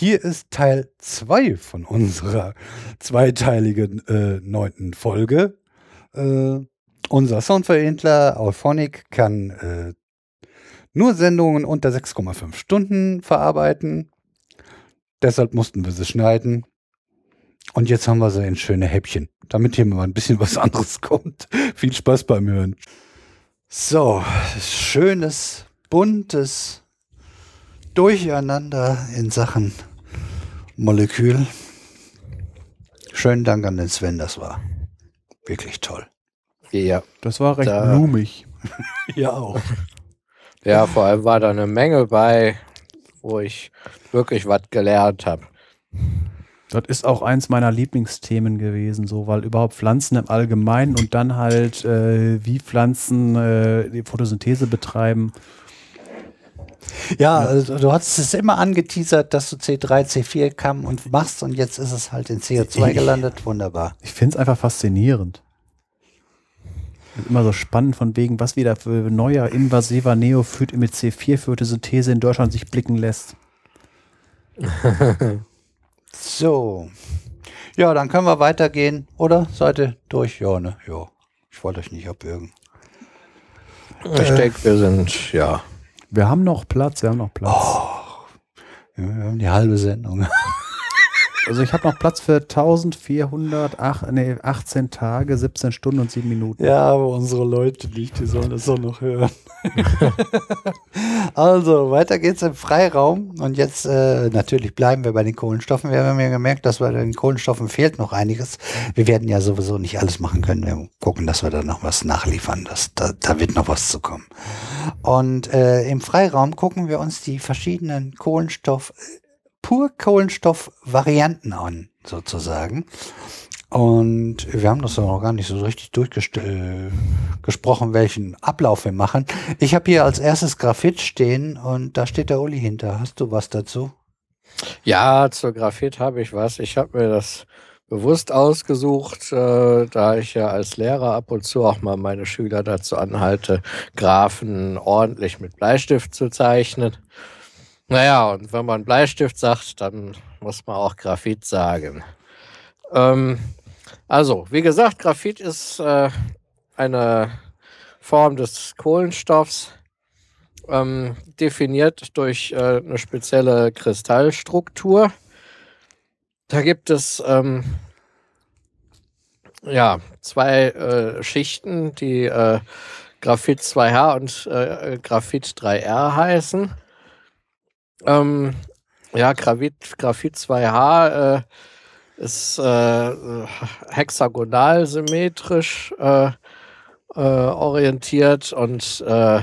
Hier ist Teil 2 von unserer zweiteiligen äh, neunten Folge. Äh, unser Soundveredler Auphonic kann äh, nur Sendungen unter 6,5 Stunden verarbeiten. Deshalb mussten wir sie schneiden. Und jetzt haben wir sie in schöne Häppchen, damit hier mal ein bisschen was anderes kommt. Viel Spaß beim Hören. So, schönes, buntes Durcheinander in Sachen Molekül. Schönen Dank an den Sven, das war wirklich toll. Ja. Das war recht Da- blumig. Ja, auch. Ja, vor allem war da eine Menge bei, wo ich wirklich was gelernt habe. Das ist auch eins meiner Lieblingsthemen gewesen, so, weil überhaupt Pflanzen im Allgemeinen und dann halt, äh, wie Pflanzen äh, die Photosynthese betreiben. Ja, also du hast es immer angeteasert, dass du C3, C4 kam und machst und jetzt ist es halt in CO2 gelandet. Wunderbar. Ich finde es einfach faszinierend. Immer so spannend von wegen, was wieder für neuer invasiver Neophyt mit C4-Photosynthese in Deutschland sich blicken lässt. So. Ja, dann können wir weitergehen, oder? Seid ihr durch? Ja, ne? Ja. Ich wollte euch nicht abwürgen. Ich denke, wir sind, ja. Wir haben noch Platz, wir haben noch Platz. Ja, wir haben die halbe Sendung. Also ich habe noch Platz für 1408, nee, 18 Tage, 17 Stunden und 7 Minuten. Ja, aber unsere Leute nicht, die sollen das auch noch hören. also, weiter geht's im Freiraum. Und jetzt äh, natürlich bleiben wir bei den Kohlenstoffen. Wir haben ja gemerkt, dass bei den Kohlenstoffen fehlt noch einiges. Wir werden ja sowieso nicht alles machen können. Wir gucken, dass wir da noch was nachliefern. Das, da, da wird noch was zu kommen. Und äh, im Freiraum gucken wir uns die verschiedenen Kohlenstoff, pur Kohlenstoffvarianten an, sozusagen. Und wir haben das noch gar nicht so richtig durchgesprochen, welchen Ablauf wir machen. Ich habe hier als erstes Graphit stehen und da steht der Uli hinter. Hast du was dazu? Ja, zur Graphit habe ich was. Ich habe mir das bewusst ausgesucht, äh, da ich ja als Lehrer ab und zu auch mal meine Schüler dazu anhalte, Graphen ordentlich mit Bleistift zu zeichnen. Naja, und wenn man Bleistift sagt, dann muss man auch Graphit sagen. Ähm, also, wie gesagt, Graphit ist äh, eine Form des Kohlenstoffs, ähm, definiert durch äh, eine spezielle Kristallstruktur. Da gibt es ähm, ja zwei äh, Schichten, die äh, Graphit 2H und äh, Graphit 3R heißen. Ähm, ja, Graphit, Graphit 2H äh, ist äh, hexagonal symmetrisch äh, äh, orientiert und äh,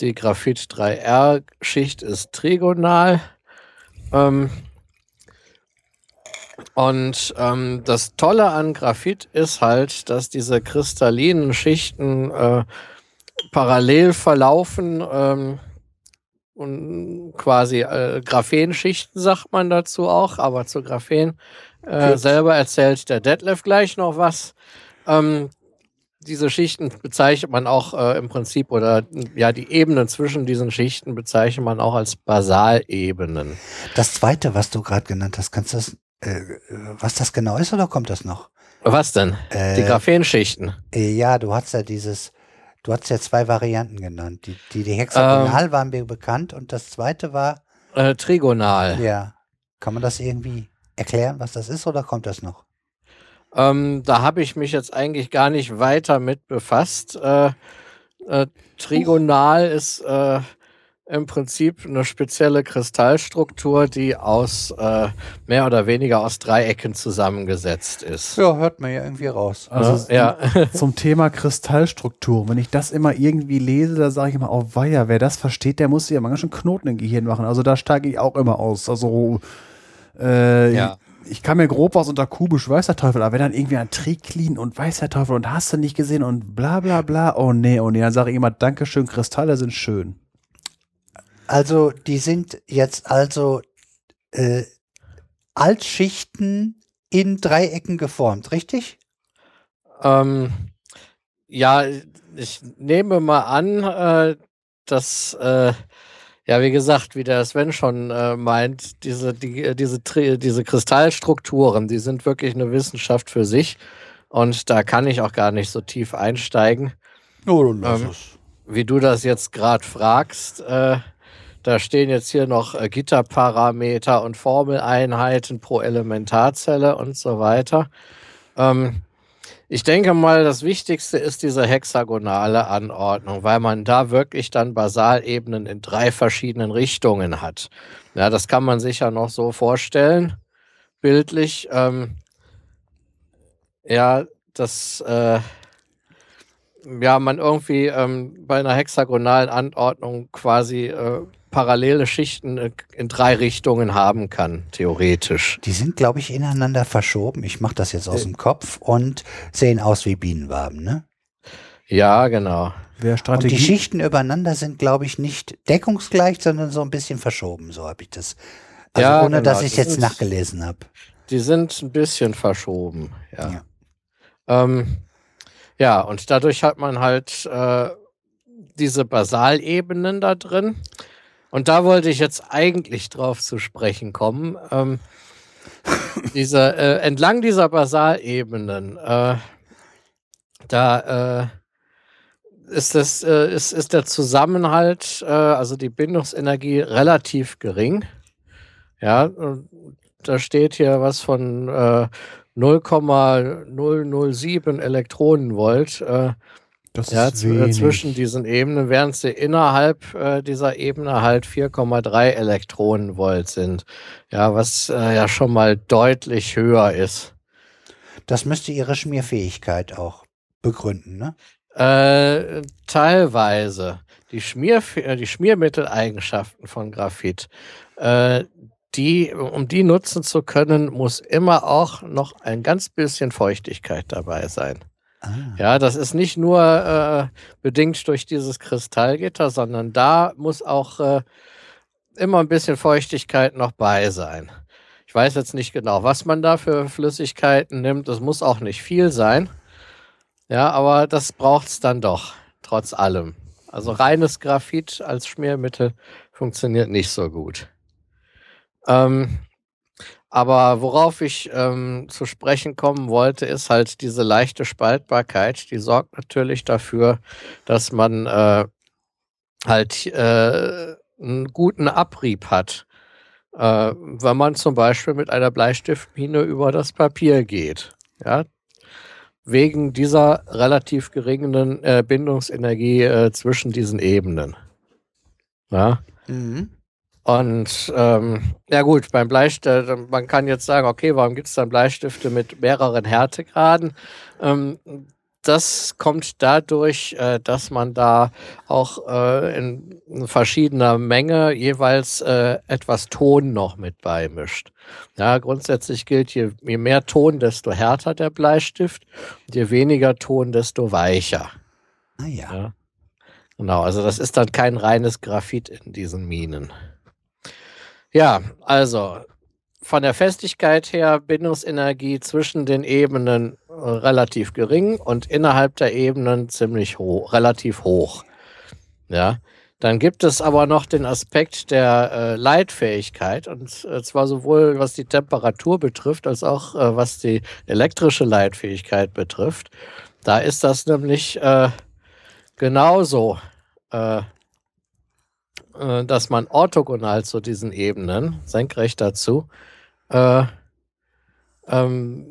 die Graphit 3R-Schicht ist trigonal. Ähm, und ähm, das Tolle an Graphit ist halt, dass diese kristallinen Schichten äh, parallel verlaufen ähm, und quasi äh, Graphenschichten sagt man dazu auch, aber zu Graphen äh, selber erzählt der Detlef gleich noch was. Ähm, diese Schichten bezeichnet man auch äh, im Prinzip oder ja die Ebenen zwischen diesen Schichten bezeichnet man auch als Basalebenen. Das zweite, was du gerade genannt hast, kannst du das, äh, was das genau ist oder kommt das noch? Was denn? Äh, Die Graphenschichten. äh, ja, du hast ja dieses, du hast ja zwei Varianten genannt. Die, die, die hexagonal waren mir bekannt und das zweite war, Äh, trigonal. ja, kann man das irgendwie erklären, was das ist oder kommt das noch? Ähm, da habe ich mich jetzt eigentlich gar nicht weiter mit befasst. Äh, äh, trigonal ist äh, im Prinzip eine spezielle Kristallstruktur, die aus äh, mehr oder weniger aus Dreiecken zusammengesetzt ist. Ja, hört man ja irgendwie raus. Also ja. zum Thema Kristallstruktur. Wenn ich das immer irgendwie lese, da sage ich immer, oh weia, wer das versteht, der muss sich ja mal ganz schön Knoten im Gehirn machen. Also da steige ich auch immer aus. Also äh, Ja. ich kann mir grob was unter kubisch weißer Teufel, aber wenn dann irgendwie ein Triklin und weißer Teufel und hast du nicht gesehen und bla bla bla, oh nee, oh nee, dann sage ich immer, Dankeschön, Kristalle sind schön. Also, die sind jetzt also äh, Altschichten in Dreiecken geformt, richtig? Ähm, ja, ich nehme mal an, äh, dass äh, Ja, wie gesagt, wie der Sven schon äh, meint, diese, die, diese, diese Kristallstrukturen, die sind wirklich eine Wissenschaft für sich. Und da kann ich auch gar nicht so tief einsteigen. Oh, ähm, wie du das jetzt gerade fragst, äh, da stehen jetzt hier noch äh, Gitterparameter und Formeleinheiten pro Elementarzelle und so weiter. Ähm, ich denke mal, das Wichtigste ist diese hexagonale Anordnung, weil man da wirklich dann Basalebenen in drei verschiedenen Richtungen hat. Ja, das kann man sich ja noch so vorstellen, bildlich. Ähm, ja, dass äh, ja, man irgendwie ähm, bei einer hexagonalen Anordnung quasi äh, parallele Schichten äh, in drei Richtungen haben kann, theoretisch. Die sind, glaube ich, ineinander verschoben. Ich mache das jetzt aus äh. dem Kopf und sehen aus wie Bienenwaben, ne? Ja, genau. Und die Schichten übereinander sind, glaube ich, nicht deckungsgleich, sondern so ein bisschen verschoben, so habe ich das. Also ja, ohne genau. dass ich jetzt nachgelesen habe. Die sind ein bisschen verschoben, ja. Ja, ähm, ja und dadurch hat man halt äh, diese Basalebenen da drin. Und da wollte ich jetzt eigentlich drauf zu sprechen kommen. Ähm, diese, äh, entlang dieser Basalebenen, äh, da äh, ist, das, äh, ist, ist der Zusammenhalt, äh, also die Bindungsenergie relativ gering. Ja, da steht hier was von 0,007 äh, Elektronenvolt. Das ja, ist äh, wenig. zwischen diesen Ebenen, während sie innerhalb äh, dieser Ebene halt 4,3 Elektronenvolt sind. Ja, was äh, ja schon mal deutlich höher ist. Das müsste ihre Schmierfähigkeit auch begründen, ne? Äh, teilweise. Die, Schmier äh, die Schmiermitteleigenschaften von Graphit, äh, die, um die nutzen zu können, muss immer auch noch ein ganz bisschen Feuchtigkeit dabei sein. Ah. Ja, das ist nicht nur äh, bedingt durch dieses Kristallgitter, sondern da muss auch äh, immer ein bisschen Feuchtigkeit noch bei sein. Ich weiß jetzt nicht genau, was man da für Flüssigkeiten nimmt. Das muss auch nicht viel sein. Ja, aber das braucht es dann doch, trotz allem. Also reines Graphit als Schmiermittel funktioniert nicht so gut. Ähm, aber worauf ich ähm, zu sprechen kommen wollte, ist halt diese leichte Spaltbarkeit. Die sorgt natürlich dafür, dass man äh, halt äh, einen guten Abrieb hat. Äh, wenn man zum Beispiel mit einer Bleistiftmine über das Papier geht. Ja? Wegen dieser relativ geringen äh, Bindungsenergie äh, zwischen diesen Ebenen. Ja? Mhm. Und ähm, ja gut, beim Bleistift, äh, man kann jetzt sagen, okay, warum gibt es dann Bleistifte mit mehreren Härtegraden? Ähm, das kommt dadurch, äh, dass man da auch äh, in verschiedener Menge jeweils äh, etwas Ton noch mit beimischt. Ja, grundsätzlich gilt, je, je mehr Ton, desto härter der Bleistift, je weniger Ton, desto weicher. Ah ja. ja. Genau, also das ist dann kein reines Graphit in diesen Minen. Ja, also von der Festigkeit her Bindungsenergie zwischen den Ebenen äh, relativ gering und innerhalb der Ebenen ziemlich hoch, relativ hoch. Ja, dann gibt es aber noch den Aspekt der äh, Leitfähigkeit und äh, zwar sowohl was die Temperatur betrifft als auch äh, was die elektrische Leitfähigkeit betrifft. Da ist das nämlich äh, genauso äh, dass man orthogonal zu diesen Ebenen, senkrecht dazu, äh, ähm,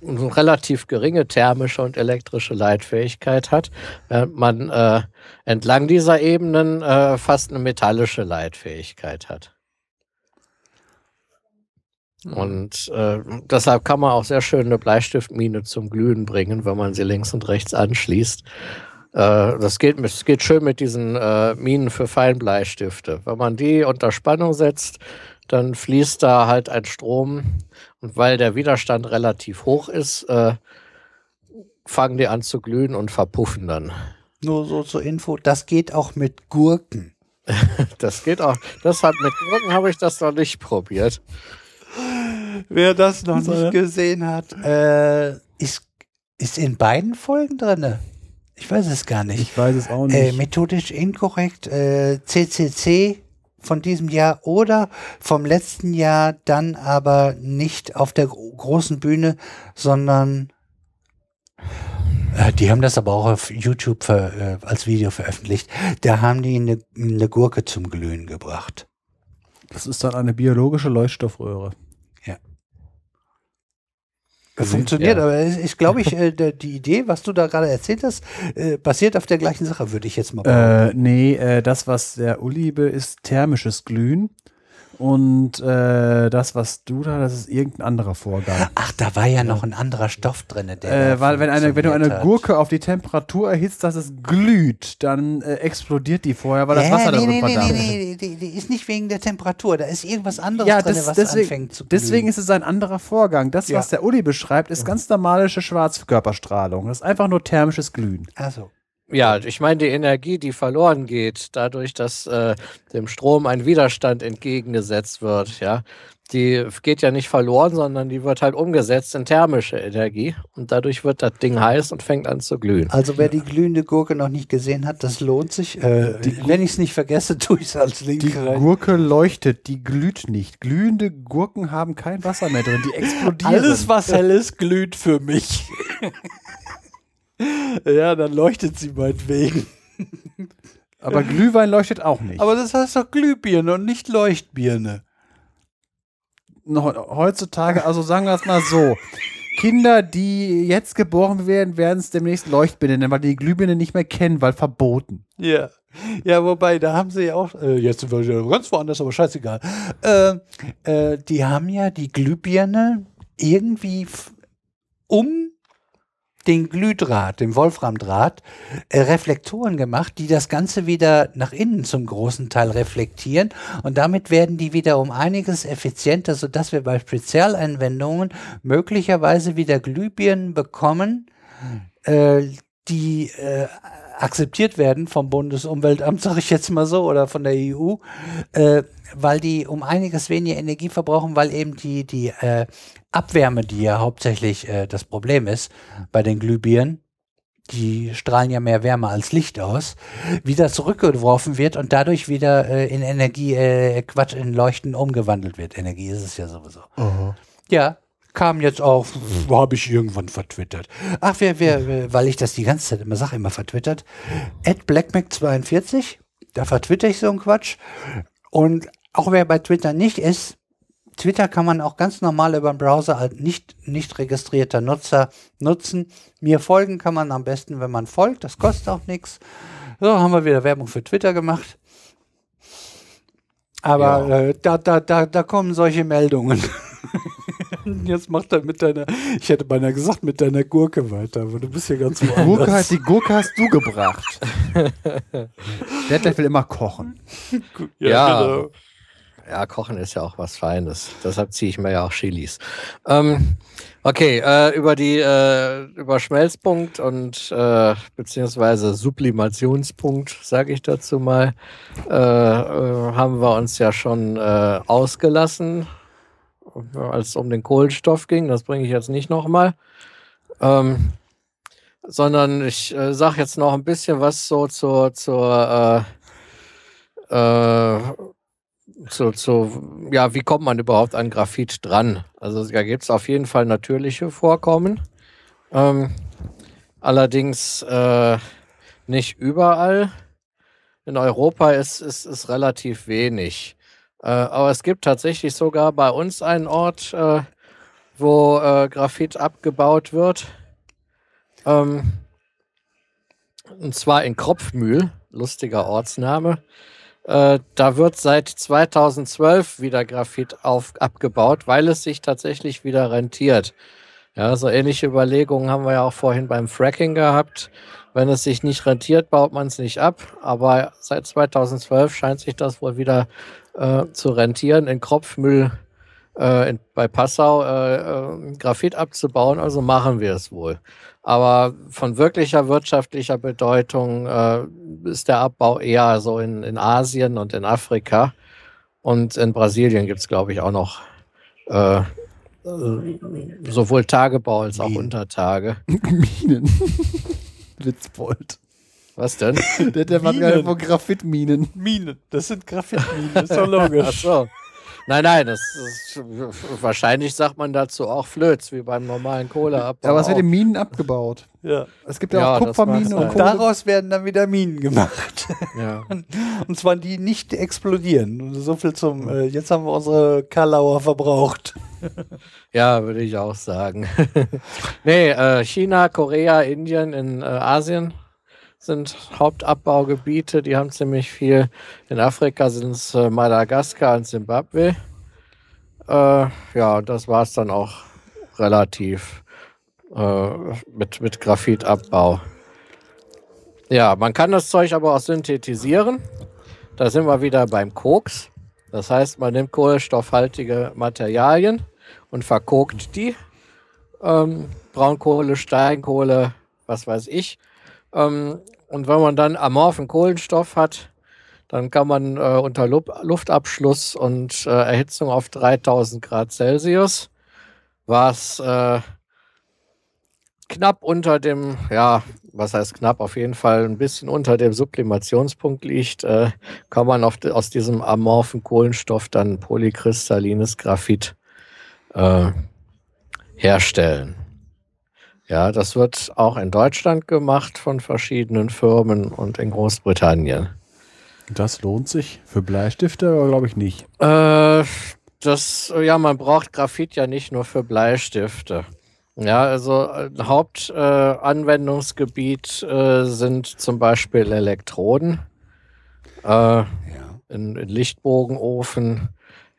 eine relativ geringe thermische und elektrische Leitfähigkeit hat, während man äh, entlang dieser Ebenen äh, fast eine metallische Leitfähigkeit hat. Mhm. Und äh, deshalb kann man auch sehr schön eine Bleistiftmine zum Glühen bringen, wenn man sie links und rechts anschließt. Äh, das, geht, das geht schön mit diesen äh, Minen für Feinbleistifte. Wenn man die unter Spannung setzt, dann fließt da halt ein Strom. Und weil der Widerstand relativ hoch ist, äh, fangen die an zu glühen und verpuffen dann. Nur so zur Info, das geht auch mit Gurken. das geht auch. Das hat mit Gurken habe ich das noch nicht probiert. Wer das noch nicht gesehen hat, äh, ist, ist in beiden Folgen drin. Ich weiß es gar nicht. Ich weiß es auch nicht. Äh, methodisch inkorrekt, äh, CCC von diesem Jahr oder vom letzten Jahr, dann aber nicht auf der gro- großen Bühne, sondern äh, die haben das aber auch auf YouTube ver, äh, als Video veröffentlicht. Da haben die eine, eine Gurke zum Glühen gebracht. Das ist dann eine biologische Leuchtstoffröhre. Funktioniert, Ja. aber ist, glaube ich, äh, die Idee, was du da gerade erzählt hast, äh, basiert auf der gleichen Sache, würde ich jetzt mal behaupten. Äh, nee, äh, das, was der Uli be, ist thermisches Glühen. Und äh, das, was du da, das ist irgendein anderer Vorgang. Ach, da war ja noch ein anderer Stoff drin, der. Äh, weil wenn, eine, wenn du eine hat. Gurke auf die Temperatur erhitzt, dass es glüht, dann äh, explodiert die vorher, weil das Hä? Wasser nee, darin nee, nee, verdampft. nee, nee, die, die ist nicht wegen der Temperatur, da ist irgendwas anderes Ja, drin, das, was deswegen, anfängt zu glühen. deswegen ist es ein anderer Vorgang. Das, Ja. was der Uli beschreibt, ist ganz normalische Schwarzkörperstrahlung. Das ist einfach nur thermisches Glühen. Also, Ja, ich meine, die Energie, die verloren geht, dadurch, dass äh, dem Strom ein Widerstand entgegengesetzt wird, ja, die geht ja nicht verloren, sondern die wird halt umgesetzt in thermische Energie und dadurch wird das Ding heiß und fängt an zu glühen. also wer die glühende Gurke noch nicht gesehen hat, das lohnt sich. Äh, wenn ich es nicht vergesse, tue ich es als Link Die rein. Gurke leuchtet, die glüht nicht. Glühende Gurken haben kein Wasser mehr drin, die explodieren. Alles, was hell ist, glüht für mich. ja, dann leuchtet sie meinetwegen. Aber Glühwein leuchtet auch nicht. Aber das heißt doch Glühbirne und nicht Leuchtbirne. Heutzutage, also sagen wir es mal so. Kinder, die jetzt geboren werden, werden es demnächst Leuchtbirne nennen, weil die Glühbirne nicht mehr kennen, weil verboten. Ja. Ja, wobei, da haben sie ja auch, äh, jetzt sind wir ganz woanders, aber scheißegal. Äh, äh, die haben ja die Glühbirne irgendwie um den Glühdraht, den Wolframdraht, äh, Reflektoren gemacht, die das Ganze wieder nach innen zum großen Teil reflektieren. Und damit werden die wieder um einiges effizienter, sodass wir bei Spezialeinwendungen möglicherweise wieder Glühbirnen bekommen, äh, die äh, akzeptiert werden vom Bundesumweltamt, sage ich jetzt mal so, oder von der EU, äh, weil die um einiges weniger Energie verbrauchen, weil eben die, die äh, Abwärme, die ja hauptsächlich äh, das Problem ist bei den Glühbirnen, die strahlen ja mehr Wärme als Licht aus, wieder zurückgeworfen wird und dadurch wieder äh, in Energie, äh, Quatsch, in Leuchten umgewandelt wird. Energie ist es ja sowieso. Ja, kam jetzt auf, habe ich irgendwann vertwittert. Ach, wer, wer, weil ich das die ganze Zeit immer sage, immer vertwittert. At BlackMac42, da vertwitter ich so einen Quatsch. Und auch wer bei Twitter nicht ist, Twitter kann man auch ganz normal über den Browser als nicht, nicht registrierter Nutzer nutzen. Mir folgen kann man am besten, wenn man folgt. Das kostet auch nichts. So, haben wir wieder Werbung für Twitter gemacht. Aber äh, da, da, da, da kommen solche Meldungen. Jetzt macht er mit deiner, ich hätte beinahe gesagt, mit deiner Gurke weiter, aber du bist hier ganz Gurke, hat- die Gurke hast du gebracht. Der, der will immer kochen. Ja. genau. Ja, Kochen ist ja auch was Feines. Deshalb ziehe ich mir ja auch Chilis. Ähm, okay, äh, über die äh, über Schmelzpunkt und äh, beziehungsweise Sublimationspunkt, sage ich dazu mal, äh, äh, haben wir uns ja schon äh, ausgelassen, als es um den Kohlenstoff ging. Das bringe ich jetzt nicht nochmal. Ähm, sondern ich sage jetzt noch ein bisschen was so zur, zur äh, zu, zu, ja, wie kommt man überhaupt an Graphit dran? Also da gibt es auf jeden Fall natürliche Vorkommen. Ähm, allerdings äh, nicht überall. In Europa ist es ist, ist relativ wenig. Äh, aber es gibt tatsächlich sogar bei uns einen Ort, äh, wo äh, Graphit abgebaut wird. Ähm, und zwar in Kropfmühl, lustiger Ortsname. Äh, da wird seit 2012 wieder Graphit auf, abgebaut, weil es sich tatsächlich wieder rentiert. Ja, so ähnliche Überlegungen haben wir ja auch vorhin beim Fracking gehabt. Wenn es sich nicht rentiert, baut man es nicht ab. Aber seit 2012 scheint sich das wohl wieder äh, zu rentieren, in Kropfmüll äh, in, bei Passau äh, äh, Graphit abzubauen. Also machen wir es wohl. Aber von wirklicher wirtschaftlicher Bedeutung äh, ist der Abbau eher so in, in Asien und in Afrika. Und in Brasilien gibt es, glaube ich, auch noch äh, äh, sowohl Tagebau als auch Minen. Untertage. Minen. Witzbold. Was denn? Der, der war Minen. gerade von Graphitminen. Minen, das sind Graphitminen, ist doch logisch. Ach so. Nein, nein, das ist, wahrscheinlich sagt man dazu auch Flöz, wie beim normalen Kohleabbau. Ja, aber es wird in Minen abgebaut. Ja. Es gibt ja, Ja, auch Kupferminen und. Kohle. Daraus werden dann wieder Minen gemacht. ja. Und zwar die nicht explodieren. So viel zum, äh, jetzt haben wir unsere Karlauer verbraucht. ja, würde ich auch sagen. nee, äh, China, Korea, Indien in äh, Asien sind Hauptabbaugebiete, die haben ziemlich viel. In Afrika sind es äh, Madagaskar und Zimbabwe. Äh, ja, das war es dann auch relativ äh, mit, mit Graphitabbau. Ja, man kann das Zeug aber auch synthetisieren. Da sind wir wieder beim Koks. Das heißt, man nimmt kohlenstoffhaltige Materialien und verkokt die. Ähm, Braunkohle, Steinkohle, was weiß ich. Ähm, und wenn man dann amorphen Kohlenstoff hat, dann kann man äh, unter Lu Luftabschluss und äh, Erhitzung auf 3000 Grad Celsius, was äh, knapp unter dem, ja, was heißt knapp, auf jeden Fall ein bisschen unter dem Sublimationspunkt liegt, äh, kann man auf, aus diesem amorphen Kohlenstoff dann polykristallines Graphit äh, herstellen. Ja, das wird auch in Deutschland gemacht von verschiedenen Firmen und in Großbritannien. Das lohnt sich. Für Bleistifte glaube ich nicht. Äh, das, ja, man braucht Graphit ja nicht nur für Bleistifte. Ja, also äh, Hauptanwendungsgebiet äh, äh, sind zum Beispiel Elektroden äh, Ja. in, in Lichtbogenofen,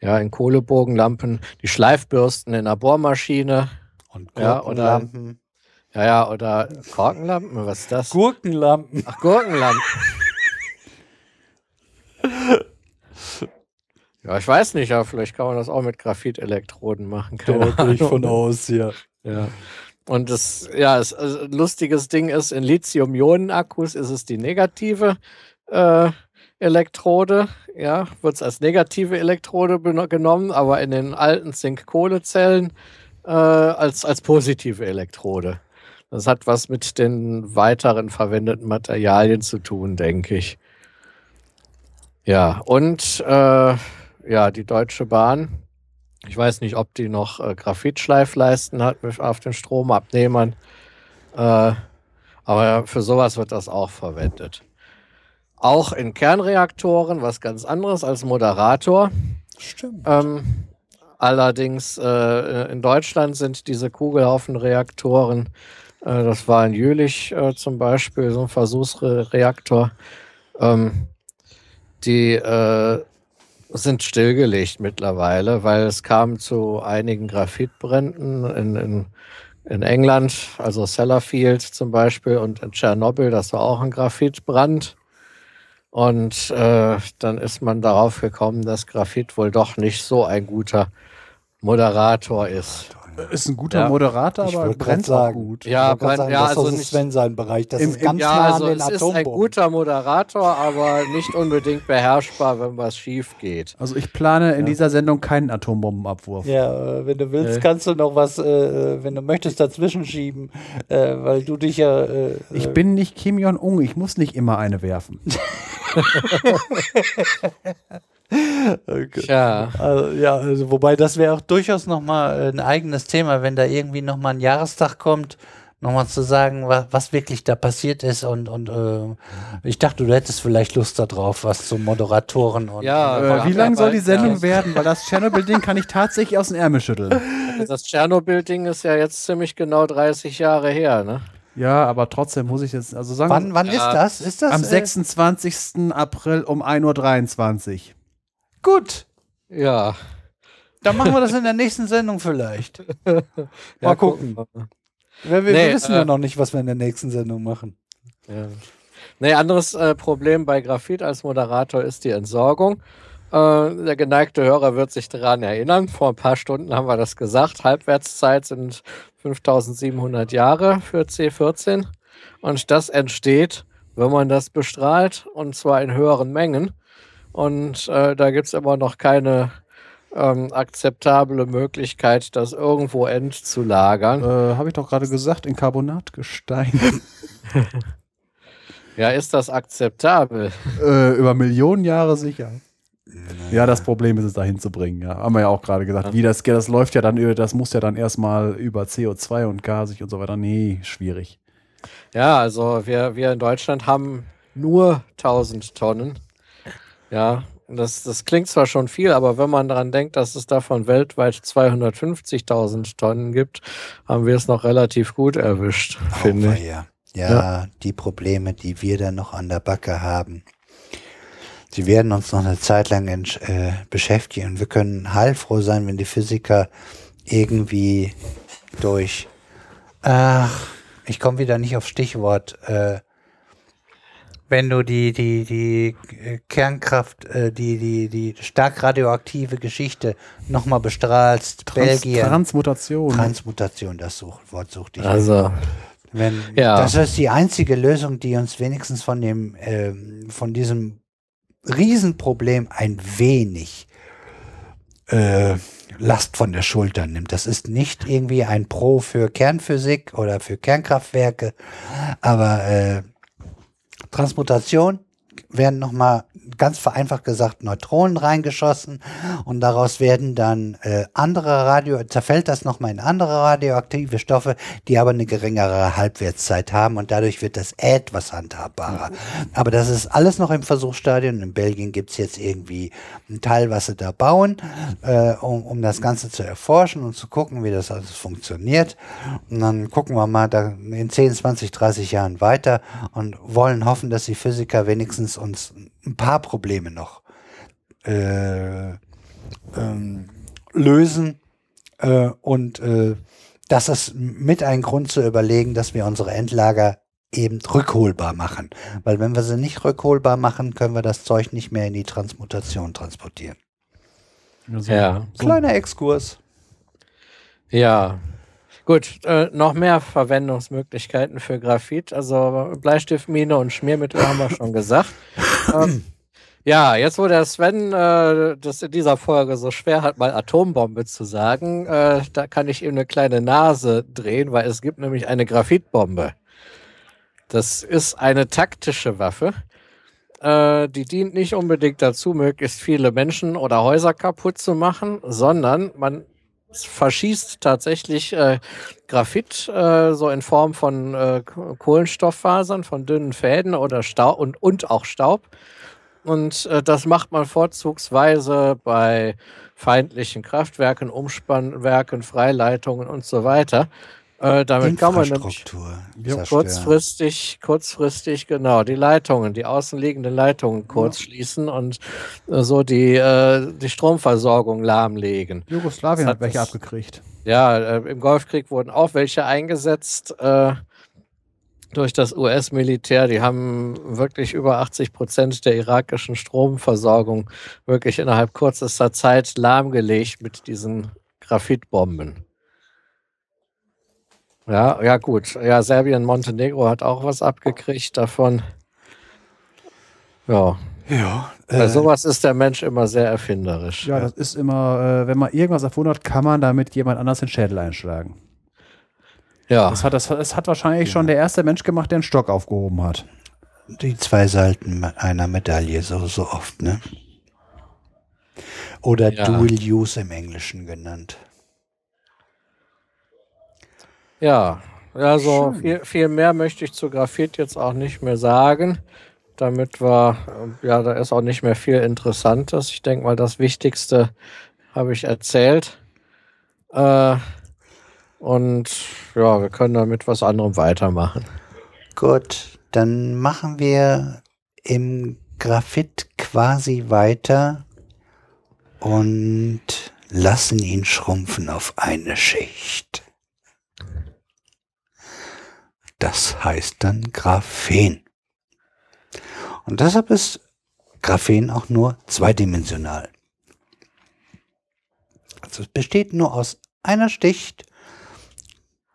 ja, in Kohlebogenlampen, die Schleifbürsten in der Bohrmaschine, Und Ja, Gurkenlampen. Ja, ja, oder Korkenlampen, was ist das? Gurkenlampen. Ach, Gurkenlampen. Ja, ich weiß nicht, aber vielleicht kann man das auch mit Graphitelektroden machen. Keine Da gehe ich von aus, ja. Ja. Und das, ja, es, also lustiges Ding ist, in Lithium-Ionen-Akkus ist es die negative äh, Elektrode, ja, wird es als negative Elektrode genommen, aber in den alten Zink-Kohle-Zellen äh, als, als positive Elektrode. Das hat was mit den weiteren verwendeten Materialien zu tun, denke ich. Ja, und äh, ja, die Deutsche Bahn ich weiß nicht, ob die noch äh, Graphitschleifleisten hat mit, auf den Stromabnehmern. Äh, aber für sowas wird das auch verwendet. Auch in Kernreaktoren, was ganz anderes als Moderator. Stimmt. Ähm, allerdings äh, in Deutschland sind diese Kugelhaufenreaktoren, äh, das war in Jülich äh, zum Beispiel so ein Versuchsreaktor, ähm, die äh, sind stillgelegt mittlerweile, weil es kam zu einigen Graphitbränden in, in, in England, also Sellafield zum Beispiel und in Tschernobyl, das war auch ein Graphitbrand. Und äh, dann ist man darauf gekommen, dass Graphit wohl doch nicht so ein guter Moderator ist. Ist ein guter Ja. Moderator, Ich aber brennt auch sagen. gut. Ja, brennt- sagen, ja, das ist also nicht- Sven sein Bereich. Das Im- ist ganz Ja, nah also an den es ist ein guter Moderator, aber nicht unbedingt beherrschbar, wenn was schief geht. Also ich plane in dieser Sendung keinen Atombombenabwurf. Ja, äh, wenn du willst, Äh. kannst du noch was, äh, wenn du möchtest, dazwischen schieben, äh, weil du dich ja. Äh, Ich äh, bin nicht Kim Jong-un, ich muss nicht immer eine werfen. okay. Tja. Also, ja, also, wobei das wäre auch durchaus nochmal ein eigenes Thema, wenn da irgendwie nochmal ein Jahrestag kommt, nochmal zu sagen, was, was wirklich da passiert ist und, und äh, ich dachte, du hättest vielleicht Lust darauf, was zu Moderatoren und Ja, Äh, Ja, wie lang soll die Sendung ja. werden? Weil das Tschernobyl-Ding kann ich tatsächlich aus dem Ärmel schütteln. Das Tschernobyl-Ding ist ja jetzt ziemlich genau 30 Jahre her, ne? Ja, aber trotzdem muss ich jetzt, also sagen Wann, wann Ja. ist das? Ist das am äh, 26. April um 1.23 Uhr. Gut, Ja. dann machen wir das in der nächsten Sendung vielleicht. Mal ja, gucken. gucken wir. Wir, Nee, wissen äh, ja noch nicht, was wir in der nächsten Sendung machen. Ja. Nee, anderes äh, Problem bei Graphit als Moderator ist die Entsorgung. Äh, der geneigte Hörer wird sich daran erinnern. Vor ein paar Stunden haben wir das gesagt. Halbwertszeit sind 5700 Jahre für C14. Und das entsteht, wenn man das bestrahlt, und zwar in höheren Mengen. Und äh, da gibt es immer noch keine ähm, akzeptable Möglichkeit, das irgendwo entzulagern. Äh, Habe ich doch gerade gesagt, in Carbonatgestein. Ja, ist das akzeptabel? Äh, über Millionen Jahre sicher. Ja, das Problem ist es da hinzubringen, ja. Haben wir ja auch gerade gesagt. Wie das, das läuft ja dann, über- das muss ja dann erstmal über CO2 und gasig und so weiter. Nee, schwierig. Ja, also wir, wir in Deutschland haben nur 1000 Tonnen. Ja, das, das klingt zwar schon viel, aber wenn man daran denkt, dass es davon weltweit 250.000 Tonnen gibt, haben wir es noch relativ gut erwischt, finde ich. Auweia. Ja, die Probleme, die wir dann noch an der Backe haben, die werden uns noch eine Zeit lang äh, beschäftigen. Und wir können heilfroh sein, wenn die Physiker irgendwie durch, ach, ich komme wieder nicht auf Stichwort, äh, wenn du die, die, die äh, Kernkraft, äh, die, die, die stark radioaktive Geschichte nochmal bestrahlst, Trans Belgien, Transmutation. Transmutation, das Such, Wort suchte ich. Also, Wenn, Ja. Das ist die einzige Lösung, die uns wenigstens von dem, ähm, von diesem Riesenproblem ein wenig äh, Last von der Schulter nimmt. Das ist nicht irgendwie ein Pro für Kernphysik oder für Kernkraftwerke, aber äh, Transmutation werden nochmal ganz vereinfacht gesagt Neutronen reingeschossen und daraus werden dann äh, andere Radio, zerfällt das nochmal in andere radioaktive Stoffe, die aber eine geringere Halbwertszeit haben und dadurch wird das etwas handhabbarer. Aber das ist alles noch im Versuchsstadium. In Belgien gibt's jetzt irgendwie ein Teil, was sie da bauen, äh, um, um das Ganze zu erforschen und zu gucken, wie das alles funktioniert. Und dann gucken wir mal da in 10, 20, 30 Jahren weiter und wollen hoffen, dass die Physiker wenigstens uns ein paar Probleme noch äh, ähm, lösen äh, und äh, das ist mit ein Grund zu überlegen, dass wir unsere Endlager eben rückholbar machen. Weil wenn wir sie nicht rückholbar machen, können wir das Zeug nicht mehr in die Transmutation transportieren. Also, ja. Kleiner Exkurs. Ja. Gut, äh, noch mehr Verwendungsmöglichkeiten für Graphit. Also Bleistiftmine und Schmiermittel haben wir schon gesagt. ähm, ja, jetzt wo der Sven äh, das in dieser Folge so schwer hat, mal Atombombe zu sagen, äh, da kann ich ihm eine kleine Nase drehen, weil es gibt nämlich eine Graphitbombe. Das ist eine taktische Waffe. Äh, die dient nicht unbedingt dazu, möglichst viele Menschen oder Häuser kaputt zu machen, sondern man verschießt tatsächlich äh, Graphit äh, so in Form von äh, Kohlenstofffasern, von dünnen Fäden oder Staub und, und auch Staub. Und äh, das macht man vorzugsweise bei feindlichen Kraftwerken, Umspannwerken, Freileitungen und so weiter. Äh, damit kann man nämlich Ja, zerstören. kurzfristig, kurzfristig, genau, die Leitungen, die außenliegenden Leitungen kurz schließen und äh, so die, äh, die Stromversorgung lahmlegen. Jugoslawien hat hat welche das- abgekriegt. Ja, äh, im Golfkrieg wurden auch welche eingesetzt äh, durch das US-Militär. Die haben wirklich über 80 Prozent der irakischen Stromversorgung wirklich innerhalb kürzester Zeit lahmgelegt mit diesen Graphitbomben. Ja, ja gut. Ja, Serbien, Montenegro hat auch was abgekriegt davon. Ja, Ja, bei äh, sowas ist der Mensch immer sehr erfinderisch. Ja, das ist immer, äh, wenn man irgendwas erfunden hat, kann man damit jemand anders den Schädel einschlagen. Ja, Das hat, das, das hat wahrscheinlich schon der erste Mensch gemacht, der einen Stock aufgehoben hat. die zwei Seiten einer Medaille, so, so oft, ne? Oder Ja. Dual Use im Englischen genannt. Ja, also viel, viel mehr möchte ich zu Graphit jetzt auch nicht mehr sagen. Damit war, äh, ja, da ist auch nicht mehr viel Interessantes. Ich denke mal, das Wichtigste habe ich erzählt. Äh, und ja, wir können dann mit was anderem weitermachen. Gut, dann machen wir im Graphit quasi weiter und lassen ihn schrumpfen auf eine Schicht. Das heißt dann Graphen. Und deshalb ist Graphen auch nur zweidimensional. Also es besteht nur aus einer Schicht,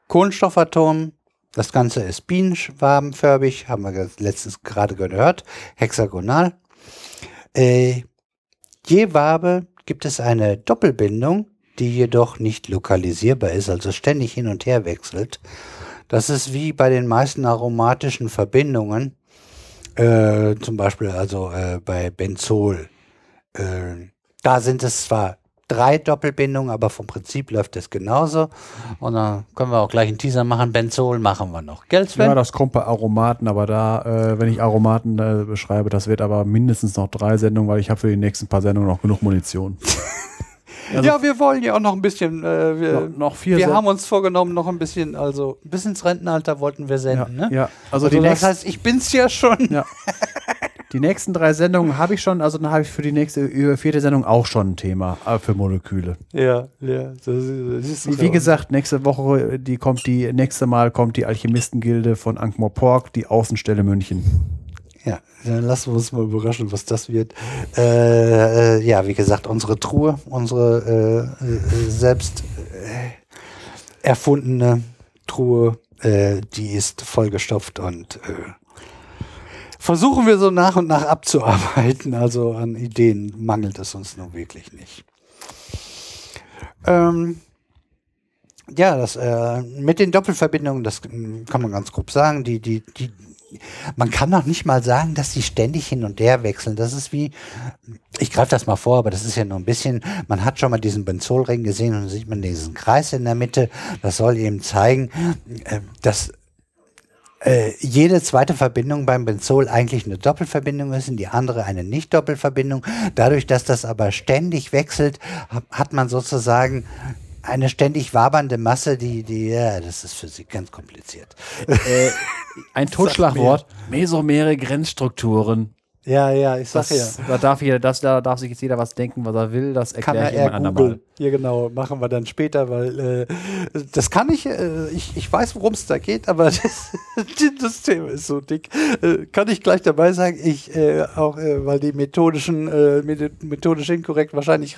Kohlenstoffatom, das Ganze ist bienenwabenförmig, haben wir letztens gerade gehört, hexagonal. Äh, je Wabe gibt es eine Doppelbindung, die jedoch nicht lokalisierbar ist, also ständig hin und her wechselt. Das ist wie bei den meisten aromatischen Verbindungen. Äh, zum Beispiel also äh, bei Benzol. Äh, da sind es zwar drei Doppelbindungen, aber vom Prinzip läuft es genauso. Und dann können wir auch gleich einen Teaser machen. Benzol machen wir noch. Gell, Sven? Ja, das kommt bei Aromaten, aber da, äh, wenn ich Aromaten äh, beschreibe, das wird aber mindestens noch drei Sendungen, weil ich habe für die nächsten paar Sendungen noch genug Munition. Also ja, wir wollen ja auch noch ein bisschen. Äh, wir noch, noch vier wir haben uns vorgenommen, noch ein bisschen, also bis ins Rentenalter wollten wir ja, senden, ne? ja, also Also die das heißt, ich bin's ja schon. ja. die nächsten drei Sendungen habe ich schon, also dann habe ich für die nächste vierte Sendung auch schon ein Thema äh, für Moleküle. Ja, ja. Das, das ist Wie, wie gesagt, nächste Woche, die kommt die, nächste Mal kommt die Alchemistengilde von Ankh-Morpork, die Außenstelle München. Ja, dann lassen wir uns mal überraschen, was das wird. Äh, äh, ja, wie gesagt, unsere Truhe, unsere äh, äh, selbst äh, erfundene Truhe, äh, die ist vollgestopft und versuchen wir so nach und nach abzuarbeiten. Also an Ideen mangelt es uns nun wirklich nicht. Ähm, ja, das mit den Doppelverbindungen, das kann man ganz grob sagen. Die, die, die, man kann noch nicht mal sagen, dass die ständig hin und her wechseln. Das ist wie, ich greife das mal vor, aber das ist ja nur ein bisschen, man hat schon mal diesen Benzolring gesehen und sieht man diesen Kreis in der Mitte. Das soll eben zeigen, äh, dass äh, jede zweite Verbindung beim Benzol eigentlich eine Doppelverbindung ist und die andere eine Nicht-Doppelverbindung. Dadurch, dass das aber ständig wechselt, hat man sozusagen eine ständig wabernde Masse, die, die, ja, das ist Physik ganz kompliziert. Äh, ein Totschlagwort, mesomere Grenzstrukturen. Ja, ja, ich sag Das, Da, darf jeder, das, da darf sich jetzt jeder was denken, was er will. Das kann erkläre er ich eher immer andermal. Ja, genau, machen wir dann später, weil äh, das kann ich, äh, ich, ich weiß, worum es da geht, aber das, das Thema ist so dick. Äh, kann ich gleich dabei sagen, ich äh, auch, äh, weil die methodischen, äh, meth- methodisch inkorrekt wahrscheinlich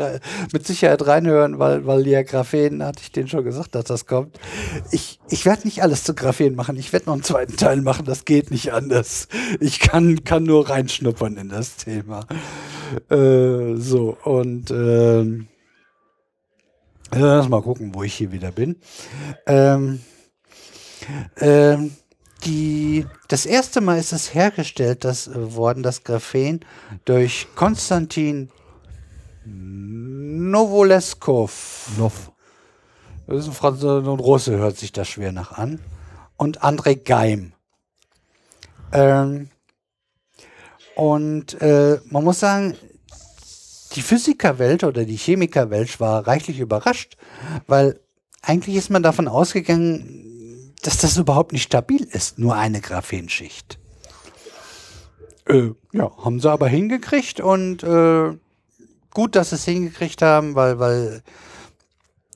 mit Sicherheit reinhören, weil, weil ja Graphen, hatte ich denen schon gesagt, dass das kommt. Ich, ich werde nicht alles zu Graphen machen, ich werde noch einen zweiten Teil machen, das geht nicht anders. Ich kann, kann nur reinschnuppern in das Thema. Äh, so, und ähm, ja, Lass mal gucken, wo ich hier wieder bin. Ähm, ähm, die, das erste Mal ist es hergestellt das, äh, worden, das Graphen, durch Konstantin Novoleskov. Noff. Das ist ein Franzose und Russe, hört sich das schwer nach an. Und André Geim. Ähm, und äh, man muss sagen, die Physikerwelt oder die Chemikerwelt war reichlich überrascht, weil eigentlich ist man davon ausgegangen, dass das überhaupt nicht stabil ist, nur eine Graphenschicht. Äh, ja, haben sie aber hingekriegt und äh, gut, dass sie es hingekriegt haben, weil, weil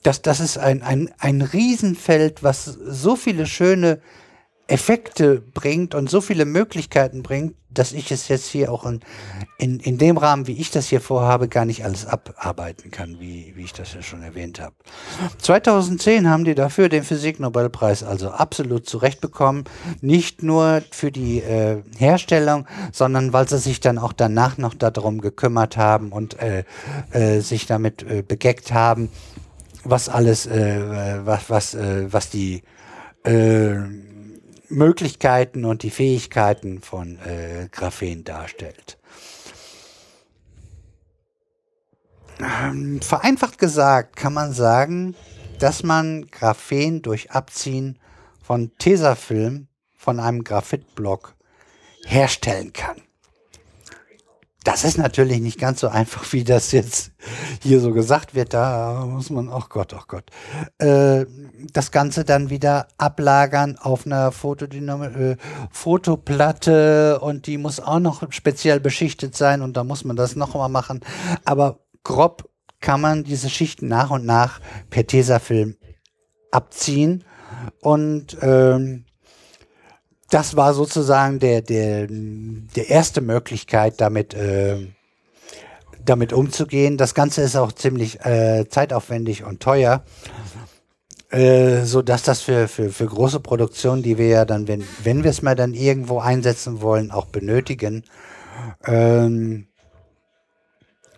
das, das ist ein, ein, ein Riesenfeld, was so viele schöne Effekte bringt und so viele Möglichkeiten bringt, dass ich es jetzt hier auch in, in, in dem Rahmen, wie ich das hier vorhabe, gar nicht alles abarbeiten kann, wie, wie ich das ja schon erwähnt habe. 2010 haben die dafür den Physiknobelpreis also absolut zurechtbekommen. Nicht nur für die äh, Herstellung, sondern weil sie sich dann auch danach noch darum gekümmert haben und äh, äh, sich damit äh, begeckt haben, was alles, äh, was, was, äh, was die äh, Möglichkeiten und die Fähigkeiten von äh, Graphen darstellt. Ähm, vereinfacht gesagt kann man sagen, dass man Graphen durch Abziehen von Tesafilm von einem Graphitblock herstellen kann. Das ist natürlich nicht ganz so einfach, wie das jetzt hier so gesagt wird. Da muss man, ach Gott, ach Gott, äh, das Ganze dann wieder ablagern auf einer Fotodynam äh, Fotoplatte und die muss auch noch speziell beschichtet sein und da muss man das noch mal machen. Aber grob kann man diese Schichten nach und nach per Tesafilm abziehen und ähm, das war sozusagen der, der, der erste Möglichkeit, damit, äh, damit umzugehen. Das Ganze ist auch ziemlich äh, zeitaufwendig und teuer, äh, so dass das für, für, für große Produktionen, die wir ja dann, wenn, wenn wir es mal dann irgendwo einsetzen wollen, auch benötigen, ähm,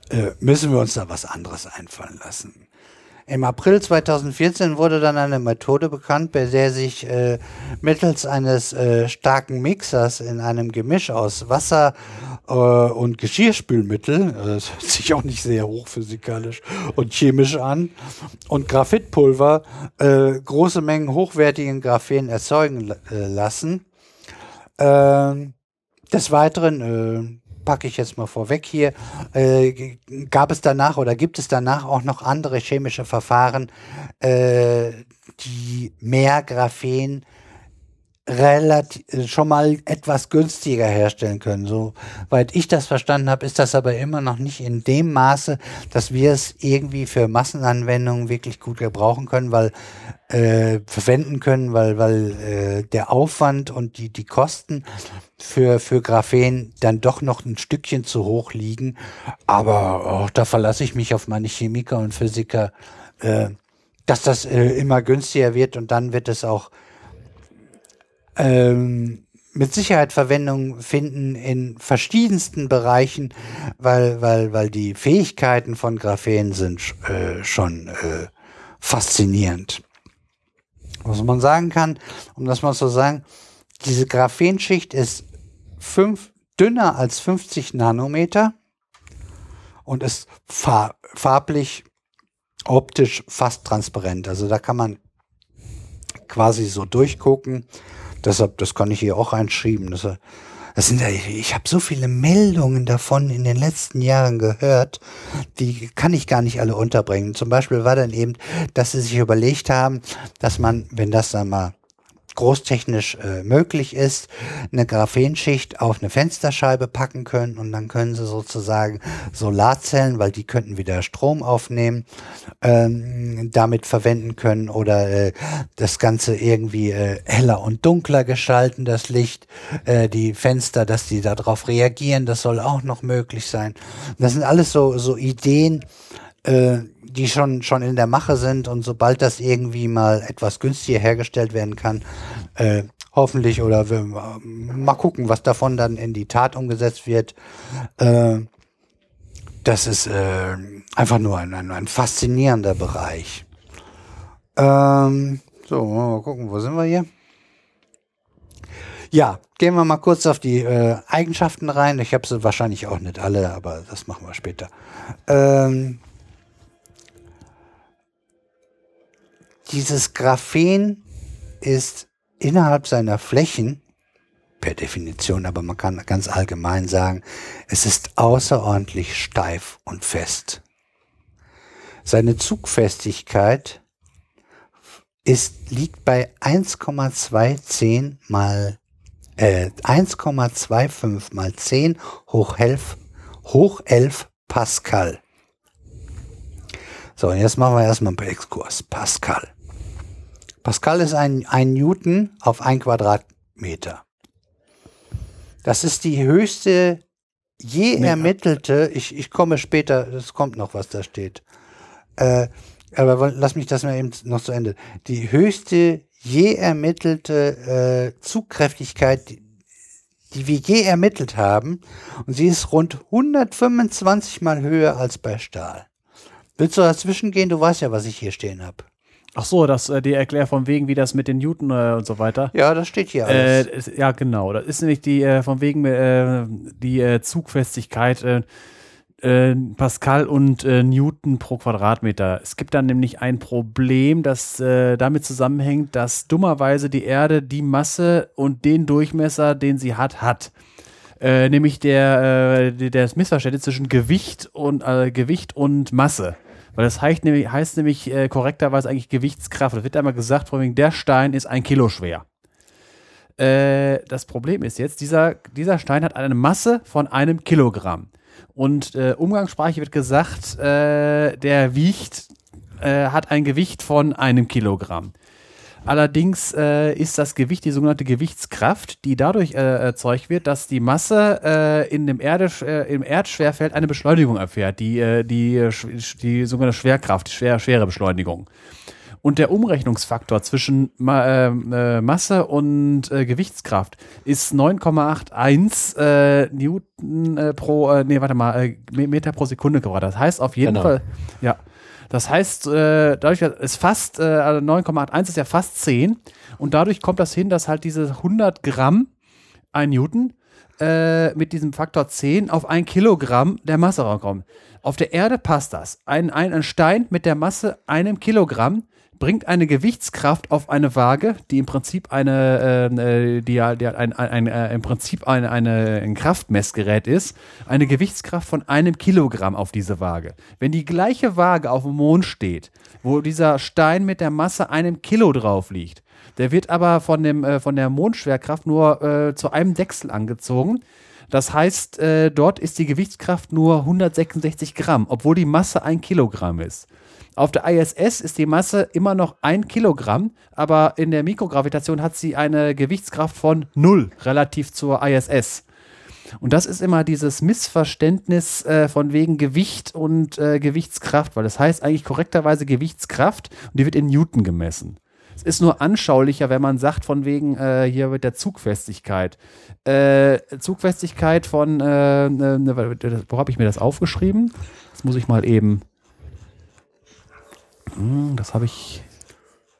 äh, müssen wir uns da was anderes einfallen lassen. Im April 2014 wurde dann eine Methode bekannt, bei der sich äh, mittels eines äh, starken Mixers in einem Gemisch aus Wasser äh, und Geschirrspülmittel, das hört sich auch nicht sehr hochphysikalisch und chemisch an, und Graphitpulver äh, große Mengen hochwertigen Graphen erzeugen äh, lassen. Ähm, des Weiteren äh, packe ich jetzt mal vorweg hier, äh, gab es danach oder gibt es danach auch noch andere chemische Verfahren, äh, die mehr Graphen relativ äh, schon mal etwas günstiger herstellen können. Soweit ich das verstanden habe, ist das aber immer noch nicht in dem Maße, dass wir es irgendwie für Massenanwendungen wirklich gut gebrauchen können, weil äh, verwenden können, weil weil äh, der Aufwand und die die Kosten für für Graphen dann doch noch ein Stückchen zu hoch liegen. Aber oh, da verlasse ich mich auf meine Chemiker und Physiker, äh, dass das äh, immer günstiger wird und dann wird es auch ähm, mit Sicherheit Verwendung finden in verschiedensten Bereichen, weil, weil, weil die Fähigkeiten von Graphen sind äh, schon äh, faszinierend. Was man sagen kann, um das mal zu sagen, diese Graphenschicht ist fünf, dünner als 50 Nanometer und ist far farblich, optisch fast transparent. Also da kann man quasi so durchgucken Deshalb, das kann ich hier auch einschreiben. Das, das sind ich habe so viele Meldungen davon in den letzten Jahren gehört, die kann ich gar nicht alle unterbringen. Zum Beispiel war dann eben, dass sie sich überlegt haben, dass man, wenn das dann mal großtechnisch äh, möglich ist, eine Graphenschicht auf eine Fensterscheibe packen können und dann können sie sozusagen Solarzellen, weil die könnten wieder Strom aufnehmen, ähm, damit verwenden können oder äh, das Ganze irgendwie äh, heller und dunkler gestalten, das Licht, äh, die Fenster, dass die darauf reagieren, das soll auch noch möglich sein. Das sind alles so, so Ideen, äh, die schon, schon in der Mache sind und sobald das irgendwie mal etwas günstiger hergestellt werden kann, äh, hoffentlich oder wir, mal gucken, was davon dann in die Tat umgesetzt wird. Äh, das ist äh, einfach nur ein, ein, ein faszinierender Bereich. Ähm, so, mal gucken, wo sind wir hier? Ja, gehen wir mal kurz auf die äh, Eigenschaften rein. Ich habe sie wahrscheinlich auch nicht alle, aber das machen wir später. Ähm, Dieses Graphen ist innerhalb seiner Flächen, per Definition, aber man kann ganz allgemein sagen, es ist außerordentlich steif und fest. Seine Zugfestigkeit ist, liegt bei 1,210 mal äh, 1,25 mal 10 hoch 11, hoch 11 Pascal. So, und jetzt machen wir erstmal einen Exkurs. Pascal. Pascal ist ein, ein Newton auf ein Quadratmeter. Das ist die höchste je nee, ermittelte, ich, ich komme später, es kommt noch, was da steht. Äh, aber lass mich das mal eben noch zu Ende. Die höchste je ermittelte äh, Zugkräftigkeit, die, die wir je ermittelt haben, und sie ist rund 125 mal höher als bei Stahl. Willst du dazwischen gehen? Du weißt ja, was ich hier stehen habe. Ach so, das äh, die erklärt von wegen, wie das mit den Newton äh, und so weiter. Ja, das steht hier alles. Äh, ist, ja, genau. Das ist nämlich die äh, von wegen äh, die äh, Zugfestigkeit äh, äh, Pascal und äh, Newton pro Quadratmeter. Es gibt dann nämlich ein Problem, das äh, damit zusammenhängt, dass dummerweise die Erde die Masse und den Durchmesser, den sie hat, hat. Äh, nämlich der, äh, das Missverständnis zwischen Gewicht und äh, Gewicht und Masse. Weil das heißt nämlich, heißt nämlich äh, korrekterweise eigentlich Gewichtskraft. Da wird einmal gesagt, von wegen, der Stein ist ein Kilo schwer. Äh, das Problem ist jetzt, dieser, dieser Stein hat eine Masse von einem Kilogramm. Und äh, umgangssprachlich wird gesagt, äh, der wiegt, äh, hat ein Gewicht von einem Kilogramm. Allerdings äh, ist das Gewicht die sogenannte Gewichtskraft, die dadurch äh, erzeugt wird, dass die Masse äh, in dem Erde, äh, im Erdschwerfeld eine Beschleunigung erfährt, die, äh, die, die sogenannte Schwerkraft, die schwer, schwere Beschleunigung. Und der Umrechnungsfaktor zwischen Ma äh, Masse und Gewichtskraft ist 9,81 äh, Newton pro, nee, warte mal, Meter pro Sekunde geworden. Das heißt auf jeden genau. Fall, ja, Das heißt, äh, dadurch ist fast, äh, also 9,81 ist ja fast 10 und dadurch kommt das hin, dass halt diese 100 Gramm, ein Newton, äh, mit diesem Faktor 10 auf ein Kilogramm der Masse rankommen. Auf der Erde passt das. Ein, ein, ein Stein mit der Masse einem Kilogramm bringt eine Gewichtskraft auf eine Waage, die im Prinzip eine, äh, die, die ein, ein, ein, äh, im Prinzip eine, eine, ein Kraftmessgerät ist, eine Gewichtskraft von einem Kilogramm auf diese Waage. Wenn die gleiche Waage auf dem Mond steht, wo dieser Stein mit der Masse einem Kilo drauf liegt, der wird aber von, dem, äh, von der Mondschwerkraft nur äh, zu einem Dechsel angezogen. Das heißt, äh, dort ist die Gewichtskraft nur 166 Gramm, obwohl die Masse ein Kilogramm ist. Auf der ISS ist die Masse immer noch ein Kilogramm, aber in der Mikrogravitation hat sie eine Gewichtskraft von null relativ zur ISS. Und das ist immer dieses Missverständnis äh, von wegen Gewicht und äh, Gewichtskraft, weil das heißt eigentlich korrekterweise Gewichtskraft und die wird in Newton gemessen. Es ist nur anschaulicher, wenn man sagt, von wegen äh, hier mit der Zugfestigkeit. Äh, Zugfestigkeit von, äh, ne, wo habe ich mir das aufgeschrieben? Das muss ich mal eben hm, das habe ich.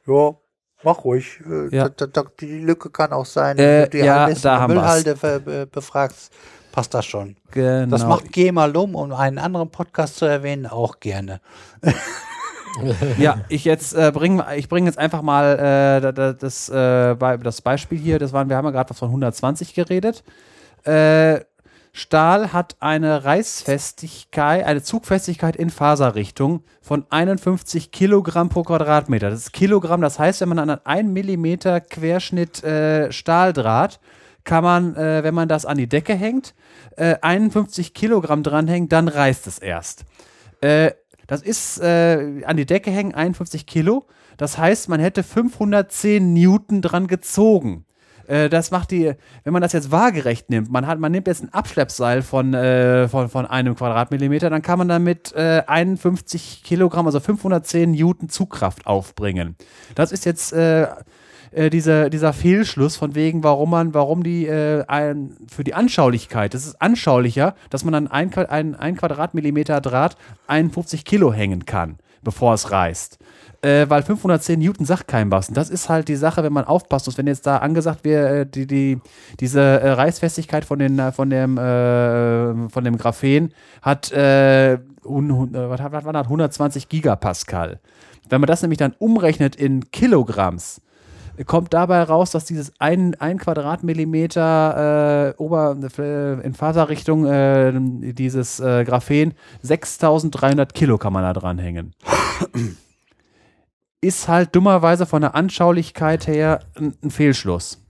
Ja, mach ruhig. Äh, ja. Da, da, die Lücke kann auch sein, äh, du die ja, da Müllhalde be befragst. Passt das schon. Genau. Das macht Geh mal um, um einen anderen Podcast zu erwähnen, auch gerne. ja, ich jetzt äh, bringe ich bringe jetzt einfach mal äh, das, äh, das Beispiel hier. Das waren, wir haben ja gerade von 120 geredet. Äh, Stahl hat eine Reißfestigkeit, eine Zugfestigkeit in Faserrichtung von 51 Kilogramm pro Quadratmeter. Das ist Kilogramm, das heißt, wenn man an einen 1 Millimeter Querschnitt äh, Stahldraht, kann man, äh, wenn man das an die Decke hängt, äh, 51 Kilogramm dranhängen, dann reißt es erst. Äh, das ist äh, an die Decke hängen 51 Kilo. Das heißt, man hätte 510 Newton dran gezogen. Äh, das macht die, wenn man das jetzt waagerecht nimmt, man hat, man nimmt jetzt ein Abschleppseil von, äh, von, von einem Quadratmillimeter, dann kann man damit äh, 51 Kilogramm, also 510 Newton Zugkraft aufbringen. Das ist jetzt äh, äh, diese, dieser Fehlschluss von wegen, warum man, warum die äh, ein, für die Anschaulichkeit, das ist anschaulicher, dass man an ein, ein, ein Quadratmillimeter Draht 51 Kilo hängen kann, bevor es reißt äh, weil 510 Newton sagt kein was. Und das ist halt die Sache, wenn man aufpasst muss. Wenn jetzt da angesagt wird, äh, die, die, diese äh, Reißfestigkeit von, den, äh, von, dem, äh, von dem Graphen hat, äh, un, was, was war das? 120 Gigapascal. Wenn man das nämlich dann umrechnet in Kilogramms, kommt dabei raus, dass dieses ein, ein Quadratmillimeter äh, Ober, in Faserrichtung äh, dieses äh, Graphen 6300 Kilo kann man da dranhängen ist halt dummerweise von der Anschaulichkeit her ein, ein Fehlschluss.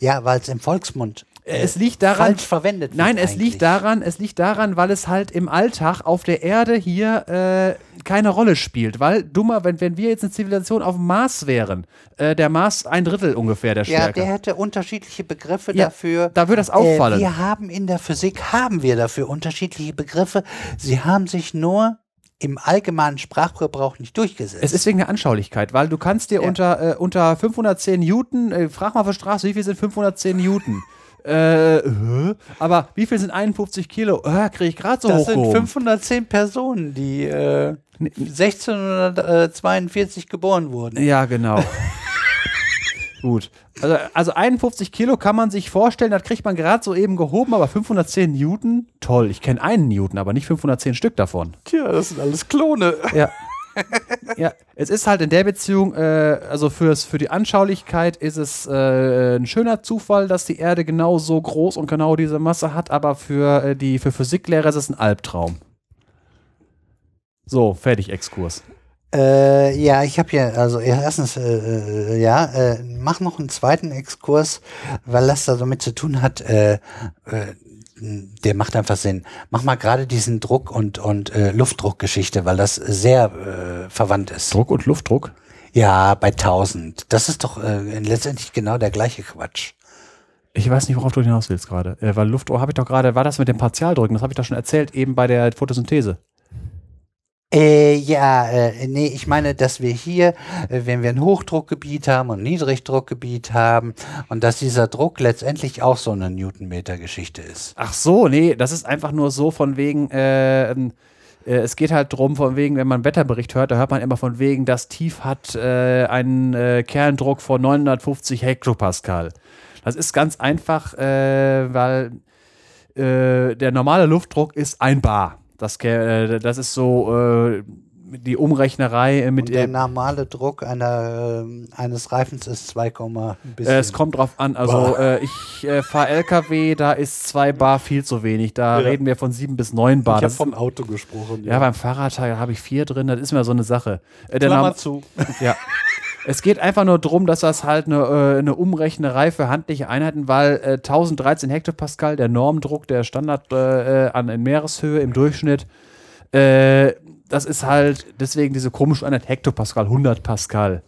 Ja, weil es im Volksmund äh, es liegt daran, falsch verwendet wird. Nein, es eigentlich. liegt daran, es liegt daran, weil es halt im Alltag auf der Erde hier äh, keine Rolle spielt. Weil dummer, wenn, wenn wir jetzt eine Zivilisation auf dem Mars wären, äh, der Mars ein Drittel ungefähr der Stärke. Ja, der hätte unterschiedliche Begriffe ja, dafür. Da würde das auffallen. Äh, wir haben in der Physik haben wir dafür unterschiedliche Begriffe. Sie haben sich nur im allgemeinen Sprachgebrauch nicht durchgesetzt. Es ist wegen der Anschaulichkeit, weil du kannst dir ja. unter, äh, unter 510 Newton, äh, frag mal auf der Straße, wie viel sind 510 Newton? Äh, aber wie viel sind 51 Kilo? Äh, Kriege ich gerade so Das sind 510 Personen, die äh, 1642 geboren wurden. Ja, genau. Gut. Also, also 51 Kilo kann man sich vorstellen, das kriegt man gerade so eben gehoben, aber 510 Newton, toll. Ich kenne einen Newton, aber nicht 510 Stück davon. Tja, das sind alles Klone. Ja. ja, es ist halt in der Beziehung, äh, also fürs, für die Anschaulichkeit ist es äh, ein schöner Zufall, dass die Erde genau so groß und genau diese Masse hat, aber für äh, die für Physiklehrer ist es ein Albtraum. So, fertig, Exkurs. Äh, ja, ich habe ja, also erstens, äh, äh, ja, äh, mach noch einen zweiten Exkurs, weil das da damit zu tun hat, äh, äh, der macht einfach Sinn. Mach mal gerade diesen Druck und, und äh, Luftdruckgeschichte, weil das sehr äh, verwandt ist. Druck und Luftdruck? Ja, bei 1000. Das ist doch äh, letztendlich genau der gleiche Quatsch. Ich weiß nicht, worauf du hinaus willst gerade. Äh, weil Luftdruck habe ich doch gerade, war das mit dem Partialdrücken? Das habe ich doch schon erzählt, eben bei der Photosynthese. Äh, ja, äh, nee, ich meine, dass wir hier, äh, wenn wir ein Hochdruckgebiet haben und ein Niedrigdruckgebiet haben und dass dieser Druck letztendlich auch so eine Newtonmeter-Geschichte ist. Ach so, nee, das ist einfach nur so von wegen, äh, Äh, es geht halt drum, von wegen, wenn man einen Wetterbericht hört, da hört man immer von wegen, das Tief hat äh, einen äh, Kerndruck von 950 Hektopascal. Das ist ganz einfach, äh, weil äh, der normale Luftdruck ist ein Bar. Das, äh, das ist so die Umrechnerei mit. Und der normale Druck einer, äh, eines Reifens ist 2, äh, Es kommt drauf an. Also äh, ich äh, fahre LKW, da ist 2 Bar viel zu wenig. Da ja. reden wir von 7 bis 9 Bar. Ich habe vom Auto gesprochen. Ja, ja beim Fahrrad habe ich 4 drin. Das ist mir so eine Sache. Äh, der Klammer zu. Ja. Es geht einfach nur darum, dass das halt eine, äh, eine Umrechnerei für handliche Einheiten, weil äh, 1013 Hektopascal, der Normdruck, der Standard äh, an in Meereshöhe im Durchschnitt, äh, das ist halt deswegen diese komische Einheit Hektopascal, 100 Pascal.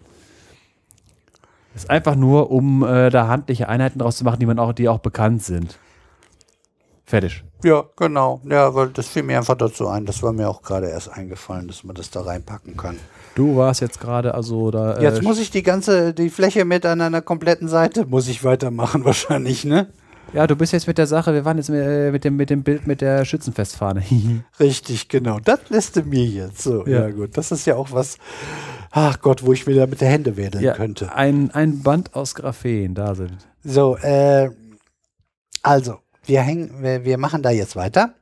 Ist einfach nur, um äh, da handliche Einheiten draus zu machen, die man auch, die auch bekannt sind. Fertig. Ja, genau. Ja, weil das fiel mir einfach dazu ein. Das war mir auch gerade erst eingefallen, dass man das da reinpacken kann. Du warst jetzt gerade also da. Äh, jetzt muss ich die ganze, die Fläche mit an einer kompletten Seite, muss ich weitermachen wahrscheinlich, ne? Ja, du bist jetzt mit der Sache, wir waren jetzt mit, äh, mit dem, mit dem Bild mit der Schützenfestfahne. Richtig, genau. Das lässt du mir jetzt. So, ja. ja. gut. Das ist ja auch was, ach Gott, wo ich wieder mit der Hände wedeln ja, könnte. Ein, ein Band aus Graphen, da sind. So, äh, also, wir hängen, wir, wir machen da jetzt weiter.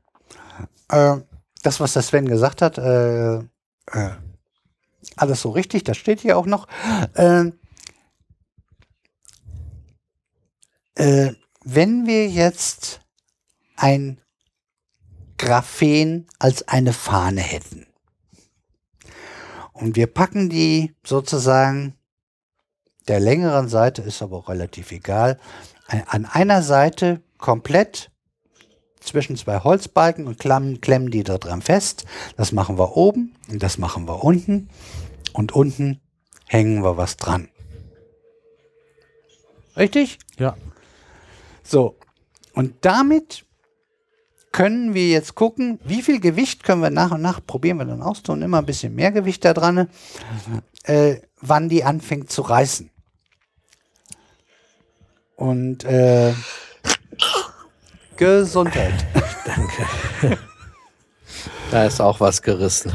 Äh, das, was der Sven gesagt hat, äh, äh, alles so richtig, das steht hier auch noch. Äh, äh, wenn wir jetzt ein Graphen als eine Fahne hätten und wir packen die sozusagen der längeren Seite, ist aber auch relativ egal, an einer Seite komplett zwischen zwei Holzbalken und klemmen, klemmen die da dran fest. Das machen wir oben und das machen wir unten und unten hängen wir was dran. Richtig? Ja. So, und damit können wir jetzt gucken, wie viel Gewicht können wir nach und nach, probieren wir dann auszutun, immer ein bisschen mehr Gewicht da dran, äh, wann die anfängt zu reißen. Und äh, Gesundheit. Danke. Da ist auch was gerissen.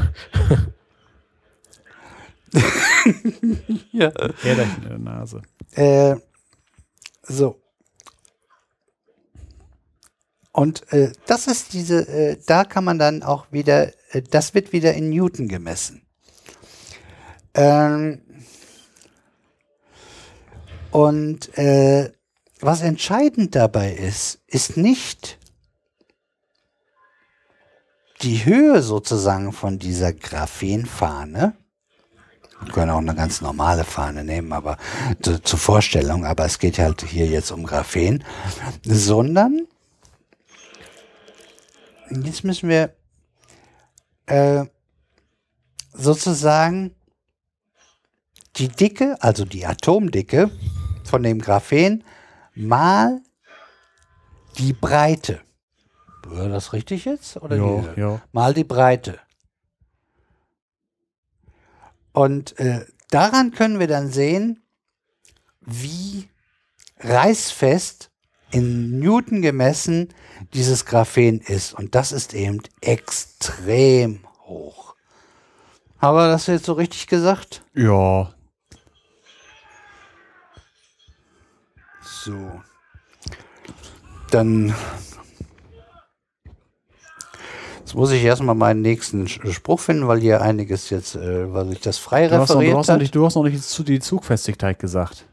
ja. Äderchen in der Nase. Äh, so. Und äh, das ist diese, äh, da kann man dann auch wieder, äh, das wird wieder in Newton gemessen. Ähm, und äh, was entscheidend dabei ist, ist nicht die Höhe sozusagen von dieser Graphenfahne. Wir können auch eine ganz normale Fahne nehmen, aber zu, zur Vorstellung, aber es geht halt hier jetzt um Graphen, sondern jetzt müssen wir äh, sozusagen die Dicke, also die Atomdicke von dem Graphen mal die Breite. War das richtig jetzt? Oder jo, jo. Mal die Breite. Und äh, daran können wir dann sehen, wie reißfest in Newton gemessen dieses Graphen ist. Und das ist eben extrem hoch. Haben wir das jetzt so richtig gesagt? Ja. So. Dann Jetzt muss ich erstmal meinen nächsten Spruch finden, weil hier einiges jetzt, äh, weil ich das frei du referiert hast noch, du, hast noch nicht, du hast noch nicht die Zugfestigkeit gesagt.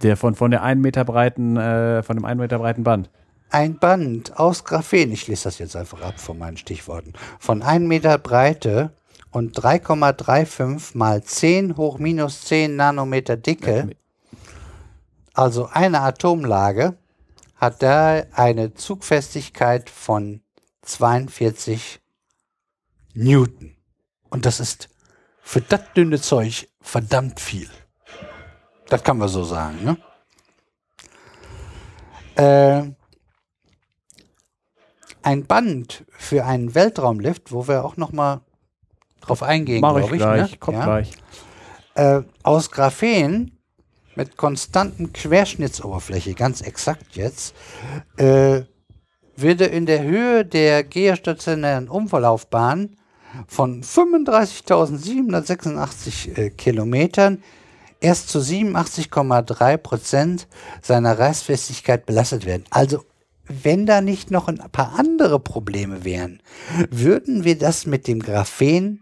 Der von, von der 1 Meter breiten, äh, von dem 1 Meter breiten Band. Ein Band aus Graphen, ich lese das jetzt einfach ab von meinen Stichworten, von 1 Meter Breite und 3,35 mal 10 hoch minus 10 Nanometer Dicke, also eine Atomlage, hat da eine Zugfestigkeit von 42 Newton. Und das ist für das dünne Zeug verdammt viel. Das kann man so sagen. Ne? Äh, ein Band für einen Weltraumlift, wo wir auch noch mal drauf eingehen, Mach ich, ich gleich, ne? kommt ja? gleich. Äh, aus Graphen mit konstanten Querschnittsoberfläche, ganz exakt jetzt, äh, würde in der Höhe der geostationären Umverlaufbahn von 35.786 äh, Kilometern erst zu 87,3 Prozent seiner Reißfestigkeit belastet werden. Also wenn da nicht noch ein paar andere Probleme wären, würden wir das mit dem Graphen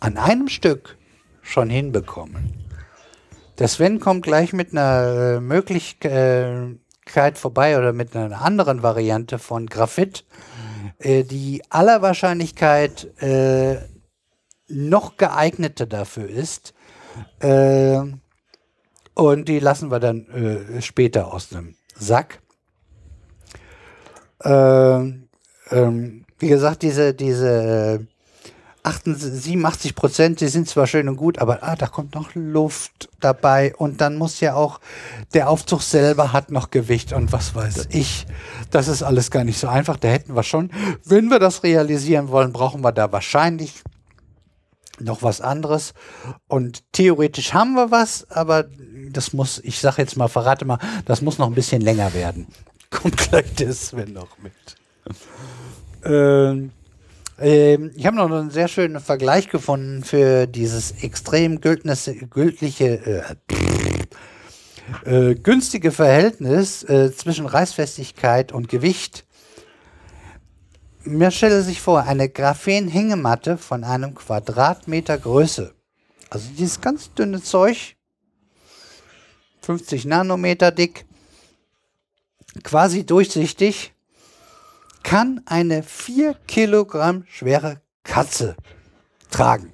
an einem Stück schon hinbekommen. Der Sven kommt gleich mit einer äh, Möglichkeit vorbei oder mit einer anderen Variante von Graphit, äh, die aller Wahrscheinlichkeit äh, noch geeigneter dafür ist. Und die lassen wir dann später aus dem Sack. Ähm, ähm, wie gesagt, diese, diese 87 Prozent, die sind zwar schön und gut, aber ah, da kommt noch Luft dabei und dann muss ja auch der Aufzug selber hat noch Gewicht und was weiß ich. Das ist alles gar nicht so einfach. Da hätten wir schon, wenn wir das realisieren wollen, brauchen wir da wahrscheinlich noch was anderes. Und theoretisch haben wir was, aber das muss, ich sage jetzt mal, verrate mal, das muss noch ein bisschen länger werden. Kommt gleich der Sven noch mit. Ähm, ähm, ich habe noch einen sehr schönen Vergleich gefunden für dieses extrem gültliche, äh, äh, günstige Verhältnis äh, zwischen Reißfestigkeit und Gewicht. Mir stelle sich vor, eine Graphen-Hängematte von einem Quadratmeter Größe. Also dieses ganz dünne Zeug, 50 Nanometer dick, quasi durchsichtig, kann eine 4 Kilogramm schwere Katze tragen.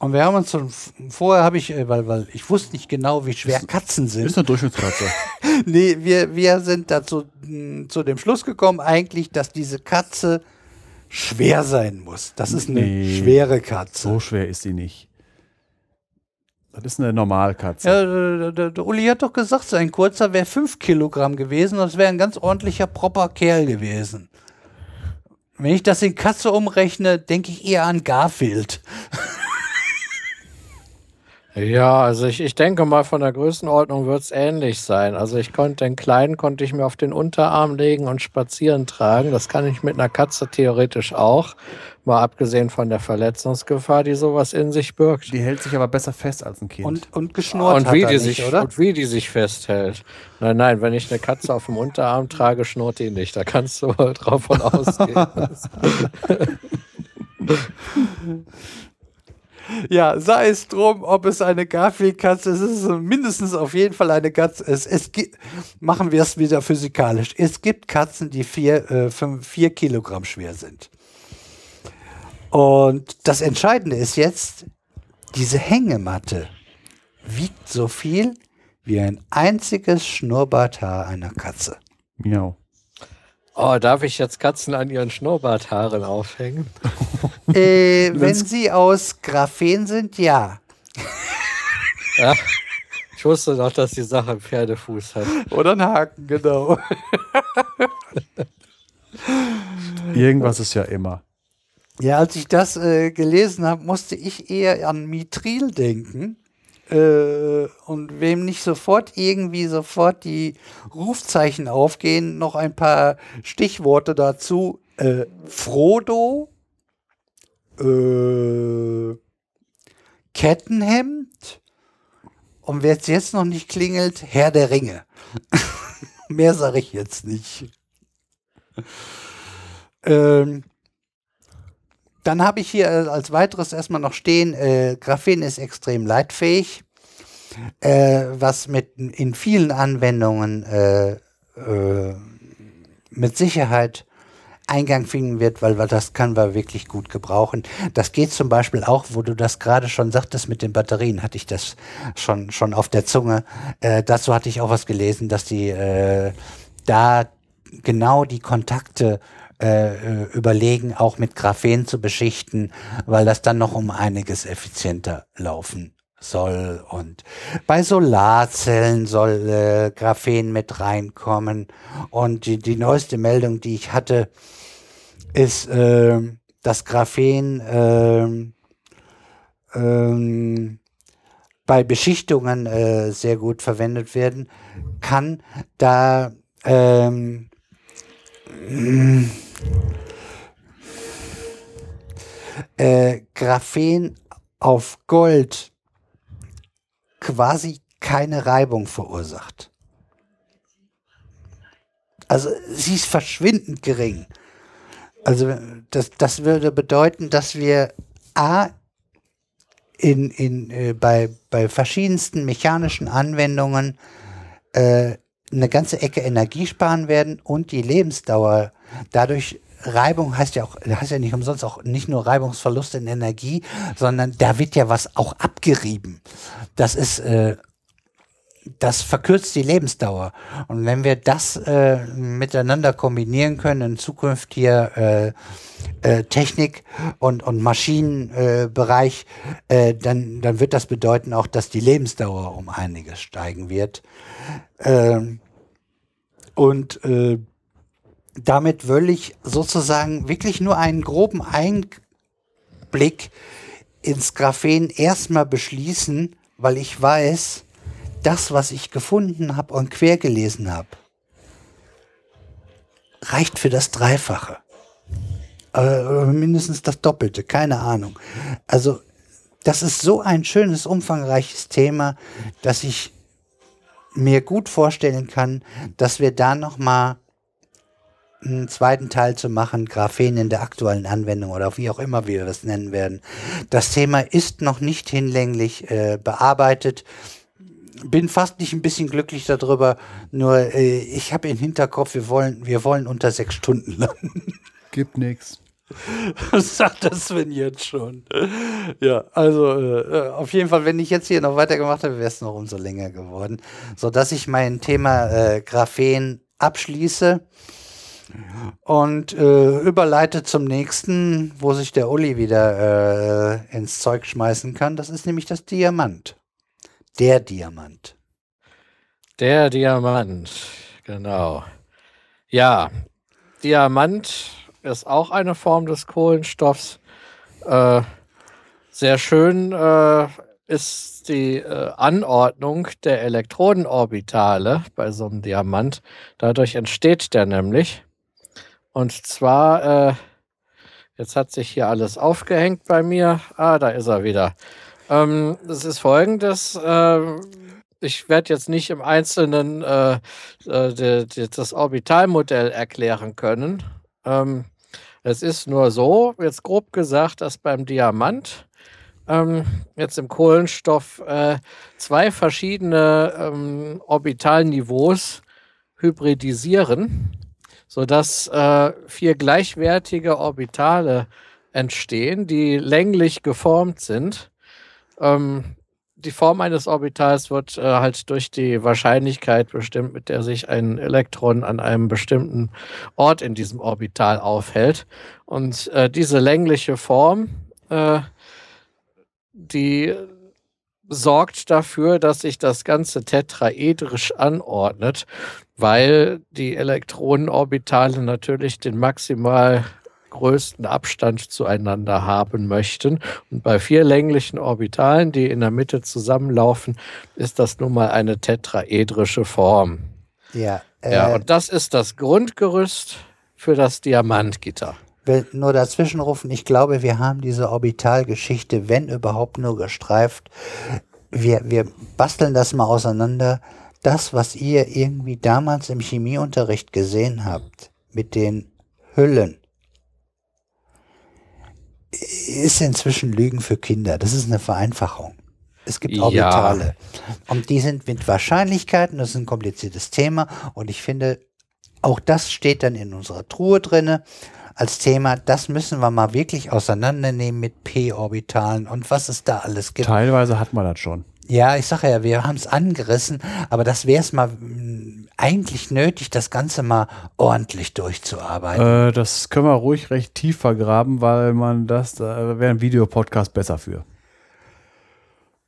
Und wir haben uns schon, vorher habe ich, äh, weil, weil ich wusste nicht genau, wie schwer Katzen sind. Ist eine Durchschnittskatze. nee, wir, wir sind dazu hm, zu dem Schluss gekommen, eigentlich, dass diese Katze schwer sein muss. Das ist eine nee, schwere Katze. So schwer ist sie nicht. Das ist eine Normalkatze. Ja, der, der, der Uli hat doch gesagt, sein kurzer wäre 5 Kilogramm gewesen und es wäre ein ganz ordentlicher, proper Kerl gewesen. Wenn ich das in Katze umrechne, denke ich eher an Garfield. Ja, also ich, ich denke mal, von der Größenordnung wird es ähnlich sein. Also ich konnte den kleinen konnte ich mir auf den Unterarm legen und spazieren tragen. Das kann ich mit einer Katze theoretisch auch. Mal abgesehen von der Verletzungsgefahr, die sowas in sich birgt. Die hält sich aber besser fest als ein Kind. Und, und geschnurrt und wie die nicht, sich, oder? Und wie die sich festhält. Nein, nein, wenn ich eine Katze auf dem Unterarm trage, schnurrt die nicht. Da kannst du drauf von ausgehen. Ja, sei es drum, ob es eine Garfield-Katze ist, es ist mindestens auf jeden Fall eine Katze. Es, es gibt, machen wir es wieder physikalisch. Es gibt Katzen, die vier, äh, fünf, vier Kilogramm schwer sind. Und das Entscheidende ist jetzt, diese Hängematte wiegt so viel wie ein einziges Schnurrbarthaar einer Katze. Miau. Oh, darf ich jetzt Katzen an ihren Schnurrbarthaaren aufhängen? Äh, wenn sie aus Graphen sind, ja. ja. Ich wusste doch, dass die Sache einen Pferdefuß hat. Oder einen Haken, genau. Irgendwas ist ja immer. Ja, als ich das äh, gelesen habe, musste ich eher an Mithril denken. Äh, und wem nicht sofort irgendwie sofort die Rufzeichen aufgehen, noch ein paar Stichworte dazu. Äh, Frodo, äh, Kettenhemd und wer jetzt noch nicht klingelt, Herr der Ringe. Mehr sage ich jetzt nicht. Ähm, dann habe ich hier als weiteres erstmal noch stehen, äh, Graphen ist extrem leitfähig, äh, was mit in vielen Anwendungen äh, äh mit Sicherheit Eingang finden wird, weil das kann wir wirklich gut gebrauchen. Das geht zum Beispiel auch, wo du das gerade schon sagtest mit den Batterien, hatte ich das schon, schon auf der Zunge. Äh, dazu hatte ich auch was gelesen, dass die äh, da genau die Kontakte äh, überlegen, auch mit Graphen zu beschichten, weil das dann noch um einiges effizienter laufen soll. Und bei Solarzellen soll äh, Graphen mit reinkommen. Und die, die neueste Meldung, die ich hatte, ist, äh, dass Graphen äh, ähm, bei Beschichtungen äh, sehr gut verwendet werden kann, da ähm, äh, Graphen auf Gold quasi keine Reibung verursacht. Also sie ist verschwindend gering. Also das, das würde bedeuten, dass wir A in, in, äh, bei, bei verschiedensten mechanischen Anwendungen äh, eine ganze Ecke Energie sparen werden und die Lebensdauer dadurch Reibung heißt ja auch, heißt ja nicht umsonst auch nicht nur Reibungsverlust in Energie, sondern da wird ja was auch abgerieben. Das ist, äh, das verkürzt die Lebensdauer. Und wenn wir das äh, miteinander kombinieren können, in Zukunft hier äh, äh, Technik und, und Maschinenbereich, äh, dann, dann wird das bedeuten auch, dass die Lebensdauer um einiges steigen wird. Ähm, und äh, damit will ich sozusagen wirklich nur einen groben Einblick ins Graphen erstmal beschließen, weil ich weiß, das, was ich gefunden habe und quer gelesen habe, reicht für das Dreifache. Äh, mindestens das Doppelte, keine Ahnung. Also, das ist so ein schönes, umfangreiches Thema, dass ich mir gut vorstellen kann, dass wir da noch mal einen zweiten Teil zu machen, Graphen in der aktuellen Anwendung oder wie auch immer wir das nennen werden. Das Thema ist noch nicht hinlänglich äh, bearbeitet. Bin fast nicht ein bisschen glücklich darüber, nur äh, ich habe im Hinterkopf, wir wollen, wir wollen unter sechs Stunden landen. Gibt nichts. Was sagt das Sven jetzt schon? Ja, also äh, auf jeden Fall, wenn ich jetzt hier noch weitergemacht hätte, wäre es noch umso länger geworden, sodass ich mein Thema äh, Graphen abschließe und äh, überleite zum nächsten, wo sich der Uli wieder äh, ins Zeug schmeißen kann. Das ist nämlich das Diamant. Der Diamant. Der Diamant, genau. Ja, Diamant ist auch eine Form des Kohlenstoffs. Äh, sehr schön äh, ist die äh, Anordnung der Elektrodenorbitale bei so einem Diamant. Dadurch entsteht der nämlich. Und zwar, äh, jetzt hat sich hier alles aufgehängt bei mir. Ah, da ist er wieder. Ähm, das ist folgendes. Äh, ich werde jetzt nicht im Einzelnen äh, äh de, de, das Orbitalmodell erklären können. Ähm, es ist nur so, jetzt grob gesagt, dass beim Diamant ähm, jetzt im Kohlenstoff äh, zwei verschiedene ähm, Orbitalniveaus hybridisieren sodass äh, vier gleichwertige Orbitale entstehen, die länglich geformt sind. Ähm, die Form eines Orbitals wird äh, halt durch die Wahrscheinlichkeit bestimmt, mit der sich ein Elektron an einem bestimmten Ort in diesem Orbital aufhält. Und äh, diese längliche Form, äh, die sorgt dafür, dass sich das Ganze tetraedrisch anordnet, weil die Elektronenorbitale natürlich den maximal größten Abstand zueinander haben möchten. Und bei vier länglichen Orbitalen, die in der Mitte zusammenlaufen, ist das nun mal eine tetraedrische Form. Ja, äh, ja und das ist das Grundgerüst für das Diamantgitter will nur dazwischen rufen, ich glaube, wir haben diese Orbitalgeschichte, wenn überhaupt nur gestreift. Wir, wir basteln das mal auseinander. Das, was ihr irgendwie damals im Chemieunterricht gesehen habt, mit den Hüllen, ist inzwischen Lügen für Kinder. Das ist eine Vereinfachung. Es gibt Orbitale. Ja. Und die sind mit Wahrscheinlichkeiten, das ist ein kompliziertes Thema. Und ich finde, auch das steht dann in unserer Truhe drinne als Thema, das müssen wir mal wirklich auseinandernehmen mit p-Orbitalen und was es da alles gibt. Teilweise hat man das schon. Ja, ich sage ja, wir haben es angerissen, aber das wäre es mal mm, eigentlich nötig, das Ganze mal ordentlich durchzuarbeiten. Äh, das können wir ruhig recht tief vergraben, weil man das, da wäre ein Videopodcast besser für.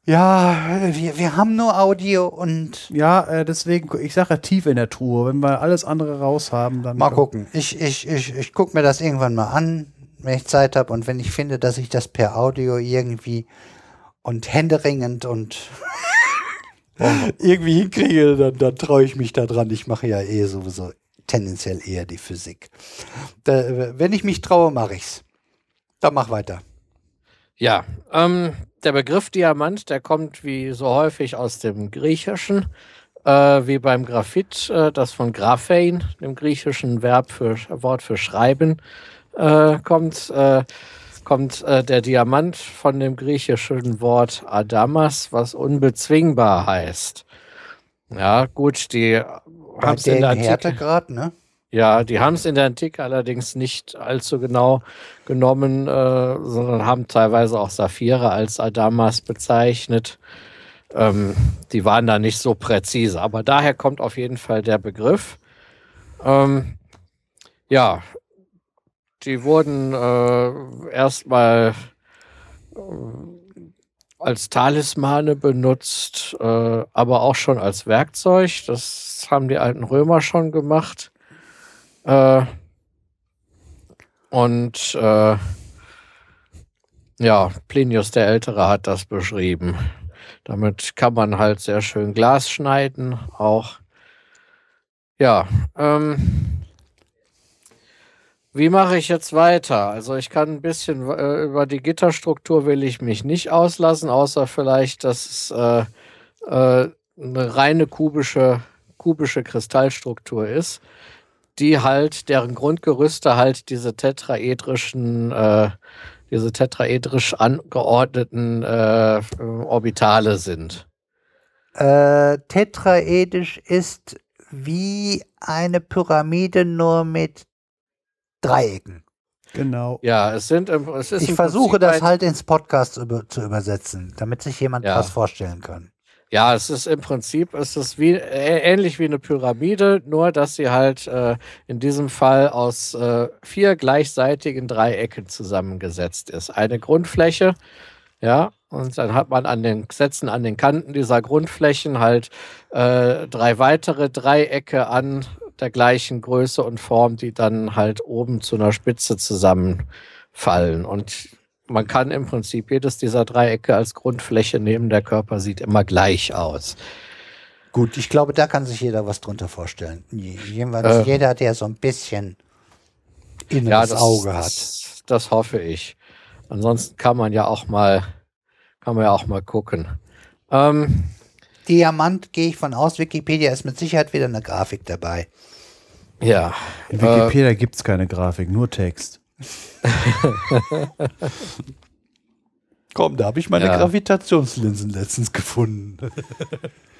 Ja, wir, wir haben nur Audio und. Ja, äh, deswegen, ich sage ja tief in der Truhe. Wenn wir alles andere raus haben, dann. Mal gucken. Ich, ich, ich, ich gucke mir das irgendwann mal an, wenn ich Zeit habe. Und wenn ich finde, dass ich das per Audio irgendwie und händeringend und irgendwie hinkriege, dann, dann traue ich mich da dran. Ich mache ja eh sowieso tendenziell eher die Physik. Da, wenn ich mich traue, mache ich's. Dann mach weiter. Ja, ähm, der Begriff Diamant, der kommt wie so häufig aus dem Griechischen, äh, wie beim Graphit, äh, das von Graphein, dem griechischen Verb für Wort für Schreiben, äh, kommt. Kommt äh, der Diamant von dem griechischen Wort Adamas, was unbezwingbar heißt. Ja, gut, die haben es in der Härtegrad, ne? Ja, die haben es in der Antike allerdings nicht allzu genau genommen, äh, sondern haben teilweise auch Saphire als Adamas bezeichnet. Ähm, die waren da nicht so präzise, aber daher kommt auf jeden Fall der Begriff. Ähm, ja, die wurden äh, erstmal äh, als Talismane benutzt, äh, aber auch schon als Werkzeug. Das haben die alten Römer schon gemacht. Äh, und äh, ja, Plinius der Ältere hat das beschrieben. Damit kann man halt sehr schön Glas schneiden, auch. Ja, ähm, wie mache ich jetzt weiter? Also ich kann ein bisschen äh, über die Gitterstruktur will ich mich nicht auslassen, außer vielleicht, dass es äh, äh, eine reine kubische, kubische Kristallstruktur ist, die halt, deren Grundgerüste halt diese tetraedrischen, äh, diese tetraedrisch angeordneten äh, Orbitale sind. Äh, tetraedisch ist wie eine Pyramide nur mit Dreiecken. Genau. Ja, es sind. Es ist ich versuche das halt ins Podcast über, zu übersetzen, damit sich jemand ja. was vorstellen kann. Ja, es ist im Prinzip, es ist wie, ähnlich wie eine Pyramide, nur dass sie halt äh, in diesem Fall aus äh, vier gleichseitigen Dreiecken zusammengesetzt ist. Eine Grundfläche, ja, und dann hat man an den Sätzen, an den Kanten dieser Grundflächen halt äh, drei weitere Dreiecke an der gleichen Größe und Form, die dann halt oben zu einer Spitze zusammenfallen. Und man kann im Prinzip jedes dieser Dreiecke als Grundfläche nehmen. Der Körper sieht immer gleich aus. Gut, ich glaube, da kann sich jeder was drunter vorstellen. Jedenfalls äh, jeder, der so ein bisschen inneres ja, das, Auge hat. Das, das hoffe ich. Ansonsten kann man ja auch mal, kann man ja auch mal gucken. Ähm, Diamant gehe ich von aus. Wikipedia ist mit Sicherheit wieder eine Grafik dabei. Ja. In Wikipedia äh, gibt es keine Grafik, nur Text. Komm, da habe ich meine ja. Gravitationslinsen letztens gefunden.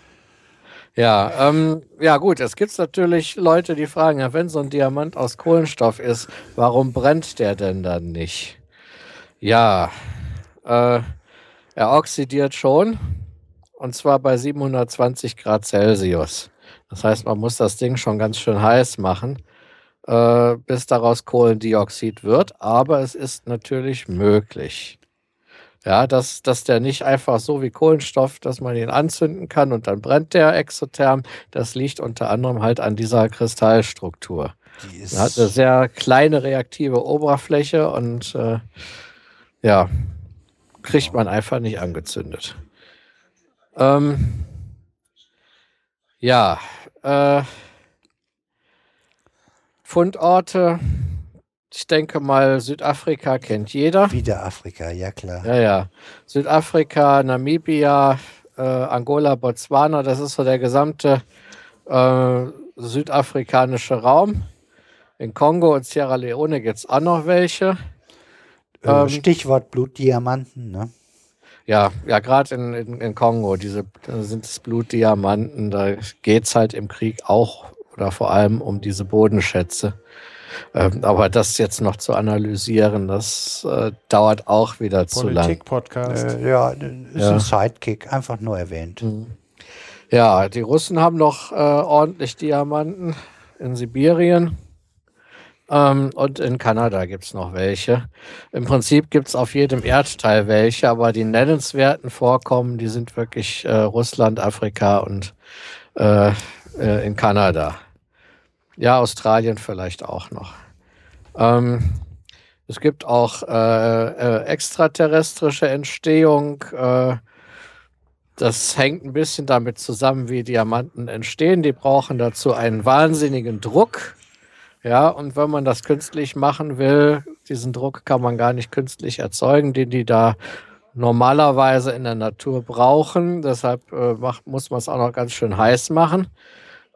ja, ähm, ja gut, es gibt natürlich Leute, die fragen, ja, wenn so ein Diamant aus Kohlenstoff ist, warum brennt der denn dann nicht? Ja, äh, er oxidiert schon, und zwar bei 720 Grad Celsius. Das heißt, man muss das Ding schon ganz schön heiß machen, äh, bis daraus Kohlendioxid wird. Aber es ist natürlich möglich. Ja, dass, dass der nicht einfach so wie Kohlenstoff, dass man ihn anzünden kann und dann brennt der exotherm. Das liegt unter anderem halt an dieser Kristallstruktur. Die ist hat eine sehr kleine reaktive Oberfläche und äh, ja, kriegt man einfach nicht angezündet. Ähm, ja, äh, Fundorte. Ich denke mal, Südafrika kennt jeder. Wieder Afrika, ja klar. Ja, ja. Südafrika, Namibia, äh, Angola, Botswana, das ist so der gesamte äh, südafrikanische Raum. In Kongo und Sierra Leone gibt es auch noch welche. Äh, ähm, Stichwort Blutdiamanten, ne? Ja, ja, gerade in, in, in, Kongo, diese sind es Blutdiamanten, da geht es halt im Krieg auch oder vor allem um diese Bodenschätze. Ähm, aber das jetzt noch zu analysieren, das äh, dauert auch wieder Politik zu lang. Politik-Podcast. Äh, ja, ist ja. ein Sidekick, einfach nur erwähnt. Mhm. Ja, die Russen haben noch äh, ordentlich Diamanten in Sibirien. Ähm, und in Kanada gibt es noch welche. Im Prinzip gibt es auf jedem Erdteil welche, aber die nennenswerten Vorkommen, die sind wirklich äh, Russland, Afrika und äh, äh, in Kanada. Ja, Australien vielleicht auch noch. Ähm, es gibt auch äh, äh, extraterrestrische Entstehung. Äh, das hängt ein bisschen damit zusammen, wie Diamanten entstehen. Die brauchen dazu einen wahnsinnigen Druck Ja, und wenn man das künstlich machen will, diesen Druck kann man gar nicht künstlich erzeugen, den die da normalerweise in der Natur brauchen. Deshalb äh, macht, muss man es auch noch ganz schön heiß machen.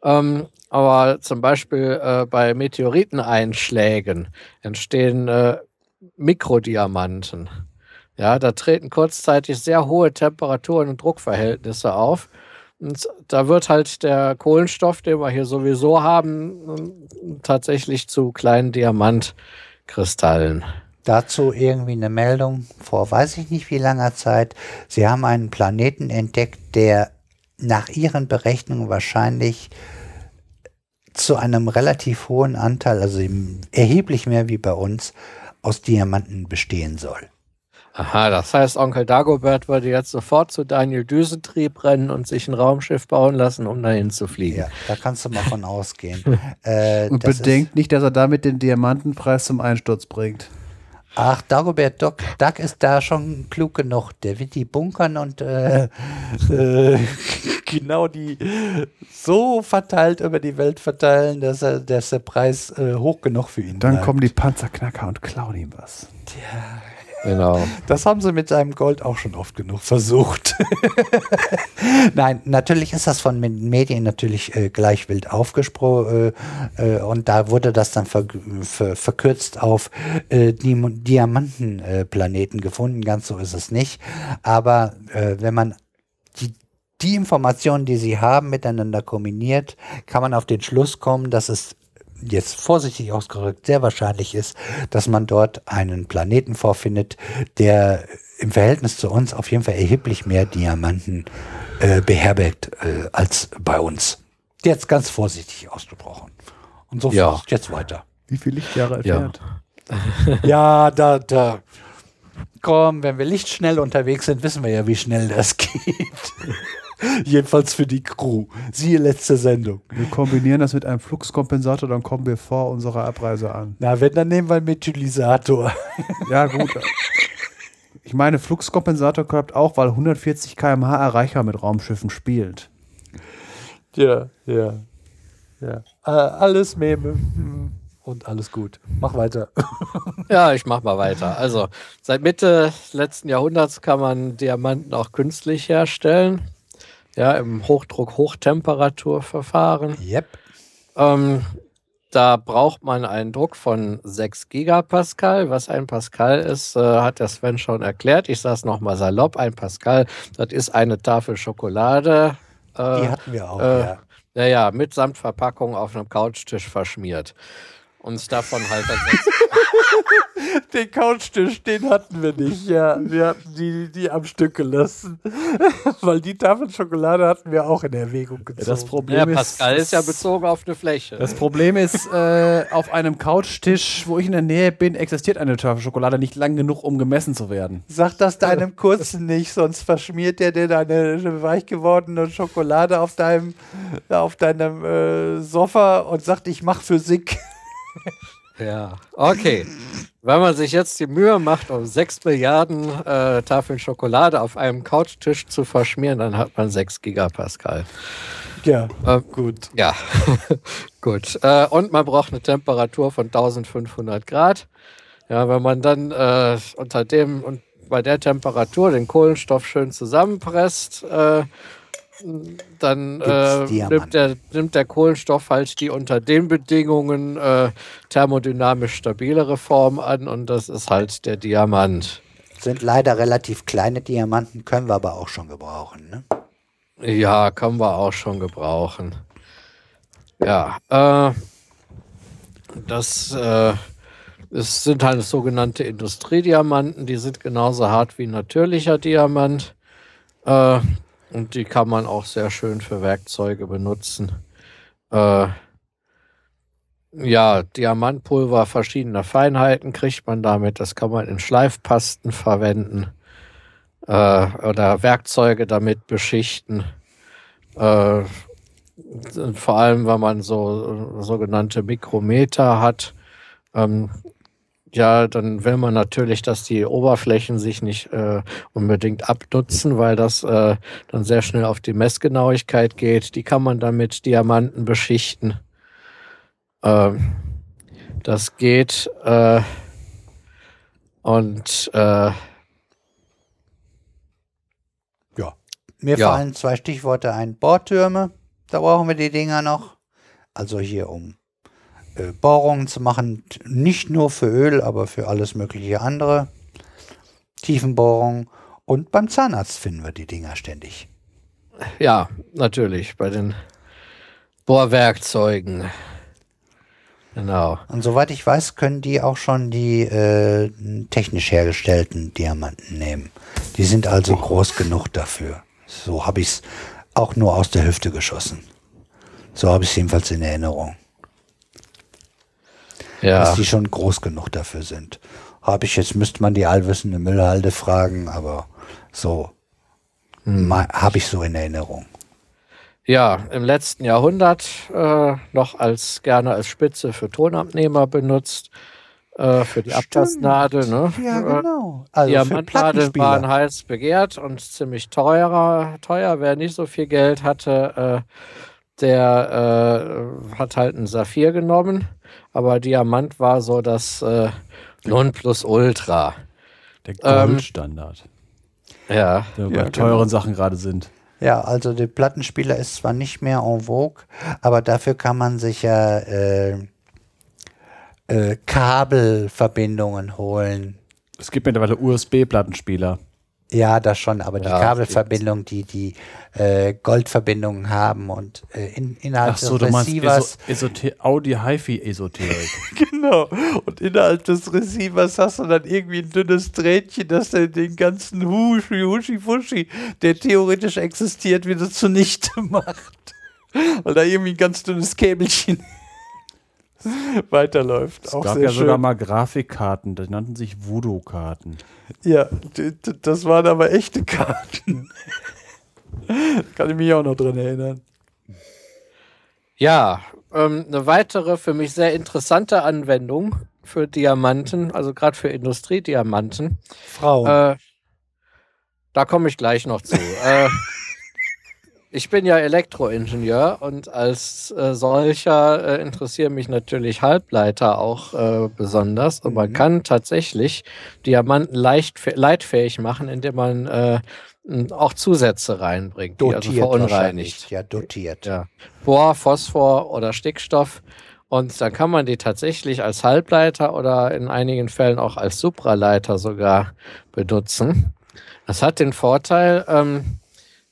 Ähm, aber zum Beispiel äh, bei Meteoriteneinschlägen entstehen äh, Mikrodiamanten. Ja, da treten kurzzeitig sehr hohe Temperaturen und Druckverhältnisse auf. Und da wird halt der Kohlenstoff, den wir hier sowieso haben, tatsächlich zu kleinen Diamantkristallen. Dazu irgendwie eine Meldung vor weiß ich nicht wie langer Zeit. Sie haben einen Planeten entdeckt, der nach ihren Berechnungen wahrscheinlich zu einem relativ hohen Anteil, also erheblich mehr wie bei uns, aus Diamanten bestehen soll. Aha, das heißt, Onkel Dagobert würde jetzt sofort zu Daniel Düsentrieb rennen und sich ein Raumschiff bauen lassen, um dahin zu fliegen. Ja, da kannst du mal von ausgehen. Äh, und bedenkt nicht, dass er damit den Diamantenpreis zum Einsturz bringt. Ach, Dagobert Duck, Duck ist da schon klug genug. Der wird die bunkern und äh, äh, genau die so verteilt über die Welt verteilen, dass, er, dass der Preis äh, hoch genug für ihn Dann bleibt. kommen die Panzerknacker und klauen ihm was. Tja. Genau. Das haben sie mit seinem Gold auch schon oft genug versucht. Nein, natürlich ist das von Medien natürlich äh, gleich wild aufgesprochen äh, äh, und da wurde das dann ver ver verkürzt auf äh, Diamantenplaneten gefunden. Ganz so ist es nicht. Aber äh, wenn man die die Informationen, die sie haben, miteinander kombiniert, kann man auf den Schluss kommen, dass es jetzt vorsichtig ausgedrückt sehr wahrscheinlich ist, dass man dort einen Planeten vorfindet, der im Verhältnis zu uns auf jeden Fall erheblich mehr Diamanten äh, beherbergt äh, als bei uns. Jetzt ganz vorsichtig ausgesprochen. Und so ja. jetzt weiter. Wie viele Lichtjahre entfernt? Ja. ja, da, da. Komm, wenn wir lichtschnell unterwegs sind, wissen wir ja, wie schnell das geht. Jedenfalls für die Crew. Siehe letzte Sendung. Wir kombinieren das mit einem Fluxkompensator, dann kommen wir vor unserer Abreise an. Na, wenn, dann nehmen wir einen Methylisator. Ja, gut. Ich meine, Fluxkompensator klappt auch, weil 140 km/h erreichbar mit Raumschiffen spielt. Ja, ja. Ja. Äh, alles Meme. Und alles gut. Mach weiter. ja, ich mach mal weiter. Also, seit Mitte letzten Jahrhunderts kann man Diamanten auch künstlich herstellen ja, im Hochdruck-Hochtemperaturverfahren. Yep. Ähm, da braucht man einen Druck von 6 Gigapascal. Was ein Pascal ist, äh, hat der Sven schon erklärt. Ich sage es nochmal salopp. Ein Pascal, das ist eine Tafel Schokolade. Äh, Die hatten wir auch, äh, ja. Ja, ja, mitsamt Verpackung auf einem Couchtisch verschmiert. Uns davon halt Den Couchtisch, den hatten wir nicht. Ja, wir hatten die, die am Stück gelassen. Weil die Tafel Schokolade hatten wir auch in Erwägung gezogen. Ja, das Problem ja, Pascal ist, ist ja bezogen auf eine Fläche. Das Problem ist, äh, auf einem Couchtisch, wo ich in der Nähe bin, existiert eine Tafel Schokolade nicht lang genug, um gemessen zu werden. Sag das deinem Kurzen nicht, sonst verschmiert der dir deine weich gewordene Schokolade auf deinem, auf deinem äh, Sofa und sagt, ich mach Physik. Ja, okay. Wenn man sich jetzt die Mühe macht, um 6 Milliarden äh, Tafeln Schokolade auf einem Couchtisch zu verschmieren, dann hat man 6 Gigapascal. Ja, äh, gut. Ja, gut. Äh, und man braucht eine Temperatur von 1500 Grad. Ja, wenn man dann äh, unter dem und bei der Temperatur den Kohlenstoff schön zusammenpresst äh, dann äh, nimmt, der, nimmt der Kohlenstoff halt die unter den Bedingungen äh, thermodynamisch stabilere Form an und das ist halt der Diamant. Sind leider relativ kleine Diamanten, können wir aber auch schon gebrauchen, ne? Ja, können wir auch schon gebrauchen. Ja, äh, das äh, es sind halt sogenannte Industriediamanten, die sind genauso hart wie natürlicher Diamant. Äh, und die kann man auch sehr schön für Werkzeuge benutzen. Äh, ja, Diamantpulver verschiedener Feinheiten kriegt man damit. Das kann man in Schleifpasten verwenden äh, oder Werkzeuge damit beschichten. Äh, vor allem, wenn man so sogenannte Mikrometer hat, ähm, ja, dann will man natürlich, dass die Oberflächen sich nicht äh, unbedingt abnutzen, weil das äh, dann sehr schnell auf die Messgenauigkeit geht. Die kann man dann mit Diamanten beschichten. Ähm, Das geht äh, und äh, Ja. Mir Ja. fallen zwei Stichworte ein. Bohrtürme, da brauchen wir die Dinger noch. Also hier, um Bohrungen zu machen, nicht nur für Öl, aber für alles mögliche andere. Tiefenbohrungen. Und beim Zahnarzt finden wir die Dinger ständig. ja, natürlich bei den Bohrwerkzeugen. Genau. Und soweit ich weiß, können die auch schon die äh, technisch hergestellten Diamanten nehmen. Die sind also groß genug dafür. So habe ich es auch nur aus der Hüfte geschossen. So habe ich es jedenfalls in Erinnerung. Ja, dass die schon groß genug dafür sind. Habe ich jetzt, müsste man die allwissende Müllhalde fragen, aber so ma- habe ich so in Erinnerung. ja, im letzten Jahrhundert äh, noch als gerne als Spitze für Tonabnehmer benutzt, äh, für die Stimmt. Abtassnadel. Ne? Ja, Äh, genau. Also Diamantnadeln waren heiß begehrt und ziemlich teurer, teuer. Wer nicht so viel Geld hatte, äh, der äh, hat halt einen Saphir genommen. Aber Diamant war so das äh, Nonplusultra. Der Ähm, Goldstandard, Ja, der bei ja, teuren genau. Sachen gerade sind. Ja, also der Plattenspieler ist zwar nicht mehr en vogue, aber dafür kann man sich ja äh, äh, Kabelverbindungen holen. Es gibt mittlerweile USB-Plattenspieler. Ja, das schon, aber die Ja, Kabelverbindungen, die die äh, Goldverbindungen haben und äh, in, innerhalb Ach so, des Receivers Eso Audi Hi-Fi-Esoterik. Genau. Und innerhalb des Receivers hast du dann irgendwie ein dünnes Drähtchen, das dann den ganzen Huschi, Huschi, Fuschi, der theoretisch existiert, wieder zunichte macht. Weil da irgendwie ein ganz dünnes Käbelchen weiterläuft. Es Auch gab sehr ja schön. sogar mal Grafikkarten, die nannten sich Voodoo-Karten. Ja, das waren aber echte Karten. Kann ich mich auch noch dran erinnern. Ja, ähm, eine weitere für mich sehr interessante Anwendung für Diamanten, also gerade für Industriediamanten. Frauen. Äh, da komme ich gleich noch zu. äh, ich bin ja Elektroingenieur und als äh, solcher äh, interessieren mich natürlich Halbleiter auch äh, besonders. Und man Mhm. kann tatsächlich Diamanten leicht leitfähig machen, indem man äh, auch Zusätze reinbringt, die also dotiert verunreinigt. Ja, dotiert. Ja. Bohr, Phosphor oder Stickstoff. Und dann kann man die tatsächlich als Halbleiter oder in einigen Fällen auch als Supraleiter sogar benutzen. Das hat den Vorteil, ähm,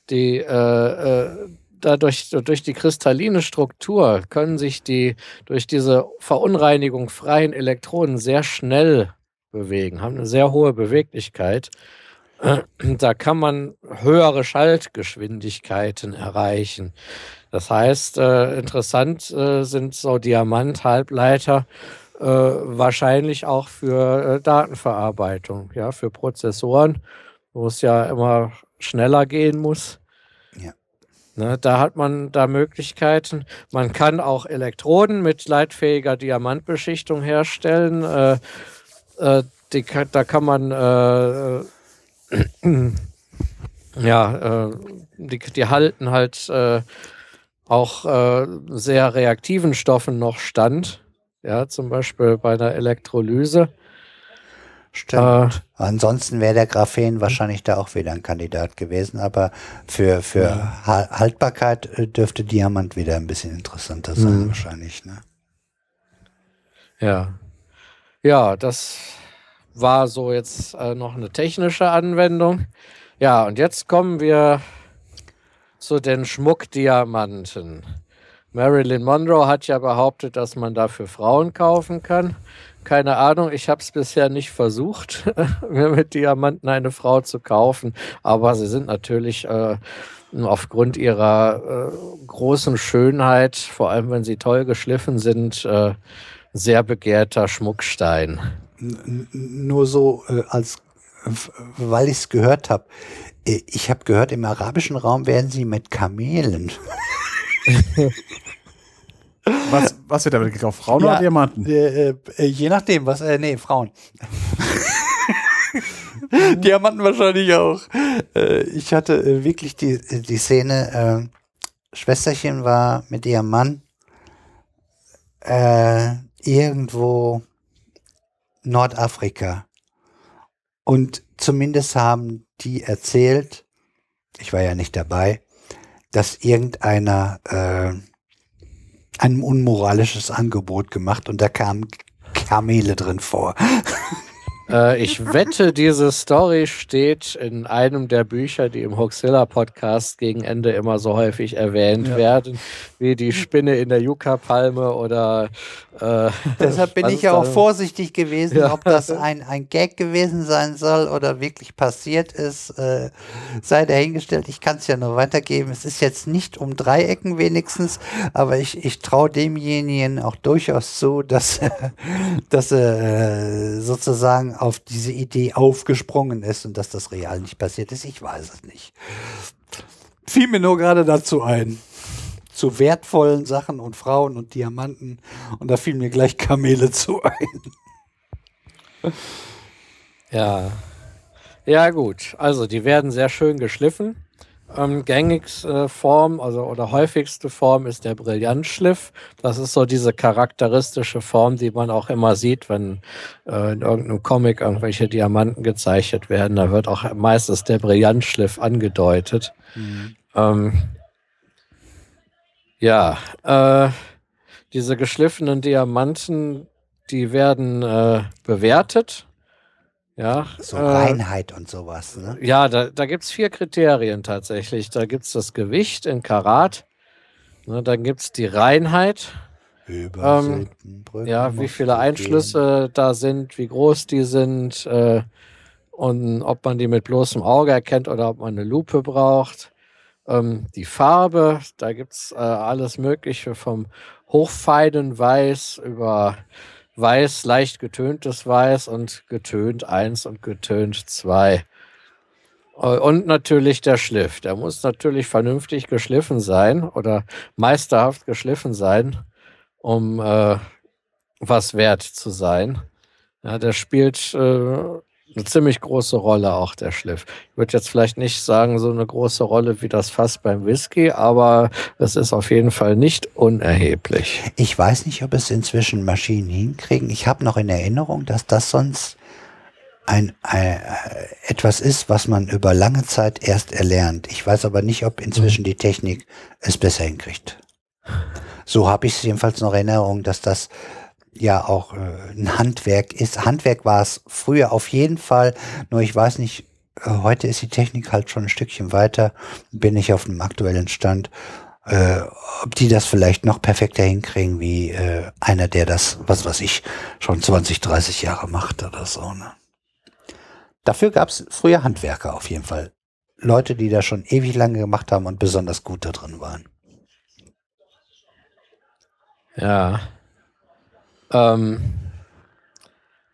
die äh, äh, dadurch durch die kristalline Struktur können sich die durch diese Verunreinigung freien Elektronen sehr schnell bewegen, haben eine sehr hohe Beweglichkeit. Da kann man höhere Schaltgeschwindigkeiten erreichen. Das heißt, äh, interessant äh, sind so Diamant-Halbleiter wahrscheinlich auch für Datenverarbeitung, ja, für Prozessoren, wo es ja immer schneller gehen muss. Ja. Ne, da hat man da Möglichkeiten. Man kann auch Elektroden mit leitfähiger Diamantbeschichtung herstellen. Äh, äh, die, da kann man äh, äh, ja, äh, die, die halten halt äh, auch sehr reaktiven Stoffen noch stand. Ja, zum Beispiel bei der Elektrolyse. Stimmt. Ansonsten wäre der Graphen wahrscheinlich da auch wieder ein Kandidat gewesen, aber für, für Ha- Haltbarkeit äh, dürfte Diamant wieder ein bisschen interessanter sein, Mhm. wahrscheinlich. Ne? Ja. Ja, das war so jetzt äh, noch eine technische Anwendung. Ja, und jetzt kommen wir zu den Schmuckdiamanten. Marilyn Monroe hat ja behauptet, dass man dafür Frauen kaufen kann. Keine Ahnung, ich habe es bisher nicht versucht, mir mit Diamanten eine Frau zu kaufen, aber sie sind natürlich äh, aufgrund ihrer äh, großen Schönheit, vor allem wenn sie toll geschliffen sind, äh, sehr begehrter Schmuckstein. N- Nur so äh, als, weil ich es gehört habe. Ich habe gehört, im arabischen Raum werden sie mit Kamelen. Was, was wird damit gekauft? Frauen Ja, oder Diamanten? Äh, äh, je nachdem, was, äh, nee, Frauen. Diamanten wahrscheinlich auch. Äh, ich hatte äh, wirklich die, die Szene, äh, Schwesterchen war mit ihrem Mann äh, irgendwo Nordafrika. Und zumindest haben die erzählt, ich war ja nicht dabei, dass irgendeiner äh, ein unmoralisches Angebot gemacht und da kamen Kamele drin vor. Äh, ich wette, diese Story steht in einem der Bücher, die im Hoaxilla Podcast gegen Ende immer so häufig erwähnt ja. werden, wie die Spinne in der Yucca-Palme oder. Äh, Deshalb bin ich ja auch vorsichtig gewesen, ja. ob das ein, ein Gag gewesen sein soll oder wirklich passiert ist. Äh, sei dahingestellt, ich kann es ja nur weitergeben. Es ist jetzt nicht um Dreiecken wenigstens, aber ich, ich traue demjenigen auch durchaus zu, dass, dass er äh, sozusagen auf diese Idee aufgesprungen ist und dass das real nicht passiert ist. Ich weiß es nicht. Fiel mir nur gerade dazu ein. Zu wertvollen Sachen und Frauen und Diamanten. Und da fielen mir gleich Kamele zu ein. Ja. Ja, gut. Also, die werden sehr schön geschliffen. Ähm, gängigste Form, also oder häufigste Form ist der Brillantschliff. Das ist so diese charakteristische Form, die man auch immer sieht, wenn äh, in irgendeinem Comic irgendwelche Diamanten gezeichnet werden. Da wird auch meistens der Brillantschliff angedeutet. Mhm. Ähm, ja, äh, diese geschliffenen Diamanten, die werden äh, bewertet ja, so äh, Reinheit und sowas. Ne? Ja, da, da gibt es vier Kriterien tatsächlich. Da gibt es das Gewicht in Karat, ne, dann gibt es die Reinheit. Ähm, ja, wie viele Einschlüsse gehen. da sind, wie groß die sind äh, und ob man die mit bloßem Auge erkennt oder ob man eine Lupe braucht. Ähm, die Farbe, da gibt es äh, alles Mögliche vom hochfeinen Weiß über Weiß, leicht getöntes Weiß und getönt 1 und getönt 2. Und natürlich der Schliff. Der muss natürlich vernünftig geschliffen sein oder meisterhaft geschliffen sein, um äh, was wert zu sein. Ja, der spielt äh, eine ziemlich große Rolle, auch der Schliff. Ich würde jetzt vielleicht nicht sagen, so eine große Rolle wie das Fass beim Whisky, aber es ist auf jeden Fall nicht unerheblich. Ich weiß nicht, ob es inzwischen Maschinen hinkriegen. Ich habe noch in Erinnerung, dass das sonst ein, ein, äh, etwas ist, was man über lange Zeit erst erlernt. Ich weiß aber nicht, ob inzwischen die Technik es besser hinkriegt. So habe ich jedenfalls noch in Erinnerung, dass das ja auch äh, ein Handwerk ist. Handwerk war es früher auf jeden Fall, nur ich weiß nicht, äh, heute ist die Technik halt schon ein Stückchen weiter, bin ich auf einem aktuellen Stand, äh, ob die das vielleicht noch perfekter hinkriegen wie äh, einer, der das, was weiß ich, schon 20, 30 Jahre macht oder so. Ne? Dafür gab es früher Handwerker auf jeden Fall. Leute, die da schon ewig lange gemacht haben und besonders gut da drin waren. Ja, ähm,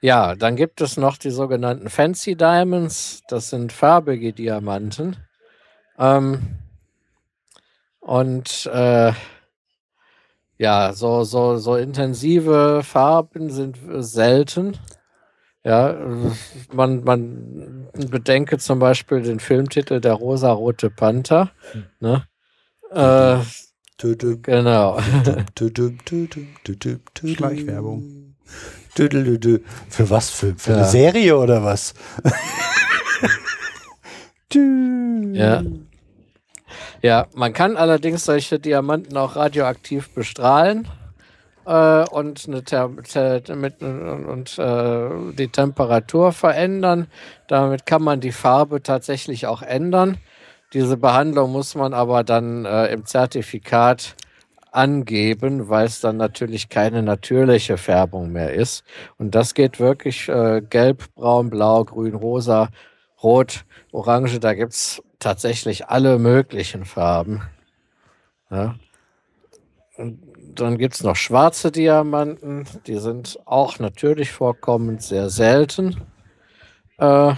ja, dann gibt es noch die sogenannten Fancy Diamonds. Das sind farbige Diamanten. Ähm, und äh, ja, so, so, so intensive Farben sind selten. Ja, man, man bedenke zum Beispiel den Filmtitel Der rosarote Panther. Ne? Äh, Genau. Schleichwerbung. Für was? Für, für ja. eine Serie oder was? ja. Ja, man kann allerdings solche Diamanten auch radioaktiv bestrahlen äh, und, eine mit, und äh, die Temperatur verändern. Damit kann man die Farbe tatsächlich auch ändern. Diese Behandlung muss man aber dann äh, im Zertifikat angeben, weil es dann natürlich keine natürliche Färbung mehr ist. Und das geht wirklich äh, gelb, braun, blau, grün, rosa, rot, orange. Da gibt es tatsächlich alle möglichen Farben. Ja. Dann gibt es noch schwarze Diamanten. Die sind auch natürlich vorkommend sehr selten. Äh,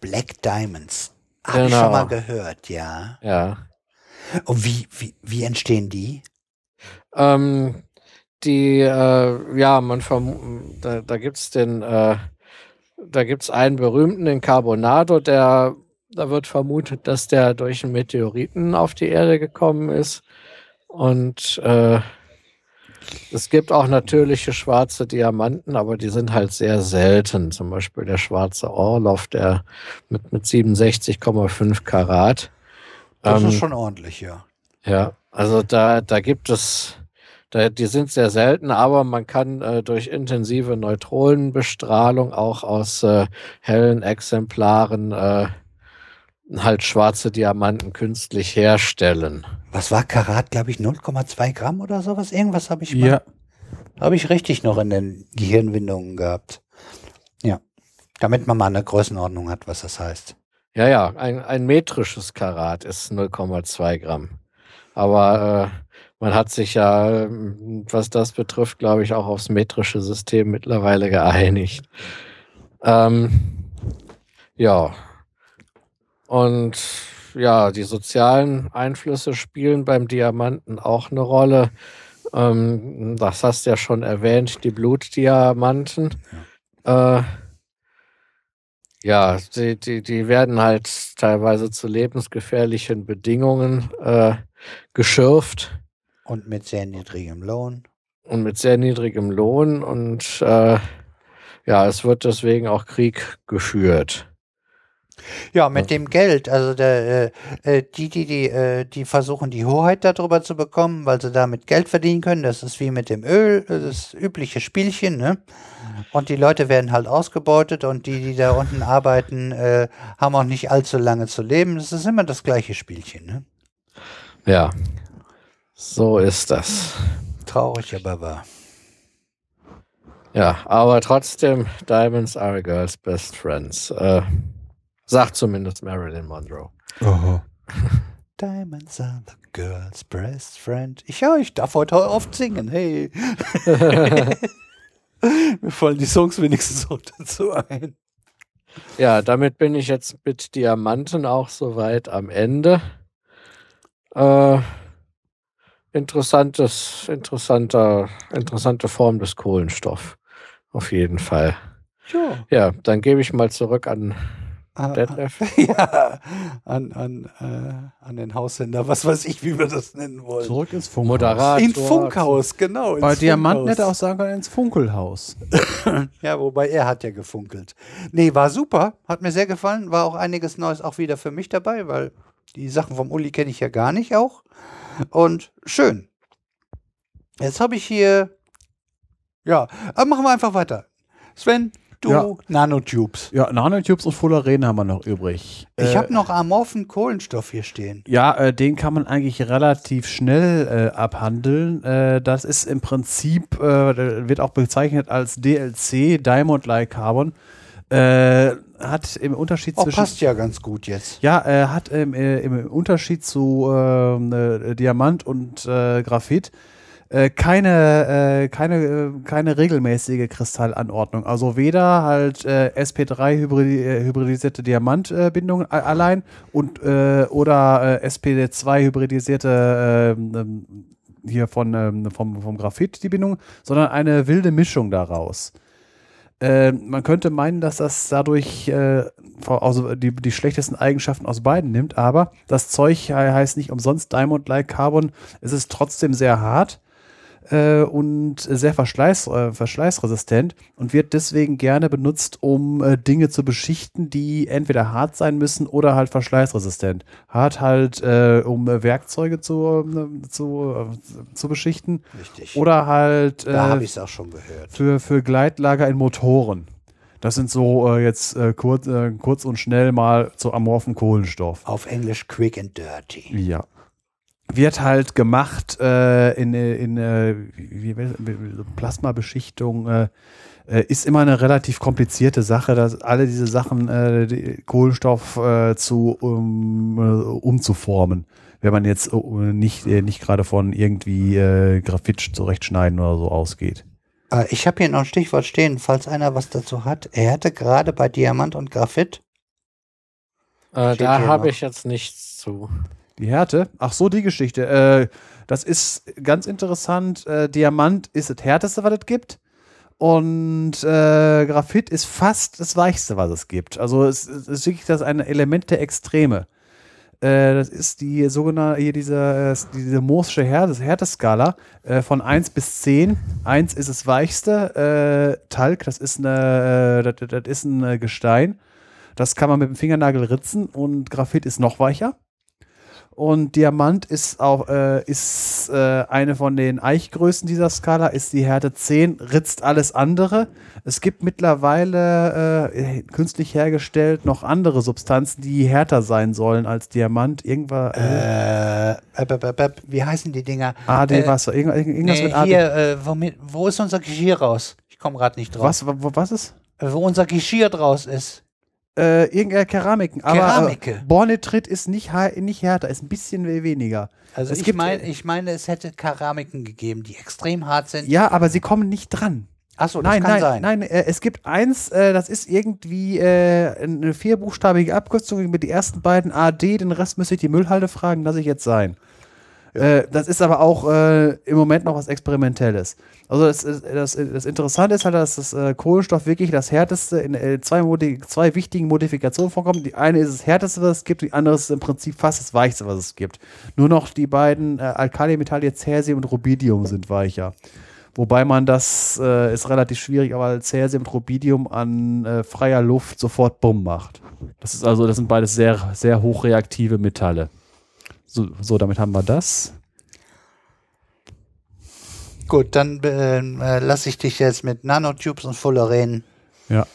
Black Diamonds. Habe genau. ich schon mal gehört, ja. Ja. Und wie, wie, wie entstehen die? Ähm, die, äh, ja, man da, da gibt es den, äh, da gibt es einen berühmten, den Carbonado, der, da wird vermutet, dass der durch einen Meteoriten auf die Erde gekommen ist. Und äh, Es gibt auch natürliche schwarze Diamanten, aber die sind halt sehr selten. Zum Beispiel der schwarze Orloff, der mit, mit 67,5 Karat. Das Ähm, ist schon ordentlich, ja. Ja, also da, da gibt es, da, die sind sehr selten, aber man kann äh, durch intensive Neutronenbestrahlung auch aus äh, hellen Exemplaren äh, halt schwarze Diamanten künstlich herstellen. Was war Karat, glaube ich, 0,2 Gramm oder sowas? Irgendwas habe ich mal, Ja, habe ich richtig noch in den Gehirnwindungen gehabt. Ja. Damit man mal eine Größenordnung hat, was das heißt. Ja, ja, ein, ein metrisches Karat ist 0,2 Gramm. Aber äh, man hat sich ja, ähm, was das betrifft, glaube ich, auch aufs metrische System mittlerweile geeinigt. Ähm, ja. Und ja, die sozialen Einflüsse spielen beim Diamanten auch eine Rolle. Ähm, das hast du ja schon erwähnt, die Blutdiamanten. Äh, ja, die, die, die werden halt teilweise zu lebensgefährlichen Bedingungen äh, geschürft Und mit sehr niedrigem Lohn. und mit sehr niedrigem Lohn und äh, ja, es wird deswegen auch Krieg geführt. Ja, mit dem Geld, also der, äh, äh, die, die, die, äh, die versuchen die Hoheit darüber zu bekommen, weil sie damit Geld verdienen können. Das ist wie mit dem Öl, das übliche Spielchen, ne? Und die Leute werden halt ausgebeutet und die, die da unten arbeiten, äh, haben auch nicht allzu lange zu leben. Das ist immer das gleiche Spielchen, ne? Ja, so ist das. Traurig, aber wahr. Ja, aber trotzdem, Diamonds are a girl's best friends. Äh, sagt zumindest Marilyn Monroe. Diamonds are the girl's best friend. Ich, ja, ich darf heute oft singen, hey. Mir fallen die Songs wenigstens auch dazu ein. Ja, damit bin ich jetzt mit Diamanten auch soweit am Ende. Äh, interessantes, interessanter, interessante Form des Kohlenstoff. Auf jeden Fall. Ja. Ja, dann gebe ich mal zurück an Ah, Detlef. Ja, an, an, äh, an den Haussender, was weiß ich, wie wir das nennen wollen. zurück ins Funkhaus. Moderator. Ins Funkhaus, genau. Ins Bei Diamanten hätte er auch sagen können, ins Funkelhaus. Ja, wobei er hat ja gefunkelt. Nee, war super, hat mir sehr gefallen, war auch einiges Neues auch wieder für mich dabei, weil die Sachen vom Uli kenne ich ja gar nicht auch. Und schön. Jetzt habe ich hier, ja, aber machen wir einfach weiter. Sven, du, Ja. Nanotubes. Ja, Nanotubes und Fullerene haben wir noch übrig. Ich Äh, habe noch amorphen Kohlenstoff hier stehen. Ja, äh, den kann man eigentlich relativ schnell äh, abhandeln. Äh, das ist im Prinzip, äh, wird auch bezeichnet als DLC, Diamond Like Carbon. Äh, hat im Unterschied Oh, zwischen. passt ja ganz gut jetzt. Ja, hat äh, im Unterschied zu ähm, äh, Diamant und Graphit äh, keine, äh, keine, äh, keine regelmäßige Kristallanordnung. Also weder halt äh, SP3 hybridi äh, hybridisierte Diamantbindung allein und oder äh, SPD2 hybridisierte ähm, ähm, hier von, ähm, vom, vom Graphit die Bindung, sondern eine wilde Mischung daraus. Äh, man könnte meinen, dass das dadurch äh, also die, die schlechtesten Eigenschaften aus beiden nimmt, aber das Zeug he- heißt nicht umsonst Diamond-like Carbon. Es ist trotzdem sehr hart äh, und sehr verschleiß, äh, verschleißresistent und wird deswegen gerne benutzt, um äh, Dinge zu beschichten, die entweder hart sein müssen oder halt verschleißresistent. Hart halt, äh, um äh, Werkzeuge zu, äh, zu, zu beschichten Richtig. oder halt da habe ich es auch schon gehört. für, für Gleitlager in Motoren. Das sind so äh, jetzt äh, kurz, äh, kurz und schnell mal zu amorphen Kohlenstoff. Auf Englisch quick and dirty. Ja. Wird halt gemacht äh, in, in äh, wie, wie, wie, Plasmabeschichtung. Äh, äh, ist immer eine relativ komplizierte Sache, dass alle diese Sachen äh, die Kohlenstoff äh, zu um, äh, umzuformen. Wenn man jetzt äh, nicht, äh, nicht gerade von irgendwie äh, Graphit zurechtschneiden oder so ausgeht. Ich habe hier noch ein Stichwort stehen, falls einer was dazu hat. Er hatte gerade bei Diamant und Graphit. Äh, da habe ich jetzt nichts zu. Die Härte? Ach so, die Geschichte. Äh, das ist ganz interessant. Äh, Diamant ist das Härteste, was es gibt. Und äh, Graphit ist fast das Weichste, was es gibt. Also es, es ist wirklich das ein Element der Extreme. Äh, das ist die sogenannte, hier diese, äh, diese Moorsche Härte, Härteskala äh, von 1 bis 10. 1 ist das weichste, Talg, das ist, eine, das, das ist ein Gestein. Das kann man mit dem Fingernagel ritzen und Graphit ist noch weicher. Und Diamant ist auch äh, ist äh, eine von den Eichgrößen dieser Skala, ist die Härte 10, ritzt alles andere. Es gibt mittlerweile äh, künstlich hergestellt noch andere Substanzen, die härter sein sollen als Diamant. Irgendwas. Äh, äp, wie heißen die Dinger? AD äh, Wasser. Irgendwas, irgendwas Nee, mit AD. hier, äh, womit, wo ist unser Geschirr raus? Ich komme gerade nicht drauf. Was, wo- was ist? Äh, Wo unser Geschirr draus ist. Äh, irgendeine Keramiken. Aber Keramike. Äh, Bornitrit ist nicht, nicht härter, ist ein bisschen we- weniger. Also Es ich, mein, äh, ich meine, es hätte Keramiken gegeben, die extrem hart sind. Ja, aber sie kommen nicht dran. Achso, das nein, kann nein, sein. nein, äh, es gibt eins, äh, das ist irgendwie äh, eine vierbuchstabige Abkürzung mit die ersten beiden AD, den Rest müsste ich die Müllhalde fragen, lasse ich jetzt sein. Äh, das ist aber auch äh, im Moment noch was Experimentelles. Also das, ist- das, das Interessante ist halt, dass das äh, Kohlenstoff wirklich das härteste in äh, zwei, zwei wichtigen Modifikationen vorkommt. Die eine ist das härteste, was es gibt, die andere ist im Prinzip fast das weichste, was es gibt. Nur noch die beiden äh, Alkalimetalle Cäsium und Rubidium sind weicher. Wobei man das äh, ist relativ schwierig, aber Cäsium und Rubidium an äh, freier Luft sofort Bumm macht. Das ist also, das sind beides sehr, sehr hochreaktive Metalle. So, so damit haben wir das. Gut, dann äh, äh, lasse ich dich jetzt mit Nanotubes und Fullerenen. Ja.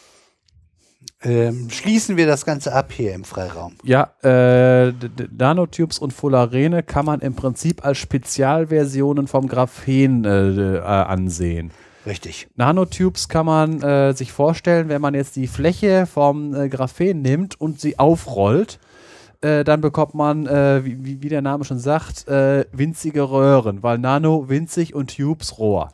Ähm, schließen wir das Ganze ab hier im Freiraum. Ja, äh, Nanotubes und Fullerene kann man im Prinzip als Spezialversionen vom Graphen äh, äh, ansehen. Richtig. Nanotubes kann man äh, sich vorstellen, wenn man jetzt die Fläche vom äh, Graphen nimmt und sie aufrollt, äh, dann bekommt man, äh, wie, wie- der Name schon sagt, äh, winzige Röhren, weil Nano winzig und Tubes Rohr.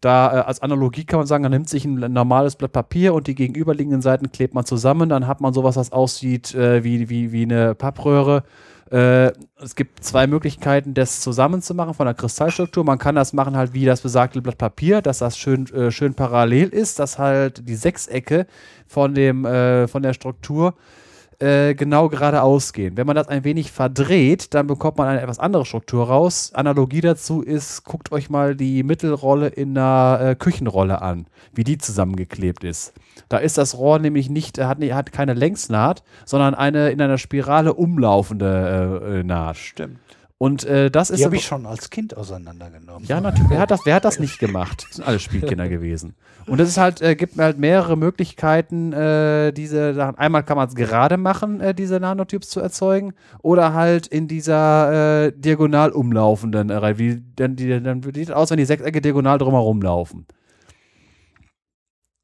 Da äh, als Analogie kann man sagen, man nimmt sich ein normales Blatt Papier und die gegenüberliegenden Seiten klebt man zusammen, dann hat man sowas, was aussieht äh, wie, wie, wie eine Pappröhre. Es gibt zwei Möglichkeiten, das zusammenzumachen von der Kristallstruktur. Man kann das machen halt wie das besagte Blatt Papier, dass das schön, schön parallel ist, dass halt die Sechsecke von, dem, von der Struktur äh, genau geradeaus gehen. Wenn man das ein wenig verdreht, dann bekommt man eine etwas andere Struktur raus. Analogie dazu ist, guckt euch mal die Mittelrolle in einer äh, Küchenrolle an, wie die zusammengeklebt ist. Da ist das Rohr nämlich nicht, hat, nicht- hat keine Längsnaht, sondern eine in einer Spirale umlaufende äh, äh, Naht. Stimmt. Und äh, das ist Die habe ich schon als Kind auseinandergenommen. ja, natürlich. Wer hat das, wer hat das nicht gemacht? Das sind alle Spielkinder gewesen. Und es ist halt, äh, gibt halt mehrere Möglichkeiten, äh, diese Sachen. Einmal kann man es gerade machen, äh, diese Nanotubes zu erzeugen, oder halt in dieser äh, diagonal umlaufenden Reihe. Wie, dann, die, dann sieht es aus, wenn die Sechsecke diagonal drumherum laufen.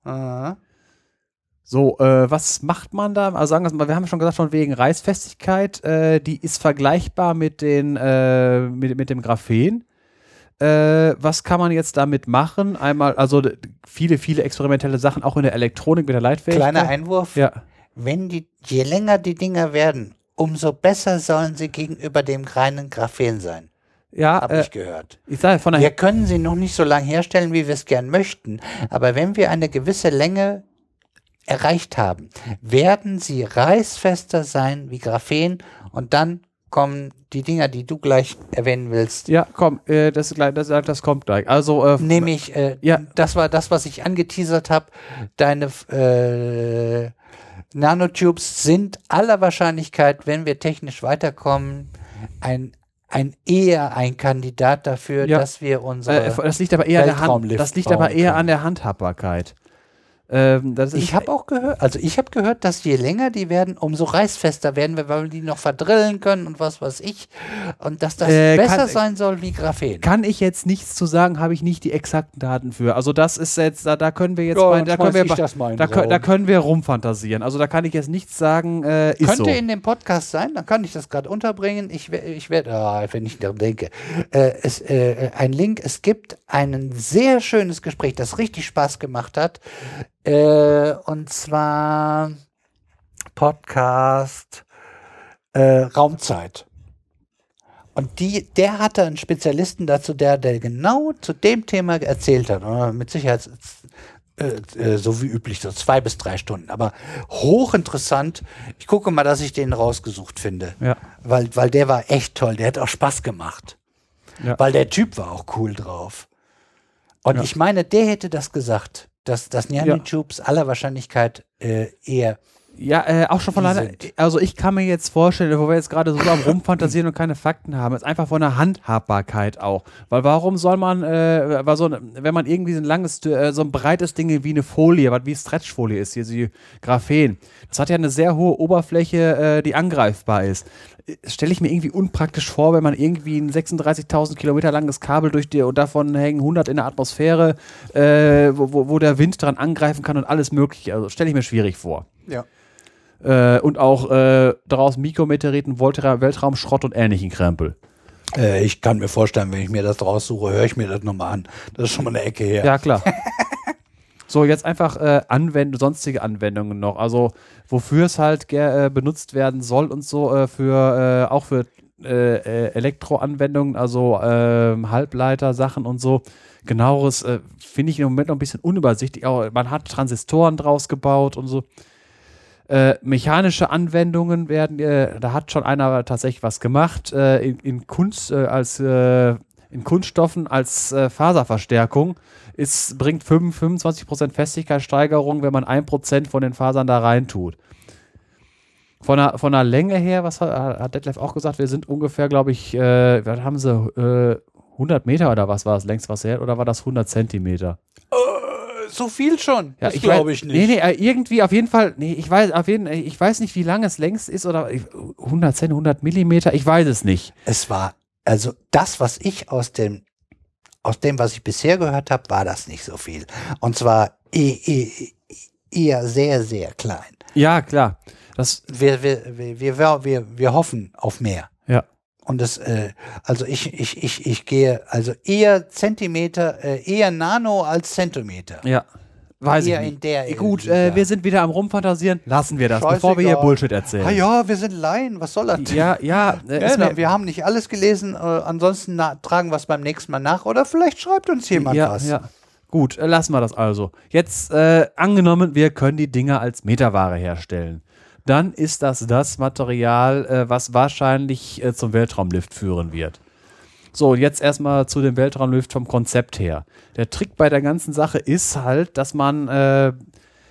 Aha. So, äh, was macht man da? Also sagen wir mal, wir haben schon gesagt, von wegen Reißfestigkeit, äh, die ist vergleichbar mit, den, äh, mit, mit dem Graphen. Äh, was kann man jetzt damit machen? Einmal, also viele, viele experimentelle Sachen, auch in der Elektronik mit der Leitfähigkeit. Kleiner Einwurf. Ja, Wenn die, je länger die Dinger werden, umso besser sollen sie gegenüber dem reinen Graphen sein. ja Habe äh, ich gehört. ich sage von der Wir können sie noch nicht so lange herstellen, wie wir es gern möchten. Aber wenn wir eine gewisse Länge erreicht haben, werden sie reißfester sein wie Graphen und dann kommen die Dinger, die du gleich erwähnen willst. Ja, komm, äh, das, ist gleich- das, das kommt gleich. Also, äh, Nämlich, äh, Ja. das war das, was ich angeteasert habe. Deine äh, Nanotubes sind aller Wahrscheinlichkeit, wenn wir technisch weiterkommen, ein, ein eher ein Kandidat dafür, Ja. dass wir unsere. äh, das liegt aber eher an der Hand. Das liegt aber eher können. an der Handhabbarkeit. Ähm, ich habe auch gehört, also ich habe gehört, dass je länger die werden, umso reißfester werden wir, weil wir die noch verdrillen können und was weiß ich. Und dass das Äh, besser kann- sein soll wie Graphen. Kann ich jetzt nichts zu sagen, habe ich nicht die exakten Daten für. Also das ist jetzt, da, da können wir jetzt, bei, da, können wir, da, da können wir rumfantasieren. Also da kann ich jetzt nichts sagen, äh, Könnte so. in dem Podcast sein, dann kann ich das gerade unterbringen. Ich, ich werde, ah, wenn ich daran denke, äh, es, äh, ein Link, es gibt ein sehr schönes Gespräch, das richtig Spaß gemacht hat. Äh, und zwar Podcast äh, Raumzeit. Und die, der hatte einen Spezialisten dazu, der, der genau zu dem Thema erzählt hat. Und mit Sicherheit äh, äh, so wie üblich, so zwei bis drei Stunden. Aber hochinteressant. Ich gucke mal, dass ich den rausgesucht finde. Ja. Weil, weil der war echt toll. Der hat auch Spaß gemacht. Ja. Weil der Typ war auch cool drauf. Und Ja. ich meine, der hätte das gesagt, dass, dass Nyanitubes aller Wahrscheinlichkeit äh, eher Ja, äh, auch schon von sind. also ich kann mir jetzt vorstellen, wo wir jetzt gerade so am Rumfantasieren und keine Fakten haben, ist einfach von der Handhabbarkeit auch. Weil warum soll man, äh, war so, wenn man irgendwie so ein langes, äh, so ein breites Ding wie eine Folie, was wie Stretchfolie ist, hier so die Graphen, das hat ja eine sehr hohe Oberfläche, äh, die angreifbar ist. Stelle ich mir irgendwie unpraktisch vor, wenn man irgendwie ein 36.000 Kilometer langes Kabel durch die und davon hängen 100 in der Atmosphäre, äh, wo, wo, wo der Wind dran angreifen kann und alles mögliche. Also stelle ich mir schwierig vor ja. äh, und auch äh, daraus Mikrometeoriten, Voltra Weltraumschrott und ähnlichen Krempel. Äh, ich kann mir vorstellen, wenn ich mir das raussuche, höre ich mir das nochmal an. Das ist schon mal eine Ecke her. Ja, klar. so, jetzt einfach äh, Anwend sonstige Anwendungen noch. Also, wofür es halt äh, benutzt werden soll und so, äh, für äh, auch für äh, äh, Elektroanwendungen, also ähm, Halbleiter-Sachen und so. Genaueres finde ich im Moment noch ein bisschen unübersichtlich. Auch, man hat Transistoren draus gebaut und so. Äh, mechanische Anwendungen werden, äh, da hat schon einer tatsächlich was gemacht, äh, in, in Kunst, als in Kunststoffen als Faserverstärkung. Es bringt 5, 25% Festigkeitssteigerung, wenn man 1% von den Fasern da rein tut. Von der, von der Länge her, was hat, hat Detlef auch gesagt, wir sind ungefähr, glaube ich, äh, was haben sie, äh, 100 Meter oder was war es längst was her, oder war das 100 Zentimeter? So viel schon. Ja, das glaube ich nicht. Nee, nee, äh, irgendwie auf jeden Fall, nee, ich weiß, auf jeden, ich weiß nicht, wie lang es längst ist oder ich- 100 Cent, 100 Millimeter, ich weiß es nicht. Es war, also das, was ich aus dem, aus dem, was ich bisher gehört habe, war das nicht so viel. Und zwar eh, eh, eher sehr, sehr klein. Ja, klar. Das, Wir, wir, wir, wir, wir, wir hoffen auf mehr. ja. Und das, äh, also ich, ich, ich, ich gehe, also eher Zentimeter, äh, eher Nano als Zentimeter. Ja. Weiß Eher ich in nicht. der Gut, Liga. äh, wir sind wieder am Rumfantasieren. Lassen wir das, bevor wir hier Scheißegal. Bullshit erzählen. Ah ja, wir sind Laien, was soll das? Ja, ja, äh, Ja, ist mir- wir haben nicht alles gelesen, äh, ansonsten na, tragen wir es beim nächsten Mal nach oder vielleicht schreibt uns jemand ja, was. Ja. Gut, äh, lassen wir das also. Jetzt äh, angenommen, wir können die Dinger als Metaware herstellen. Dann ist das das Material, äh, was wahrscheinlich äh, zum Weltraumlift führen wird. So, jetzt erstmal zu dem Weltraumlift vom Konzept her. Der Trick bei der ganzen Sache ist halt, dass man äh,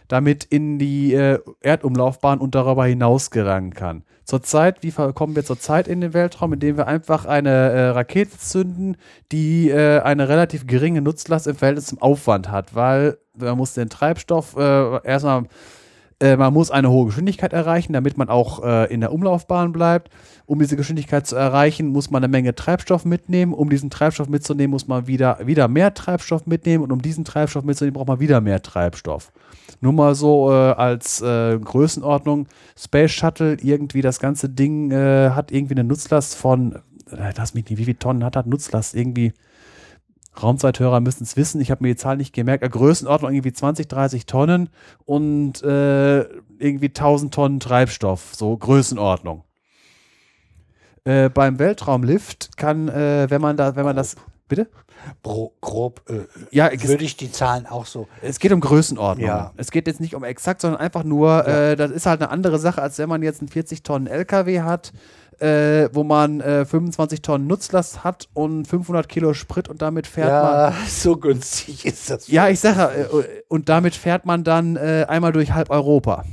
damit in die äh, Erdumlaufbahn und darüber hinaus gelangen kann. Zurzeit, wie kommen wir zurzeit in den Weltraum, indem wir einfach eine äh, Rakete zünden, die äh, eine relativ geringe Nutzlast im Verhältnis zum Aufwand hat, weil man muss den Treibstoff äh, erstmal äh, man muss eine hohe Geschwindigkeit erreichen, damit man auch äh, in der Umlaufbahn bleibt. Um diese Geschwindigkeit zu erreichen, muss man eine Menge Treibstoff mitnehmen. Um diesen Treibstoff mitzunehmen, muss man wieder, wieder mehr Treibstoff mitnehmen. Und um diesen Treibstoff mitzunehmen, braucht man wieder mehr Treibstoff. Nur mal so äh, als äh, Größenordnung. Space Shuttle, irgendwie das ganze Ding äh, hat irgendwie eine Nutzlast von, äh, lass mich nicht, wie viele Tonnen hat das Nutzlast? Irgendwie Raumzeithörer müssen es wissen, ich habe mir die Zahl nicht gemerkt, äh, Größenordnung irgendwie 20, 30 Tonnen und äh, irgendwie 1000 Tonnen Treibstoff, so Größenordnung. Äh, beim Weltraumlift kann, äh, wenn man da, wenn man das, bitte? Bro, grob äh, Ja, würde ich die Zahlen auch so. es geht um Größenordnung. Ja. Es geht jetzt nicht um exakt, sondern einfach nur, äh, das ist halt eine andere Sache, als wenn man jetzt einen 40 Tonnen LKW hat, äh, wo man äh, 25 Tonnen Nutzlast hat und 500 Kilo Sprit und damit fährt man Ja, so günstig ist das. Ja, ich sage, äh, und damit fährt man dann äh, einmal durch halb Europa.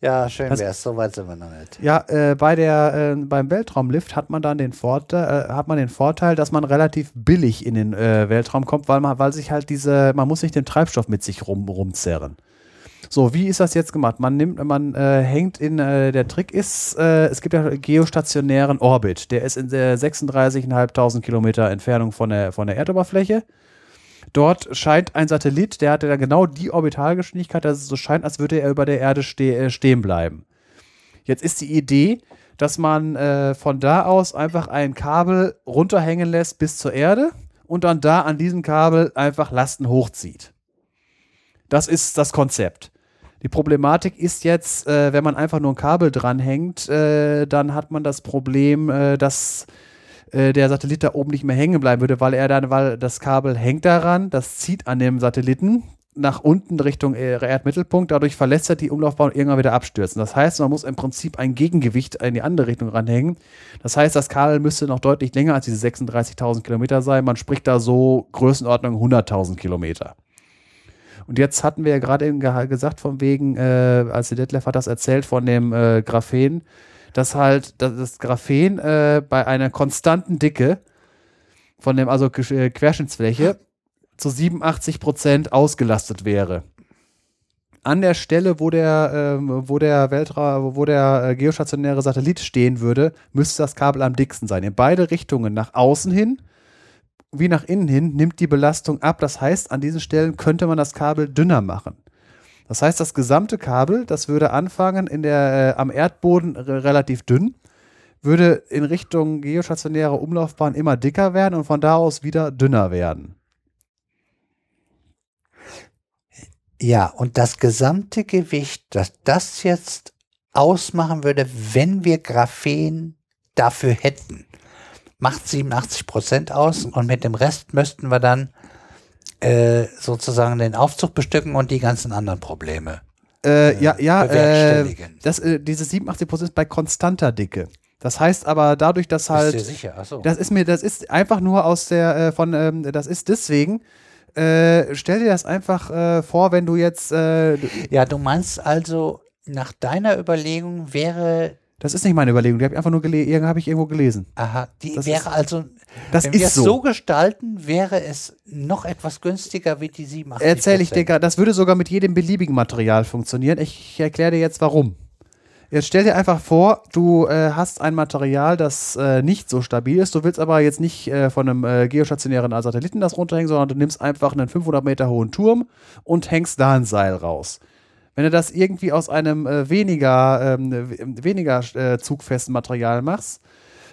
Ja, schön Das- wär's. So weit sind wir noch nicht. Ja, äh, bei der, äh, beim Weltraumlift hat man dann den Vorteil, hat man den Vorteil, dass man relativ billig in den Weltraum kommt, weil man, weil sich halt diese, man muss nicht den Treibstoff mit sich rum, rumzerren. So, wie ist das jetzt gemacht? Man nimmt, man äh, hängt in, äh, der Trick ist, äh, es gibt ja geostationären Orbit, der ist in der 36.500 Kilometer Entfernung von der, von der Erdoberfläche. Dort scheint ein Satellit, der hatte dann genau die Orbitalgeschwindigkeit, dass es so scheint, als würde er über der Erde ste äh, stehen bleiben. Jetzt ist die Idee, dass man äh, von da aus einfach ein Kabel runterhängen lässt bis zur Erde und dann da an diesem Kabel einfach Lasten hochzieht. Das ist das Konzept. Die Problematik ist jetzt, äh, wenn man einfach nur ein Kabel dranhängt, äh, dann hat man das Problem, äh, dass äh, der Satellit da oben nicht mehr hängen bleiben würde, weil er dann, weil das Kabel hängt daran, das zieht an dem Satelliten, nach unten Richtung Erdmittelpunkt. Dadurch verlässt er die Umlaufbahn und irgendwann wieder abstürzen. Das heißt, man muss im Prinzip ein Gegengewicht in die andere Richtung ranhängen. Das heißt, das Kabel müsste noch deutlich länger als diese 36.000 Kilometer sein. Man spricht da so Größenordnung 100.000 Kilometer. Und jetzt hatten wir ja gerade eben gesagt, von wegen, äh, als der Detlef hat das erzählt, von dem äh, Graphen, dass halt dass das Graphen äh, bei einer konstanten Dicke von dem, also äh, Querschnittsfläche, zu 87 Prozent ausgelastet wäre. An der Stelle, wo der, äh, wo der Weltra, wo der äh, geostationäre Satellit stehen würde, müsste das Kabel am dicksten sein. In beide Richtungen, nach außen hin wie nach innen hin, nimmt die Belastung ab. Das heißt, an diesen Stellen könnte man das Kabel dünner machen. Das heißt, das gesamte Kabel, das würde anfangen in der, äh, am Erdboden relativ dünn, würde in Richtung geostationäre Umlaufbahn immer dicker werden und von da aus wieder dünner werden. Ja, und das gesamte Gewicht, das das jetzt ausmachen würde, wenn wir Graphen dafür hätten, macht 87 Prozent aus und mit dem Rest müssten wir dann äh, sozusagen den Aufzug bestücken und die ganzen anderen Probleme. Äh, ja, ja, äh, das, äh, diese 87 Prozent bei konstanter Dicke. Das heißt aber dadurch, dass halt. Bist du sicher? Achso. Das ist mir, das ist einfach nur aus der, äh, von, ähm, das ist deswegen, äh, stell dir das einfach äh, vor, wenn du jetzt. Äh, ja, du meinst also, nach deiner Überlegung wäre das ist nicht meine Überlegung, die habe ich einfach nur gelesen, habe ich irgendwo gelesen. Aha, die das wäre ist, also, das wenn wir es so. so gestalten, wäre es noch etwas günstiger wie die 87 Erzähle ich dir gerade, das würde sogar mit jedem beliebigen Material funktionieren. Ich erkläre dir jetzt warum. Jetzt stell dir einfach vor, du äh, hast ein Material, das äh, nicht so stabil ist. Du willst aber jetzt nicht äh, von einem äh, geostationären Satelliten das runterhängen, sondern du nimmst einfach einen 500 Meter hohen Turm und hängst da ein Seil raus. Wenn du das irgendwie aus einem äh, weniger, ähm, weniger äh, zugfesten Material machst,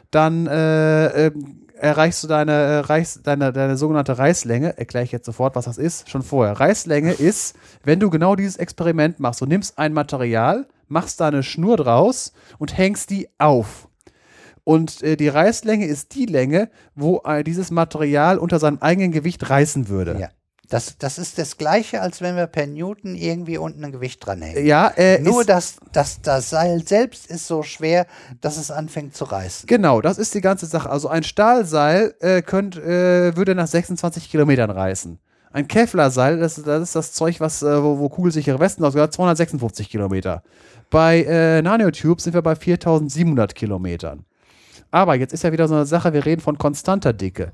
dann äh, ähm, erreichst du deine, erreichst deine, deine sogenannte Reißlänge. Erkläre ich jetzt sofort, was das ist, schon vorher. Reißlänge ist, wenn du genau dieses Experiment machst. Du nimmst ein Material, machst da eine Schnur draus und hängst die auf. Und äh, die Reißlänge ist die Länge, wo äh, dieses Material unter seinem eigenen Gewicht reißen würde. Ja. Das, das ist das Gleiche, als wenn wir per Newton irgendwie unten ein Gewicht dranhängen. Ja, äh, Nur, dass, dass das Seil selbst ist so schwer, dass es anfängt zu reißen. Genau, das ist die ganze Sache. Also ein Stahlseil äh, könnt, äh, würde nach 26 Kilometern reißen. Ein Kevlar-Seil, das, das, ist das Zeug, was, äh, wo, wo kugelsichere Westen ausgehört, 256 Kilometer. Bei äh, Nanotube sind wir bei 4700 Kilometern. Aber jetzt ist ja wieder so eine Sache, wir reden von konstanter Dicke.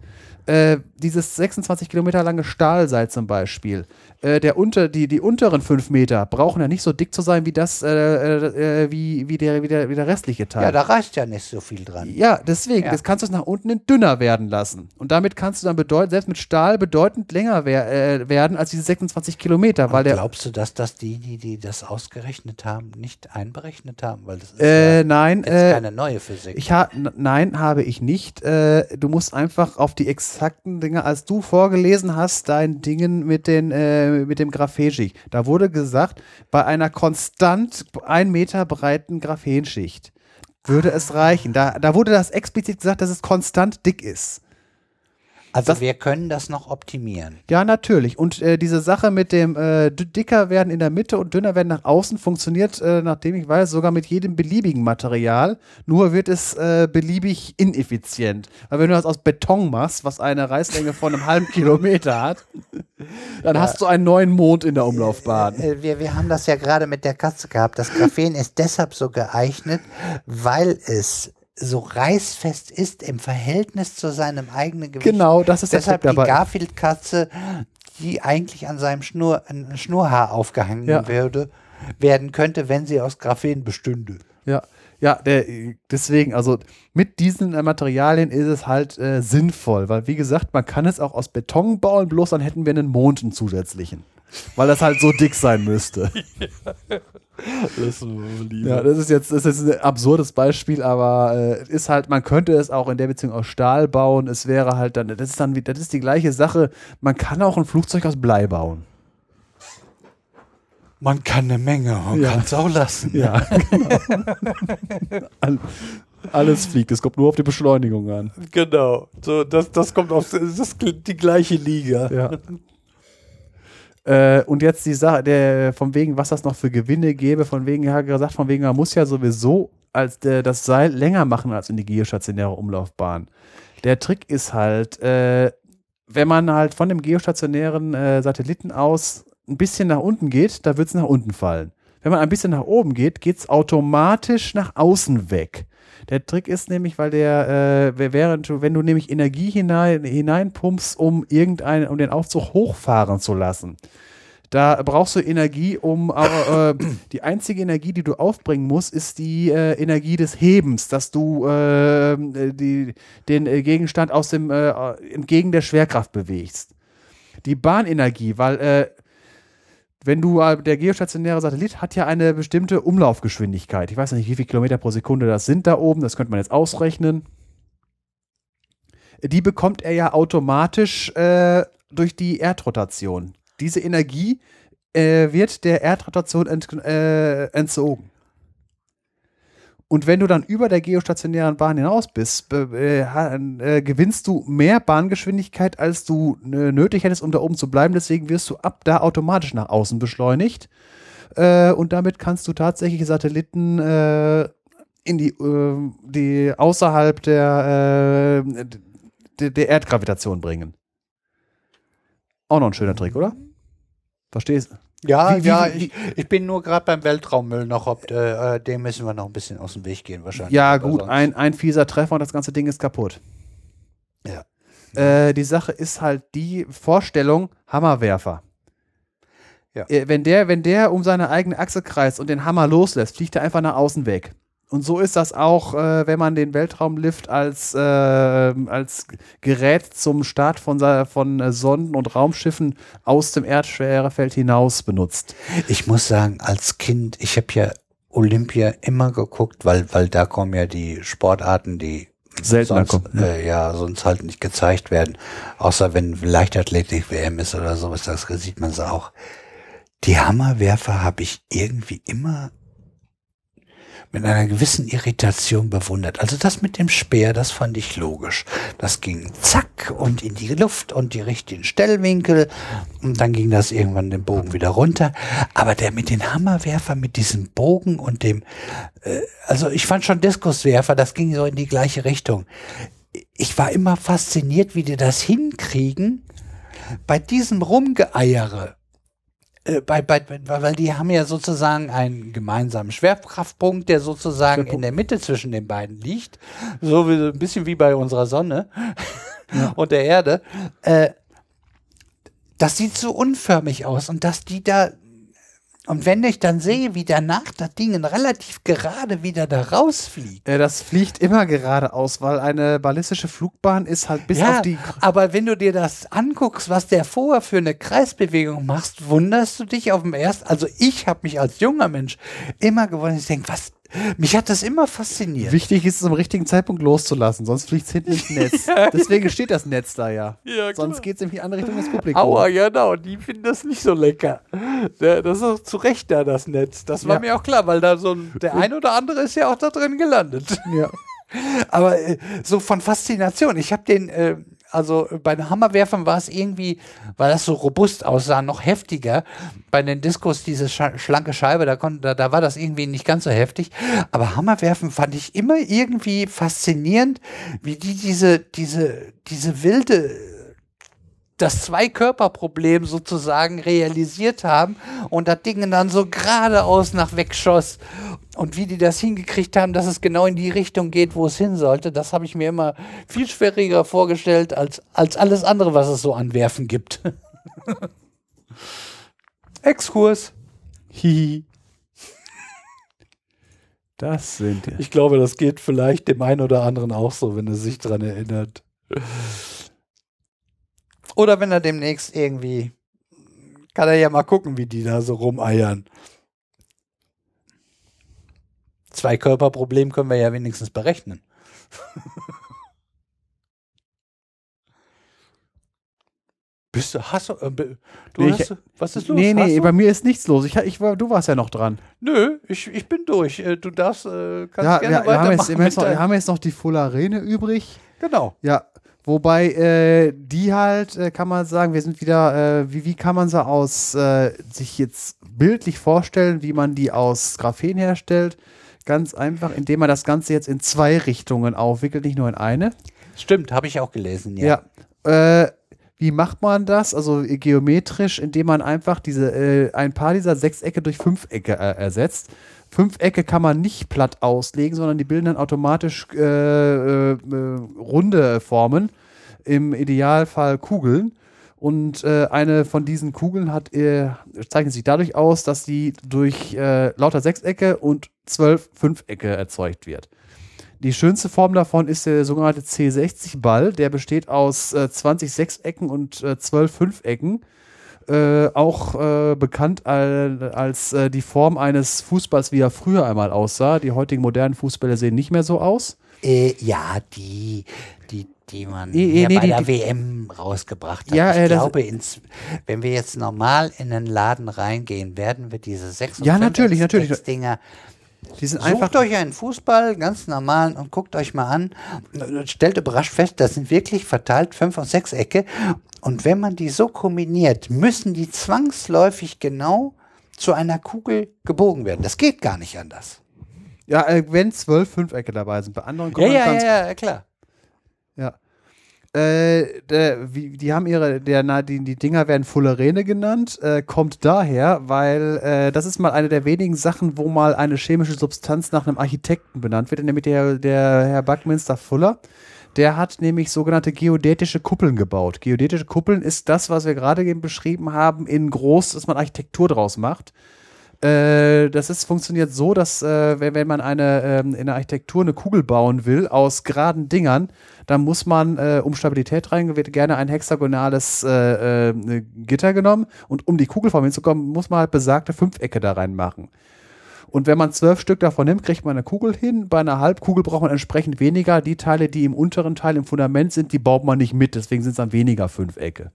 Äh, dieses 26 Kilometer lange Stahlseil zum Beispiel, äh, der unter, die, die unteren 5 Meter brauchen ja nicht so dick zu sein wie das, äh, äh, äh, wie, wie, der, wie, der, wie der restliche Teil. Ja, da reicht ja nicht so viel dran. Ja, deswegen, ja. das kannst du es nach unten dünner werden lassen. Und damit kannst du dann bedeutend, selbst mit Stahl bedeutend länger wer, werden als diese 26 Kilometer. weil glaubst du, dass das die, die, die das ausgerechnet haben, nicht einberechnet haben? Weil das ist ja nein, keine neue Physik. Ich ha nein, habe ich nicht. du musst einfach auf die Ex exakten Dinge, als du vorgelesen hast, dein Dingen mit, den, äh, mit dem Graphenschicht. Da wurde gesagt, bei einer konstant ein Meter breiten Graphenschicht würde es reichen. Da, da wurde das explizit gesagt, dass es konstant dick ist. Also das, wir können das noch optimieren. Ja, natürlich. Und äh, diese Sache mit dem äh, dicker werden in der Mitte und dünner werden nach außen funktioniert, äh, nachdem ich weiß, sogar mit jedem beliebigen Material. Nur wird es äh, beliebig ineffizient. Weil wenn du das aus Beton machst, was eine Reißlänge von einem halben Kilometer hat, dann ja. hast du einen neuen Mond in der Umlaufbahn. Äh, wir, wir haben das ja gerade mit der Katze gehabt. Das Graphen ist deshalb so geeignet, weil es so reißfest ist im Verhältnis zu seinem eigenen Gewicht. Genau, das ist Deshalb die Garfield-Katze, die eigentlich an seinem Schnur, ein Schnurhaar aufgehangen ja. würde, werden könnte, wenn sie aus Graphen bestünde. Ja, ja, der, deswegen, also mit diesen Materialien ist es halt äh, sinnvoll, weil wie gesagt, man kann es auch aus Beton bauen, bloß dann hätten wir einen Mond einen zusätzlichen. Weil das halt so dick sein müsste. Das ja, das ist jetzt das ist ein absurdes Beispiel, aber äh, ist halt, man könnte es auch in der Beziehung aus Stahl bauen. Es wäre halt dann, das ist dann, das ist die gleiche Sache. Man kann auch ein Flugzeug aus Blei bauen. Man kann eine Menge, man ja. kann es auch lassen. Ja, genau. Alles fliegt, es kommt nur auf die Beschleunigung an. Genau, so, das, das kommt auf das die gleiche Liga. Ja. Äh, und jetzt die Sache, der, von wegen, was das noch für Gewinne gäbe, von wegen, ja gesagt, von wegen, man muss ja sowieso als der, das Seil länger machen als in die geostationäre Umlaufbahn. Der Trick ist halt, äh, wenn man halt von dem geostationären äh, Satelliten aus ein bisschen nach unten geht, da wird es nach unten fallen. Wenn man ein bisschen nach oben geht, geht es automatisch nach außen weg. Der Trick ist nämlich, weil der, äh, während du, wenn du nämlich Energie hinein, hineinpumpst, um irgendeinen, um den Aufzug hochfahren zu lassen, da brauchst du Energie, um äh, die einzige Energie, die du aufbringen musst, ist die äh, Energie des Hebens, dass du äh, die, den äh, Gegenstand aus dem äh, entgegen der Schwerkraft bewegst. Die Bahnenergie, weil äh, wenn du, äh, der geostationäre Satellit hat ja eine bestimmte Umlaufgeschwindigkeit. Ich weiß nicht, wie viele Kilometer pro Sekunde das sind da oben, das könnte man jetzt ausrechnen. Die bekommt er ja automatisch äh, durch die Erdrotation. Diese Energie äh, wird der Erdrotation ent, äh, entzogen. Und wenn du dann über der geostationären Bahn hinaus bist, äh, äh, gewinnst du mehr Bahngeschwindigkeit, als du äh, nötig hättest, um da oben zu bleiben. Deswegen wirst du ab da automatisch nach außen beschleunigt. Äh, und damit kannst du tatsächlich Satelliten äh, in die, äh, die außerhalb der, der, der Erdgravitation bringen. Auch noch ein schöner Trick, oder? Verstehst du? Ja, Wie- wie- ja, ich, ich bin nur gerade beim Weltraummüll noch, ob äh, dem müssen wir noch ein bisschen aus dem Weg gehen wahrscheinlich. Ja, Aber gut, ein, ein fieser Treffer und das ganze Ding ist kaputt. Ja. Äh, die Sache ist halt die Vorstellung, Hammerwerfer. Ja. Äh, wenn, der, wenn der um seine eigene Achse kreist und den Hammer loslässt, fliegt er einfach nach außen weg. Und so ist das auch, äh, wenn man den Weltraumlift als, äh, als Gerät zum Start von, von äh, Sonden und Raumschiffen aus dem Erdschwerefeld hinaus benutzt. Ich muss sagen, als Kind, ich habe ja Olympia immer geguckt, weil, weil da kommen ja die Sportarten, die Seltener sonst, kommen, ne? äh, ja, sonst halt nicht gezeigt werden. Außer wenn Leichtathletik-WM ist oder sowas, das sieht man sie auch. Die Hammerwerfer habe ich irgendwie immer mit einer gewissen Irritation bewundert. Also das mit dem Speer, das fand ich logisch. Das ging zack und in die Luft und die richtigen Stellwinkel und dann ging das irgendwann den Bogen wieder runter. Aber der mit den Hammerwerfer, mit diesem Bogen und dem, äh, also ich fand schon Diskuswerfer, das ging so in die gleiche Richtung. Ich war immer fasziniert, wie die das hinkriegen, bei diesem Rumgeeiere äh, bei, bei, weil die haben ja sozusagen einen gemeinsamen Schwerkraftpunkt, der sozusagen in der Mitte zwischen den beiden liegt. So wie, ein bisschen wie bei unserer Sonne und der Erde. Äh, das sieht so unförmig aus und dass die da. Und wenn ich dann sehe, wie danach das Ding relativ gerade wieder da rausfliegt. Äh, das fliegt immer geradeaus, weil eine ballistische Flugbahn ist halt bis auf die. aber wenn du dir das anguckst, was der vorher für eine Kreisbewegung machst, wunderst du dich auf dem ersten. Also ich habe mich als junger Mensch immer gewundert. Ich denke, was? Mich hat das immer fasziniert. Wichtig ist es, am richtigen Zeitpunkt loszulassen, sonst fliegt es hinten ins Netz. Deswegen steht das Netz da ja. Ja, sonst geht es nämlich in die andere Richtung ins Publikum. Aua, genau, die finden das nicht so lecker. Das ist auch zu Recht da, das Netz. Das war Ja. mir auch klar, weil da so ein, der ein oder andere ist ja auch da drin gelandet. Ja. Aber äh, so von Faszination. Ich habe den, äh, also äh, bei den Hammerwerfern war es irgendwie, weil das so robust aussah, noch heftiger. Bei den Diskos diese scha schlanke Scheibe, da, konnte, da, da war das irgendwie nicht ganz so heftig. Aber Hammerwerfen fand ich immer irgendwie faszinierend, wie die diese, diese, diese wilde das Zwei-Körper-Problem sozusagen realisiert haben und das Ding dann so geradeaus nach wegschoss. Und wie die das hingekriegt haben, dass es genau in die Richtung geht, wo es hin sollte, das habe ich mir immer viel schwieriger vorgestellt als, als alles andere, was es so an Werfen gibt. Exkurs. Hihi. Das sind. Ich glaube, das geht vielleicht dem einen oder anderen auch so, wenn er sich dran erinnert. Oder wenn er demnächst irgendwie, kann er ja mal gucken, wie die da so rumeiern. Zwei Körperproblem können wir ja wenigstens berechnen. Bist du, hast du, äh, du Nee, ich- hast, was ist los? Nee, nee, bei mir ist nichts los. Ich, ich war, du warst ja noch dran. Nö, ich, ich bin durch. Äh, Du darfst, äh, kannst Ja, gerne wir, wir, haben jetzt, wir, haben jetzt noch, wir haben jetzt noch die Full Arene übrig. genau. Ja, Wobei äh, die halt, äh, kann man sagen, wir sind wieder, äh, wie, wie kann man sie aus, äh, sich jetzt bildlich vorstellen, wie man die aus Graphen herstellt? Ganz einfach, indem man das Ganze jetzt in zwei Richtungen aufwickelt, nicht nur in eine. Stimmt, habe ich auch gelesen, ja. Ja. Äh, wie macht man das? Also äh, geometrisch, indem man einfach diese, äh, ein paar dieser Sechsecke durch Fünfecke ersetzt. Fünfecke kann man nicht platt auslegen, sondern die bilden dann automatisch äh, äh, äh, runde Formen. Im Idealfall Kugeln. Und äh, eine von diesen Kugeln hat, äh, zeichnet sich dadurch aus, dass sie durch äh, lauter Sechsecke und zwölf Fünfecke erzeugt wird. Die schönste Form davon ist der sogenannte C60-Ball. Der besteht aus äh, 20 Sechsecken und äh, 12 Fünfecken. Äh, auch äh, bekannt als, als äh, die Form eines Fußballs, wie er früher einmal aussah. Die heutigen modernen Fußbälle sehen nicht mehr so aus. Äh, ja, die, die, die man Nee, nee, bei die- der die- WM rausgebracht hat. Ja, ich äh, glaube, ins, wenn wir jetzt normal in den Laden reingehen, werden wir diese sechs und Ja, natürlich, natürlich. Dinger Die sind einfach. Sucht euch einen Fußball, ganz normal, und guckt euch mal an. Stellt überrascht fest, das sind wirklich verteilt fünf und sechs Ecke. Und wenn man die so kombiniert, müssen die zwangsläufig genau zu einer Kugel gebogen werden. Das geht gar nicht anders. Ja, äh, wenn zwölf Fünfecke dabei sind. Bei anderen kommt Ja, ja, ja, ja, klar. Äh, der, wie, die haben ihre, der, na, die, die Dinger werden Fullerene genannt, äh, kommt daher, weil äh, das ist mal eine der wenigen Sachen, wo mal eine chemische Substanz nach einem Architekten benannt wird, nämlich der, der Herr Buckminster Fuller. Der hat nämlich sogenannte geodätische Kuppeln gebaut. Geodätische Kuppeln ist das, was wir gerade eben beschrieben haben, in groß, dass man Architektur draus macht. Äh, das ist, funktioniert so, dass äh, wenn, wenn man eine, ähm, in der Architektur eine Kugel bauen will aus geraden Dingern, dann muss man, äh, um Stabilität rein, wird gerne ein hexagonales äh, äh, Gitter genommen und um die Kugelform hinzukommen, muss man halt besagte Fünfecke da reinmachen. Und wenn man zwölf Stück davon nimmt, kriegt man eine Kugel hin. Bei einer Halbkugel braucht man entsprechend weniger. Die Teile, die im unteren Teil im Fundament sind, die baut man nicht mit. Deswegen sind es dann weniger Fünfecke.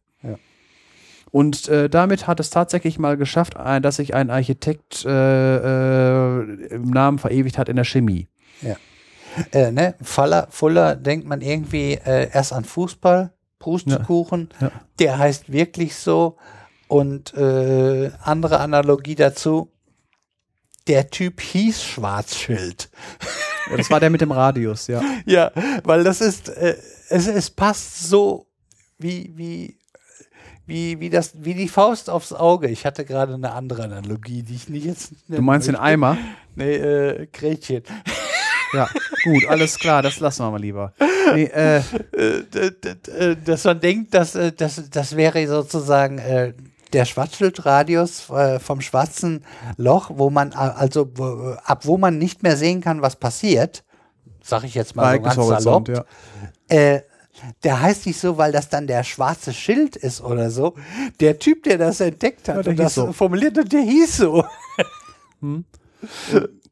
Und äh, damit hat es tatsächlich mal geschafft, ein, dass sich ein Architekt äh, äh, im Namen verewigt hat in der Chemie. Äh, ne? Fuller, Fuller denkt man irgendwie äh, erst an Fußball, Pustekuchen. Ja. Der heißt wirklich so. Und äh, andere Analogie dazu. Der Typ hieß Schwarzschild. Ja, das war der mit dem Radius, ja. Ja, weil das ist, äh, es, es passt so wie, wie, wie, wie, das, wie die Faust aufs Auge. Ich hatte gerade eine andere Analogie, die ich nicht jetzt. Du meinst den Eimer? Nee, äh, Gretchen. Ja, gut, alles klar, das lassen wir mal lieber. Nee, äh, Äh, d- dass man denkt, dass, äh, das, das wäre sozusagen äh, der Schwarzschildradius äh, vom schwarzen Loch, wo man äh, also wo, ab wo man nicht mehr sehen kann, was passiert, sag ich jetzt mal so ganz salopp, ja. Der heißt nicht so, weil das dann der schwarze Schild ist oder so. Der Typ, der das entdeckt hat Ja, und das so. formuliert hat, der hieß so.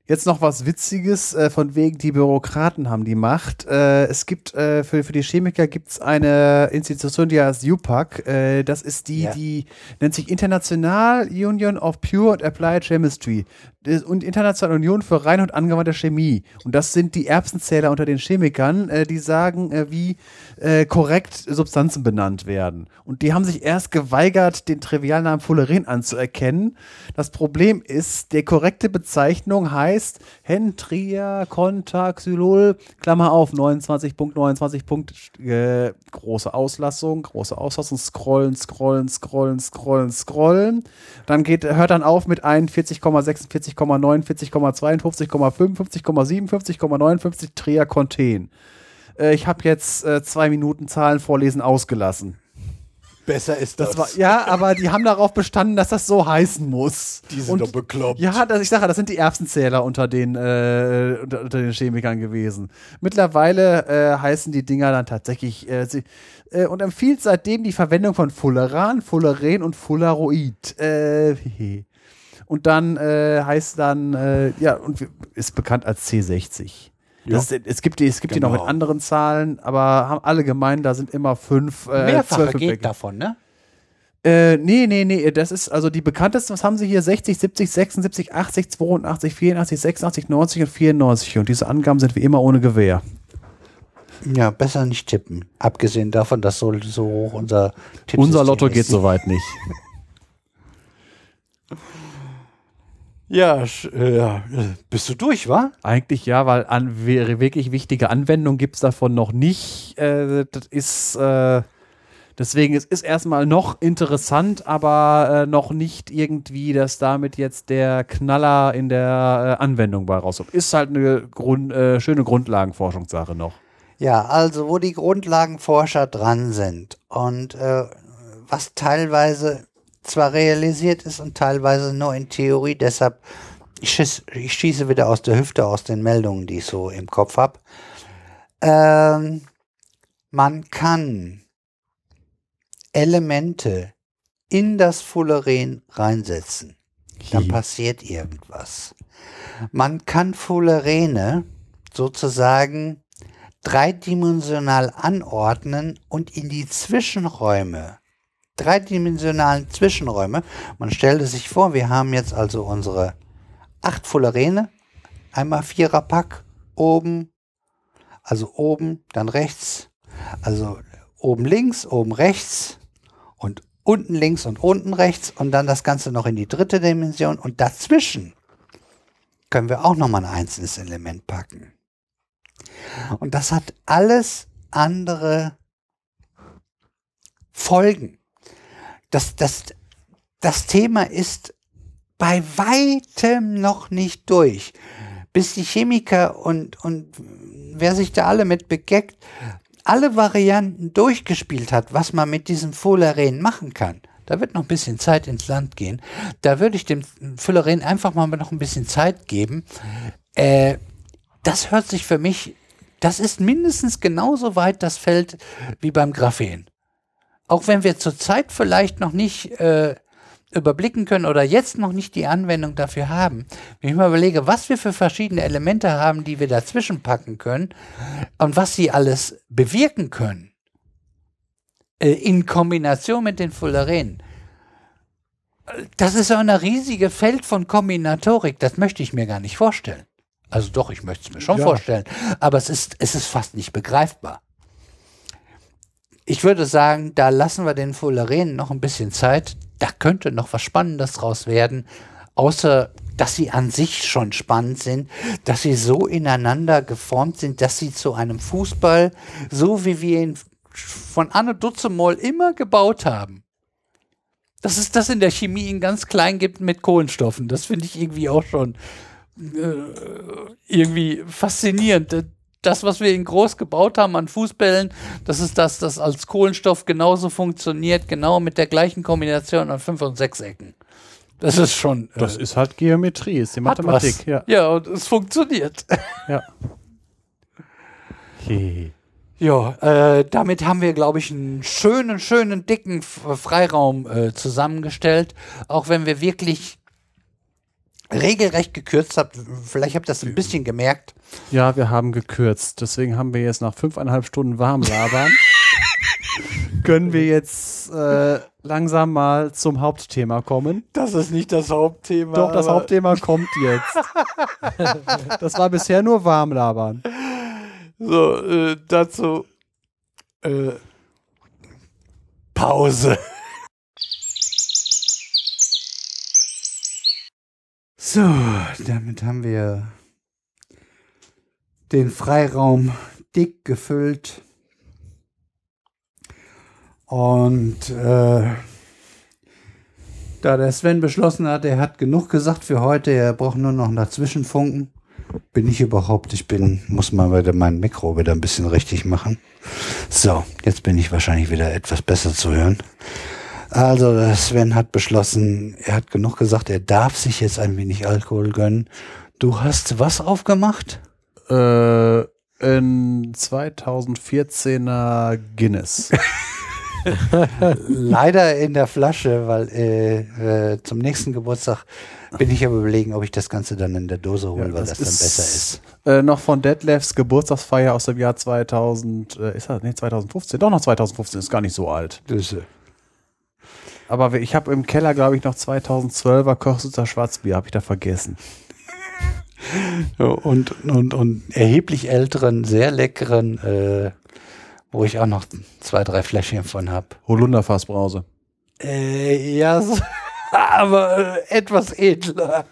Jetzt noch was Witziges, äh, von wegen die Bürokraten haben die Macht. Äh, es gibt äh, für, für die Chemiker gibt es eine Institution, die heißt UPAC. Äh, das ist die, Ja. die nennt sich International Union of Pure and Applied Chemistry und Internationale Union für rein und angewandte Chemie. Und das sind die Erbsenzähler unter den Chemikern, äh, die sagen, äh, wie äh, korrekt Substanzen benannt werden. Und die haben sich erst geweigert, den Trivialnamen Fullerin anzuerkennen. Das Problem ist, die korrekte Bezeichnung heißt Hentriacontaxylol, Klammer auf, 29.29 Punkt, äh, große Auslassung, große Auslassung, scrollen, scrollen, scrollen, scrollen, scrollen. Dann geht, hört dann auf mit 41,6, 40,9, 40,2, 50,5, 50,7, 50,59 Triaconten. Äh, ich habe jetzt äh, zwei Minuten Zahlen vorlesen ausgelassen. Besser ist Das war, ja, aber die haben darauf bestanden, dass das so heißen muss. Die sind Und- doch bekloppt. Ja, das, ich sage, das sind die Erbsenzähler unter den, äh, unter, unter den Chemikern gewesen. Mittlerweile äh, heißen die Dinger dann tatsächlich äh, sie, äh, und empfiehlt seitdem die Verwendung von Fulleran, Fulleren und Fullaroid. Äh, und dann äh, heißt dann, ja, und ist bekannt als C60. Das, ist- es gibt die, es gibt die noch mit Genau. anderen Zahlen, aber haben alle gemein, da sind immer fünf, äh, Mehrfache geht Fünfecke. davon, ne? Äh, nee, nee, nee, das ist also die bekanntesten, was haben sie hier? 60, 70, 76, 80, 82, 84, 86, 90 und 94 und diese Angaben sind wie immer ohne Gewähr. Ja, besser nicht tippen. Abgesehen davon, dass so, so hoch unser Tipp Unser Lotto geht soweit nicht. Ja, äh, bist du durch, wa? Eigentlich ja, weil an wirklich wichtige Anwendungen gibt es davon noch nicht. Äh, das ist äh, deswegen es ist erstmal noch interessant, aber äh, noch nicht irgendwie, dass damit jetzt der Knaller in der äh, Anwendung bei rauskommt. Ist halt eine Grund, äh, schöne Grundlagenforschungssache noch. Ja, also wo die Grundlagenforscher dran sind und was teilweise zwar realisiert ist und teilweise nur in Theorie, deshalb ich, schieß, ich schieße wieder aus der Hüfte aus den Meldungen, die ich so im Kopf habe. Ähm, man kann Elemente in das Fullerene reinsetzen. Dann passiert irgendwas. Man kann Fullerene sozusagen dreidimensional anordnen und in die Zwischenräume dreidimensionalen Zwischenräume. Man stellte sich vor, wir haben jetzt also unsere acht Fullerene, einmal Viererpack oben, also oben, dann rechts, also oben links, oben rechts und unten links und unten rechts und dann das Ganze noch in die dritte Dimension und dazwischen können wir auch nochmal ein einzelnes Element packen. Und das hat alles andere Folgen das, das, das Thema ist bei weitem noch nicht durch. Bis die Chemiker und, und wer sich da alle mit begeckt, alle Varianten durchgespielt hat, was man mit diesem Fullerene machen kann. Da wird noch ein bisschen Zeit ins Land gehen. Da würde ich dem Fullerene einfach mal noch ein bisschen Zeit geben. Äh, das hört sich für mich, das ist mindestens genauso weit das Feld wie beim Graphen auch wenn wir zurzeit vielleicht noch nicht äh, überblicken können oder jetzt noch nicht die Anwendung dafür haben, wenn ich mal überlege, was wir für verschiedene Elemente haben, die wir dazwischen packen können und was sie alles bewirken können, äh, in Kombination mit den Fullerenen. Das ist so ein riesiges Feld von Kombinatorik, das möchte ich mir gar nicht vorstellen. Also doch, ich möchte es mir schon ja. vorstellen, aber es ist, es ist fast nicht begreifbar ich würde sagen, da lassen wir den Fullerenen noch ein bisschen Zeit. Da könnte noch was Spannendes draus werden, außer dass sie an sich schon spannend sind, dass sie so ineinander geformt sind, dass sie zu einem Fußball, so wie wir ihn von Anne Dutzemol immer gebaut haben. Dass es das in der Chemie in ganz klein gibt mit Kohlenstoffen, das finde ich irgendwie auch schon äh, irgendwie faszinierend das, was wir in groß gebaut haben an Fußbällen, das ist das, das als Kohlenstoff genauso funktioniert, genau mit der gleichen Kombination an fünf und sechs Ecken. Das ist schon. Äh, das ist halt Geometrie, ist die Mathematik, ja. Ja, und es funktioniert. Ja. Ja, äh, damit haben wir, glaube ich, einen schönen, schönen, dicken Freiraum äh, zusammengestellt. Auch wenn wir wirklich regelrecht gekürzt habt. Vielleicht habt ihr das ein bisschen gemerkt. Ja, wir haben gekürzt. Deswegen haben wir jetzt nach fünfeinhalb Stunden warm labern. können wir jetzt äh, langsam mal zum Hauptthema kommen. Das ist nicht das Hauptthema. Doch, das Hauptthema kommt jetzt. das war bisher nur warm labern. So, äh, dazu äh, Pause. So, damit haben wir den Freiraum dick gefüllt. Und äh, da der Sven beschlossen hat, er hat genug gesagt für heute, er braucht nur noch einen Dazwischenfunken. Bin ich überhaupt, ich bin, muss mal wieder mein Mikro wieder ein bisschen richtig machen. So, jetzt bin ich wahrscheinlich wieder etwas besser zu hören. Also Sven hat beschlossen, er hat genug gesagt, er darf sich jetzt ein wenig Alkohol gönnen. Du hast was aufgemacht? Äh, in 2014er Guinness. Leider in der Flasche, weil äh, äh, zum nächsten Geburtstag bin ich aber überlegen, ob ich das Ganze dann in der Dose hole, ja, weil das, das dann besser ist. Äh, noch von Detlefs Geburtstagsfeier aus dem Jahr 2000, äh, ist das, nee, 2015, doch noch 2015, ist gar nicht so alt. Düsse. Aber ich habe im Keller, glaube ich, noch 2012er Kochsutter Schwarzbier, habe ich da vergessen. Und, und, und erheblich älteren, sehr leckeren, äh, wo ich auch noch zwei, drei Fläschchen von habe. Holunderfassbrause. Äh, ja, so, aber äh, etwas edler.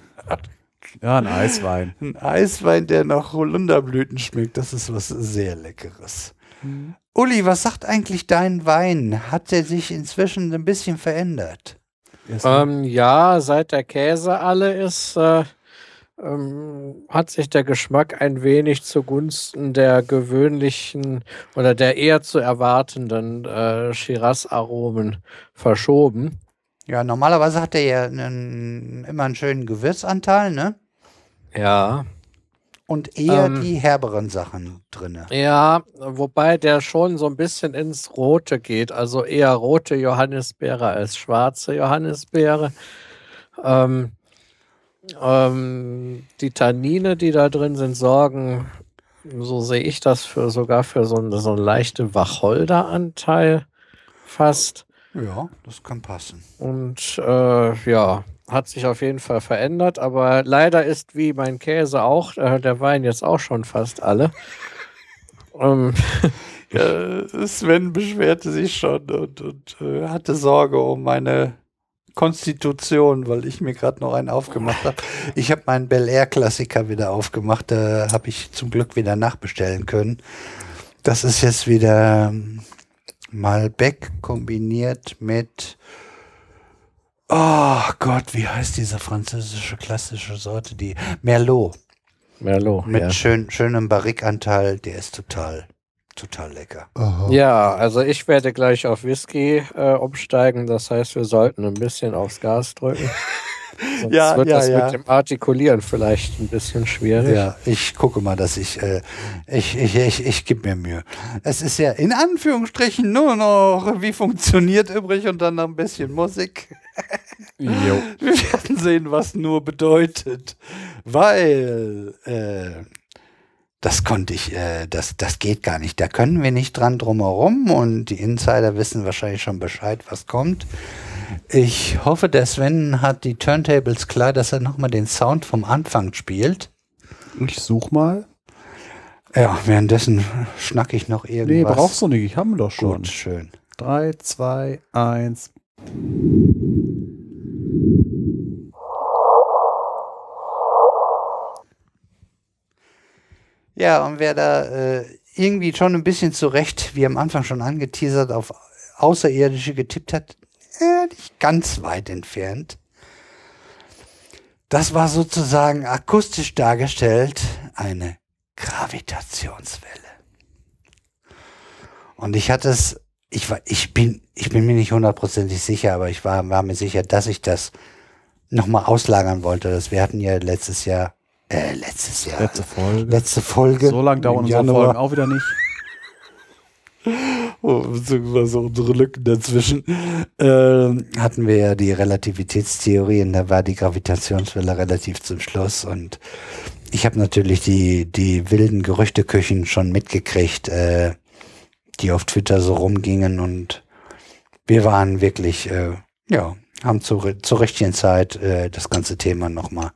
Ja, ein Eiswein. Ein Eiswein, der nach Holunderblüten schmeckt, das ist was sehr Leckeres. Mhm. Uli, was sagt eigentlich dein Wein? Hat der sich inzwischen ein bisschen verändert? Ähm, ja, seit der Käse alle ist, äh, ähm, hat sich der Geschmack ein wenig zugunsten der gewöhnlichen oder der eher zu erwartenden äh, Shiraz-Aromen verschoben. Ja, normalerweise hat er ja einen, immer einen schönen Gewürzanteil, ne? Ja. Und eher ähm, die herberen Sachen drin. Ja, wobei der schon so ein bisschen ins Rote geht. Also eher rote Johannisbeere als schwarze Johannisbeere. Ähm, ähm, die Tannine, die da drin sind, sorgen, so sehe ich das, für sogar für so, einen, so einen leichten Wacholderanteil fast. Ja, das kann passen. Und äh, ja, hat sich auf jeden Fall verändert, aber leider ist wie mein Käse auch, äh, der Wein jetzt auch schon fast alle. ähm. ja, Sven beschwerte sich schon und, und äh, hatte Sorge um meine Konstitution, weil ich mir gerade noch einen aufgemacht habe. Ich habe meinen Bel Air Klassiker wieder aufgemacht, da habe ich zum Glück wieder nachbestellen können. Das ist jetzt wieder ähm, Malbec kombiniert mit Oh Gott, wie heißt diese französische klassische Sorte? Die Merlot. Merlot. Mit ja. schön, schönem Barrique-Anteil, der ist total, total lecker. Aha. Ja, also ich werde gleich auf Whisky äh, umsteigen. Das heißt, wir sollten ein bisschen aufs Gas drücken. Sonst ja, wird ja, das ja. mit dem Artikulieren vielleicht ein bisschen schwierig. Ja, ich gucke mal, dass ich, äh, ich, ich, ich, ich gebe mir Mühe. Es ist ja in Anführungsstrichen nur noch, wie funktioniert übrig und dann noch ein bisschen Musik. Jo. Wir werden sehen, was nur bedeutet. Weil, äh, das konnte ich, äh, das, das geht gar nicht. Da können wir nicht dran drumherum und die Insider wissen wahrscheinlich schon Bescheid, was kommt. Ich hoffe, der Sven hat die Turntables klar, dass er nochmal den Sound vom Anfang spielt. Ich such mal. Ja, währenddessen schnack ich noch irgendwas. Nee, brauchst du nicht, ich habe doch schon. Gut, schön. 3, 2, 1. Ja, und wer da äh, irgendwie schon ein bisschen zurecht, wie am Anfang schon angeteasert, auf Außerirdische getippt hat, äh, nicht ganz weit entfernt. Das war sozusagen akustisch dargestellt eine Gravitationswelle. Und ich hatte es, ich war, ich bin, ich bin mir nicht hundertprozentig sicher, aber ich war, war mir sicher, dass ich das nochmal auslagern wollte. Das, wir hatten ja letztes Jahr, äh, letztes Jahr. Letzte Folge. Letzte Folge. So lange dauern unsere Folgen auch wieder nicht. Oh, beziehungsweise unsere Lücken dazwischen, äh, hatten wir ja die Relativitätstheorie und da war die Gravitationswelle relativ zum Schluss und ich habe natürlich die, die wilden Gerüchteküchen schon mitgekriegt, äh, die auf Twitter so rumgingen und wir waren wirklich, äh, ja, haben zu, zur richtigen Zeit äh, das ganze Thema nochmal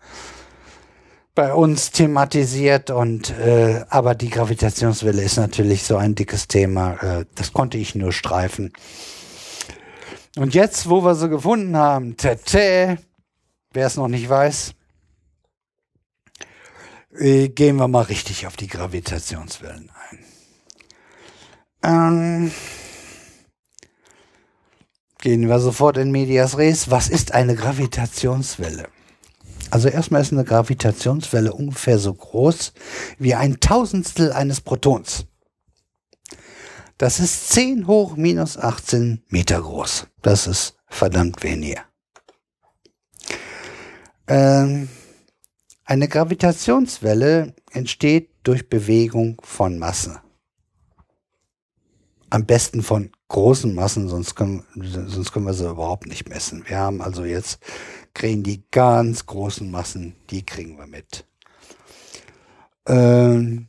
bei uns thematisiert und äh, aber die Gravitationswelle ist natürlich so ein dickes Thema. Äh, das konnte ich nur streifen. Und jetzt, wo wir sie gefunden haben, tete, wer es noch nicht weiß, äh, gehen wir mal richtig auf die Gravitationswellen ein. Ähm, gehen wir sofort in Medias Res. Was ist eine Gravitationswelle? Also erstmal ist eine Gravitationswelle ungefähr so groß wie ein Tausendstel eines Protons. Das ist 10 hoch minus 18 Meter groß. Das ist verdammt wenig. Ähm, eine Gravitationswelle entsteht durch Bewegung von Masse. Am besten von großen Massen, sonst können, sonst können wir sie überhaupt nicht messen. Wir haben also jetzt kriegen die ganz großen Massen, die kriegen wir mit. Ähm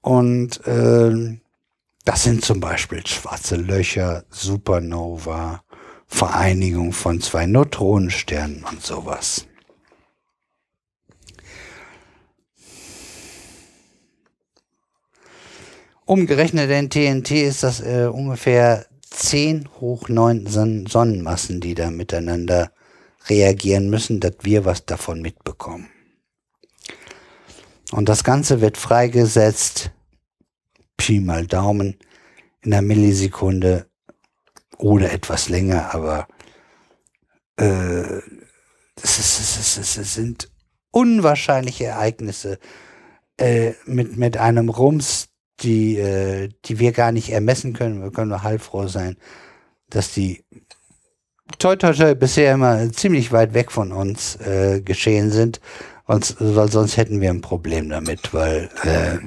und äh, das sind zum Beispiel schwarze Löcher, Supernova, Vereinigung von zwei Neutronensternen und sowas. Umgerechnet in TNT ist das äh, ungefähr 10 hoch 9 Son Sonnenmassen, die da miteinander reagieren müssen, dass wir was davon mitbekommen. Und das Ganze wird freigesetzt, Pi mal Daumen, in einer Millisekunde oder etwas länger, aber äh, sind unwahrscheinliche Ereignisse äh, mit, mit einem Rums, die, äh, die wir gar nicht ermessen können. Wir können nur heilfroh sein, dass die toi, toi, toi bisher immer ziemlich weit weg von uns äh, geschehen sind, und, weil sonst hätten wir ein Problem damit, weil äh,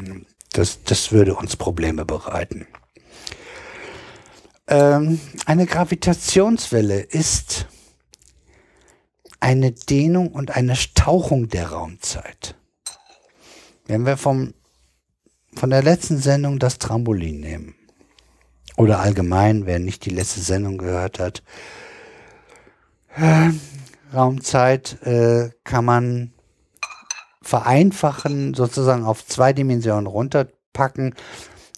das, das würde uns Probleme bereiten. Ähm, eine Gravitationswelle ist eine Dehnung und eine Stauchung der Raumzeit. Wenn wir vom, von der letzten Sendung das Trampolin nehmen, oder allgemein, wer nicht die letzte Sendung gehört hat, äh, Raumzeit äh, kann man vereinfachen, sozusagen auf zwei Dimensionen runterpacken,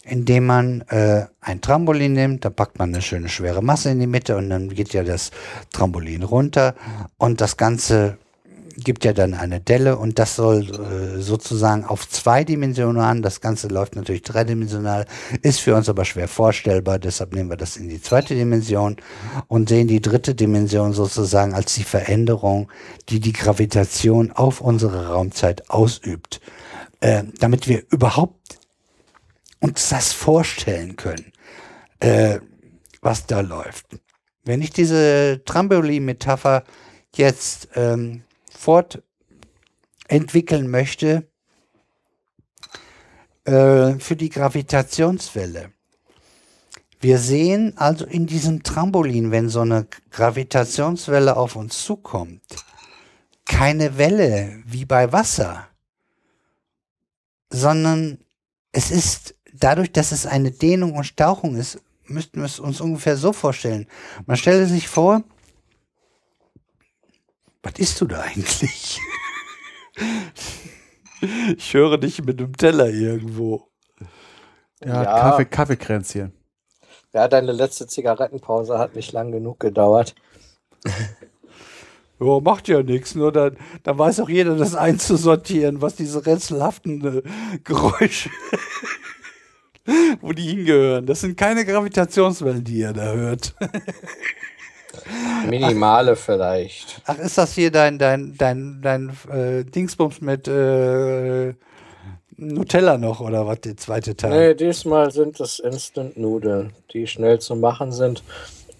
indem man äh, ein Trampolin nimmt, da packt man eine schöne schwere Masse in die Mitte und dann geht ja das Trampolin runter und das Ganze gibt ja dann eine Delle und das soll äh, sozusagen auf zwei Dimensionen an. Das Ganze läuft natürlich dreidimensional, ist für uns aber schwer vorstellbar. Deshalb nehmen wir das in die zweite Dimension und sehen die dritte Dimension sozusagen als die Veränderung, die die Gravitation auf unsere Raumzeit ausübt. Äh, damit wir überhaupt uns das vorstellen können, äh, was da läuft. Wenn ich diese Trampolin-Metapher jetzt ähm, fortentwickeln möchte äh, für die Gravitationswelle. Wir sehen also in diesem Trampolin, wenn so eine Gravitationswelle auf uns zukommt, keine Welle wie bei Wasser, sondern es ist dadurch, dass es eine Dehnung und Stauchung ist, müssten wir es uns ungefähr so vorstellen. Man stelle sich vor, was isst du da eigentlich? ich höre dich mit einem Teller irgendwo. Ja, ja. Kaffee, Kaffeekränzchen. Ja, deine letzte Zigarettenpause hat nicht lang genug gedauert. Ja, macht ja nichts, nur dann, dann weiß auch jeder, das einzusortieren, was diese rätselhaften äh, Geräusche, wo die hingehören. Das sind keine Gravitationswellen, die ihr da hört. Minimale ach, vielleicht. Ach, ist das hier dein, dein, dein, dein äh, Dingsbums mit äh, Nutella noch oder was, der zweite Teil? Nee, diesmal sind es Instant-Nudeln, die schnell zu machen sind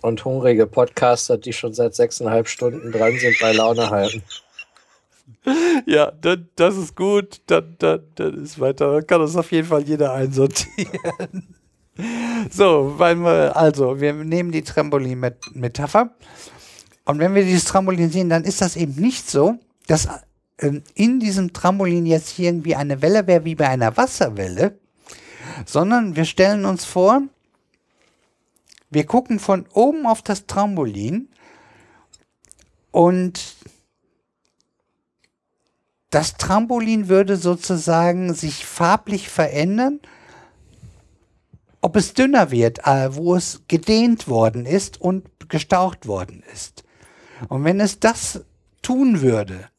und hungrige Podcaster, die schon seit sechseinhalb Stunden dran sind, bei Laune halten. Ja, dann, das ist gut, dann, dann, dann ist weiter. Dann kann das auf jeden Fall jeder einsortieren. So, weil wir, also, wir nehmen die Trampolin-Metapher. Und wenn wir dieses Trampolin sehen, dann ist das eben nicht so, dass ähm, in diesem Trampolin jetzt irgendwie eine Welle wäre wie bei einer Wasserwelle, sondern wir stellen uns vor, wir gucken von oben auf das Trampolin und das Trampolin würde sozusagen sich farblich verändern ob es dünner wird, äh, wo es gedehnt worden ist und gestaucht worden ist. Und wenn es das tun würde,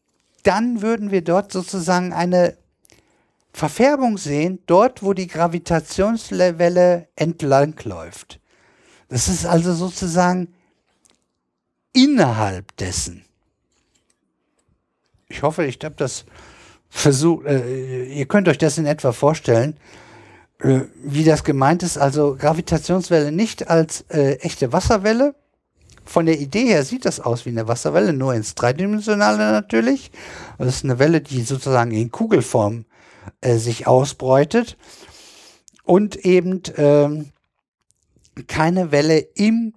dann würden wir dort sozusagen eine Verfärbung sehen, dort wo die Gravitationswelle entlang läuft. Das ist also sozusagen innerhalb dessen. Ich hoffe, ich habe das versucht, äh, ihr könnt euch das in etwa vorstellen. Äh, wie das gemeint ist, also Gravitationswelle nicht als äh, echte Wasserwelle. Von der Idee her sieht das aus wie eine Wasserwelle, nur ins Dreidimensionale natürlich. Das ist eine Welle, die sozusagen in Kugelform äh, sich ausbreitet und eben äh, keine Welle im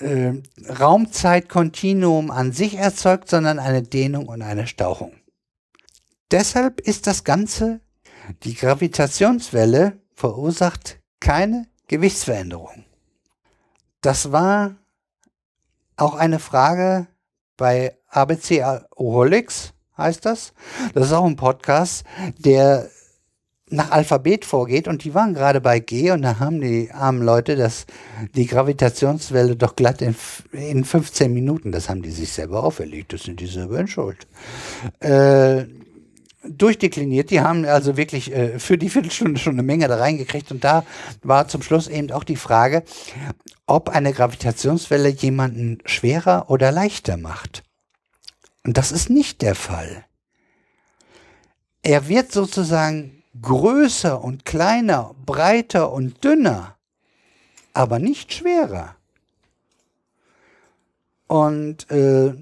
äh, Raumzeitkontinuum an sich erzeugt, sondern eine Dehnung und eine Stauchung. Deshalb ist das Ganze, die Gravitationswelle, verursacht keine Gewichtsveränderung. Das war auch eine Frage bei ABC Oholics, heißt das. Das ist auch ein Podcast, der nach Alphabet vorgeht. Und die waren gerade bei G und da haben die armen Leute das, die Gravitationswelle doch glatt in, in 15 Minuten, das haben die sich selber auferlegt, das sind die selber in Schuld, äh, durchdekliniert. Die haben also wirklich äh, für die Viertelstunde schon eine Menge da reingekriegt und da war zum Schluss eben auch die Frage, ob eine Gravitationswelle jemanden schwerer oder leichter macht. Und das ist nicht der Fall. Er wird sozusagen größer und kleiner, breiter und dünner, aber nicht schwerer. Und äh,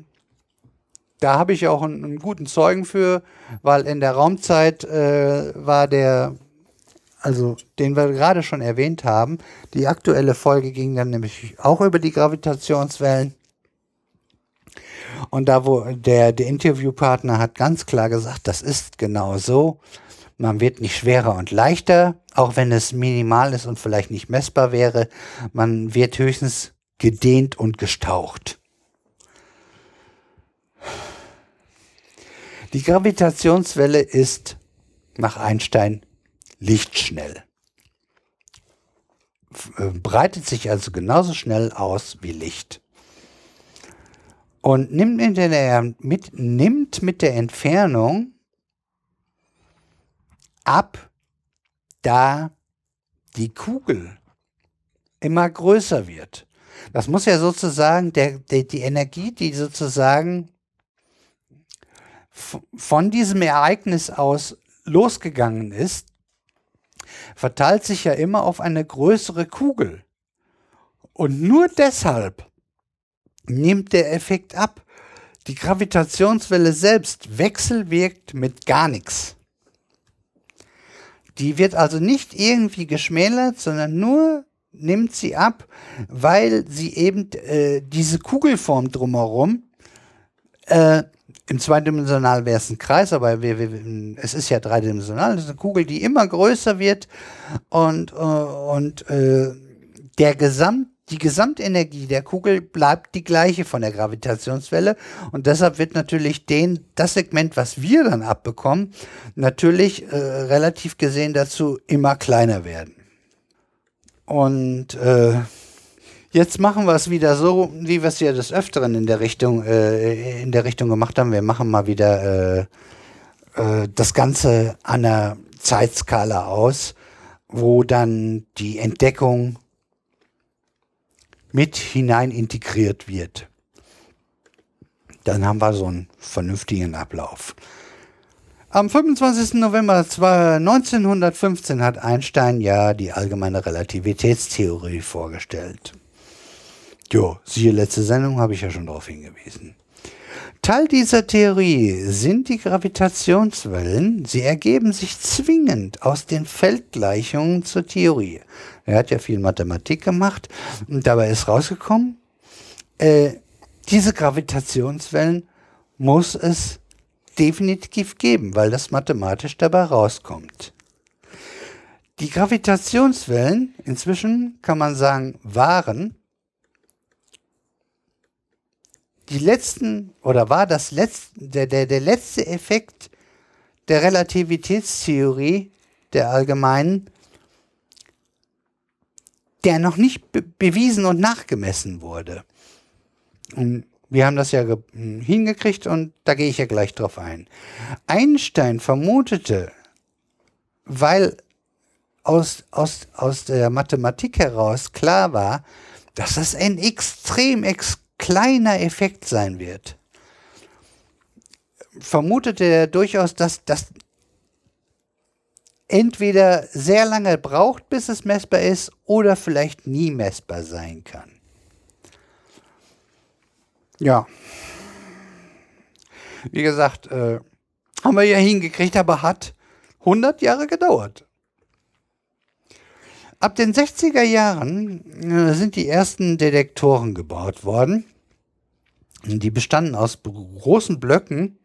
da habe ich auch einen, einen, guten Zeugen für, weil in der Raumzeit äh, war der, also den wir gerade schon erwähnt haben, die aktuelle Folge ging dann nämlich auch über die Gravitationswellen. Und da, wo der, der Interviewpartner hat ganz klar gesagt, das ist genau so. Man wird nicht schwerer und leichter, auch wenn es minimal ist und vielleicht nicht messbar wäre. Man wird höchstens gedehnt und gestaucht. Die Gravitationswelle ist nach Einstein lichtschnell. Äh, breitet sich also genauso schnell aus wie Licht. Und nimmt mit der, mit, nimmt mit der Entfernung ab, da die Kugel immer größer wird. Das muss ja sozusagen der, der, die Energie, die sozusagen von diesem Ereignis aus losgegangen ist, verteilt sich ja immer auf eine größere Kugel. Und nur deshalb nimmt der Effekt ab. Die Gravitationswelle selbst wechselwirkt mit gar nichts. Die wird also nicht irgendwie geschmälert, sondern nur nimmt sie ab, weil sie eben äh, diese Kugelform drumherum, äh, im zweidimensional wäre es ein Kreis, aber wir, wir, es ist ja dreidimensional, das ist eine Kugel, die immer größer wird und, äh, und äh, der Gesamt die Gesamtenergie der Kugel bleibt die gleiche von der Gravitationswelle und deshalb wird natürlich den, das Segment, was wir dann abbekommen, natürlich äh, relativ gesehen dazu immer kleiner werden. Und äh, jetzt machen wir es wieder so, wie wir es ja des Öfteren in der Richtung, äh, in der Richtung gemacht haben. Wir machen mal wieder äh, äh, das Ganze an der Zeitskala aus, wo dann die Entdeckung mit hinein integriert wird. Dann haben wir so einen vernünftigen Ablauf. Am 25. November 1915 hat Einstein ja die allgemeine Relativitätstheorie vorgestellt. Jo, siehe letzte Sendung, habe ich ja schon darauf hingewiesen. Teil dieser Theorie sind die Gravitationswellen. Sie ergeben sich zwingend aus den Feldgleichungen zur Theorie. Er hat ja viel Mathematik gemacht und dabei ist rausgekommen, äh, diese Gravitationswellen muss es definitiv geben, weil das mathematisch dabei rauskommt. Die Gravitationswellen, inzwischen kann man sagen, waren die letzten oder war das letzte, der, der, der letzte Effekt der Relativitätstheorie der allgemeinen, der noch nicht be bewiesen und nachgemessen wurde. Und wir haben das ja hingekriegt und da gehe ich ja gleich drauf ein. Einstein vermutete, weil aus, aus, aus der Mathematik heraus klar war, dass das ein extrem ex kleiner Effekt sein wird, vermutete er durchaus, dass das entweder sehr lange braucht, bis es messbar ist, oder vielleicht nie messbar sein kann. Ja. Wie gesagt, äh, haben wir ja hingekriegt, aber hat 100 Jahre gedauert. Ab den 60er Jahren äh, sind die ersten Detektoren gebaut worden. Die bestanden aus großen Blöcken,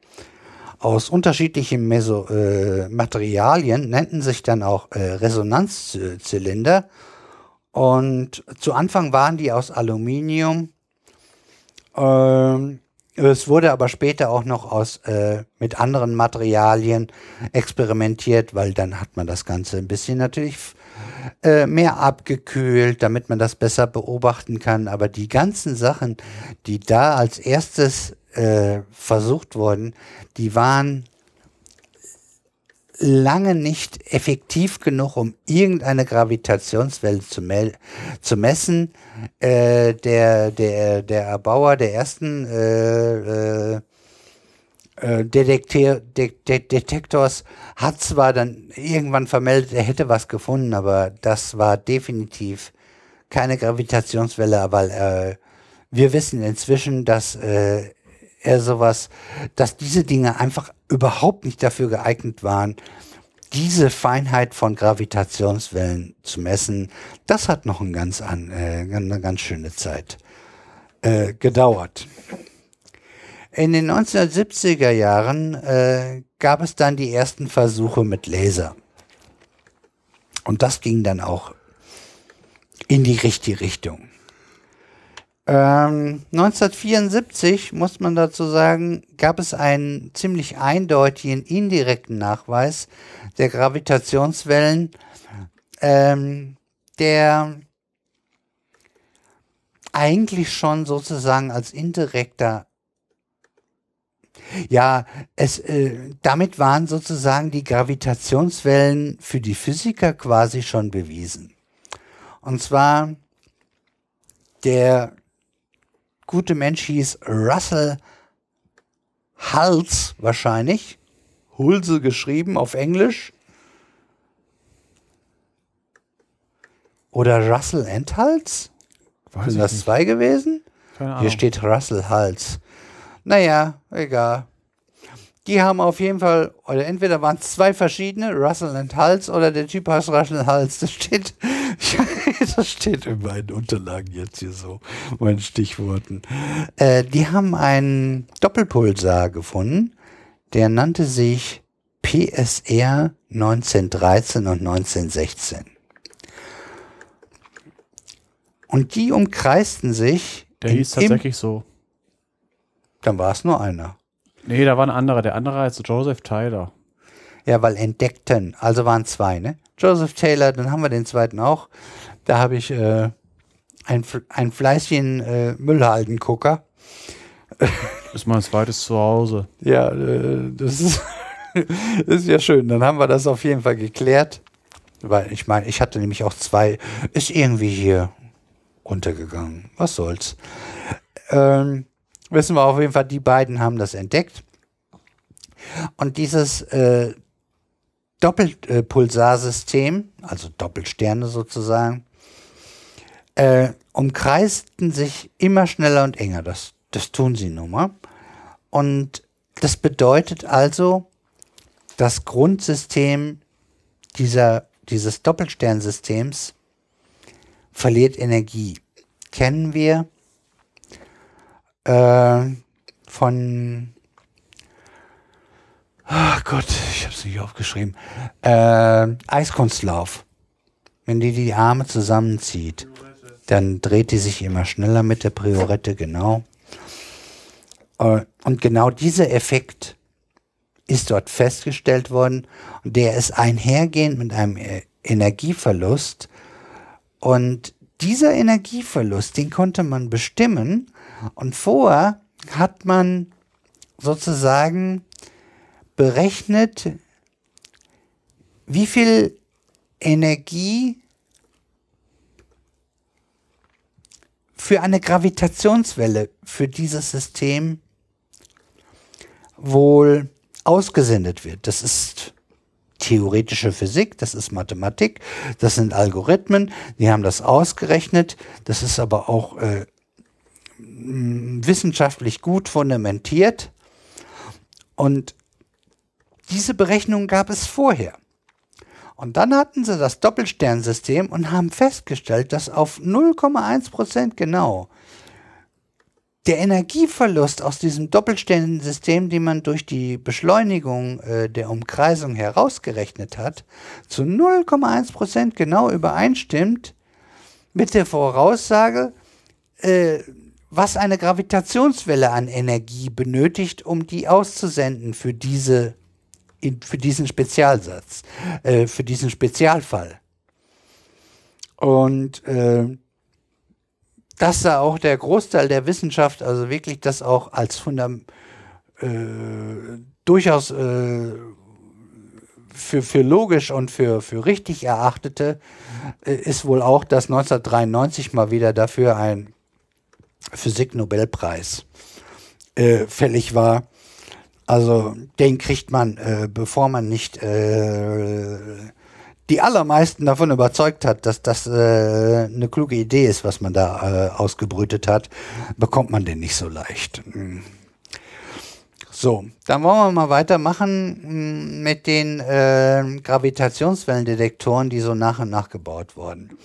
aus unterschiedlichen Meso äh, Materialien, nannten sich dann auch äh, Resonanzzylinder. Und zu Anfang waren die aus Aluminium. Ähm, Es wurde aber später auch noch aus, äh, mit anderen Materialien experimentiert, weil dann hat man das Ganze ein bisschen natürlich äh, mehr abgekühlt, damit man das besser beobachten kann. Aber die ganzen Sachen, die da als erstes äh, versucht wurden, die waren lange nicht effektiv genug, um irgendeine Gravitationswelle zu, zu messen. Äh, der, der, der Erbauer der ersten äh, äh, äh Detektor, De De Detektors hat zwar dann irgendwann vermeldet, er hätte was gefunden, aber das war definitiv keine Gravitationswelle, weil äh, wir wissen inzwischen, dass äh, er sowas, dass diese Dinge einfach überhaupt nicht dafür geeignet waren, diese Feinheit von Gravitationswellen zu messen. Das hat noch ein ganz an, äh, eine ganz schöne Zeit äh, gedauert. In den 1970er Jahren äh, gab es dann die ersten Versuche mit Laser. Und das ging dann auch in die richtige Richtung. Ähm, 1974, muss man dazu sagen, gab es einen ziemlich eindeutigen indirekten Nachweis der Gravitationswellen, ähm, der eigentlich schon sozusagen als indirekter ja, es, äh, damit waren sozusagen die Gravitationswellen für die Physiker quasi schon bewiesen. Und zwar der gute Mensch hieß Russell Hals wahrscheinlich. Hulse geschrieben auf Englisch. Oder Russell Endhals? Sind das nicht. zwei gewesen? Hier steht Russell Hals. Naja, egal. Die haben auf jeden Fall, oder entweder waren es zwei verschiedene, Russell und Hals, oder der Typ heißt Russell Hals. Das steht, das steht in meinen Unterlagen jetzt hier so, meinen Stichworten. Äh, die haben einen Doppelpulsar gefunden, der nannte sich PSR 1913 und 1916. Und die umkreisten sich. Der hieß tatsächlich so. Dann war es nur einer. Nee, da war ein anderer. Der andere heißt Joseph Tyler. Ja, weil entdeckten. Also waren zwei, ne? Joseph Taylor, dann haben wir den zweiten auch. Da habe ich äh, ein, ein Fleißchen äh, Müllhaldengucker. Ist mein zweites Zuhause. Ja, äh, das ist, ist ja schön. Dann haben wir das auf jeden Fall geklärt. Weil ich meine, ich hatte nämlich auch zwei. Ist irgendwie hier untergegangen. Was soll's. Ähm, wissen wir auf jeden Fall, die beiden haben das entdeckt. Und dieses äh, Doppelpulsarsystem, also Doppelsterne sozusagen, äh, umkreisten sich immer schneller und enger. Das, das tun sie nun mal. Und das bedeutet also, das Grundsystem dieser, dieses Doppelsternsystems verliert Energie. Kennen wir äh, von Ach Gott, ich habe es nicht aufgeschrieben. Äh, Eiskunstlauf. Wenn die die Arme zusammenzieht, dann dreht die sich immer schneller mit der Priorette, genau. Äh, und genau dieser Effekt ist dort festgestellt worden und der ist einhergehend mit einem äh, Energieverlust. Und dieser Energieverlust, den konnte man bestimmen und vorher hat man sozusagen berechnet, wie viel Energie für eine Gravitationswelle für dieses System wohl ausgesendet wird. Das ist theoretische Physik, das ist Mathematik, das sind Algorithmen, die haben das ausgerechnet, das ist aber auch äh, wissenschaftlich gut fundamentiert und diese Berechnung gab es vorher. Und dann hatten sie das Doppelsternsystem und haben festgestellt, dass auf 0,1% genau der Energieverlust aus diesem Doppelsternsystem, den man durch die Beschleunigung äh, der Umkreisung herausgerechnet hat, zu 0,1% genau übereinstimmt mit der Voraussage, äh, was eine Gravitationswelle an Energie benötigt, um die auszusenden für diese für diesen Spezialsatz, äh, für diesen Spezialfall. Und äh, dass da auch der Großteil der Wissenschaft, also wirklich das auch als Fundament, äh, durchaus äh, für, für logisch und für, für richtig erachtete, äh, ist wohl auch, dass 1993 mal wieder dafür ein Physik-Nobelpreis äh, fällig war. Also den kriegt man, äh, bevor man nicht äh, die allermeisten davon überzeugt hat, dass das äh, eine kluge Idee ist, was man da äh, ausgebrütet hat, bekommt man den nicht so leicht. Hm. So, dann wollen wir mal weitermachen hm, mit den äh, Gravitationswellendetektoren, die so nach und nach gebaut wurden.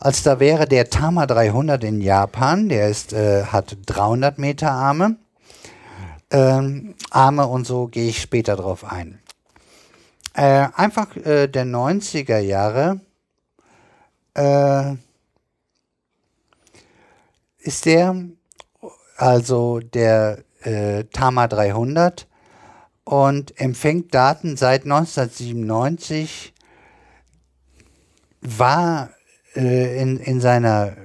Als da wäre der Tama 300 in Japan, der ist, äh, hat 300 Meter Arme. Ähm, Arme und so gehe ich später drauf ein. Äh, einfach äh, der 90er Jahre äh, ist der, also der äh, Tama 300 und empfängt Daten seit 1997, war äh, in, in seiner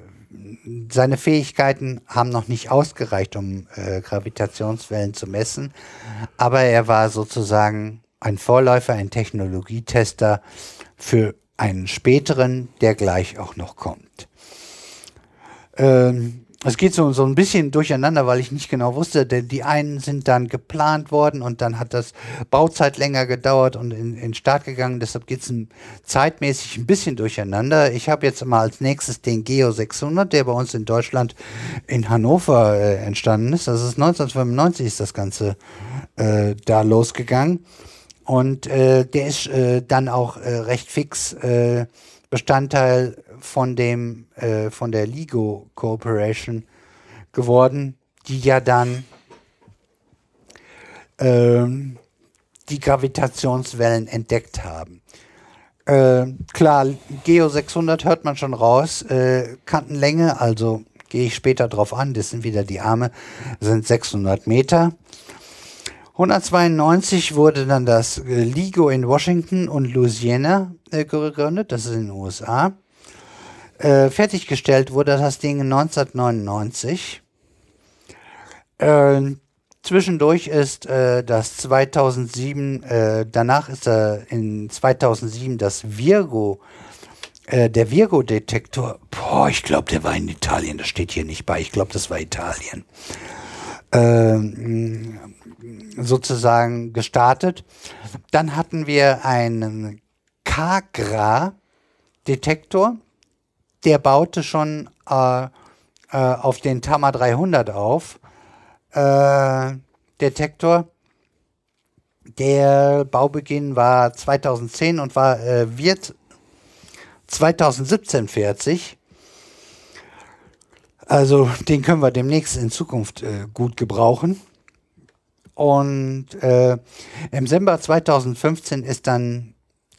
seine Fähigkeiten haben noch nicht ausgereicht, um äh, Gravitationswellen zu messen, aber er war sozusagen ein Vorläufer, ein Technologietester für einen späteren, der gleich auch noch kommt. Ähm, es geht so, so ein bisschen durcheinander, weil ich nicht genau wusste, denn die einen sind dann geplant worden und dann hat das Bauzeit länger gedauert und in, in Start gegangen. Deshalb geht es zeitmäßig ein bisschen durcheinander. Ich habe jetzt mal als nächstes den Geo 600, der bei uns in Deutschland in Hannover äh, entstanden ist. Das ist 1995 ist das Ganze äh, da losgegangen. Und äh, der ist äh, dann auch äh, recht fix äh, Bestandteil von dem äh, von der LIGO Corporation geworden, die ja dann ähm, die Gravitationswellen entdeckt haben. Äh, klar, Geo 600 hört man schon raus. Äh, Kantenlänge, also gehe ich später drauf an, das sind wieder die Arme, sind 600 Meter. 192 wurde dann das äh, LIGO in Washington und Louisiana äh, gegründet, das ist in den USA. Äh, fertiggestellt wurde das Ding 1999. Äh, zwischendurch ist äh, das 2007, äh, danach ist in 2007 das Virgo, der Virgo-Detektor. Boah, ich glaube, der war in Italien, das steht hier nicht bei. Ich glaube, das war Italien. Ähm, sozusagen gestartet. Dann hatten wir einen Kagra-Detektor, der baute schon äh, äh, auf den Tama 300 auf. Äh, Detektor. Der Baubeginn war 2010 und war, äh, wird 2017 fertig. Also den können wir demnächst in Zukunft äh, gut gebrauchen. Und äh, im September 2015 ist dann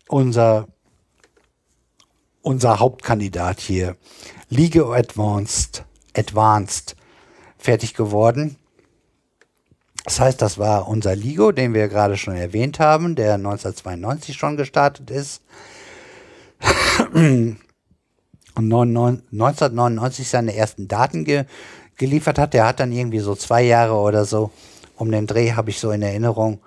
unser, unser Hauptkandidat hier, LIGO Advanced, Advanced, fertig geworden. Das heißt, das war unser LIGO, den wir gerade schon erwähnt haben, der 1992 schon gestartet ist. Und 1999 seine ersten Daten ge geliefert hat. Der hat dann irgendwie so zwei Jahre oder so um den Dreh habe ich so in Erinnerung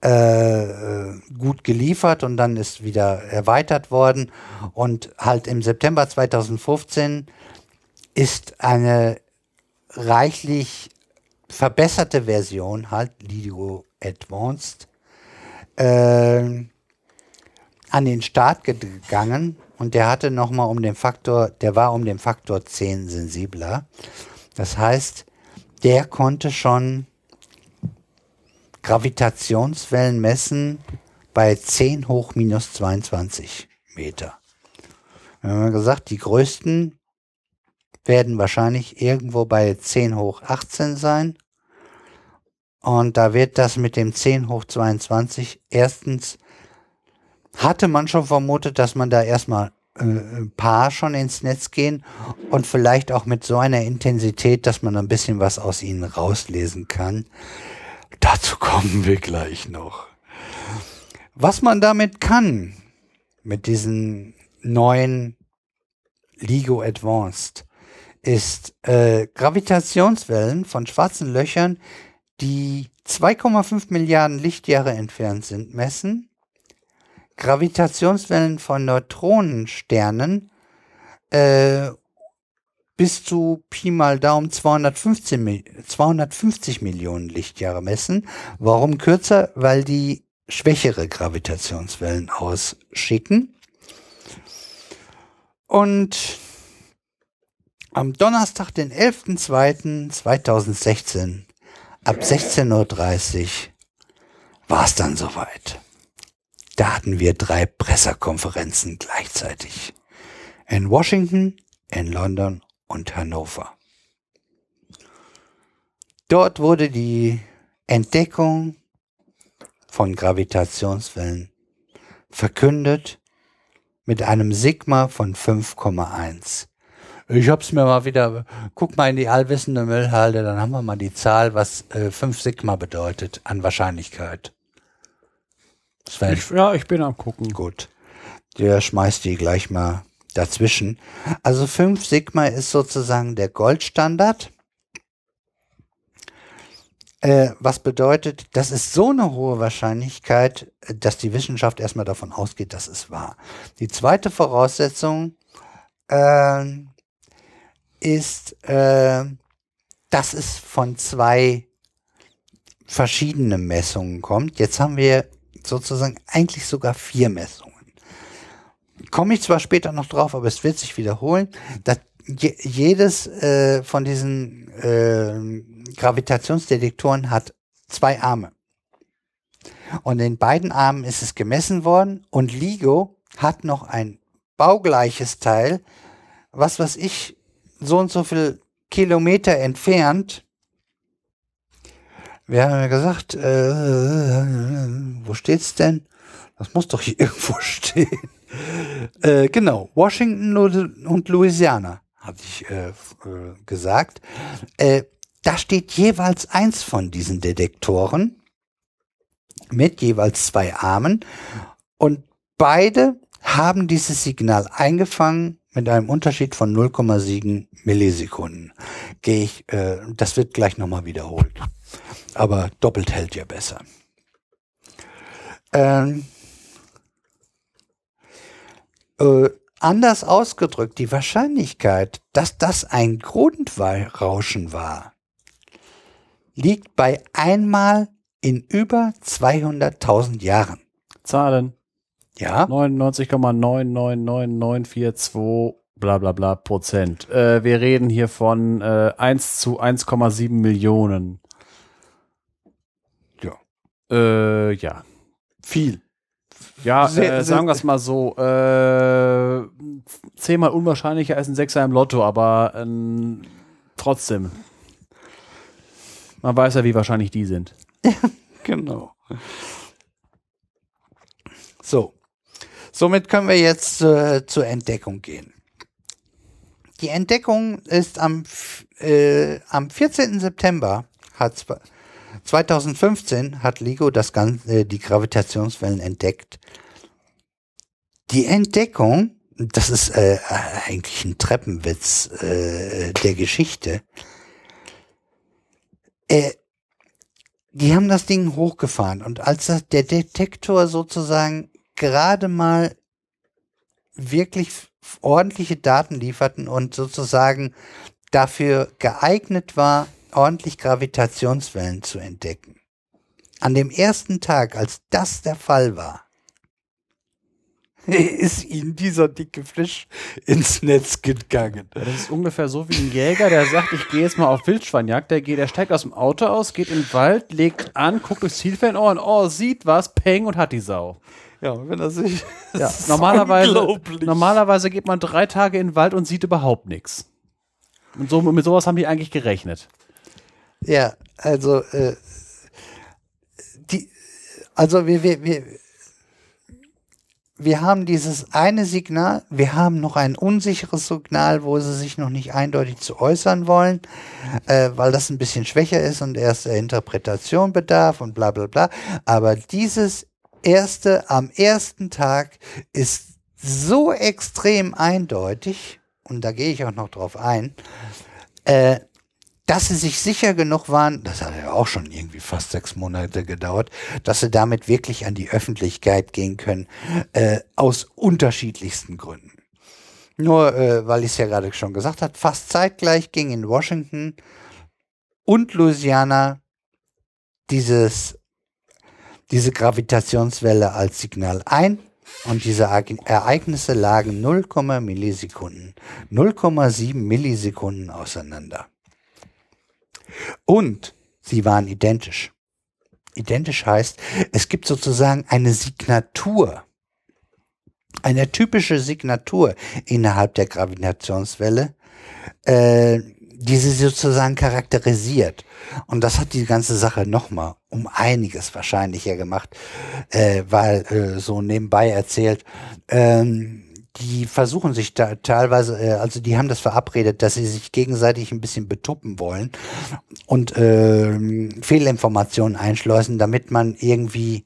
äh, gut geliefert und dann ist wieder erweitert worden. Und halt im September 2015 ist eine reichlich verbesserte Version, halt Lido Advanced, äh, an den Start gegangen und der hatte nochmal um den Faktor, der war um den Faktor 10 sensibler. Das heißt, der konnte schon Gravitationswellen messen bei 10 hoch minus 22 Meter. Wir haben gesagt, die größten werden wahrscheinlich irgendwo bei 10 hoch 18 sein. Und da wird das mit dem 10 hoch 22 erstens hatte man schon vermutet, dass man da erstmal äh, Paar schon ins Netz gehen und vielleicht auch mit so einer Intensität, dass man ein bisschen was aus ihnen rauslesen kann. Dazu kommen wir gleich noch. Was man damit kann, mit diesen neuen LIGO Advanced, ist äh, Gravitationswellen von schwarzen Löchern, die 2,5 Milliarden Lichtjahre entfernt sind, messen Gravitationswellen von Neutronensternen äh, bis zu Pi mal Daumen 215, 250 Millionen Lichtjahre messen. Warum kürzer? Weil die schwächere Gravitationswellen ausschicken. Und am Donnerstag, den 11.02.2016, ab 16.30 Uhr, war es dann soweit. Da hatten wir drei Pressekonferenzen gleichzeitig. In Washington, in London und Hannover. Dort wurde die Entdeckung von Gravitationswellen verkündet mit einem Sigma von 5,1. Ich hab's mir mal wieder, guck mal in die allwissende Müllhalde, dann haben wir mal die Zahl, was äh, 5 Sigma bedeutet an Wahrscheinlichkeit. Sven. Ich, ja, ich bin am gucken. Gut. Der schmeißt die gleich mal dazwischen. Also 5 Sigma ist sozusagen der Goldstandard. Äh, was bedeutet, das ist so eine hohe Wahrscheinlichkeit, dass die Wissenschaft erstmal davon ausgeht, dass es wahr. Die zweite Voraussetzung äh, ist, äh, dass es von zwei verschiedenen Messungen kommt. Jetzt haben wir sozusagen eigentlich sogar vier Messungen. Komme ich zwar später noch drauf, aber es wird sich wiederholen. dass jedes äh, von diesen äh, Gravitationsdetektoren hat zwei Arme. Und in beiden Armen ist es gemessen worden und LIGO hat noch ein baugleiches Teil, was was ich so und so viel Kilometer entfernt wir haben ja gesagt, äh, wo steht's denn? Das muss doch hier irgendwo stehen. Äh, genau, Washington und Louisiana, hatte ich äh, äh, gesagt. Äh, da steht jeweils eins von diesen Detektoren mit jeweils zwei Armen und beide haben dieses Signal eingefangen mit einem Unterschied von 0,7 Millisekunden. Gehe ich, äh, das wird gleich nochmal wiederholt aber doppelt hält ja besser. Ähm, äh, anders ausgedrückt, die Wahrscheinlichkeit, dass das ein Grundrauschen war, liegt bei einmal in über 200.000 Jahren. Zahlen. Ja. 99,999942 bla bla bla Prozent. Äh, wir reden hier von äh, 1 zu 1,7 Millionen. Äh, ja. Viel. Ja, sehr, äh, sagen wir es mal so, äh, zehnmal unwahrscheinlicher als ein Sechser im Lotto, aber äh, trotzdem. Man weiß ja, wie wahrscheinlich die sind. genau. So. Somit können wir jetzt äh, zur Entdeckung gehen. Die Entdeckung ist am, äh, am 14. September hat 2015 hat LIGO das Ganze, äh, die Gravitationswellen entdeckt. Die Entdeckung, das ist äh, eigentlich ein Treppenwitz äh, der Geschichte, äh, die haben das Ding hochgefahren und als der Detektor sozusagen gerade mal wirklich ordentliche Daten lieferten und sozusagen dafür geeignet war, ordentlich Gravitationswellen zu entdecken. An dem ersten Tag, als das der Fall war, ist ihnen dieser dicke Fisch ins Netz gegangen. Das ist ungefähr so wie ein Jäger, der sagt, ich gehe jetzt mal auf Wildschweinjagd. Der, geht, der steigt aus dem Auto aus, geht in den Wald, legt an, guckt durchs Zielfernrohr und oh, sieht was, peng und hat die Sau. Ja, wenn er sich. Ja, normalerweise, normalerweise geht man drei Tage in den Wald und sieht überhaupt nichts. Und so, mit sowas haben die eigentlich gerechnet. Ja, also äh, die, also wir, wir, wir, wir haben dieses eine Signal, wir haben noch ein unsicheres Signal, wo sie sich noch nicht eindeutig zu äußern wollen, äh, weil das ein bisschen schwächer ist und erst der Interpretation bedarf und bla bla bla. Aber dieses erste am ersten Tag ist so extrem eindeutig, und da gehe ich auch noch drauf ein, äh, dass sie sich sicher genug waren, das hat ja auch schon irgendwie fast sechs Monate gedauert, dass sie damit wirklich an die Öffentlichkeit gehen können, äh, aus unterschiedlichsten Gründen. Nur, äh, weil ich es ja gerade schon gesagt habe, fast zeitgleich ging in Washington und Louisiana dieses, diese Gravitationswelle als Signal ein und diese Ereignisse lagen 0, Millisekunden, 0,7 Millisekunden auseinander. Und sie waren identisch. Identisch heißt, es gibt sozusagen eine Signatur, eine typische Signatur innerhalb der Gravitationswelle, äh, die sie sozusagen charakterisiert. Und das hat die ganze Sache nochmal um einiges wahrscheinlicher gemacht, äh, weil äh, so nebenbei erzählt, ähm, die versuchen sich da teilweise, äh, also die haben das verabredet, dass sie sich gegenseitig ein bisschen betuppen wollen und äh, Fehlinformationen einschleusen, damit man irgendwie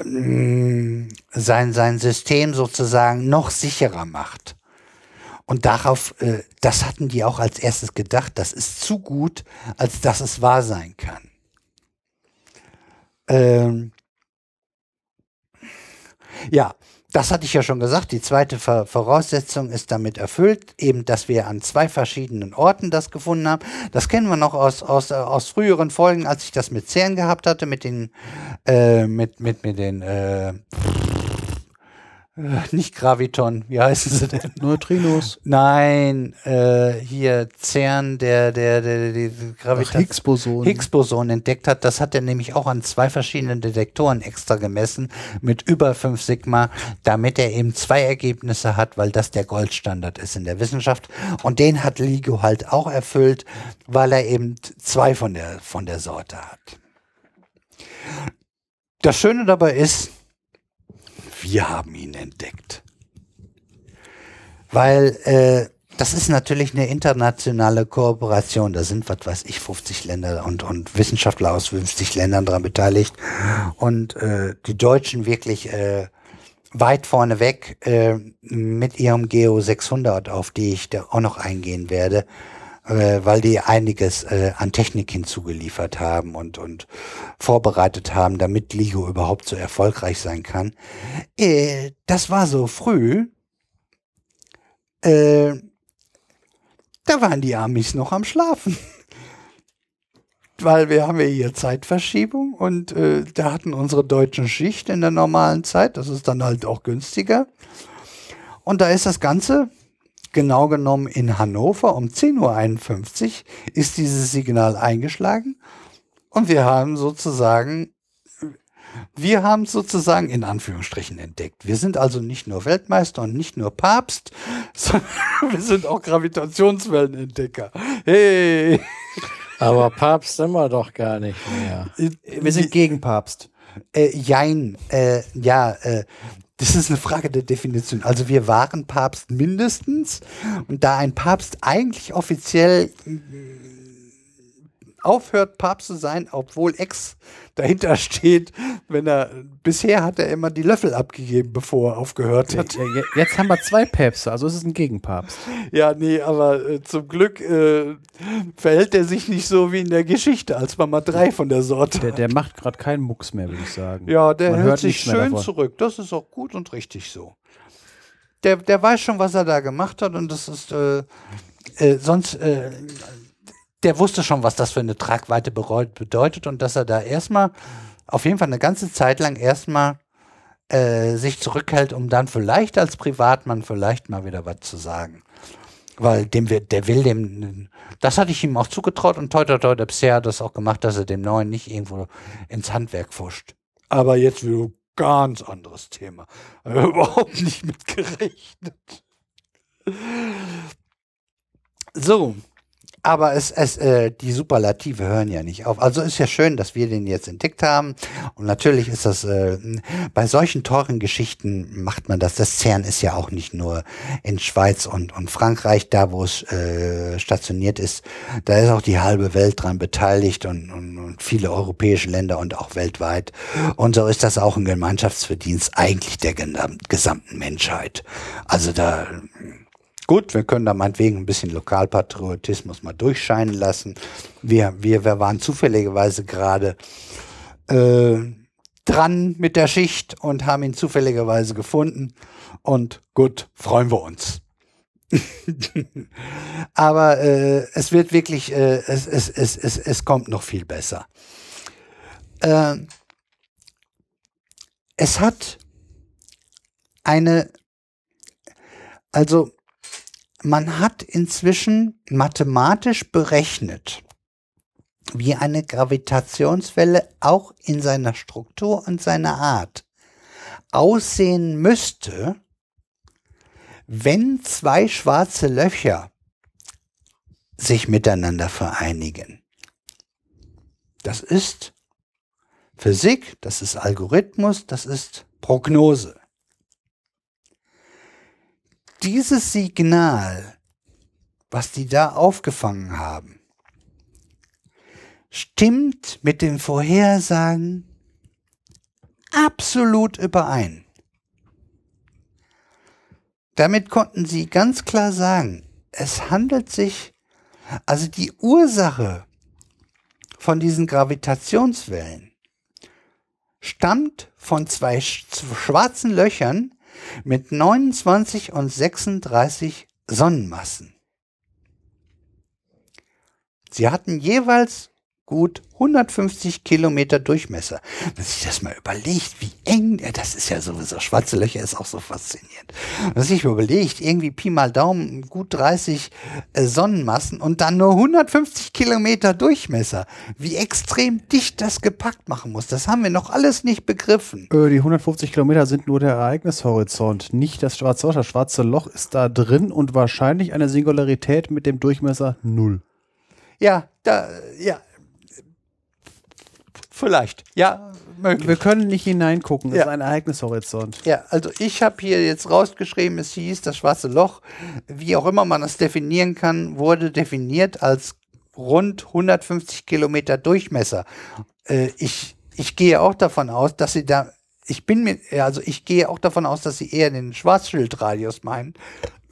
äh, sein, sein System sozusagen noch sicherer macht. Und darauf, äh, das hatten die auch als erstes gedacht, das ist zu gut, als dass es wahr sein kann. Ähm, ja, das hatte ich ja schon gesagt. Die zweite Voraussetzung ist damit erfüllt, eben, dass wir an zwei verschiedenen Orten das gefunden haben. Das kennen wir noch aus, aus, aus früheren Folgen, als ich das mit CERN gehabt hatte, mit den, äh, mit, mit, mit den, äh, äh, nicht Graviton, wie heißen sie denn? Neutrinos. Nein, äh, hier CERN, der, der, der, der Graviton. Higgs-Boson. Higgs-Boson entdeckt hat. Das hat er nämlich auch an zwei verschiedenen Detektoren extra gemessen mit über 5 Sigma, damit er eben zwei Ergebnisse hat, weil das der Goldstandard ist in der Wissenschaft. Und den hat LIGO halt auch erfüllt, weil er eben zwei von der, von der Sorte hat. Das Schöne dabei ist, wir haben ihn entdeckt. Weil äh, das ist natürlich eine internationale Kooperation. Da sind, was weiß ich, 50 Länder und, und Wissenschaftler aus 50 Ländern daran beteiligt. Und äh, die Deutschen wirklich äh, weit vorne weg äh, mit ihrem Geo 600, auf die ich da auch noch eingehen werde, äh, weil die einiges äh, an Technik hinzugeliefert haben und, und vorbereitet haben, damit LIGO überhaupt so erfolgreich sein kann. Äh, das war so früh. Äh, da waren die Amis noch am Schlafen. Weil wir haben ja hier Zeitverschiebung und äh, da hatten unsere deutschen Schicht in der normalen Zeit. Das ist dann halt auch günstiger. Und da ist das Ganze genau genommen in Hannover um 10.51 Uhr ist dieses Signal eingeschlagen und wir haben sozusagen, wir haben es sozusagen in Anführungsstrichen entdeckt. Wir sind also nicht nur Weltmeister und nicht nur Papst, sondern wir sind auch Gravitationswellenentdecker. Hey! Aber Papst sind wir doch gar nicht mehr. Wir sind gegen Papst. Äh, jein, äh, ja, äh, das ist eine Frage der Definition. Also wir waren Papst mindestens und da ein Papst eigentlich offiziell aufhört, Papst zu sein, obwohl Ex dahinter steht, wenn er bisher hat er immer die Löffel abgegeben, bevor er aufgehört hat. Jetzt haben wir zwei Päpste, also ist es ein Gegenpapst. Ja, nee, aber äh, zum Glück äh, verhält er sich nicht so wie in der Geschichte, als man mal drei von der Sorte. Der, der macht gerade keinen Mucks mehr, würde ich sagen. Ja, der man hält sich schön zurück. Das ist auch gut und richtig so. Der, der weiß schon, was er da gemacht hat und das ist äh, äh, sonst äh, der wusste schon, was das für eine Tragweite bedeutet und dass er da erstmal auf jeden Fall eine ganze Zeit lang erstmal äh, sich zurückhält, um dann vielleicht als Privatmann vielleicht mal wieder was zu sagen. Weil dem der will dem, das hatte ich ihm auch zugetraut und toi toi, der bisher hat das auch gemacht, dass er dem Neuen nicht irgendwo ins Handwerk fuscht. Aber jetzt wieder ganz anderes Thema. Überhaupt nicht mit gerechnet. So, aber es, es, äh, die Superlative hören ja nicht auf. Also ist ja schön, dass wir den jetzt entdeckt haben. Und natürlich ist das, äh, bei solchen teuren Geschichten macht man das. Das CERN ist ja auch nicht nur in Schweiz und, und Frankreich, da wo es äh, stationiert ist. Da ist auch die halbe Welt dran beteiligt und, und, und viele europäische Länder und auch weltweit. Und so ist das auch ein Gemeinschaftsverdienst eigentlich der gesamten Menschheit. Also da Gut, wir können da meinetwegen ein bisschen Lokalpatriotismus mal durchscheinen lassen. Wir, wir, wir waren zufälligerweise gerade äh, dran mit der Schicht und haben ihn zufälligerweise gefunden. Und gut, freuen wir uns. Aber äh, es wird wirklich, äh, es, es, es, es, es kommt noch viel besser. Äh, es hat eine, also man hat inzwischen mathematisch berechnet, wie eine Gravitationswelle auch in seiner Struktur und seiner Art aussehen müsste, wenn zwei schwarze Löcher sich miteinander vereinigen. Das ist Physik, das ist Algorithmus, das ist Prognose dieses Signal, was die da aufgefangen haben, stimmt mit den Vorhersagen absolut überein. Damit konnten sie ganz klar sagen, es handelt sich, also die Ursache von diesen Gravitationswellen stammt von zwei schwarzen Löchern, mit 29 und 36 Sonnenmassen. Sie hatten jeweils gut 150 Kilometer Durchmesser. Wenn sich das mal überlegt, wie eng, ja, das ist ja sowieso, schwarze Löcher ist auch so faszinierend. Wenn sich überlegt, irgendwie Pi mal Daumen, gut 30 äh, Sonnenmassen und dann nur 150 Kilometer Durchmesser. Wie extrem dicht das gepackt machen muss, das haben wir noch alles nicht begriffen. Äh, die 150 Kilometer sind nur der Ereignishorizont, nicht das schwarze Loch. Das schwarze Loch ist da drin und wahrscheinlich eine Singularität mit dem Durchmesser null. Ja, da, ja, Vielleicht, ja, möglich. Wir können nicht hineingucken, das ja. ist ein Ereignishorizont. Ja, also ich habe hier jetzt rausgeschrieben, es hieß, das schwarze Loch, wie auch immer man das definieren kann, wurde definiert als rund 150 Kilometer Durchmesser. Äh, ich, ich gehe auch davon aus, dass sie da, ich bin mir, also ich gehe auch davon aus, dass sie eher den Schwarzschildradius meinen,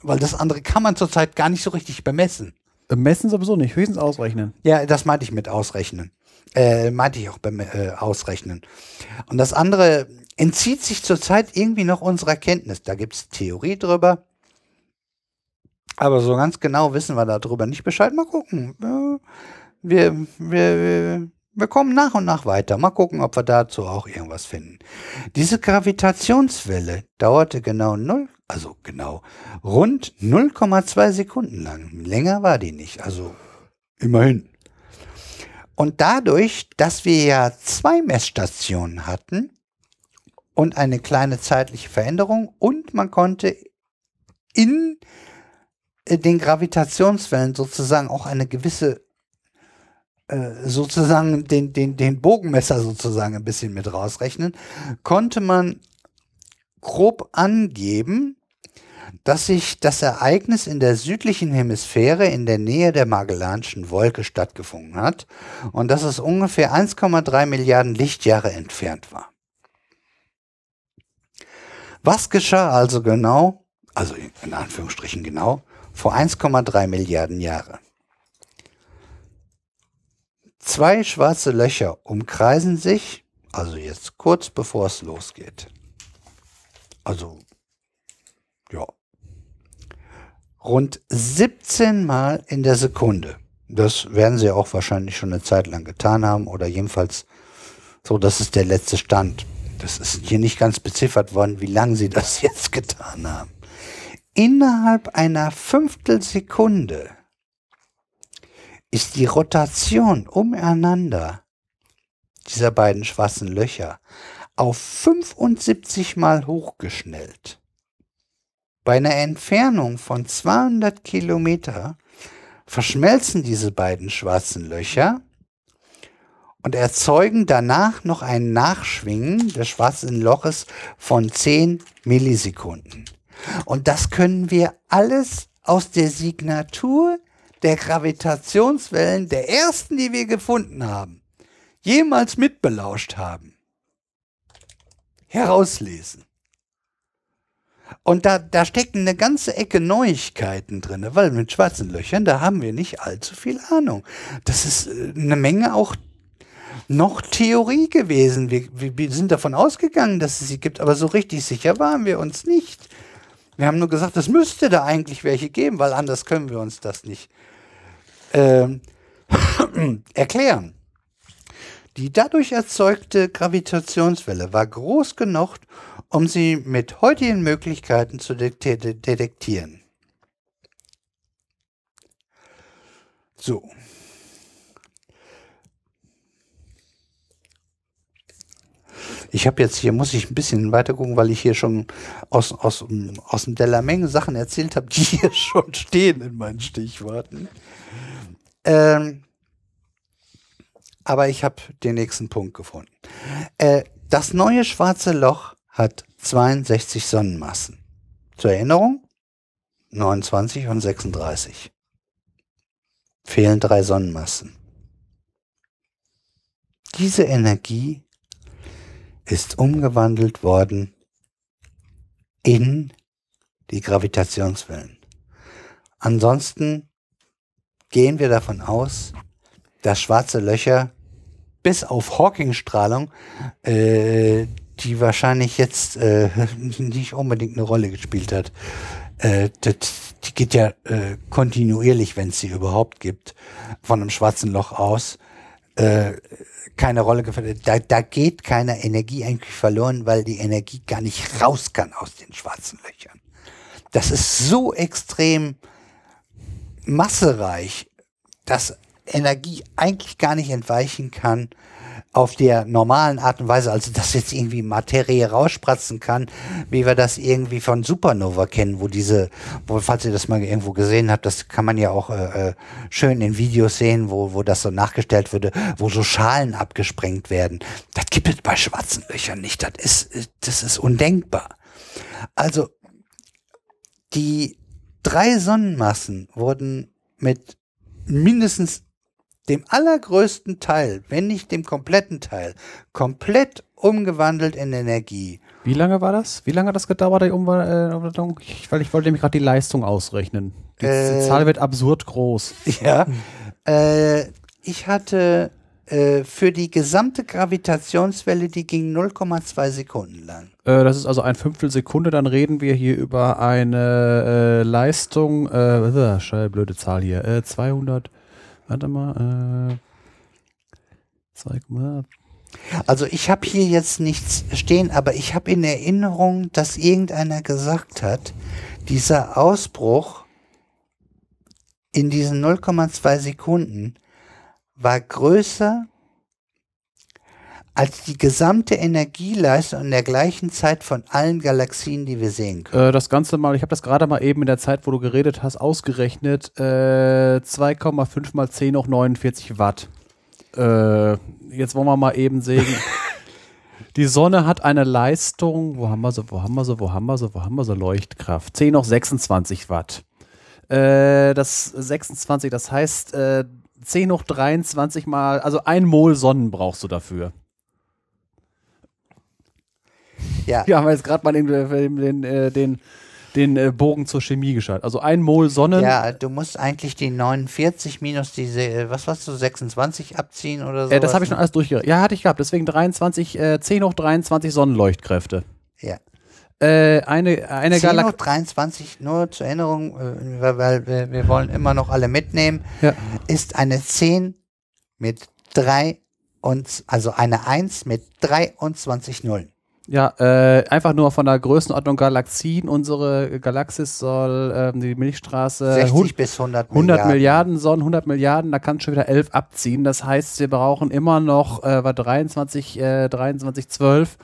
weil das andere kann man zurzeit gar nicht so richtig bemessen. Bemessen sowieso nicht, höchstens ausrechnen. Ja, das meinte ich mit ausrechnen. Äh, meinte ich auch beim äh, Ausrechnen. Und das andere entzieht sich zurzeit irgendwie noch unserer Kenntnis. Da gibt es Theorie drüber. Aber so ganz genau wissen wir darüber nicht Bescheid. Mal gucken. Wir, wir, wir kommen nach und nach weiter. Mal gucken, ob wir dazu auch irgendwas finden. Diese Gravitationswelle dauerte genau null, also genau rund 0,2 Sekunden lang. Länger war die nicht. Also immerhin. Und dadurch, dass wir ja zwei Messstationen hatten und eine kleine zeitliche Veränderung und man konnte in äh, den Gravitationswellen sozusagen auch eine gewisse äh, sozusagen den, den, den Bogenmesser sozusagen ein bisschen mit rausrechnen, konnte man grob angeben, dass sich das Ereignis in der südlichen Hemisphäre in der Nähe der Magellanischen Wolke stattgefunden hat und dass es ungefähr 1,3 Milliarden Lichtjahre entfernt war. Was geschah also genau, also in Anführungsstrichen genau, vor 1,3 Milliarden Jahren? Zwei schwarze Löcher umkreisen sich, also jetzt kurz bevor es losgeht. Also, ja, rund 17 Mal in der Sekunde. Das werden sie auch wahrscheinlich schon eine Zeit lang getan haben oder jedenfalls so, das ist der letzte Stand. Das ist hier nicht ganz beziffert worden, wie lange sie das jetzt getan haben. Innerhalb einer Fünftelsekunde ist die Rotation umeinander dieser beiden schwarzen Löcher auf 75 Mal hochgeschnellt. Bei einer Entfernung von 200 Kilometer verschmelzen diese beiden schwarzen Löcher und erzeugen danach noch ein Nachschwingen des schwarzen Loches von 10 Millisekunden. Und das können wir alles aus der Signatur der Gravitationswellen der ersten, die wir gefunden haben, jemals mitbelauscht haben, herauslesen. Und da, da stecken eine ganze Ecke Neuigkeiten drin, weil mit schwarzen Löchern, da haben wir nicht allzu viel Ahnung. Das ist äh, eine Menge auch noch Theorie gewesen. Wir, wir sind davon ausgegangen, dass es sie gibt, aber so richtig sicher waren wir uns nicht. Wir haben nur gesagt, es müsste da eigentlich welche geben, weil anders können wir uns das nicht ähm, erklären. Die dadurch erzeugte Gravitationswelle war groß genug, um sie mit heutigen Möglichkeiten zu detektieren. So. Ich habe jetzt hier, muss ich ein bisschen weiter gucken, weil ich hier schon aus, aus, aus der Menge Sachen erzählt habe, die hier schon stehen in meinen Stichworten. Ähm, aber ich habe den nächsten Punkt gefunden. Äh, das neue schwarze Loch hat 62 Sonnenmassen. Zur Erinnerung, 29 und 36. Fehlen drei Sonnenmassen. Diese Energie ist umgewandelt worden in die Gravitationswellen. Ansonsten gehen wir davon aus, dass schwarze Löcher bis auf Hawking-Strahlung, äh, die wahrscheinlich jetzt äh, nicht unbedingt eine Rolle gespielt hat, äh, das, die geht ja äh, kontinuierlich, wenn es sie überhaupt gibt, von einem schwarzen Loch aus. Äh, keine Rolle gefällt. Da, da geht keine Energie eigentlich verloren, weil die Energie gar nicht raus kann aus den schwarzen Löchern. Das ist so extrem massereich, dass Energie eigentlich gar nicht entweichen kann auf der normalen Art und Weise, also dass jetzt irgendwie Materie rausspratzen kann, wie wir das irgendwie von Supernova kennen, wo diese, wo, falls ihr das mal irgendwo gesehen habt, das kann man ja auch äh, äh, schön in Videos sehen, wo, wo das so nachgestellt würde, wo so Schalen abgesprengt werden. Das gibt es bei schwarzen Löchern nicht. Das ist, das ist undenkbar. Also, die drei Sonnenmassen wurden mit mindestens dem allergrößten Teil, wenn nicht dem kompletten Teil, komplett umgewandelt in Energie. Wie lange war das? Wie lange hat das gedauert, die Umwandlung? Ich, weil ich wollte nämlich gerade die Leistung ausrechnen. Die, äh, die, Zahl wird absurd groß. Ja. Äh, ich hatte äh, für die gesamte Gravitationswelle, die ging 0,2 Sekunden lang. Äh, das ist also ein Fünftel Sekunde. Dann reden wir hier über eine äh, Leistung, äh, blöde Zahl hier, 200 Warte mal. Äh, zeig mal. Also ich habe hier jetzt nichts stehen, aber ich habe in Erinnerung, dass irgendeiner gesagt hat, dieser Ausbruch in diesen 0,2 Sekunden war größer als die gesamte Energieleistung in der gleichen Zeit von allen Galaxien, die wir sehen können. Äh, das Ganze mal, ich habe das gerade mal eben in der Zeit, wo du geredet hast, ausgerechnet. Äh, 2,5 mal 10 hoch 49 Watt. Äh, jetzt wollen wir mal eben sehen. die Sonne hat eine Leistung, wo haben wir so, wo haben wir so, wo haben wir so, wo haben wir so Leuchtkraft? 10 hoch 26 Watt. Äh, das 26, das heißt, äh, 10 hoch 23 mal, also ein Mol Sonnen brauchst du dafür. Ja. Wir haben jetzt gerade mal den, den, den, äh, den, den äh, Bogen zur Chemie geschaltet. Also ein Mol Sonnen. Ja, du musst eigentlich die 49 minus diese, äh, was warst du, 26 abziehen oder so. Äh, das habe ich schon alles durchgerechnet. Ja, hatte ich gehabt. Deswegen 23, äh, 10 hoch 23 Sonnenleuchtkräfte. Ja. Äh, eine eine 10 hoch 23, nur zur Erinnerung, äh, weil, weil wir, wir, wollen immer noch alle mitnehmen, ja. ist eine 10 mit 3 und, also eine 1 mit 23 Nullen. Ja, äh, einfach nur von der Größenordnung Galaxien. Unsere Galaxis soll ähm, die Milchstraße 60 bis 100 Milliarden. 100 Milliarden Sonnen, 100 Milliarden, da kannst du schon wieder 11 abziehen. Das heißt, wir brauchen immer noch äh, 23, äh, 23, 12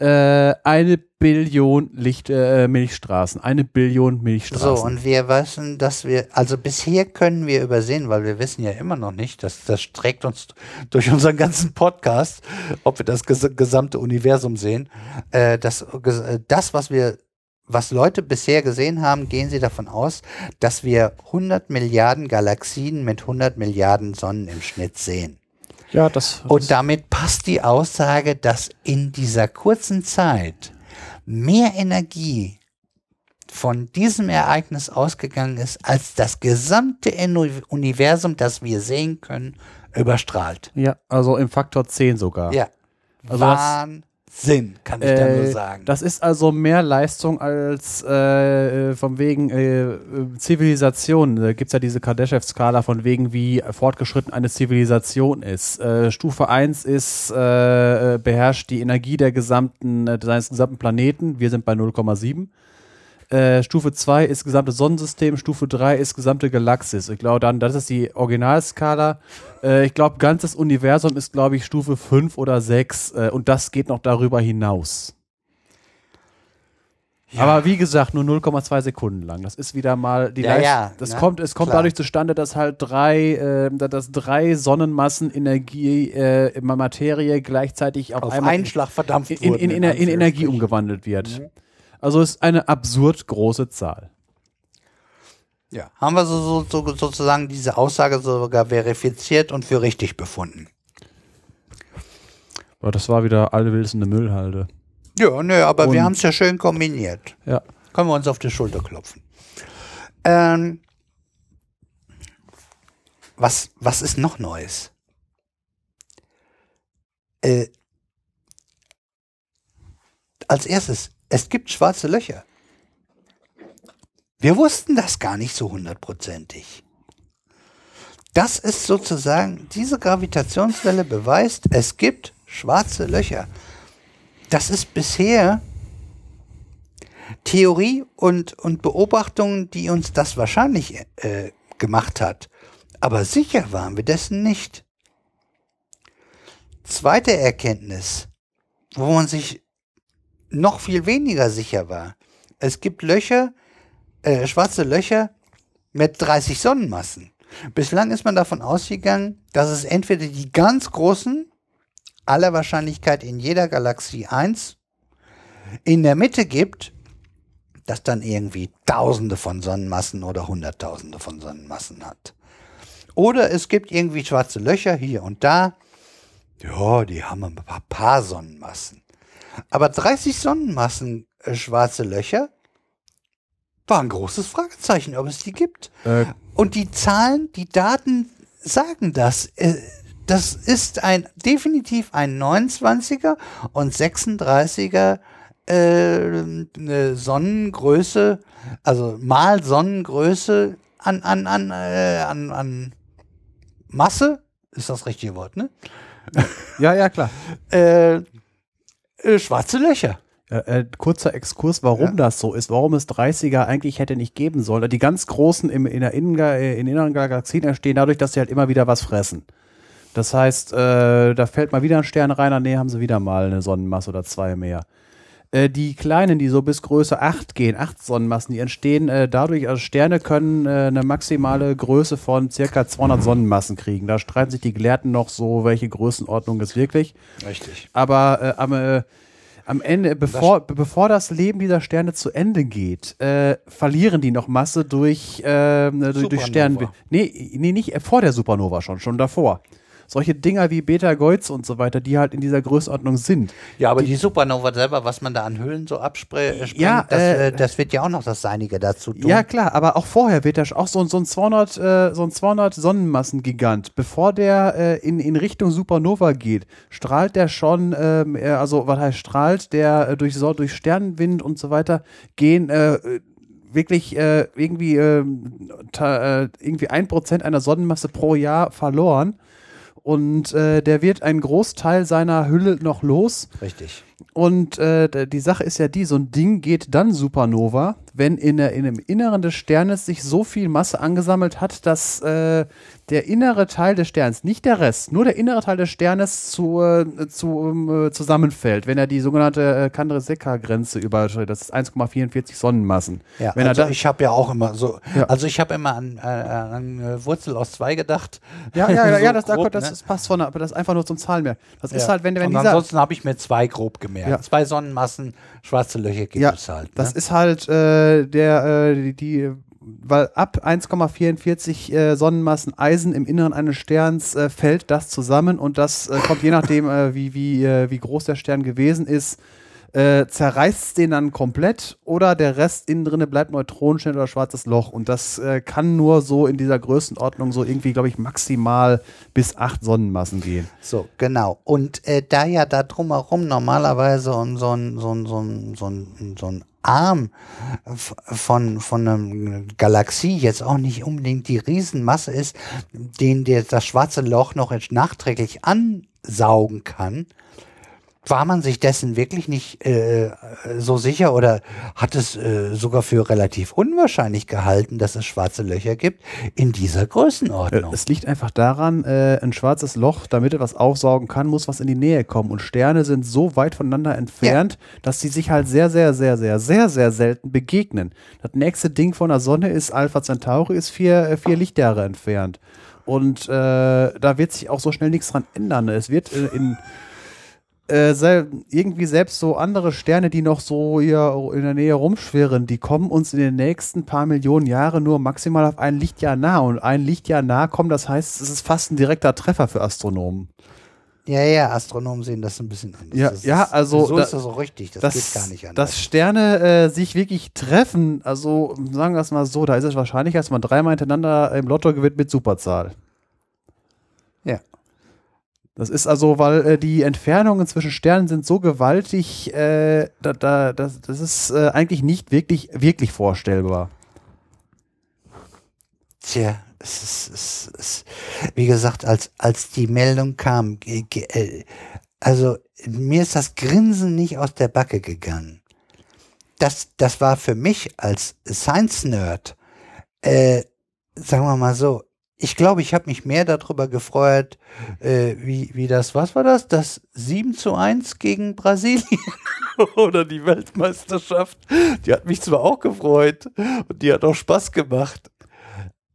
Äh, eine Billion Licht, äh, Milchstraßen. Eine Billion Milchstraßen. So, und wir wissen, dass wir, also bisher können wir übersehen, weil wir wissen ja immer noch nicht, dass das trägt uns durch unseren ganzen Podcast, ob wir das ges gesamte Universum sehen, äh, dass, äh, das, was wir was Leute bisher gesehen haben, gehen sie davon aus, dass wir 100 Milliarden Galaxien mit 100 Milliarden Sonnen im Schnitt sehen. Ja, das. Und damit passt die Aussage, dass in dieser kurzen Zeit mehr Energie von diesem Ereignis ausgegangen ist, als das gesamte Universum, das wir sehen können, überstrahlt. Ja, also im Faktor 10 sogar. Ja. Also Wahnsinn. Sinn, kann ich äh, da nur äh, sagen. Das ist also mehr Leistung als äh, von wegen äh, Zivilisation. Da gibt es ja diese Kardashev-Skala von wegen, wie fortgeschritten eine Zivilisation ist. Äh, Stufe 1 ist, äh, beherrscht die Energie der gesamten, seines gesamten Planeten. Wir sind bei 0,7. Äh, Stufe 2 ist gesamte Sonnensystem, Stufe 3 ist gesamte Galaxis. Ich glaube dann, das ist die Originalskala. Äh, ich glaube, ganzes Universum ist, glaube ich, Stufe 5 oder 6 äh, und das geht noch darüber hinaus. Ja. Aber wie gesagt, nur 0,2 Sekunden lang. Das ist wieder mal die ja, Leist ja, das na, kommt, es kommt klar. dadurch zustande, dass halt drei, äh, dass drei Sonnenmassen Energie, äh, Materie gleichzeitig auf, Auf einmal einen Schlag verdampft in, in, in, in, in Energie Anführungsstrichen. umgewandelt wird. Mhm. Also ist eine absurd große Zahl. Ja, haben wir so, so, so, sozusagen diese Aussage sogar verifiziert und für richtig befunden. Aber das war wieder alle wilsende Müllhalde. Ja, nö, aber Und- wir haben es ja schön kombiniert. Ja. Können wir uns auf die Schulter klopfen. Ähm, was, was ist noch Neues? Äh, als erstes, es gibt schwarze Löcher. Wir wussten das gar nicht so hundertprozentig. Das ist sozusagen, diese Gravitationswelle beweist, es gibt schwarze Löcher. Das ist bisher Theorie und, und Beobachtungen, die uns das wahrscheinlich äh, gemacht hat. Aber sicher waren wir dessen nicht. Zweite Erkenntnis, wo man sich noch viel weniger sicher war. Es gibt Löcher, äh, schwarze Löcher mit 30 Sonnenmassen. Bislang ist man davon ausgegangen, dass es entweder die ganz großen, aller Wahrscheinlichkeit in jeder Galaxie 1, in der Mitte gibt, das dann irgendwie Tausende von Sonnenmassen oder Hunderttausende von Sonnenmassen hat. Oder es gibt irgendwie schwarze Löcher hier und da. Ja, die haben ein paar, paar Sonnenmassen. Aber 30 Sonnenmassen äh, schwarze Löcher war ein großes Fragezeichen, ob es die gibt. Äh, Und die Zahlen, die Daten sagen das. Äh, Das ist ein definitiv ein 29er und 36er äh, eine Sonnengröße, also mal Sonnengröße an, an, an, äh, an, an Masse, ist das richtige Wort, ne? ja, ja, klar. Äh, äh, schwarze Löcher. Äh, äh, kurzer Exkurs, warum Ja. das so ist, warum es 30er eigentlich hätte nicht geben sollen. Die ganz großen im, in der Innenga in inneren Galaxien entstehen dadurch, dass sie halt immer wieder was fressen. Das heißt, äh, da fällt mal wieder ein Stern rein, dann nee, haben sie wieder mal eine Sonnenmasse oder zwei mehr. Äh, die kleinen, die so bis Größe 8 gehen, 8 Sonnenmassen, die entstehen äh, dadurch, also Sterne können eine maximale Größe von circa 200 Sonnenmassen kriegen. Da streiten sich die Gelehrten noch so, welche Größenordnung ist wirklich. Richtig. Aber am, am Ende, bevor, be- bevor das Leben dieser Sterne zu Ende geht, äh, verlieren die noch Masse durch, ähm, durch, durch Supernova. Stern. Nee, nee, nicht äh, vor der Supernova schon, schon davor. Solche Dinger wie Beta-Goiz und so weiter, die halt in dieser Größenordnung sind. Ja, aber die, Supernova selber, was man da an Hüllen so abspringt, Ja, das, äh, äh, das wird ja auch noch das Seinige dazu tun. Ja, klar, aber auch vorher wird er auch so, so ein 200, äh, so ein 200 Sonnenmassengigant, bevor der äh, in, in Richtung Supernova geht, strahlt der schon, ähm, äh, also was heißt strahlt, der äh, durch, so, durch Sternenwind und so weiter gehen äh, äh, wirklich äh, irgendwie, ähm, ta, äh, irgendwie ein Prozent einer Sonnenmasse pro Jahr verloren. Und äh, der wird einen Großteil seiner Hülle noch los. Richtig. Und äh, die Sache ist ja die, so ein Ding geht dann Supernova, wenn in, der, in dem Inneren des Sternes sich so viel Masse angesammelt hat, dass äh, der innere Teil des Sterns, nicht der Rest, nur der innere Teil des Sternes zu, äh, zu, äh, zusammenfällt, wenn er die sogenannte äh, Kandre-Seca-Grenze überschreitet. Das ist 1,44 Sonnenmassen. Ja, wenn also ich habe ja auch immer so, Ja. also ich habe immer an, äh, an äh, Wurzel aus zwei gedacht. ja, ja, ja, So ja das, grob, das, ne? das passt von, aber das ist einfach nur zum Zahlenmerk. Das ist Ja. halt, wenn, wenn Und dieser, ansonsten habe ich mir zwei grob gemerkt. Ja. Zwei Sonnenmassen, schwarze Löcher gibt Ja, es halt. Das ne? ist halt äh, der, äh, die, die, weil ab 1,44 äh, Sonnenmassen Eisen im Inneren eines Sterns äh, fällt das zusammen und das äh, kommt je nachdem, äh, wie, wie, wie groß der Stern gewesen ist, äh, zerreißt den dann komplett oder der Rest innen drinne bleibt Neutronenstern oder schwarzes Loch und das äh, kann nur so in dieser Größenordnung so irgendwie, glaube ich, maximal bis acht Sonnenmassen gehen. So, genau. Und äh, da ja da drumherum normalerweise und so ein, so so so so Arm von, von einer Galaxie jetzt auch nicht unbedingt die Riesenmasse ist, den der, das schwarze Loch noch nachträglich ansaugen kann, war man sich dessen wirklich nicht äh, so sicher oder hat es äh, sogar für relativ unwahrscheinlich gehalten, dass es schwarze Löcher gibt in dieser Äh, Größenordnung? Es liegt einfach daran, äh, ein schwarzes Loch, damit es was aufsaugen kann, muss was in die Nähe kommen. Und Sterne sind so weit voneinander entfernt, dass sie sich halt sehr, sehr, sehr, sehr, sehr, sehr selten begegnen. Das nächste Ding von der Sonne ist Alpha Centauri, ist vier, äh, vier Lichtjahre entfernt. Und äh, da wird sich auch so schnell nichts dran ändern. Es wird äh, in äh, sel irgendwie selbst so andere Sterne, die noch so hier in der Nähe rumschwirren, die kommen uns in den nächsten paar Millionen Jahren nur maximal auf ein Lichtjahr nah. Und ein Lichtjahr nah kommen, das heißt, es ist fast ein direkter Treffer für Astronomen. Ja, ja, Astronomen sehen das ein bisschen anders. Ja, das ja, ist, also So da- ist das auch richtig. Das, geht gar nicht anders. Dass Sterne äh, sich wirklich treffen, also sagen wir es mal so, da ist es wahrscheinlich, als man dreimal hintereinander im Lotto gewinnt mit Superzahl. Das ist also, weil äh, die Entfernungen zwischen Sternen sind so gewaltig, äh, da, da, das, das ist äh, eigentlich nicht wirklich, wirklich vorstellbar. Tja, es ist, es ist, wie gesagt, als, als die Meldung kam, äh, also mir ist das Grinsen nicht aus der Backe gegangen. Das, das war für mich als Science-Nerd, äh, sagen wir mal so, ich glaube, ich habe mich mehr darüber gefreut, äh, wie, wie das, was war das? Das 7 zu 1 gegen Brasilien oder die Weltmeisterschaft. Die hat mich zwar auch gefreut und die hat auch Spaß gemacht.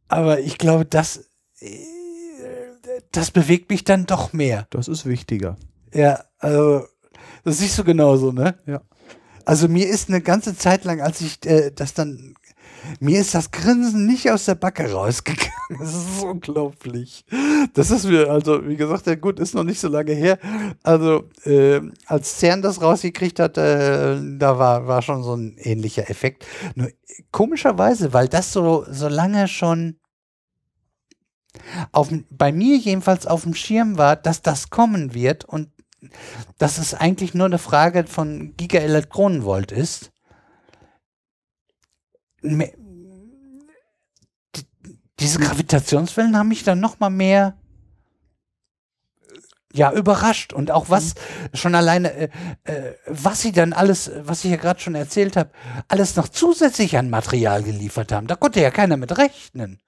Aber ich glaube, das, äh, das bewegt mich dann doch mehr. Das ist wichtiger. Ja, also, das siehst du genauso, ne? Ja. Also mir ist eine ganze Zeit lang, als ich äh, das dann, mir ist das Grinsen nicht aus der Backe rausgegangen. Das ist unglaublich. Das ist mir, also wie gesagt, ja gut, ist noch nicht so lange her. Also äh, als CERN das rausgekriegt hat, äh, da war, war schon so ein ähnlicher Effekt. Nur komischerweise, weil das so, so lange schon auf, bei mir jedenfalls auf dem Schirm war, dass das kommen wird und dass es eigentlich nur eine Frage von Gigaelektronenvolt ist. Diese Gravitationswellen haben mich dann noch mal mehr ja überrascht. Und auch was schon alleine äh, äh, was sie dann alles was ich ja gerade schon erzählt habe alles noch zusätzlich an Material geliefert haben. Da konnte ja keiner mit rechnen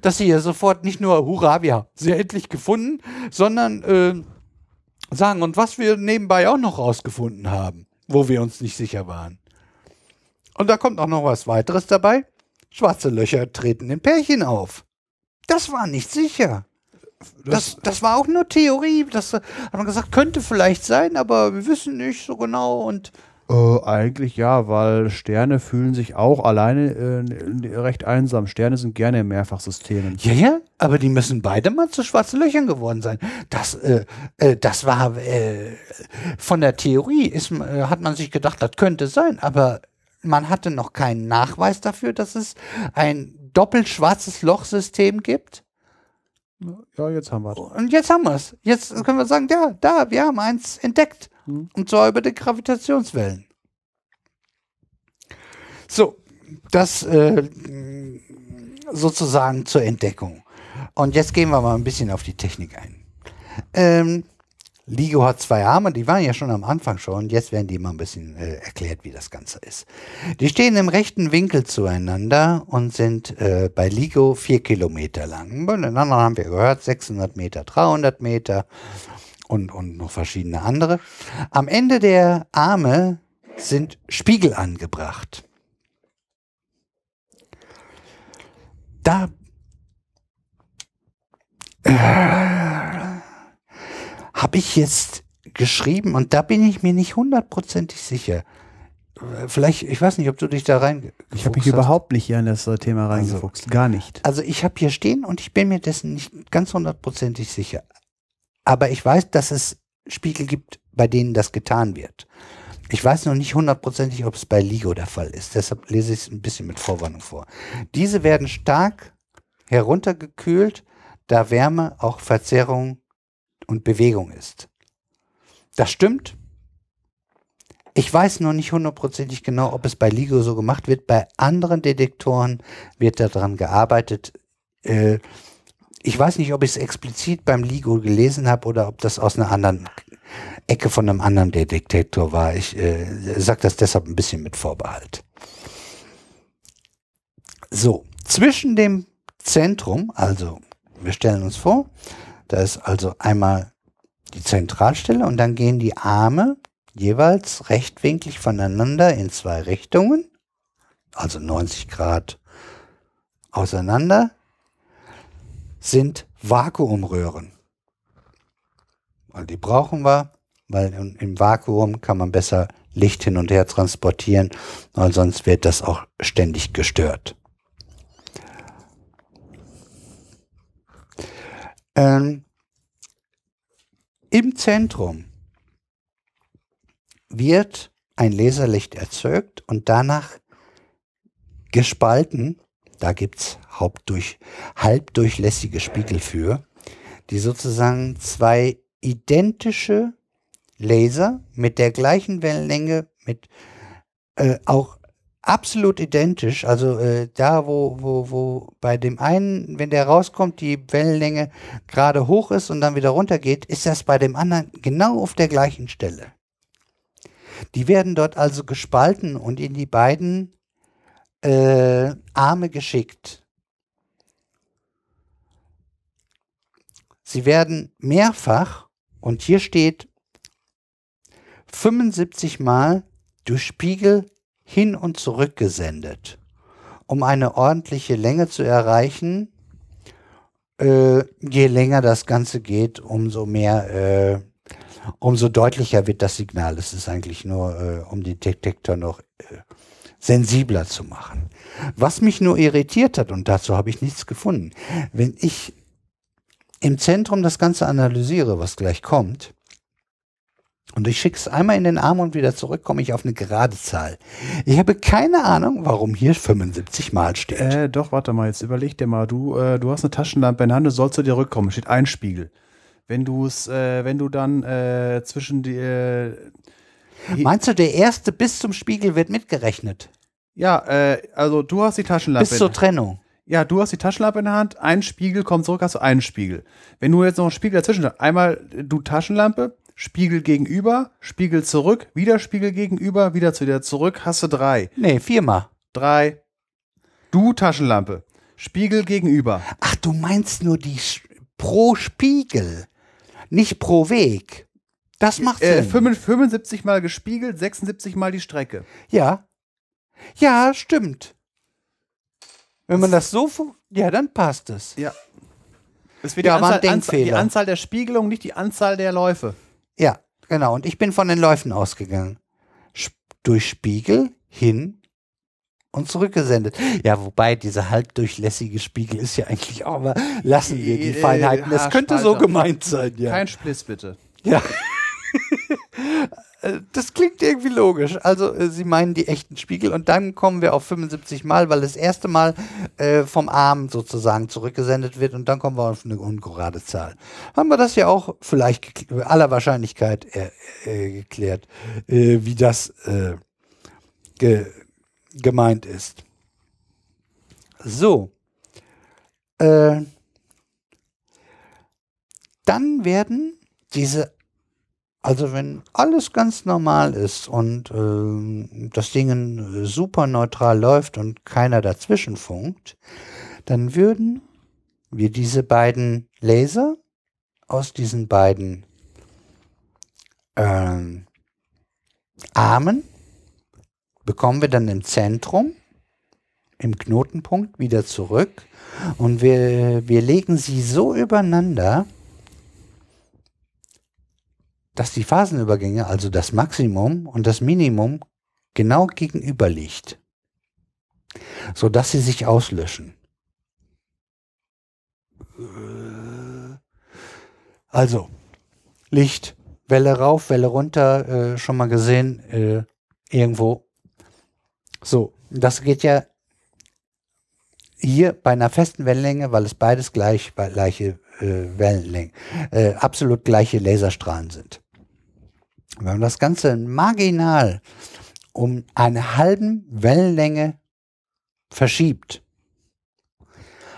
dass sie ja sofort nicht nur hurra wir haben sie endlich gefunden sondern äh, sagen und was wir nebenbei auch noch rausgefunden haben, wo wir uns nicht sicher waren. Und da kommt auch noch was weiteres dabei. Schwarze Löcher treten in Pärchen auf. Das war nicht sicher. Das, das war auch nur Theorie. Das hat man gesagt, könnte vielleicht sein, aber wir wissen nicht so genau. Und Äh, eigentlich ja, weil Sterne fühlen sich auch alleine äh, recht einsam. Sterne sind gerne in Mehrfachsystemen. ja, ja, aber die müssen beide mal zu schwarzen Löchern geworden sein. Das, äh, äh, das war äh, von der Theorie ist, äh, hat man sich gedacht, das könnte sein, aber man hatte noch keinen Nachweis dafür, dass es ein doppelt schwarzes Lochsystem gibt. Ja, jetzt haben wir es. Und jetzt haben wir es. Jetzt können wir sagen, ja, da, wir haben eins entdeckt. Hm. Und zwar über die Gravitationswellen. So, das äh, sozusagen zur Entdeckung. Und jetzt gehen wir mal ein bisschen auf die Technik ein. Ähm, LIGO hat zwei Arme, die waren ja schon am Anfang schon. Jetzt werden die mal ein bisschen äh, erklärt, wie das Ganze ist. Die stehen im rechten Winkel zueinander und sind äh, bei LIGO vier Kilometer lang. Bei den anderen haben wir gehört, 600 Meter, 300 Meter und, und noch verschiedene andere. Am Ende der Arme sind Spiegel angebracht. Da habe ich jetzt geschrieben und da bin ich mir nicht hundertprozentig sicher. Vielleicht, ich weiß nicht, ob du dich da rein. Ich habe mich überhaupt nicht hier in das äh, Thema reingefuchst. Also, Gar nicht. Also ich habe hier stehen und ich bin mir dessen nicht ganz hundertprozentig sicher. Aber ich weiß, dass es Spiegel gibt, bei denen das getan wird. Ich weiß noch nicht hundertprozentig, ob es bei LIGO der Fall ist. Deshalb lese ich es ein bisschen mit Vorwarnung vor. Diese werden stark heruntergekühlt, da Wärme auch Verzerrung und Bewegung ist. Das stimmt. Ich weiß noch nicht hundertprozentig genau, ob es bei LIGO so gemacht wird. Bei anderen Detektoren wird daran gearbeitet. Äh, ich weiß nicht, ob ich es explizit beim LIGO gelesen habe oder ob das aus einer anderen Ecke von einem anderen Detektor war. Ich äh, sage das deshalb ein bisschen mit Vorbehalt. So, zwischen dem Zentrum, also wir stellen uns vor, da ist also einmal die Zentralstelle und dann gehen die Arme jeweils rechtwinklig voneinander in zwei Richtungen, also 90 Grad auseinander, sind Vakuumröhren. Und die brauchen wir, weil im Vakuum kann man besser Licht hin und her transportieren, weil sonst wird das auch ständig gestört. Ähm, Im Zentrum wird ein Laserlicht erzeugt und danach gespalten. Da gibt es halbdurchlässige Spiegel für, die sozusagen zwei identische Laser mit der gleichen Wellenlänge, mit äh, auch absolut identisch. Also äh, da, wo, wo, wo bei dem einen, wenn der rauskommt, die Wellenlänge gerade hoch ist und dann wieder runter geht, ist das bei dem anderen genau auf der gleichen Stelle. Die werden dort also gespalten und in die beiden äh, Arme geschickt. Sie werden mehrfach, und hier steht 75 Mal durch Spiegel hin und zurück gesendet. Um eine ordentliche Länge zu erreichen, äh, je länger das Ganze geht, umso mehr, äh, umso deutlicher wird das Signal. Es ist eigentlich nur, äh, um den Detektor noch äh, sensibler zu machen. Was mich nur irritiert hat, und dazu habe ich nichts gefunden, wenn ich im Zentrum das Ganze analysiere, was gleich kommt, und ich schicke es einmal in den Arm und wieder zurück, komme ich auf eine gerade Zahl. Ich habe keine Ahnung, warum hier 75 Mal steht. Äh, doch, warte mal, jetzt überleg dir mal, du, äh, du hast eine Taschenlampe in der Hand, du sollst zu dir rückkommen, steht ein Spiegel. Wenn du es, äh, wenn du dann äh, zwischen die. Äh, Meinst du, der erste bis zum Spiegel wird mitgerechnet? Ja, äh, also du hast die Taschenlampe. Bis zur Trennung. Ja, du hast die Taschenlampe in der Hand, ein Spiegel kommt zurück, hast du einen Spiegel. Wenn du jetzt noch einen Spiegel dazwischen hast, einmal du Taschenlampe, Spiegel gegenüber, Spiegel zurück, wieder Spiegel gegenüber, wieder zu dir zurück, hast du drei. Nee, viermal. Drei. Du Taschenlampe. Spiegel gegenüber. Ach, du meinst nur die Sch pro Spiegel, nicht pro Weg. Das macht Äh, Sinn. 75 mal gespiegelt, 76 mal die Strecke. Ja. Ja, stimmt. Wenn man das so, ja, dann passt es. Ja. Es wird Ja, die, Anzahl, Anzahl, die. Anzahl der Spiegelungen, nicht die Anzahl der Läufe. Ja, genau. Und ich bin von den Läufen ausgegangen. Sp durch Spiegel hin und zurückgesendet. Ja, wobei dieser halbdurchlässige Spiegel ist ja eigentlich auch, aber lassen wir die Äh, Feinheiten. Es könnte so gemeint sein, ja. Kein Spliss bitte. Ja. Äh, Das klingt irgendwie logisch. Also äh, Sie meinen die echten Spiegel und dann kommen wir auf 75 Mal, weil das erste Mal äh, vom Arm sozusagen zurückgesendet wird und dann kommen wir auf eine ungerade Zahl. Haben wir das ja auch vielleicht aller Wahrscheinlichkeit äh, äh, geklärt, äh, wie das ge gemeint ist. So. Dann werden diese Also wenn alles ganz normal ist und äh, das Ding super neutral läuft und keiner dazwischen funkt, dann würden wir diese beiden Laser aus diesen beiden ähm, Armen bekommen wir dann im Zentrum, im Knotenpunkt wieder zurück. Und wir, wir legen sie so übereinander, dass die Phasenübergänge, also das Maximum und das Minimum, genau gegenüber liegt, sodass sie sich auslöschen. Also, Licht, Welle rauf, Welle runter, äh, schon mal gesehen, äh, irgendwo. So, das geht ja hier bei einer festen Wellenlänge, weil es beides gleich, gleiche äh, Wellenlänge, äh, absolut gleiche Laserstrahlen sind. Wenn man das Ganze marginal um eine halben Wellenlänge verschiebt,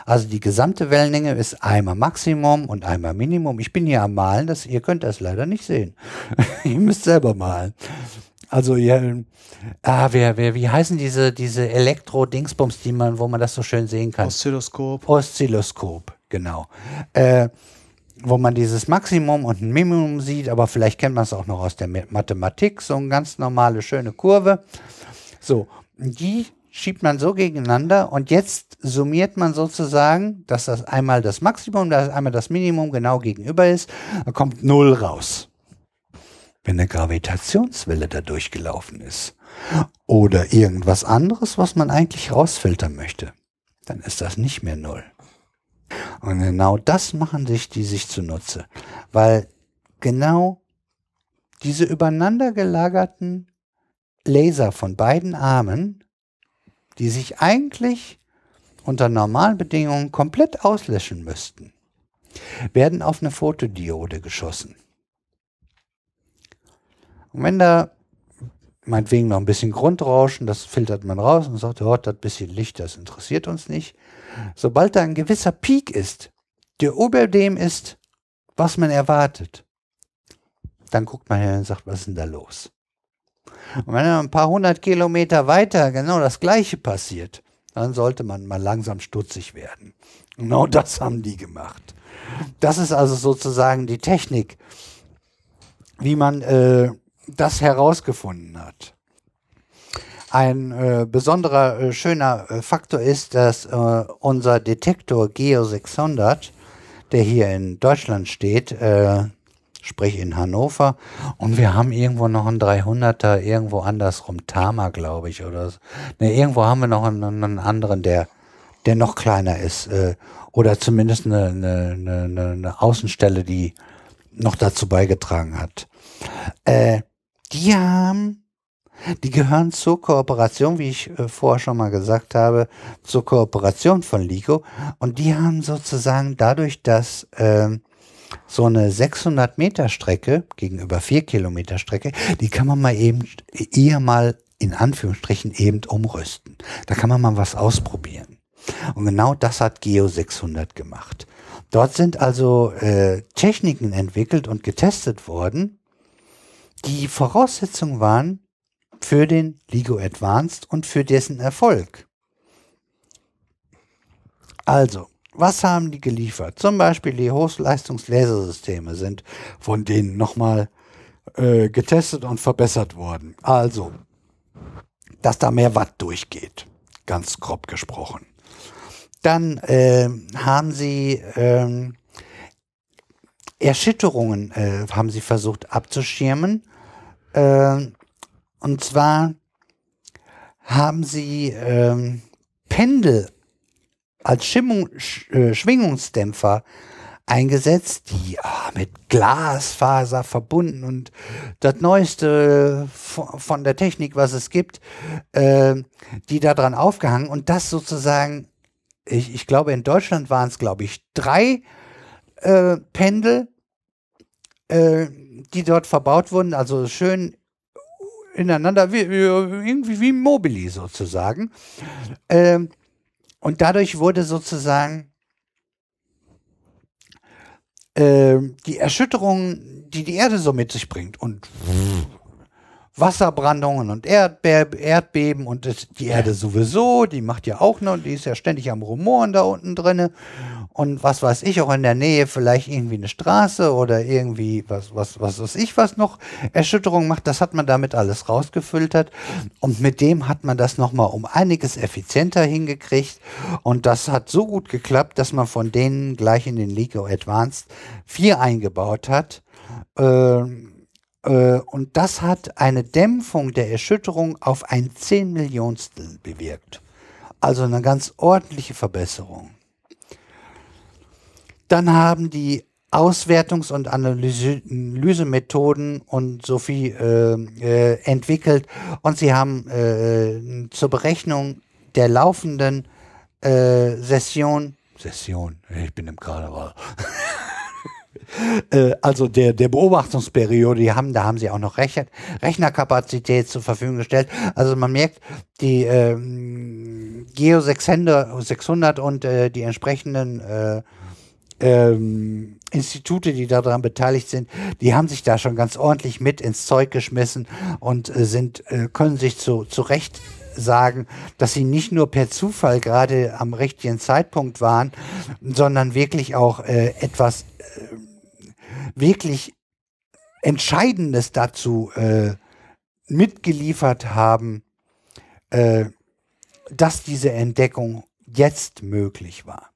also die gesamte Wellenlänge ist einmal Maximum und einmal Minimum. Ich bin hier am Malen, das, ihr könnt das leider nicht sehen. ihr müsst selber malen. Also ja, ah, wer, wer, wie heißen diese, diese Elektro-Dingsbums, die man, wo man das so schön sehen kann? Oszilloskop. Oszilloskop, genau. Äh, wo man dieses Maximum und ein Minimum sieht, aber vielleicht kennt man es auch noch aus der Mathematik, so eine ganz normale, schöne Kurve. So, die schiebt man so gegeneinander und jetzt summiert man sozusagen, dass das einmal das Maximum, dass einmal das Minimum genau gegenüber ist, dann kommt Null raus. Wenn eine Gravitationswelle da durchgelaufen ist oder irgendwas anderes, was man eigentlich rausfiltern möchte, dann ist das nicht mehr Null. Und genau das machen sich die sich zunutze, weil genau diese übereinander gelagerten Laser von beiden Armen die sich eigentlich unter normalen Bedingungen komplett auslöschen müssten, werden auf eine Fotodiode geschossen. Und wenn da meinetwegen noch ein bisschen Grundrauschen, das filtert man raus und sagt, oh, das bisschen Licht, das interessiert uns nicht. Sobald da ein gewisser Peak ist, der über dem ist, was man erwartet, dann guckt man her und sagt, was ist denn da los? Und wenn ein paar hundert Kilometer weiter genau das Gleiche passiert, dann sollte man mal langsam stutzig werden. Genau das haben die gemacht. Das ist also sozusagen die Technik, wie man äh, das herausgefunden hat. Ein äh, besonderer äh, schöner äh, Faktor ist, dass äh, unser Detektor Geo 600, der hier in Deutschland steht, äh, sprich in Hannover. Und wir haben irgendwo noch einen 300er, irgendwo andersrum, Tama, glaube ich, oder so. Ne, irgendwo haben wir noch einen, einen anderen, der, der noch kleiner ist. Äh, oder zumindest eine, eine, eine, eine Außenstelle, die noch dazu beigetragen hat. Äh, die haben, die gehören zur Kooperation, wie ich äh, vorher schon mal gesagt habe, zur Kooperation von LIGO. Und die haben sozusagen dadurch, dass äh, so eine 600 Meter Strecke gegenüber 4 Kilometer Strecke, die kann man mal eben eher mal in Anführungsstrichen eben umrüsten. Da kann man mal was ausprobieren. Und genau das hat Geo 600 gemacht. Dort sind also äh, Techniken entwickelt und getestet worden, die Voraussetzungen waren für den LIGO Advanced und für dessen Erfolg. Also, was haben die geliefert? Zum Beispiel die Hochleistungslasersysteme sind von denen nochmal äh, getestet und verbessert worden. Also, dass da mehr Watt durchgeht, ganz grob gesprochen. Dann äh, haben sie ähm, Erschütterungen äh, haben sie versucht abzuschirmen. Und zwar haben sie ähm, Pendel als Schimmung, Sch, äh, Schwingungsdämpfer eingesetzt, die ah, mit Glasfaser verbunden und das Neueste von der Technik, was es gibt, äh, die daran aufgehangen und das sozusagen, ich, ich glaube in Deutschland waren es, glaube ich, drei äh, Pendel, äh, die dort verbaut wurden, also schön ineinander, wie, irgendwie wie Mobili sozusagen. Ähm, und dadurch wurde sozusagen äh, die Erschütterungen, die die Erde so mit sich bringt und Wasserbrandungen und Erdbe Erdbeben und das, die Erde sowieso, die macht ja auch noch, die ist ja ständig am Rumoren da unten drinne. Und was weiß ich, auch in der Nähe vielleicht irgendwie eine Straße oder irgendwie was, was, was weiß ich, was noch Erschütterung macht, das hat man damit alles rausgefiltert. Und mit dem hat man das nochmal um einiges effizienter hingekriegt. Und das hat so gut geklappt, dass man von denen gleich in den LIGO Advanced 4 eingebaut hat. Ähm, äh, und das hat eine Dämpfung der Erschütterung auf ein Zehnmillionstel bewirkt. Also eine ganz ordentliche Verbesserung. Dann haben die Auswertungs- und Analysemethoden und Sophie äh, äh, entwickelt und sie haben äh, zur Berechnung der laufenden äh, Session, Session, ich bin im Karneval, Äh, also der, der Beobachtungsperiode, die haben, da haben sie auch noch Rechner, Rechnerkapazität zur Verfügung gestellt. Also man merkt, die ähm, Geo 600, 600 und äh, die entsprechenden äh, ähm, Institute, die daran beteiligt sind, die haben sich da schon ganz ordentlich mit ins Zeug geschmissen und äh, sind, äh, können sich zu, zu Recht sagen, dass sie nicht nur per Zufall gerade am richtigen Zeitpunkt waren, sondern wirklich auch äh, etwas äh, wirklich Entscheidendes dazu äh, mitgeliefert haben, äh, dass diese Entdeckung jetzt möglich war.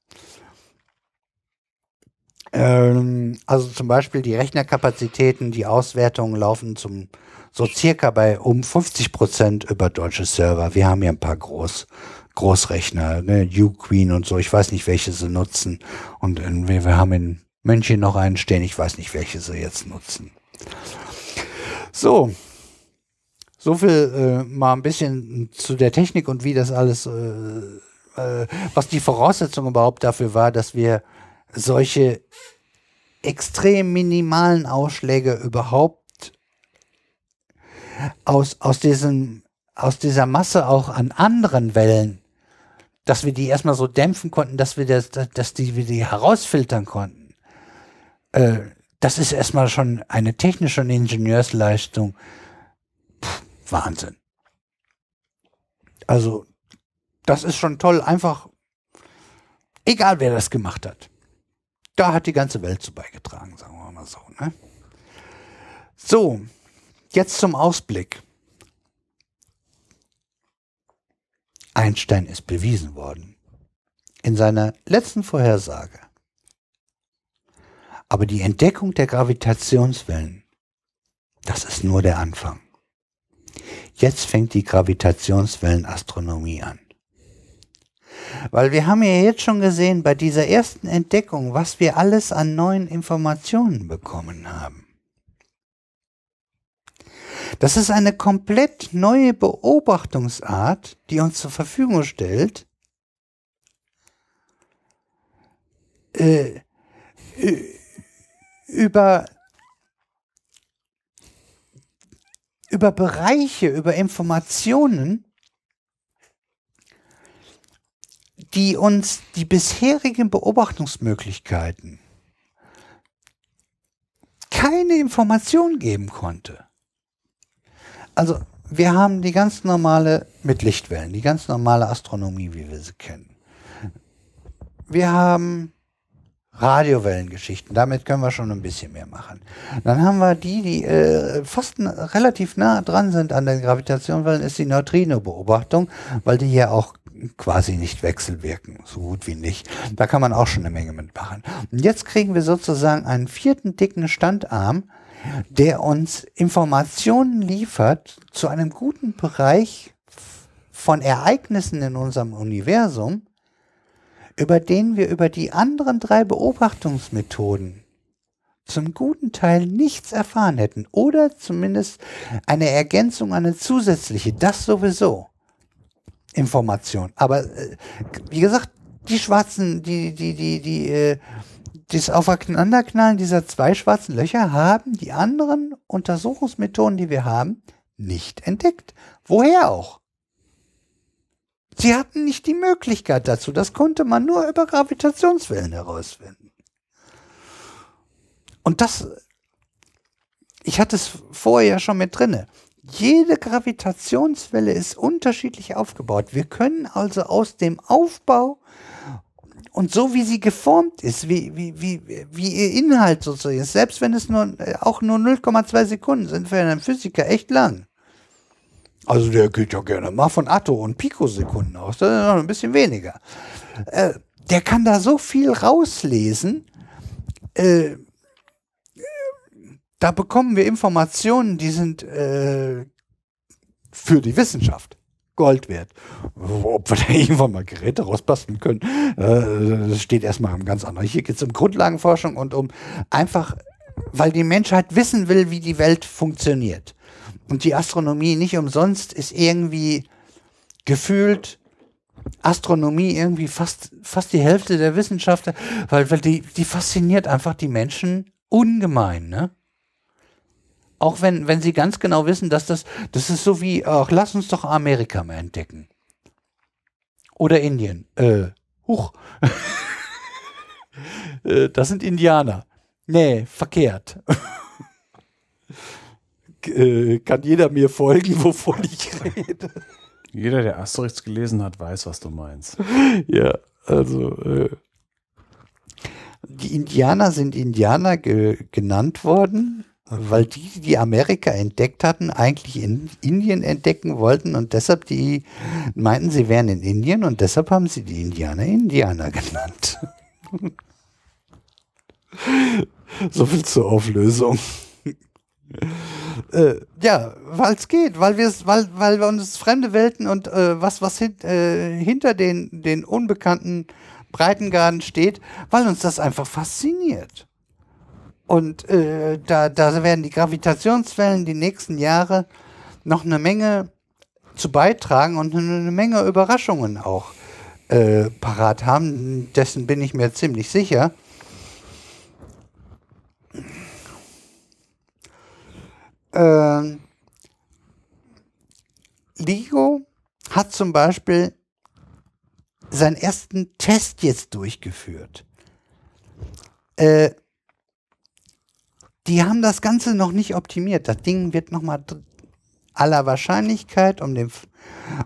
Ähm, also zum Beispiel die Rechnerkapazitäten, die Auswertungen laufen zum so circa bei um 50 Prozent über deutsche Server. Wir haben ja ein paar Groß, Großrechner, ne, Uqueen und so. Ich weiß nicht, welche sie nutzen. Und wir, wir haben in München noch einen stehen. Ich weiß nicht, welche sie jetzt nutzen. So. So viel äh, mal ein bisschen zu der Technik und wie das alles, äh, äh, was die Voraussetzung überhaupt dafür war, dass wir solche extrem minimalen Ausschläge überhaupt aus, aus, diesem, aus dieser Masse auch an anderen Wellen, dass wir die erstmal so dämpfen konnten, dass wir das, dass die, wir die herausfiltern konnten äh, das ist erstmal schon eine technische und Ingenieursleistung. Pff, Wahnsinn. Also, das ist schon toll. Einfach, egal wer das gemacht hat. Da hat die ganze Welt zu beigetragen, sagen wir mal so. Ne? So, jetzt zum Ausblick. Einstein ist bewiesen worden. In seiner letzten Vorhersage aber die Entdeckung der Gravitationswellen, das ist nur der Anfang. Jetzt fängt die Gravitationswellenastronomie an. Weil wir haben ja jetzt schon gesehen bei dieser ersten Entdeckung, was wir alles an neuen Informationen bekommen haben. Das ist eine komplett neue Beobachtungsart, die uns zur Verfügung stellt, äh, äh über, über Bereiche, über Informationen, die uns die bisherigen Beobachtungsmöglichkeiten keine Information geben konnte. Also wir haben die ganz normale mit Lichtwellen, die ganz normale Astronomie, wie wir sie kennen. Wir haben Radiowellengeschichten. Damit können wir schon ein bisschen mehr machen. Dann haben wir die, die äh, fast relativ nah dran sind an den Gravitationswellen, ist die Neutrino-Beobachtung, weil die ja auch quasi nicht wechselwirken, so gut wie nicht. Da kann man auch schon eine Menge mitmachen. Und jetzt kriegen wir sozusagen einen vierten dicken Standarm, der uns Informationen liefert zu einem guten Bereich von Ereignissen in unserem Universum, über den wir über die anderen drei Beobachtungsmethoden zum guten Teil nichts erfahren hätten oder zumindest eine Ergänzung, eine zusätzliche, das sowieso. Information. Aber äh, wie gesagt, die schwarzen, die, die, die, die, äh, das Aufeinanderknallen dieser zwei schwarzen Löcher haben die anderen Untersuchungsmethoden, die wir haben, nicht entdeckt. Woher auch? Sie hatten nicht die Möglichkeit dazu. Das konnte man nur über Gravitationswellen herausfinden. Und das, ich hatte es vorher ja schon mit drinne. Jede Gravitationswelle ist unterschiedlich aufgebaut. Wir können also aus dem Aufbau und so wie sie geformt ist, wie, wie, wie, wie ihr Inhalt sozusagen ist, selbst wenn es nur auch nur 0,2 Sekunden sind für einen Physiker echt lang. Also der geht ja gerne mal von Atto- und Pikosekunden aus, das ist noch ein bisschen weniger. Äh, der kann da so viel rauslesen. Äh, da bekommen wir Informationen, die sind äh, für die Wissenschaft Gold wert. Ob wir da irgendwann mal Geräte rausbasteln können, äh, das steht erstmal ganz anderen. Hier geht es um Grundlagenforschung und um einfach, weil die Menschheit wissen will, wie die Welt funktioniert. Und die Astronomie nicht umsonst ist irgendwie gefühlt Astronomie irgendwie fast, fast die Hälfte der Wissenschaftler, weil, weil die, die fasziniert einfach die Menschen ungemein, ne? Auch wenn, wenn sie ganz genau wissen, dass das, das ist so wie, ach, lass uns doch Amerika mal entdecken. Oder Indien. Äh, huch. Äh, das sind Indianer. Nee, verkehrt. äh, kann jeder mir folgen, wovon ich rede? Jeder, der Asterix gelesen hat, weiß, was du meinst. ja, also äh, die Indianer sind Indianer ge genannt worden, weil die, die Amerika entdeckt hatten, eigentlich in Indien entdecken wollten und deshalb die meinten, sie wären in Indien und deshalb haben sie die Indianer Indianer genannt. so viel zur Auflösung. Äh, ja, weil es geht, weil wir weil, weil wir uns fremde Welten und äh, was, was hin, äh, hinter den, den unbekannten Breitengraden steht, weil uns das einfach fasziniert. Und äh, da, da werden die Gravitationswellen die nächsten Jahre noch eine Menge zu beitragen und eine Menge Überraschungen auch äh, parat haben. Dessen bin ich mir ziemlich sicher. Ähm, Ligo hat zum Beispiel seinen ersten Test jetzt durchgeführt. Äh, die haben das Ganze noch nicht optimiert. Das Ding wird nochmal aller Wahrscheinlichkeit um den,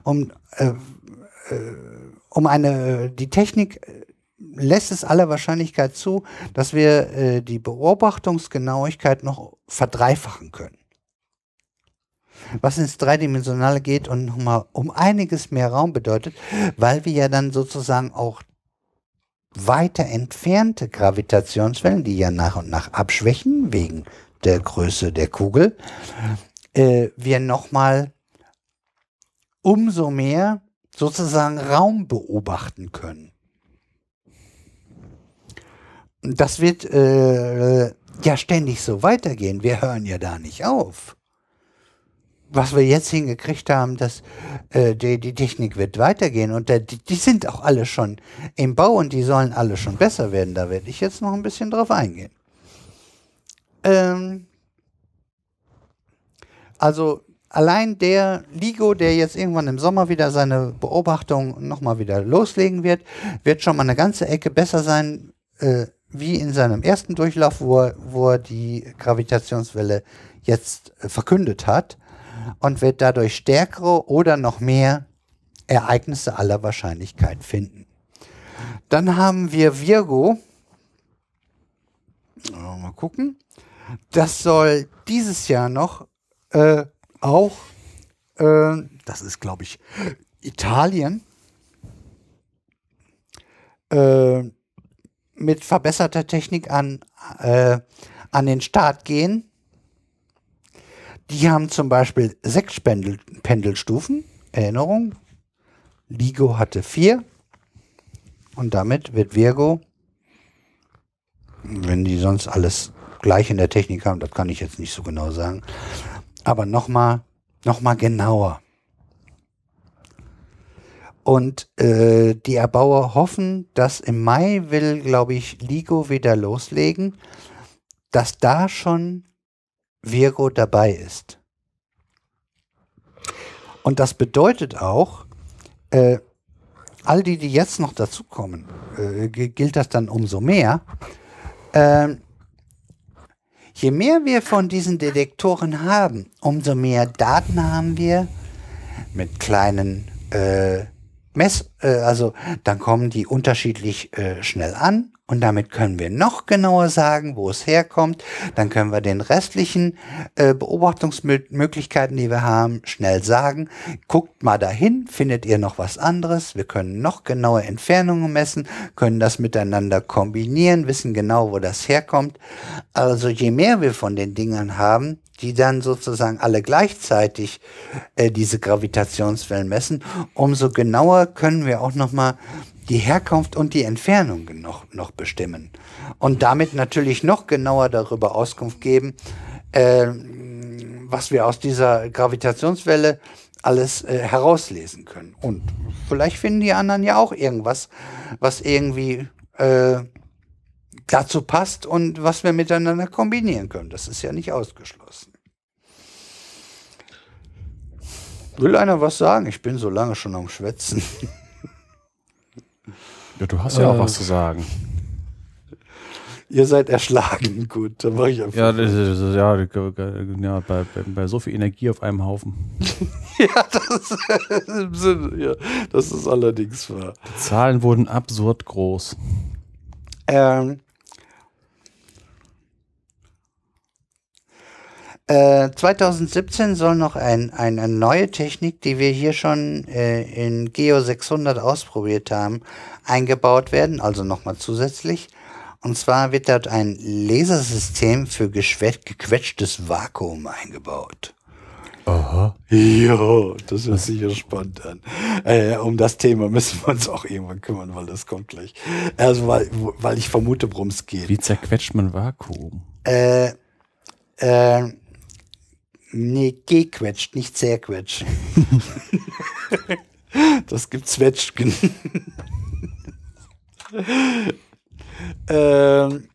um, äh, äh, um eine, die Technik äh, lässt es aller Wahrscheinlichkeit zu, dass wir äh, die Beobachtungsgenauigkeit noch verdreifachen können. Was ins Dreidimensionale geht und nochmal um einiges mehr Raum bedeutet, weil wir ja dann sozusagen auch weiter entfernte Gravitationswellen, die ja nach und nach abschwächen wegen der Größe der Kugel, äh, wir nochmal umso mehr sozusagen Raum beobachten können. Das wird äh, ja ständig so weitergehen. Wir hören ja da nicht auf was wir jetzt hingekriegt haben, dass äh, die, die Technik wird weitergehen und der, die, die sind auch alle schon im Bau und die sollen alle schon besser werden. Da werde ich jetzt noch ein bisschen drauf eingehen. Ähm, also allein der Ligo, der jetzt irgendwann im Sommer wieder seine Beobachtung nochmal wieder loslegen wird, wird schon mal eine ganze Ecke besser sein, äh, wie in seinem ersten Durchlauf, wo er, wo er die Gravitationswelle jetzt äh, verkündet hat und wird dadurch stärkere oder noch mehr Ereignisse aller Wahrscheinlichkeit finden. Dann haben wir Virgo. Mal gucken. Das soll dieses Jahr noch äh, auch, äh, das ist glaube ich Italien, äh, mit verbesserter Technik an, äh, an den Start gehen die haben zum Beispiel sechs Pendel Pendelstufen. Erinnerung. Ligo hatte vier. Und damit wird Virgo, wenn die sonst alles gleich in der Technik haben, das kann ich jetzt nicht so genau sagen, aber nochmal noch mal genauer. Und äh, die Erbauer hoffen, dass im Mai will, glaube ich, Ligo wieder loslegen, dass da schon Virgo dabei ist. Und das bedeutet auch, äh, all die, die jetzt noch dazukommen, äh, gilt das dann umso mehr. Äh, Je mehr wir von diesen Detektoren haben, umso mehr Daten haben wir mit kleinen äh, Mess, äh, also dann kommen die unterschiedlich äh, schnell an und damit können wir noch genauer sagen, wo es herkommt. Dann können wir den restlichen äh, Beobachtungsmöglichkeiten, die wir haben, schnell sagen. Guckt mal dahin, findet ihr noch was anderes. Wir können noch genaue Entfernungen messen, können das miteinander kombinieren, wissen genau, wo das herkommt. Also je mehr wir von den Dingern haben, die dann sozusagen alle gleichzeitig äh, diese Gravitationswellen messen, umso genauer können wir auch nochmal die Herkunft und die Entfernung noch, noch bestimmen. Und damit natürlich noch genauer darüber Auskunft geben, äh, was wir aus dieser Gravitationswelle alles äh, herauslesen können. Und vielleicht finden die anderen ja auch irgendwas, was irgendwie äh, dazu passt und was wir miteinander kombinieren können. Das ist ja nicht ausgeschlossen. Will einer was sagen? Ich bin so lange schon am Schwätzen. Ja, du hast ja auch was zu sagen. Ihr seid erschlagen. Gut, dann mache ich einfach. Ja, das ist, ja, ja bei, bei, so viel Energie auf einem Haufen. ja, das, im Sinne, ja, das ist allerdings wahr. Die Zahlen wurden absurd groß. Ähm, äh, 2017 soll noch ein, ein, eine neue Technik, die wir hier schon äh, in Geo 600 ausprobiert haben, eingebaut werden, also nochmal zusätzlich. Und zwar wird dort ein Lasersystem für gequetschtes Vakuum eingebaut. Aha. Ja, das hört sich ja spannend an. Äh, um das Thema müssen wir uns auch irgendwann kümmern, weil das kommt gleich. Also, weil, weil ich vermute, worum es geht. Wie zerquetscht man Vakuum? Äh, äh, nee, gequetscht, nicht zerquetscht. das gibt Zwetschgen. ähm,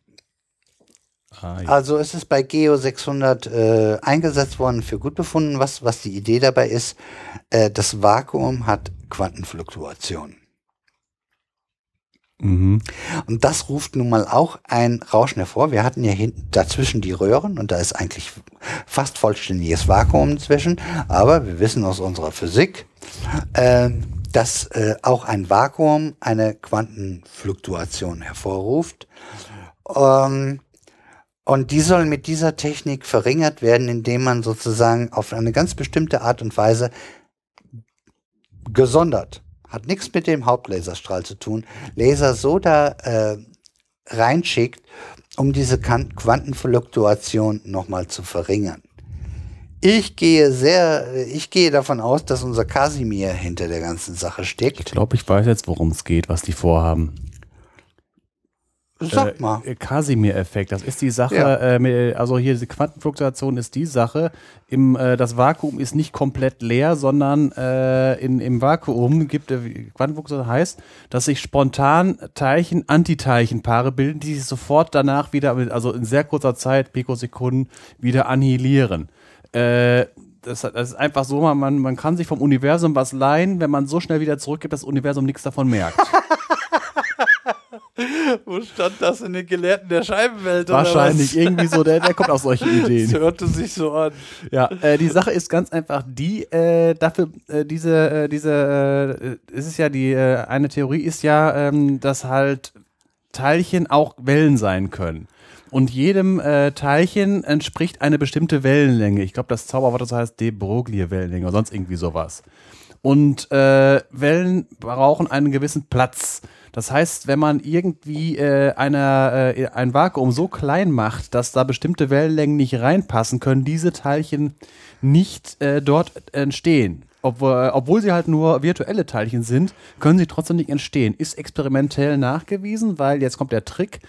ah, ja. Also es ist bei Geo 600 äh, eingesetzt worden, für gut befunden. Was, was die Idee dabei ist, äh, das Vakuum hat Quantenfluktuationen. Mhm. Und das ruft nun mal auch ein Rauschen hervor. Wir hatten ja hinten dazwischen die Röhren und da ist eigentlich fast vollständiges Vakuum zwischen. Aber wir wissen aus unserer Physik, äh, dass äh, auch ein Vakuum eine Quantenfluktuation hervorruft. Ähm, und die soll mit dieser Technik verringert werden, indem man sozusagen auf eine ganz bestimmte Art und Weise gesondert, hat nichts mit dem Hauptlaserstrahl zu tun, Laser so da äh, reinschickt, um diese Quantenfluktuation nochmal zu verringern. Ich gehe sehr, ich gehe davon aus, dass unser Kasimir hinter der ganzen Sache steckt. Ich glaube, ich weiß jetzt, worum es geht, was die vorhaben. Sag mal. Äh, Casimir-Effekt, das ist die Sache, ja. äh, also hier diese Quantenfluktuation ist die Sache, im, äh, das Vakuum ist nicht komplett leer, sondern äh, in, im Vakuum gibt äh, Quantenfluktuation heißt, dass sich spontan Teilchen, Antiteilchenpaare bilden, die sich sofort danach wieder, also in sehr kurzer Zeit, Pikosekunden, wieder annihilieren äh, das, das, ist einfach so, man, man kann sich vom Universum was leihen, wenn man so schnell wieder zurückgibt, dass das Universum nichts davon merkt. Wo stand das in den Gelehrten der Scheibenwelt? Wahrscheinlich, irgendwie so, der, der kommt auf solche Ideen. Das hörte sich so an. Ja, äh, die Sache ist ganz einfach die, äh, dafür, äh, diese, äh, diese, äh, es ist ja die, äh, eine Theorie ist ja, ähm, dass halt Teilchen auch Wellen sein können. Und jedem äh, Teilchen entspricht eine bestimmte Wellenlänge. Ich glaube, das Zauberwort das heißt De Broglie-Wellenlänge oder sonst irgendwie sowas. Und äh, Wellen brauchen einen gewissen Platz. Das heißt, wenn man irgendwie äh, eine, äh, ein Vakuum so klein macht, dass da bestimmte Wellenlängen nicht reinpassen, können diese Teilchen nicht äh, dort entstehen. Obwohl, obwohl sie halt nur virtuelle Teilchen sind, können sie trotzdem nicht entstehen. Ist experimentell nachgewiesen, weil jetzt kommt der Trick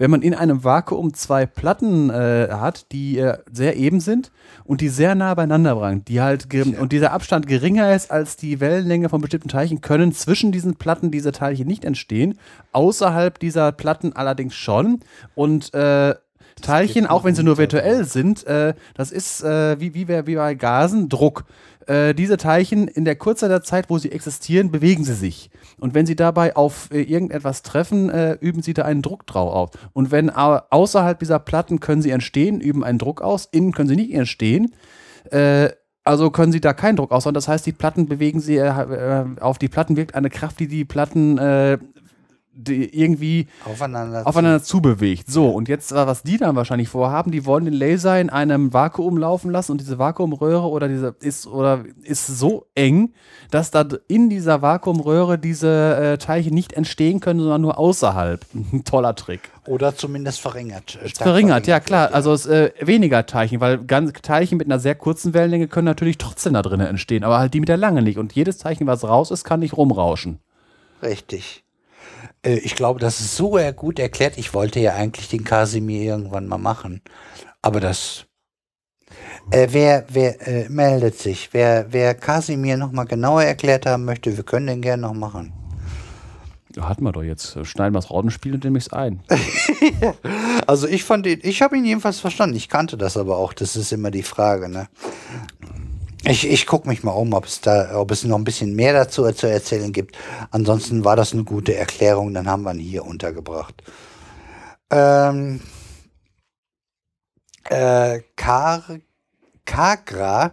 wenn man in einem Vakuum zwei Platten äh, hat, die äh, sehr eben sind und die sehr nah beieinander bringen, die halt und dieser Abstand geringer ist als die Wellenlänge von bestimmten Teilchen, können zwischen diesen Platten diese Teilchen nicht entstehen, außerhalb dieser Platten allerdings schon und äh, Teilchen, auch wenn sie nur virtuell sind, äh, das ist äh, wie, wie, wie bei Gasen Druck. Äh, diese Teilchen in der Kurze der Zeit, wo sie existieren, bewegen sie sich. Und wenn sie dabei auf äh, irgendetwas treffen, äh, üben sie da einen Druck drauf auf. Und wenn au außerhalb dieser Platten können sie entstehen, üben einen Druck aus, innen können sie nicht entstehen. Äh, also können sie da keinen Druck aus. Und das heißt, die Platten bewegen sie, äh, äh, auf die Platten wirkt eine Kraft, die die Platten äh, irgendwie Aufeinander. aufeinander zubewegt. So, und jetzt, äh, was die dann wahrscheinlich vorhaben, die wollen den Laser in einem Vakuum laufen lassen und diese Vakuumröhre oder diese ist oder ist so eng, dass da in dieser Vakuumröhre diese äh, Teilchen nicht entstehen können, sondern nur außerhalb. Ein toller Trick. Oder zumindest verringert. äh, stark Verringert, ja klar. wird, Also es, äh, weniger Teilchen, weil ganz Teilchen mit einer sehr kurzen Wellenlänge können natürlich trotzdem da drinnen entstehen, aber halt die mit der langen nicht. Und jedes Teilchen, was raus ist, kann nicht rumrauschen. Richtig. Äh, Ich glaube, das ist so äh, gut erklärt. Ich wollte ja eigentlich den Kasimir irgendwann mal machen. Aber das. Äh, wer wer äh, meldet sich? Wer, wer Kasimir nochmal genauer erklärt haben möchte, wir können den gerne noch machen. Hatten wir doch jetzt. Schneiden wir das Rautenspiel und demnächst ein. Also ich fand ihn, ich habe ihn jedenfalls verstanden. Ich kannte das aber auch. Das ist immer die Frage, ne? Ich, ich gucke mich mal um, ob es da, ob es noch ein bisschen mehr dazu zu erzählen gibt. Ansonsten war das eine gute Erklärung, dann haben wir ihn hier untergebracht. Ähm, äh, Kar Kagra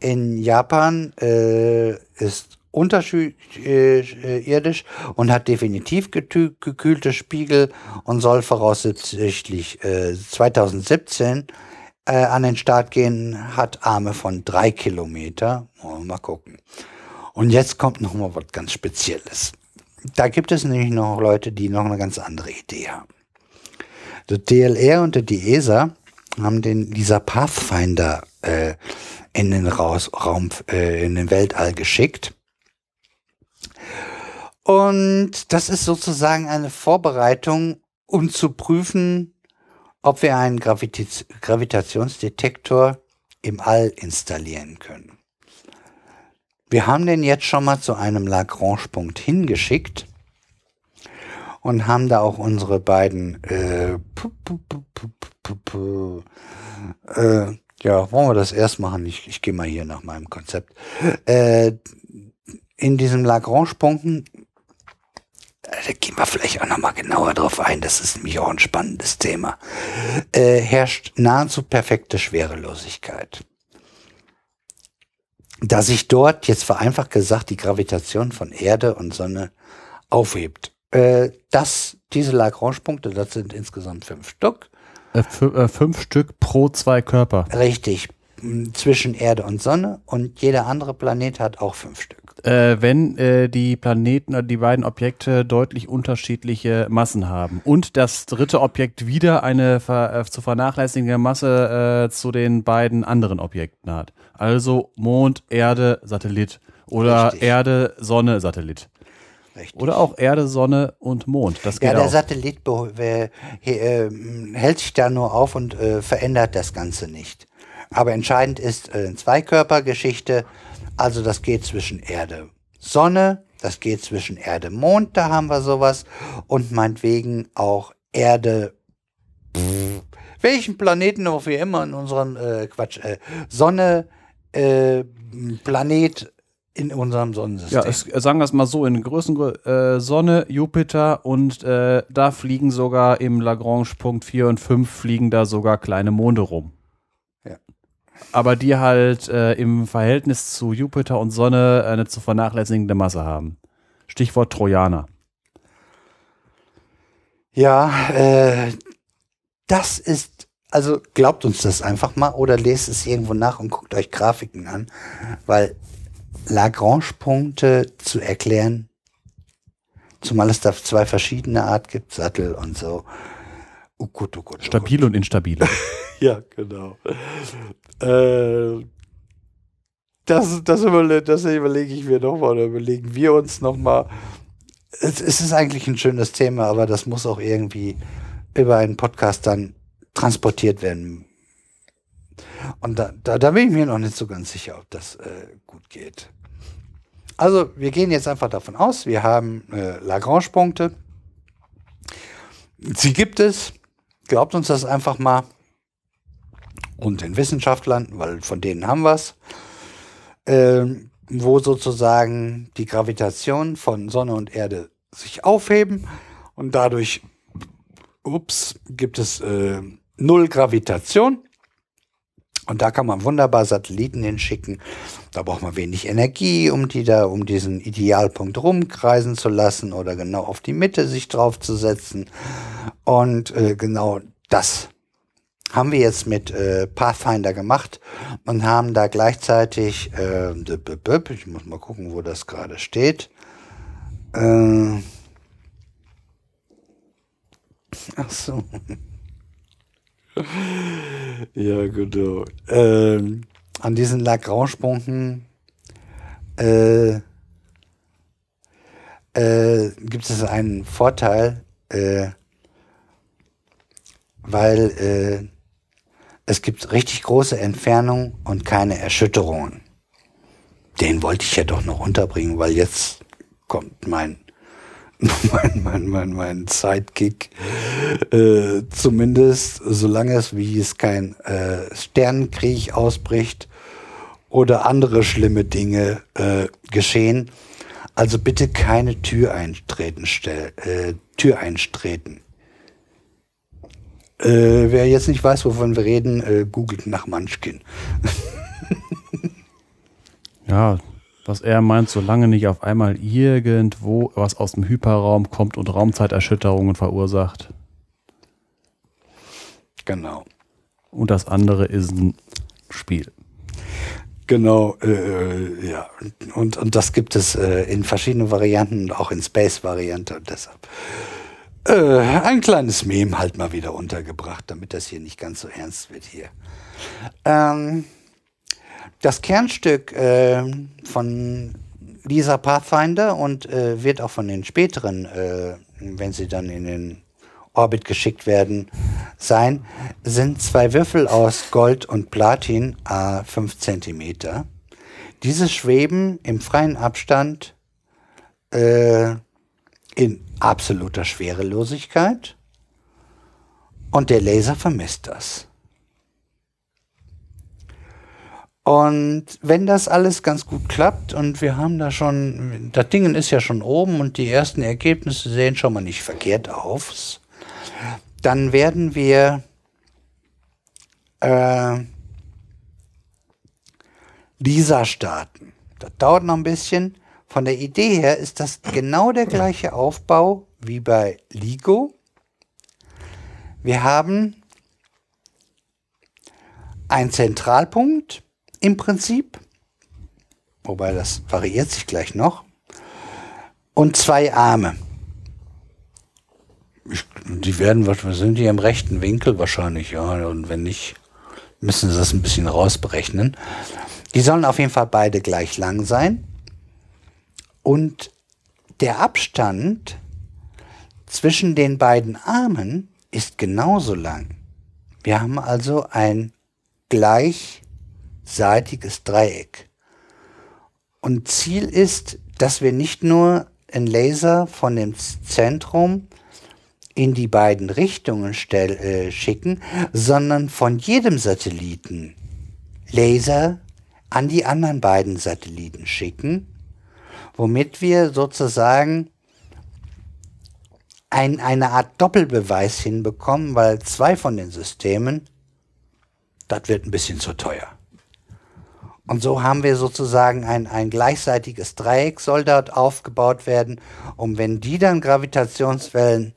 in Japan äh, ist unterirdisch und hat definitiv gekühlte Spiegel und soll voraussichtlich äh, 2017 äh, an den Start gehen, hat Arme von drei Kilometer. Mal gucken. Und jetzt kommt noch mal was ganz Spezielles. Da gibt es nämlich noch Leute, die noch eine ganz andere Idee haben. Der DLR und die ESA haben den dieser Pathfinder äh, in den Raus, Raum, äh, in den Weltall geschickt. Und das ist sozusagen eine Vorbereitung, um zu prüfen, ob wir einen Gravita- Gravitationsdetektor im All installieren können. Wir haben den jetzt schon mal zu einem Lagrange-Punkt hingeschickt und haben da auch unsere beiden äh, äh, ja, wollen wir das erst machen? Ich, ich gehe mal hier nach meinem Konzept. Äh, in diesen Lagrange-Punkten, da gehen wir vielleicht auch nochmal genauer drauf ein, das ist nämlich auch ein spannendes Thema, äh, herrscht nahezu perfekte Schwerelosigkeit. Da sich dort, jetzt vereinfacht gesagt, die Gravitation von Erde und Sonne aufhebt. Äh, das, diese Lagrange-Punkte, das sind insgesamt fünf Stück, Äh, äh, fünf Stück pro zwei Körper. richtig, zwischen Erde und Sonne und jeder andere Planet hat auch fünf Stück. Äh, wenn äh, die Planeten oder die beiden Objekte deutlich unterschiedliche Massen haben und das dritte Objekt wieder eine ver äh, zu vernachlässigende Masse äh, zu den beiden anderen Objekten hat. Also Mond, Erde, Satellit oder Richtig. Erde, Sonne, Satellit. Richtig. Oder auch Erde, Sonne und Mond. Das geht Ja, der auch. Satellit beh- äh, he- äh, hält sich da nur auf und äh, verändert das Ganze nicht. Aber entscheidend ist äh, Zweikörpergeschichte. Also das geht zwischen Erde, Sonne, das geht zwischen Erde, Mond, da haben wir sowas. Und meinetwegen auch Erde, pff, welchen Planeten auch wir immer in unserem äh, Quatsch, äh, Sonne, äh, Planet in unserem Sonnensystem. Ja, es, sagen wir es mal so, in Größen äh, Sonne, Jupiter und äh, da fliegen sogar im Lagrange-Punkt 4 und 5 fliegen da sogar kleine Monde rum. Aber die halt äh, im Verhältnis zu Jupiter und Sonne eine zu vernachlässigende Masse haben. Stichwort Trojaner. Ja, äh, das ist, also glaubt uns das einfach mal oder lest es irgendwo nach und guckt euch Grafiken an, weil Lagrange-Punkte zu erklären, zumal es da zwei verschiedene Art gibt, Sattel und so. Oh gut, oh gut, oh Stabil und instabil. Ja, genau. Äh, das, das, überle das überlege ich mir nochmal oder überlegen wir uns nochmal. Es, es ist eigentlich ein schönes Thema, aber das muss auch irgendwie über einen Podcast dann transportiert werden. Und da, da, da bin ich mir noch nicht so ganz sicher, ob das äh, gut geht. Also, wir gehen jetzt einfach davon aus, wir haben äh, Lagrange-Punkte. Sie gibt es. Glaubt uns das einfach mal. Und den Wissenschaftlern, weil von denen haben wir es, äh, wo sozusagen die Gravitation von Sonne und Erde sich aufheben. Und dadurch, ups, gibt es äh, null Gravitation. Und da kann man wunderbar Satelliten hinschicken. Da braucht man wenig Energie, um die da, um diesen Idealpunkt rumkreisen zu lassen oder genau auf die Mitte sich draufzusetzen. Und äh, genau das haben wir jetzt mit äh, Pathfinder gemacht und haben da gleichzeitig, äh, ich muss mal gucken, wo das gerade steht. Äh, ach so. Ja, genau. Ähm, an diesen Lagrange-Punkten äh, äh, gibt es einen Vorteil, äh, weil äh, es gibt richtig große Entfernungen und keine Erschütterungen. Den wollte ich ja doch noch unterbringen, weil jetzt kommt mein mein, mein, mein, mein Sidekick. Äh, zumindest solange es, wie es kein äh, Sternenkrieg ausbricht oder andere schlimme Dinge äh, geschehen. Also bitte keine Tür eintreten, stell, äh, Tür eintreten. Äh, wer jetzt nicht weiß, wovon wir reden, äh, googelt nach Munchkin. ja, was er meint, solange nicht auf einmal irgendwo was aus dem Hyperraum kommt und Raumzeiterschütterungen verursacht. Genau. Und das andere ist ein Spiel. Genau, äh, äh, ja. Und, und das gibt es äh, in verschiedenen Varianten, auch in Space-Variante und deshalb. Äh, ein kleines Mem halt mal wieder untergebracht, damit das hier nicht ganz so ernst wird hier. Ähm, das Kernstück äh, von Lisa Pathfinder und äh, wird auch von den späteren, äh, wenn sie dann in den Orbit geschickt werden, sein, sind zwei Würfel aus Gold und Platin a 5 cm. Diese schweben im freien Abstand äh, in absoluter Schwerelosigkeit und der Laser vermisst das. Und wenn das alles ganz gut klappt und wir haben da schon, das Ding ist ja schon oben und die ersten Ergebnisse sehen schon mal nicht verkehrt aus, dann werden wir äh, Lisa starten. Das dauert noch ein bisschen. Von der Idee her ist das genau der gleiche Aufbau wie bei LIGO. Wir haben einen Zentralpunkt, im Prinzip, wobei das variiert sich gleich noch, und zwei Arme. Ich, die werden, was sind die im rechten Winkel wahrscheinlich, ja, und wenn nicht, müssen sie das ein bisschen rausberechnen. Die sollen auf jeden Fall beide gleich lang sein. Und der Abstand zwischen den beiden Armen ist genauso lang. Wir haben also ein gleich seitiges Dreieck. Und Ziel ist, dass wir nicht nur einen Laser von dem Zentrum in die beiden Richtungen äh, schicken, sondern von jedem Satelliten Laser an die anderen beiden Satelliten schicken, womit wir sozusagen ein, eine Art Doppelbeweis hinbekommen, weil zwei von den Systemen, das wird ein bisschen zu teuer. Und so haben wir sozusagen ein, ein gleichseitiges Dreieck soll dort aufgebaut werden, um wenn die dann Gravitationswellen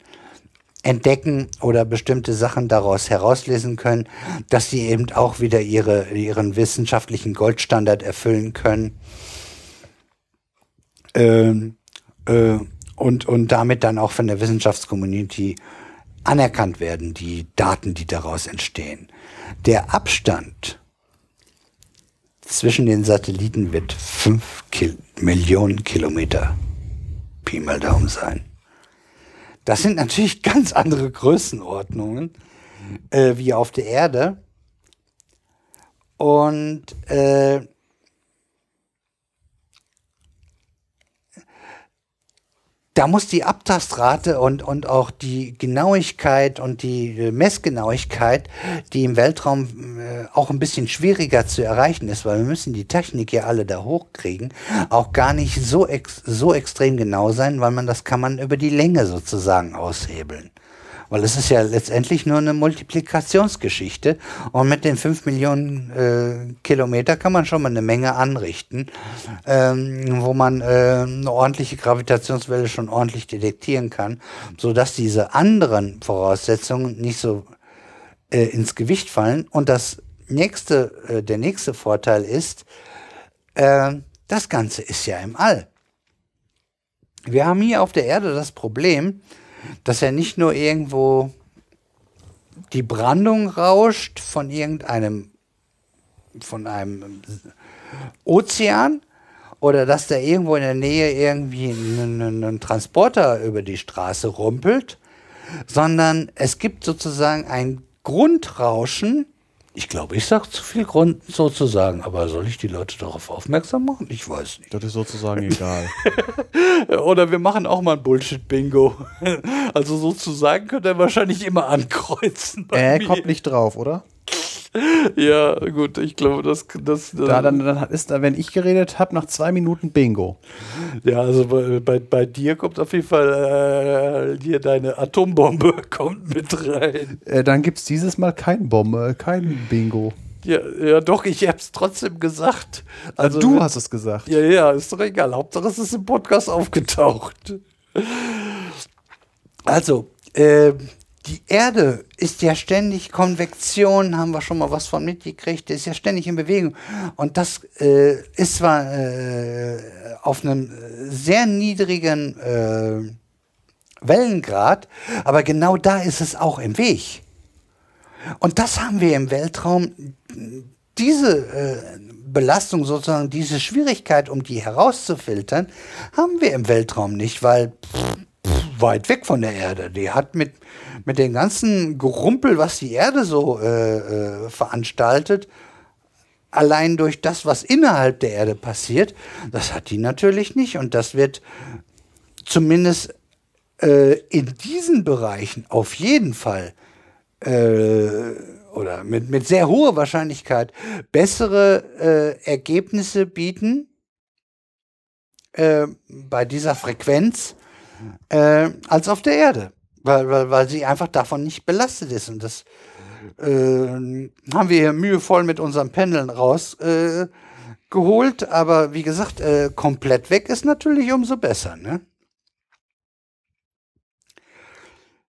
entdecken oder bestimmte Sachen daraus herauslesen können, dass sie eben auch wieder ihre, ihren wissenschaftlichen Goldstandard erfüllen können. Ähm, äh, und, und damit dann auch von der Wissenschaftscommunity anerkannt werden, die Daten, die daraus entstehen. Der Abstand zwischen den Satelliten wird 5 Kil Millionen Kilometer Pi mal Daumen sein. Das sind natürlich ganz andere Größenordnungen äh, wie auf der Erde. Und äh, da muss die Abtastrate und, und auch die Genauigkeit und die Messgenauigkeit, die im Weltraum äh, auch ein bisschen schwieriger zu erreichen ist, weil wir müssen die Technik ja alle da hochkriegen, auch gar nicht so, ex so extrem genau sein, weil man das kann man über die Länge sozusagen aushebeln. Weil es ist ja letztendlich nur eine Multiplikationsgeschichte. Und mit den 5 Millionen äh, Kilometer kann man schon mal eine Menge anrichten, ähm, wo man äh, eine ordentliche Gravitationswelle schon ordentlich detektieren kann, sodass diese anderen Voraussetzungen nicht so äh, ins Gewicht fallen. Und das nächste, äh, der nächste Vorteil ist, äh, das Ganze ist ja im All. Wir haben hier auf der Erde das Problem, dass er nicht nur irgendwo die Brandung rauscht von irgendeinem, von einem Ozean oder dass da irgendwo in der Nähe irgendwie ein, ein Transporter über die Straße rumpelt, sondern es gibt sozusagen ein Grundrauschen, ich glaube, ich sage zu viel Grund sozusagen, aber soll ich die Leute darauf aufmerksam machen? Ich weiß nicht. Das ist sozusagen egal. Oder wir machen auch mal ein Bullshit-Bingo. Also sozusagen könnt ihr wahrscheinlich immer ankreuzen. Er kommt nicht drauf, oder? Ja, gut, ich glaube, das, das, Da, dann, dann ist da, wenn ich geredet habe, nach zwei Minuten Bingo. ja, also bei, bei, bei dir kommt auf jeden Fall äh, hier deine Atombombe kommt mit rein. Äh, dann gibt es dieses Mal kein Bombe, kein Bingo. Ja, ja, doch, ich hab's trotzdem gesagt. Also du hast es gesagt. Ja, ja, ist doch egal. Hauptsache es ist im Podcast aufgetaucht. Also, äh, die Erde ist ja ständig Konvektion, haben wir schon mal was von mitgekriegt, ist ja ständig in Bewegung. Und das äh, ist zwar äh, auf einem sehr niedrigen äh, Wellengrad, aber genau da ist es auch im Weg. Und das haben wir im Weltraum, diese äh, Belastung sozusagen, diese Schwierigkeit, um die herauszufiltern, haben wir im Weltraum nicht, weil pff, weit weg von der Erde. Die hat mit, mit dem ganzen Gerumpel, was die Erde so äh, äh, veranstaltet, allein durch das, was innerhalb der Erde passiert, das hat die natürlich nicht. Und das wird zumindest äh, in diesen Bereichen auf jeden Fall äh, oder mit, mit sehr hoher Wahrscheinlichkeit bessere äh, Ergebnisse bieten äh, bei dieser Frequenz äh, als auf der Erde, weil, weil, weil sie einfach davon nicht belastet ist. Und das äh, haben wir hier mühevoll mit unseren Pendeln rausgeholt, äh, aber wie gesagt, äh, komplett weg ist natürlich umso besser. Ne?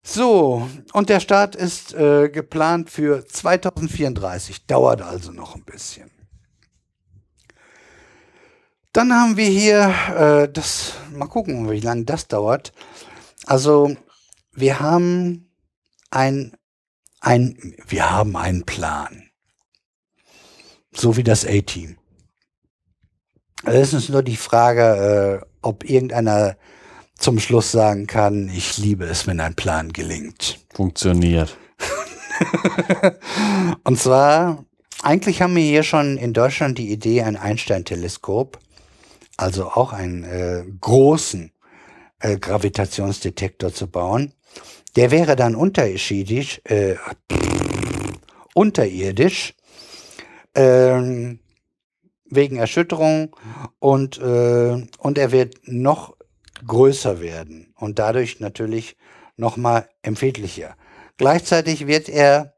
So, und der Start ist äh, geplant für 2034, dauert also noch ein bisschen. Dann haben wir hier, äh, das, mal gucken, wie lange das dauert. Also, wir haben ein, ein, wir haben einen Plan. So wie das A-Team. Es ist nur die Frage, äh, ob irgendeiner zum Schluss sagen kann, ich liebe es, wenn ein Plan gelingt. Funktioniert. Und zwar, eigentlich haben wir hier schon in Deutschland die Idee, ein Einstein-Teleskop, also auch einen äh, großen äh, Gravitationsdetektor zu bauen. Der wäre dann unterirdisch, äh, unterirdisch ähm, wegen Erschütterung und, äh, und er wird noch größer werden und dadurch natürlich nochmal empfindlicher. Gleichzeitig wird er,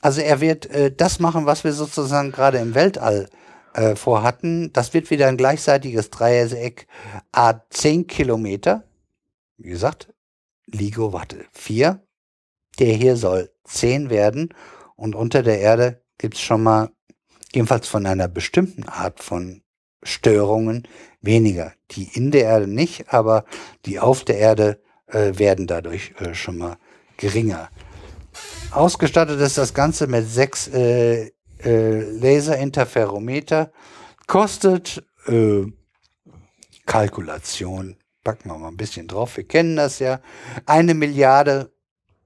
also er wird äh, das machen, was wir sozusagen gerade im Weltall äh, vorhatten. Das wird wieder ein gleichseitiges Dreieck a 10 Kilometer. Wie gesagt, LIGO, warte, 4. Der hier soll 10 werden und unter der Erde gibt's schon mal, jedenfalls von einer bestimmten Art von Störungen weniger. Die in der Erde nicht, aber die auf der Erde äh, werden dadurch äh, schon mal geringer. Ausgestattet ist das Ganze mit sechs äh, äh, Laserinterferometer. Kostet äh, Kalkulation. Packen wir mal ein bisschen drauf. Wir kennen das ja. Eine Milliarde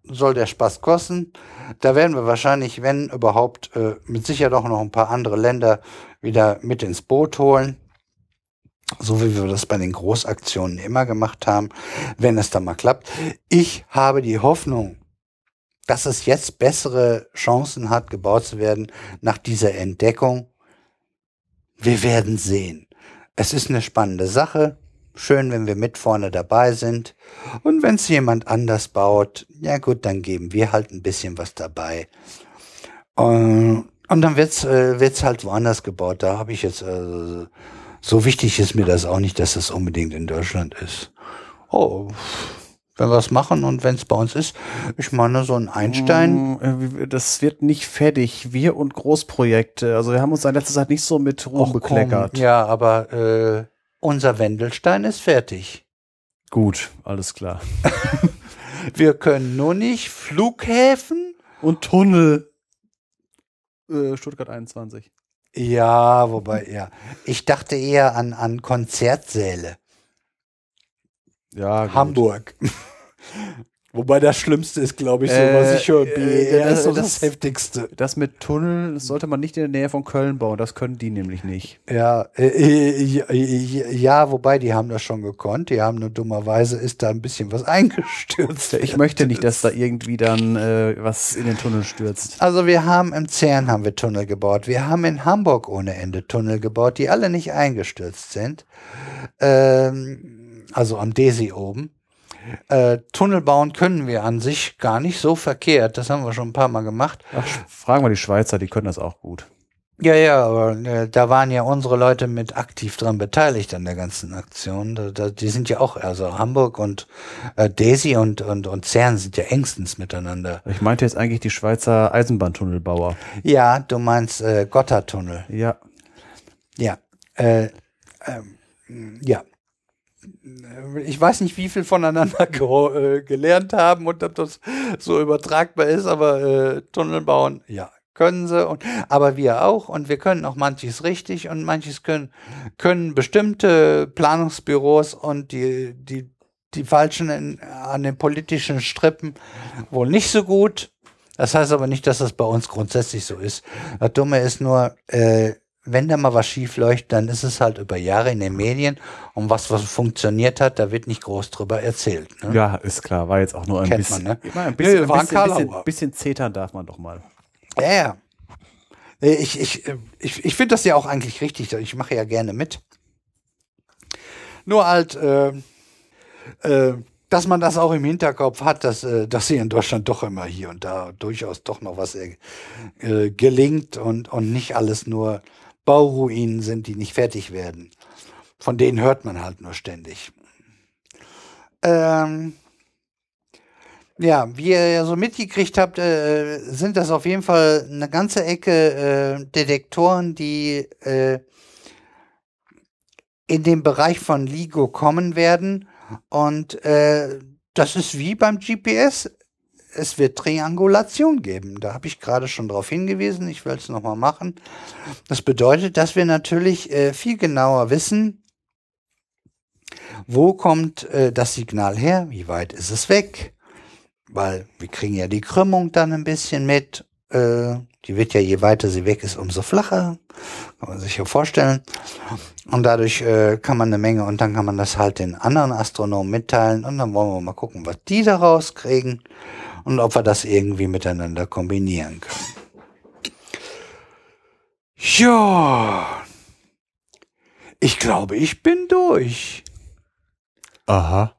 soll der Spaß kosten. Da werden wir wahrscheinlich, wenn überhaupt, äh, mit Sicherheit auch noch ein paar andere Länder wieder mit ins Boot holen. So wie wir das bei den Großaktionen immer gemacht haben, wenn es dann mal klappt. Ich habe die Hoffnung, dass es jetzt bessere Chancen hat, gebaut zu werden nach dieser Entdeckung. Wir werden sehen. Es ist eine spannende Sache. Schön, wenn wir mit vorne dabei sind. Und wenn es jemand anders baut, ja gut, dann geben wir halt ein bisschen was dabei. Und, und dann wird's äh, wird's halt woanders gebaut. Da habe ich jetzt, äh, so wichtig ist mir das auch nicht, dass das unbedingt in Deutschland ist. Oh, wenn wir es machen und wenn es bei uns ist, ich meine, so ein Einstein. Mm, Das wird nicht fertig. Wir und Großprojekte. Also wir haben uns in letzter Zeit nicht so mit Ruhm Och, bekleckert. komm, ja, aber äh, unser Wendelstein ist fertig. Gut, alles klar. Wir können nur nicht Flughäfen. Und Tunnel. Äh, Stuttgart 21. Ja, wobei, ja. Ich dachte eher an, an Konzertsäle. Ja, gut. Hamburg. Wobei das Schlimmste ist, glaube ich, so, Äh, was ich höre. äh, BER das- ist so das- das Heftigste. Das mit Tunnel das sollte man nicht in der Nähe von Köln bauen. Das können die nämlich nicht. Ja, äh, äh, ja, ja, wobei die haben das schon gekonnt. Die haben nur dummerweise ist da ein bisschen was eingestürzt. Ich möchte nicht, dass da irgendwie dann äh, was in den Tunnel stürzt. Also wir haben im CERN haben wir Tunnel gebaut. Wir haben in Hamburg ohne Ende Tunnel gebaut, die alle nicht eingestürzt sind. Ähm, also am Desi oben. Äh, Tunnel bauen können wir an sich gar nicht so verkehrt. Das haben wir schon ein paar Mal gemacht. Ach, fragen wir die Schweizer, die können das auch gut. Ja, ja, aber äh, da waren ja unsere Leute mit aktiv dran beteiligt an der ganzen Aktion. Da, da, die sind ja auch, also Hamburg und äh, Desi und, und, und CERN sind ja engstens miteinander. Ich meinte jetzt eigentlich die Schweizer Eisenbahntunnelbauer. Ja, du meinst äh, Gotthardtunnel. Ja. Ja. Äh, ähm, ja. Ich weiß nicht, wie viel voneinander ge äh, gelernt haben und ob das so übertragbar ist, aber äh, Tunnel bauen, ja, können sie. Und, aber wir auch. Und wir können auch manches richtig und manches können, können bestimmte Planungsbüros und die, die, die Falschen in, an den politischen Strippen wohl nicht so gut. Das heißt aber nicht, dass das bei uns grundsätzlich so ist. Das Dumme ist nur, äh, wenn da mal was schief läuft, dann ist es halt über Jahre in den Medien und was, was funktioniert hat, da wird nicht groß drüber erzählt. Ne? Ja, ist klar. War jetzt auch nur ein Kennt bisschen. man, ne? Immer ein bisschen, Ja, ein bisschen, bisschen, bisschen zetern darf man doch mal. Ja, ja. Ich, ich, ich, ich finde das ja auch eigentlich richtig. Ich mache ja gerne mit. Nur halt, äh, äh, dass man das auch im Hinterkopf hat, dass, äh, dass hier in Deutschland doch immer hier und da durchaus doch noch was äh, äh, gelingt und, und nicht alles nur Bauruinen sind, die nicht fertig werden. Von denen hört man halt nur ständig. Ähm, ja, wie ihr ja so mitgekriegt habt, äh, sind das auf jeden Fall eine ganze Ecke äh, Detektoren, die äh, in den Bereich von LIGO kommen werden. Und äh, das ist wie beim GPS. Es wird Triangulation geben. Da habe ich gerade schon darauf hingewiesen. Ich will es nochmal machen. Das bedeutet, dass wir natürlich äh, viel genauer wissen, wo kommt äh, das Signal her, wie weit ist es weg, weil wir kriegen ja die Krümmung dann ein bisschen mit. Äh, die wird ja, je weiter sie weg ist, umso flacher. Kann man sich ja vorstellen. Und dadurch äh, kann man eine Menge und dann kann man das halt den anderen Astronomen mitteilen und dann wollen wir mal gucken, was die da rauskriegen und ob wir das irgendwie miteinander kombinieren können. Ja. Ich glaube, ich bin durch. Aha.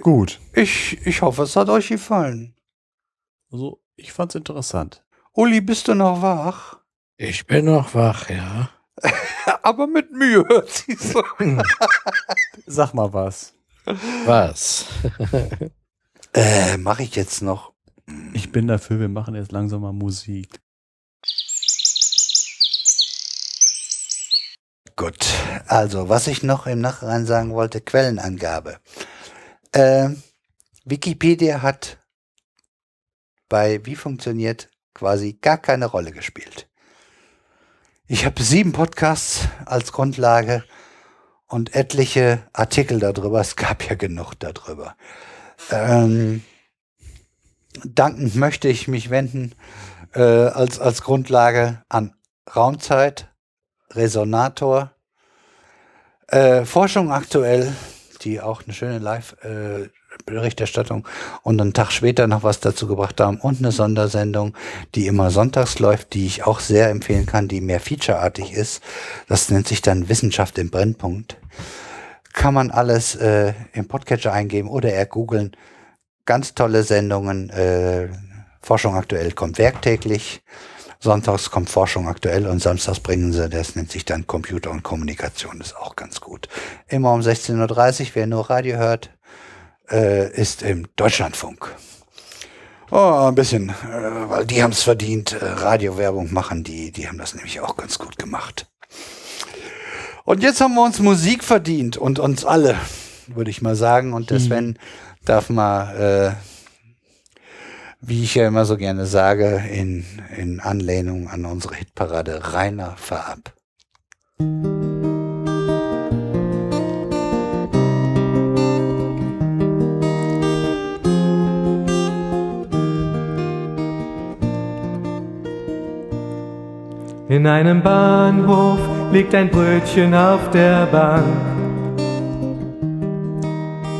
Gut. Ich, ich hoffe, es hat euch gefallen. Also, ich fand's interessant. Uli, bist du noch wach? Ich bin noch wach, ja. Aber mit Mühe hört sie so. Sag mal was. Was? Äh, mache ich jetzt noch. Ich bin dafür, wir machen jetzt langsam mal Musik. Gut. Also, was ich noch im Nachhinein sagen wollte, Quellenangabe. Äh, Wikipedia hat bei Wie funktioniert quasi gar keine Rolle gespielt. Ich habe sieben Podcasts als Grundlage und etliche Artikel darüber. Es gab ja genug darüber. Ähm, dankend möchte ich mich wenden äh, als, als Grundlage an Raumzeit, Resonator, Äh, Forschung aktuell, die auch eine schöne Live- äh, und einen Tag später noch was dazu gebracht haben und eine Sondersendung, die immer sonntags läuft, die ich auch sehr empfehlen kann, die mehr featureartig ist. Das nennt sich dann Wissenschaft im Brennpunkt. Kann man alles äh, im Podcatcher eingeben oder eher googeln. Ganz tolle Sendungen. Äh, Forschung aktuell kommt werktäglich. Sonntags kommt Forschung aktuell und samstags bringen sie, das nennt sich dann Computer und Kommunikation, ist auch ganz gut. Immer um 16.30 Uhr, wer nur Radio hört, äh, ist im Deutschlandfunk. Oh, ein bisschen, äh, weil die haben es verdient, äh, Radiowerbung machen, die, die haben das nämlich auch ganz gut gemacht. Und jetzt haben wir uns Musik verdient und uns alle, würde ich mal sagen. Und der Sven darf mal, äh, wie ich ja immer so gerne sage, in, in Anlehnung an unsere Hitparade Rainer verab. In einem Bahnhof liegt ein Brötchen auf der Bank.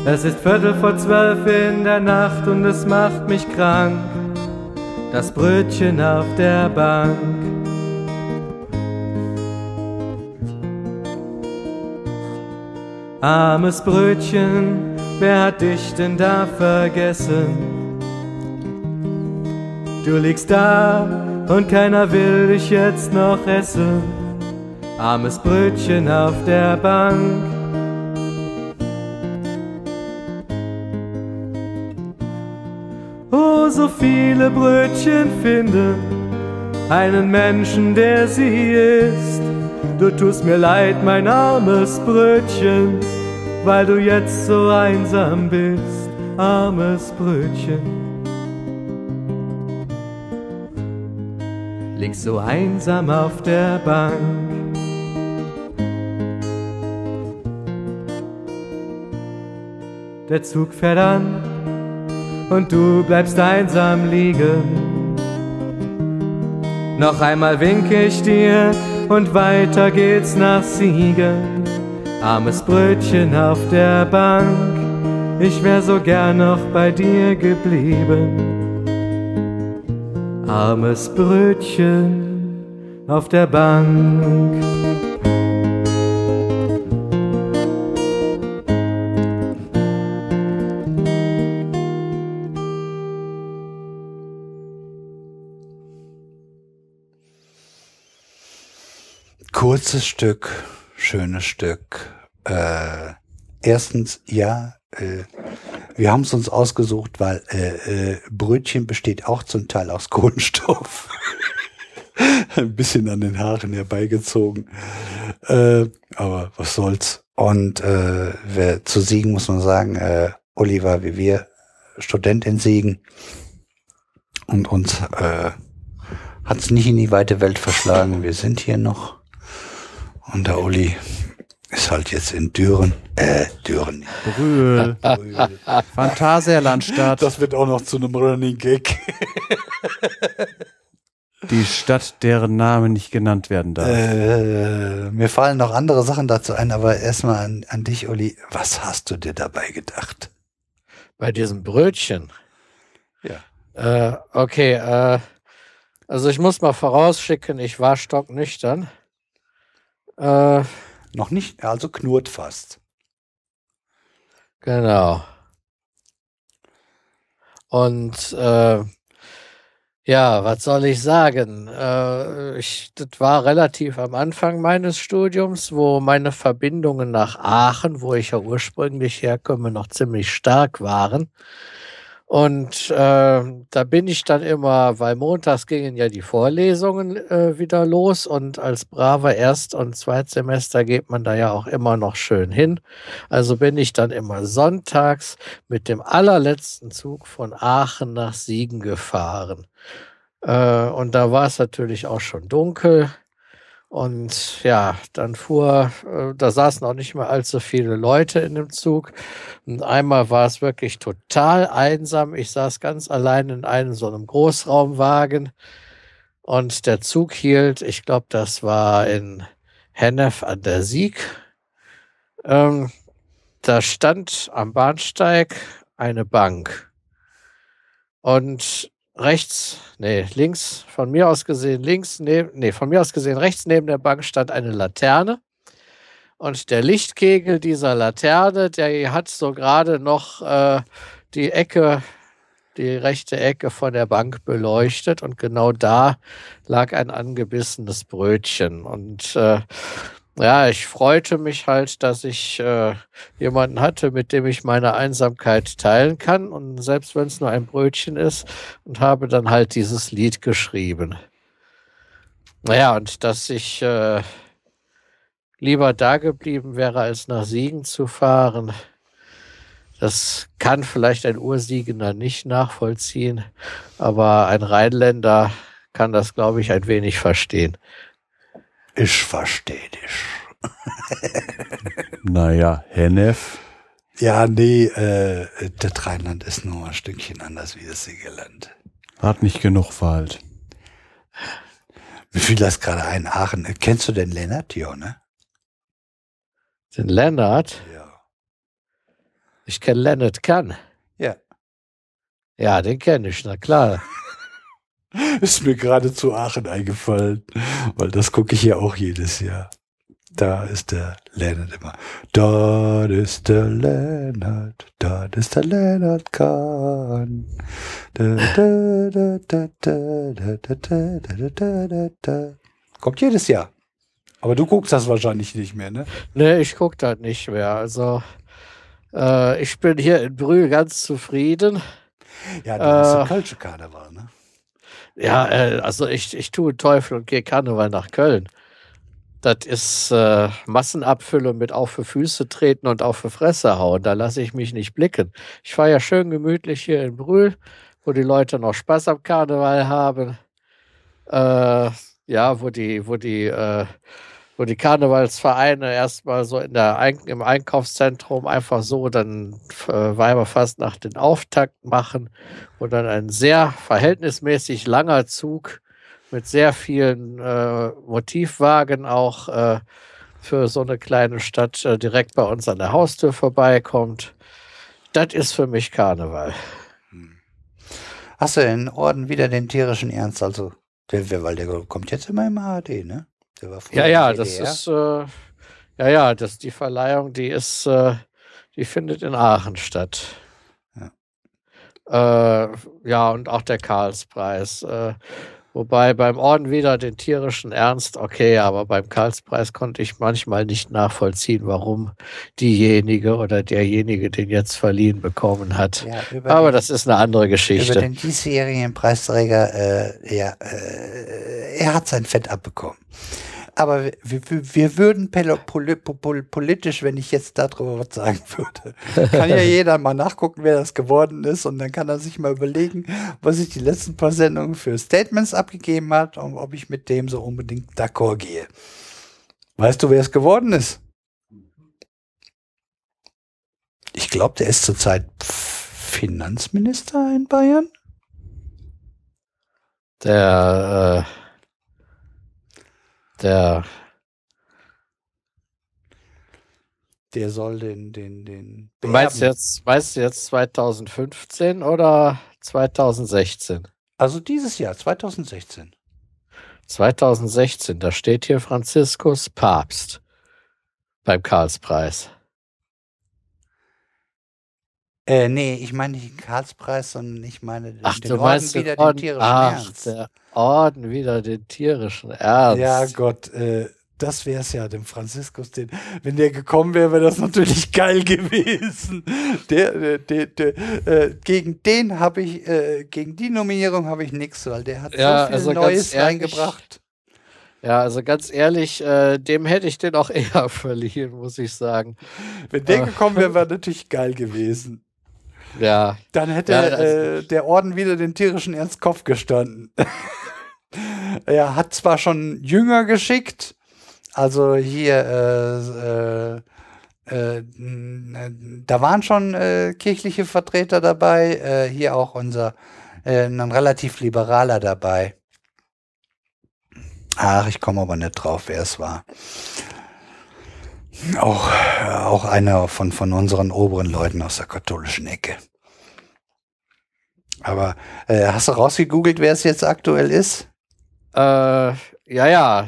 Es ist Viertel vor zwölf in der Nacht und es macht mich krank. Das Brötchen auf der Bank. Armes Brötchen, wer hat dich denn da vergessen? Du liegst da und keiner will dich jetzt noch essen. Armes Brötchen auf der Bank. Oh, so viele Brötchen finden einen Menschen, der sie isst. Du tust mir leid, mein armes Brötchen, weil du jetzt so einsam bist, armes Brötchen. liegst so einsam auf der Bank. Der Zug fährt an und du bleibst einsam liegen. Noch einmal winke ich dir und weiter geht's nach Siegen. Armes Brötchen auf der Bank, ich wär so gern noch bei dir geblieben armes Brötchen auf der Bank. Kurzes Stück, schönes Stück. Äh, erstens, ja, äh, wir haben es uns ausgesucht, weil äh, äh, Brötchen besteht auch zum Teil aus Kohlenstoff. Ein bisschen an den Haaren herbeigezogen. Äh, aber was soll's. Und äh, wer zu Siegen muss man sagen, äh, Oliver wie wir, Student in Siegen. Und uns äh, hat es nicht in die weite Welt verschlagen. Wir sind hier noch. Und der Uli ist halt jetzt in Düren. Äh, Düren. Brühl. Brühl. Phantasialandstadt. Das wird auch noch zu einem Running Gag. Die Stadt, deren Name nicht genannt werden darf. Äh, mir fallen noch andere Sachen dazu ein, aber erstmal an, an dich, Uli. Was hast du dir dabei gedacht? Bei diesem Brötchen. Ja. Äh, okay, äh, also ich muss mal vorausschicken, ich war stocknüchtern. Äh, Noch nicht, also knurrt fast. Genau. Und äh, ja, was soll ich sagen? Äh, ich, das war relativ am Anfang meines Studiums, wo meine Verbindungen nach Aachen, wo ich ja ursprünglich herkomme, noch ziemlich stark waren. Und äh, da bin ich dann immer, weil montags gingen ja die Vorlesungen äh, wieder los und als braver Erst- und Zweitsemester geht man da ja auch immer noch schön hin. Also bin ich dann immer sonntags mit dem allerletzten Zug von Aachen nach Siegen gefahren. Äh, und da war es natürlich auch schon dunkel. Und ja, dann fuhr, äh, da saßen auch nicht mehr allzu viele Leute in dem Zug. Und einmal war es wirklich total einsam. Ich saß ganz allein in einem so einem Großraumwagen und der Zug hielt, ich glaube, das war in Hennef an der Sieg. Ähm, da stand am Bahnsteig eine Bank. Und rechts, nee, links, von mir aus gesehen, links, neben, nee, von mir aus gesehen, rechts neben der Bank stand eine Laterne. Und der Lichtkegel dieser Laterne, der hat so gerade noch äh, die Ecke, die rechte Ecke von der Bank beleuchtet. Und genau da lag ein angebissenes Brötchen. Und äh, ja, ich freute mich halt, dass ich äh, jemanden hatte, mit dem ich meine Einsamkeit teilen kann. Und selbst wenn es nur ein Brötchen ist, und habe dann halt dieses Lied geschrieben. Naja, und dass ich äh, lieber da geblieben wäre, als nach Siegen zu fahren, das kann vielleicht ein Ursiegender nicht nachvollziehen, aber ein Rheinländer kann das, glaube ich, ein wenig verstehen. Ich verstehe dich. naja, Hennef. Ja, nee, äh, das Rheinland ist nur ein Stückchen anders wie das Siegerland. Hat nicht genug Wald. Wie viel das gerade ein Aachen? Kennst du den Lennart? Ja, ne? Den Lennart? Ja. Ich kenne Lennart Kann. Ja. Ja, den kenne ich, na klar. Ist mir gerade zu Aachen eingefallen, weil das gucke ich ja auch jedes Jahr. Da ist der Lennart immer. Da ist der Lennart, da ist der Lennart Kahn. Kommt jedes Jahr. Aber du guckst das wahrscheinlich nicht mehr, ne? Ne, ich gucke das nicht mehr. Also, äh, ich bin hier in Brühl ganz zufrieden. Ja, das äh, ist der falsche Karneval, ne? Ja, äh, also ich, ich tue Teufel und gehe Karneval nach Köln. Das ist äh, Massenabfülle mit auf für Füße treten und auf für Fresse hauen. Da lasse ich mich nicht blicken. Ich fahre ja schön gemütlich hier in Brühl, wo die Leute noch Spaß am Karneval haben. Äh, ja, wo die, wo die, äh, wo die Karnevalsvereine erstmal so in der Ein im Einkaufszentrum einfach so dann äh, Weiberfast nach den Auftakt machen, wo dann ein sehr verhältnismäßig langer Zug mit sehr vielen äh, Motivwagen auch äh, für so eine kleine Stadt äh, direkt bei uns an der Haustür vorbeikommt. Das ist für mich Karneval. Hast du in Orden wieder den tierischen Ernst? Also, weil der kommt jetzt immer im ARD, ne? Ja, ja, das ist, äh, ja, ja, das, die Verleihung, die ist, äh, die findet in Aachen statt. Ja, äh, ja und auch der Karlspreis. Äh, Wobei beim Orden wieder den tierischen Ernst, okay, aber beim Karlspreis konnte ich manchmal nicht nachvollziehen, warum diejenige oder derjenige den jetzt verliehen bekommen hat. Ja, aber den, das ist eine andere Geschichte. Über den diesjährigen Preisträger, äh, ja, äh, er hat sein Fett abbekommen. Aber wir, wir würden politisch, wenn ich jetzt darüber was sagen würde, kann ja jeder mal nachgucken, wer das geworden ist und dann kann er sich mal überlegen, was ich die letzten paar Sendungen für Statements abgegeben hat und ob ich mit dem so unbedingt d'accord gehe. Weißt du, wer es geworden ist? Ich glaube, der ist zurzeit Finanzminister in Bayern. Der äh der. Der soll den, den, den. Du meinst jetzt, meinst du jetzt 2015 oder 2016? Also dieses Jahr, 2016. 2016, da steht hier Franziskus Papst beim Karlspreis. Äh, nee, ich meine nicht den Karlspreis, sondern ich meine Ach, den du Orden meinst wieder den, Orden, den tierischen ach, Ernst. Der Orden wieder den tierischen Ernst. Ja, Gott, äh, das wäre es ja, dem Franziskus, den, wenn der gekommen wäre, wäre das natürlich geil gewesen. Der, der, der, äh, gegen den habe ich, äh, gegen die Nominierung habe ich nichts, weil der hat ja, so viel also Neues ehrlich, reingebracht. Ja, also ganz ehrlich, äh, dem hätte ich den auch eher verliehen, muss ich sagen. Wenn der äh, gekommen wäre, wäre natürlich geil gewesen. Ja. Dann hätte ja, äh, der Orden wieder den tierischen Ernst Kopf gestanden. er hat zwar schon Jünger geschickt, also hier, äh, äh, äh, da waren schon äh, kirchliche Vertreter dabei, äh, hier auch unser, ein relativ liberaler dabei. Ach, ich komme aber nicht drauf, wer es war. Auch, auch einer von, von unseren oberen Leuten aus der katholischen Ecke. Aber äh, hast du rausgegoogelt, wer es jetzt aktuell ist? Äh, ja, ja.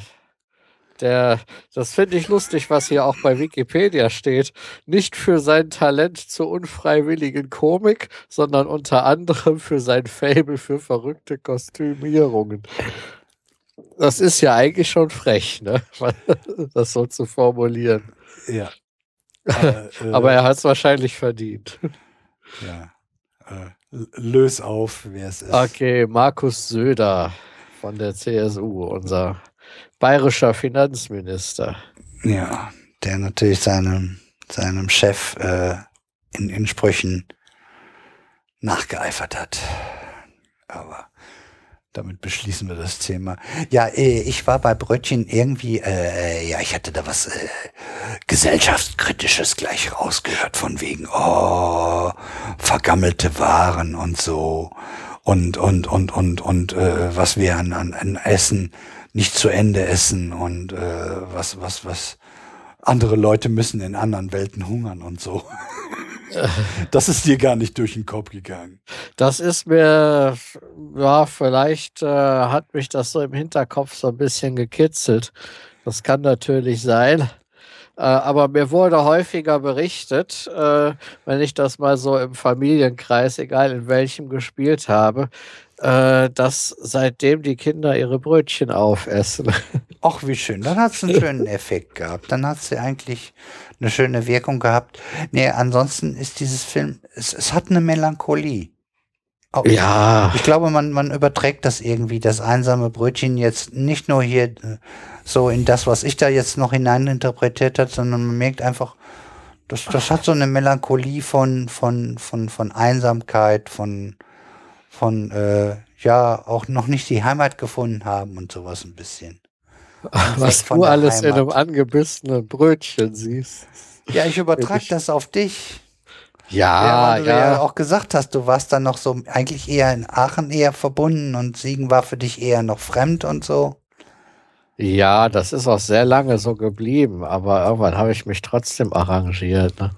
Der, das finde ich lustig, was hier auch bei Wikipedia steht. Nicht für sein Talent zur unfreiwilligen Komik, sondern unter anderem für sein Fable für verrückte Kostümierungen. Das ist ja eigentlich schon frech, ne? Das so zu formulieren. Ja. Aber, äh, Aber er hat es wahrscheinlich verdient. Ja. Äh, löse auf, wer es ist. Okay, Markus Söder von der CSU, unser bayerischer Finanzminister. Ja, der natürlich seinem, seinem Chef äh, in, in Sprüchen nachgeeifert hat. Aber damit beschließen wir das Thema. Ja, äh, ich war bei Brötchen irgendwie, äh, ja, ich hatte da was äh, gesellschaftskritisches gleich rausgehört von wegen, oh, vergammelte Waren und so und und und und und äh, was wir an, an, an Essen nicht zu Ende essen und äh, was was was andere Leute müssen in anderen Welten hungern und so. Das ist dir gar nicht durch den Kopf gegangen. Das ist mir, ja, vielleicht äh, hat mich das so im Hinterkopf so ein bisschen gekitzelt. Das kann natürlich sein. Äh, aber mir wurde häufiger berichtet, äh, wenn ich das mal so im Familienkreis, egal in welchem, gespielt habe, äh, dass seitdem die Kinder ihre Brötchen aufessen. Ach, wie schön. Dann hat es einen schönen Effekt gehabt. Dann hat sie eigentlich eine schöne Wirkung gehabt. Nee, ansonsten ist dieses Film, es, es hat eine Melancholie. Auch, ja. Ich glaube, man, man überträgt das irgendwie, das einsame Brötchen jetzt nicht nur hier äh, so in das, was ich da jetzt noch hineininterpretiert hat, sondern man merkt einfach, das, das hat so eine Melancholie von, von, von, von Einsamkeit, von, von, äh, ja, auch noch nicht die Heimat gefunden haben und sowas ein bisschen. Was du alles Heimat. in einem angebissenen Brötchen siehst. Ja, ich übertrage das auf dich. Ja, ja, du ja. ja auch gesagt hast, du warst dann noch so eigentlich eher in Aachen eher verbunden und Siegen war für dich eher noch fremd und so. Ja, das ist auch sehr lange so geblieben, aber irgendwann habe ich mich trotzdem arrangiert. Ne?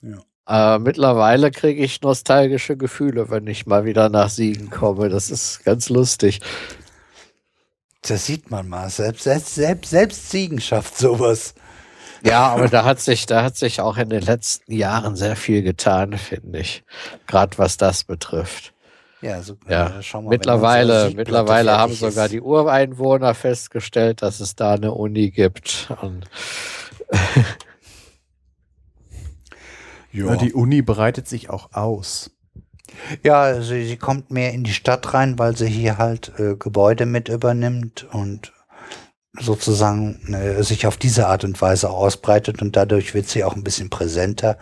Ja. Äh, mittlerweile kriege ich nostalgische Gefühle, wenn ich mal wieder nach Siegen komme. Das ist ganz lustig. Das sieht man mal. Selbst, selbst, selbst, selbst Siegen schafft sowas. Ja, aber da hat sich, da hat sich auch in den letzten Jahren sehr viel getan, finde ich. Gerade was das betrifft. Ja, so, ja. Äh, mal, mittlerweile, mittlerweile haben sogar die Ureinwohner festgestellt, dass es da eine Uni gibt. Und ja. Die Uni breitet sich auch aus. Ja, sie, sie kommt mehr in die Stadt rein, weil sie hier halt äh, Gebäude mit übernimmt und sozusagen äh, sich auf diese Art und Weise ausbreitet und dadurch wird sie auch ein bisschen präsenter.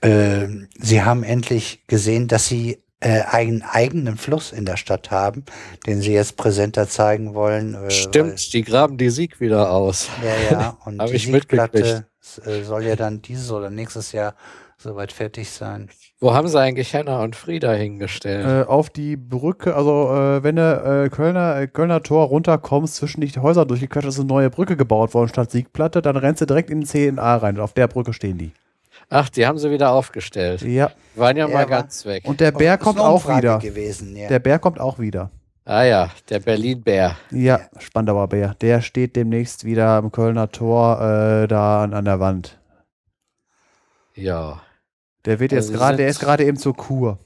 Äh, sie haben endlich gesehen, dass sie äh, einen eigenen Fluss in der Stadt haben, den sie jetzt präsenter zeigen wollen. Äh, Stimmt, die graben die Sieg wieder aus. Ja, ja, und die Siegplatte äh, soll ja dann dieses oder nächstes Jahr soweit fertig sein. Wo haben sie eigentlich Henna und Frieda hingestellt? Äh, auf die Brücke, also äh, wenn du äh, Kölner, äh, Kölner Tor runterkommst, zwischen die Häuser durchgequetscht ist eine neue Brücke gebaut worden statt Siegplatte, dann rennst du direkt in den CNA rein und auf der Brücke stehen die. Ach, die haben sie wieder aufgestellt. Ja. Waren ja, ja mal ganz weg. Und der Bär kommt auch wieder. Gewesen, ja. Der Bär kommt auch wieder. Ah ja, der Berlin-Bär. Ja, Spandauer Bär. Der steht demnächst wieder am Kölner Tor äh, da an, an der Wand. Ja. Der wird jetzt also gerade, der ist gerade eben zur Kur.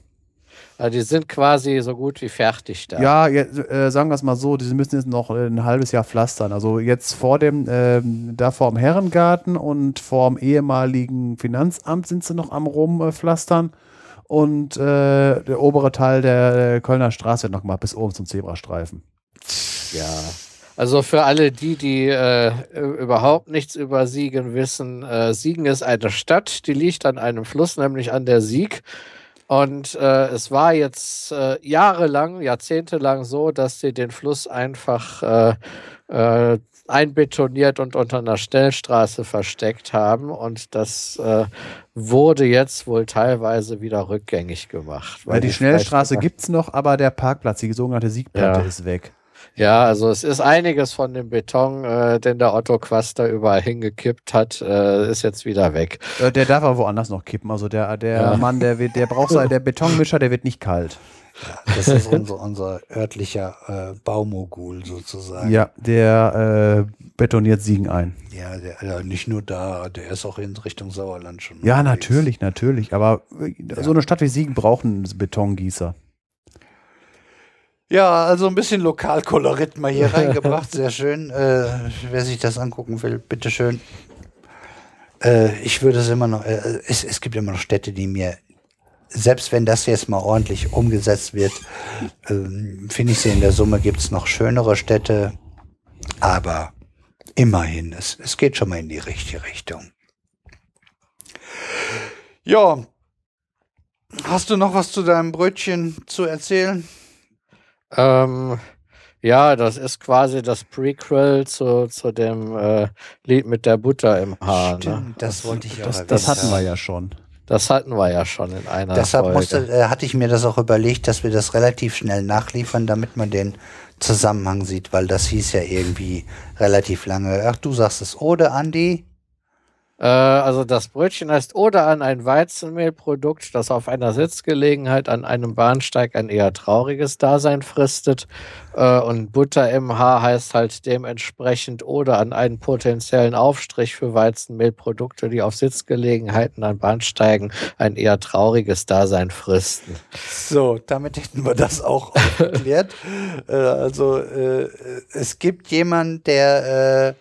Also die sind quasi so gut wie fertig da. Ja, jetzt, äh, sagen wir es mal so, die müssen jetzt noch ein halbes Jahr pflastern. Also jetzt vor dem, äh, da vor dem Herrengarten und vor dem ehemaligen Finanzamt sind sie noch am rumpflastern. Und äh, der obere Teil der Kölner Straße wird noch mal bis oben zum Zebrastreifen. Ja. Also für alle die, die äh, überhaupt nichts über Siegen wissen, äh, Siegen ist eine Stadt, die liegt an einem Fluss, nämlich an der Sieg. Und äh, es war jetzt äh, jahrelang, jahrzehntelang so, dass sie den Fluss einfach äh, äh, einbetoniert und unter einer Schnellstraße versteckt haben. Und das wurde jetzt wohl teilweise wieder rückgängig gemacht. Weil ja, die Schnellstraße gibt es noch, aber der Parkplatz, die sogenannte Siegplatte, ja. ist weg. Ja, also es ist einiges von dem Beton, äh, den der Otto Quaster überall hingekippt hat, äh, ist jetzt wieder weg. Äh, der darf aber woanders noch kippen. Also der, der Ja. Mann, der, wird, der braucht sein, der Betonmischer, der wird nicht kalt. Das ist unser, unser örtlicher äh, Baumogul sozusagen. Ja, der äh, betoniert Siegen ein. Ja, der, ja, nicht nur da, der ist auch in Richtung Sauerland schon. Ja, unterwegs. natürlich, natürlich. Aber äh, so eine Stadt wie Siegen braucht einen Betongießer. Ja, also ein bisschen Lokalkolorit mal hier reingebracht, sehr schön. Äh, wer sich das angucken will, bitteschön. Äh, ich würde es immer noch, äh, es, es gibt immer noch Städte, die mir, selbst wenn das jetzt mal ordentlich umgesetzt wird, ähm, finde ich sie in der Summe gibt es noch schönere Städte, aber immerhin, es, es geht schon mal in die richtige Richtung. Ja, hast du noch was zu deinem Brötchen zu erzählen? Ähm, ja, das ist quasi das Prequel zu, zu dem äh, Lied mit der Butter im Haar. Ne? Stimmt, das wollte ich auch Das, das hatten wir ja schon. Das hatten wir ja schon in einer Deshalb Folge. musste, äh, hatte ich mir das auch überlegt, dass wir das relativ schnell nachliefern, damit man den Zusammenhang sieht, weil das hieß ja irgendwie relativ lange. Ach, du sagst es, oder Andi? Äh, also das Brötchen heißt oder an ein Weizenmehlprodukt, das auf einer Sitzgelegenheit an einem Bahnsteig ein eher trauriges Dasein fristet. Äh, und Butter im Haar heißt halt dementsprechend oder an einen potenziellen Aufstrich für Weizenmehlprodukte, die auf Sitzgelegenheiten an Bahnsteigen ein eher trauriges Dasein fristen. So, damit hätten wir das auch aufgeklärt. äh, also äh, es gibt jemand, der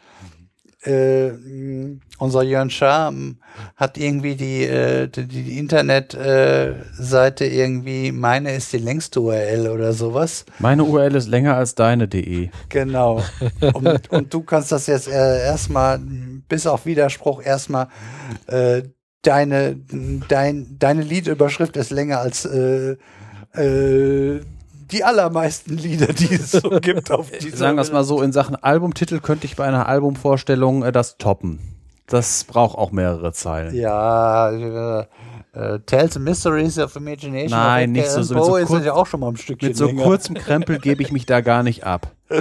äh, äh, unser Jörn Schaam hat irgendwie die, äh, die, die Internetseite irgendwie, meine ist die längste URL oder sowas. Meine URL ist länger als deine.de. Genau. Und, und du kannst das jetzt äh, erstmal, bis auf Widerspruch, erstmal äh, deine, dein, deine Liedüberschrift ist länger als äh, äh, die allermeisten Lieder, die es so gibt auf dieser Sagen wir es mal so, in Sachen Albumtitel könnte ich bei einer Albumvorstellung äh, das toppen. Das braucht auch mehrere Zeilen. Ja, äh, äh, Tales and Mysteries of Imagination. Nein, of nicht so- Allan mit so kurz- ja auch schon mal ein Stückchen Mit so länger. kurzem Krempel gebe ich mich da gar nicht ab.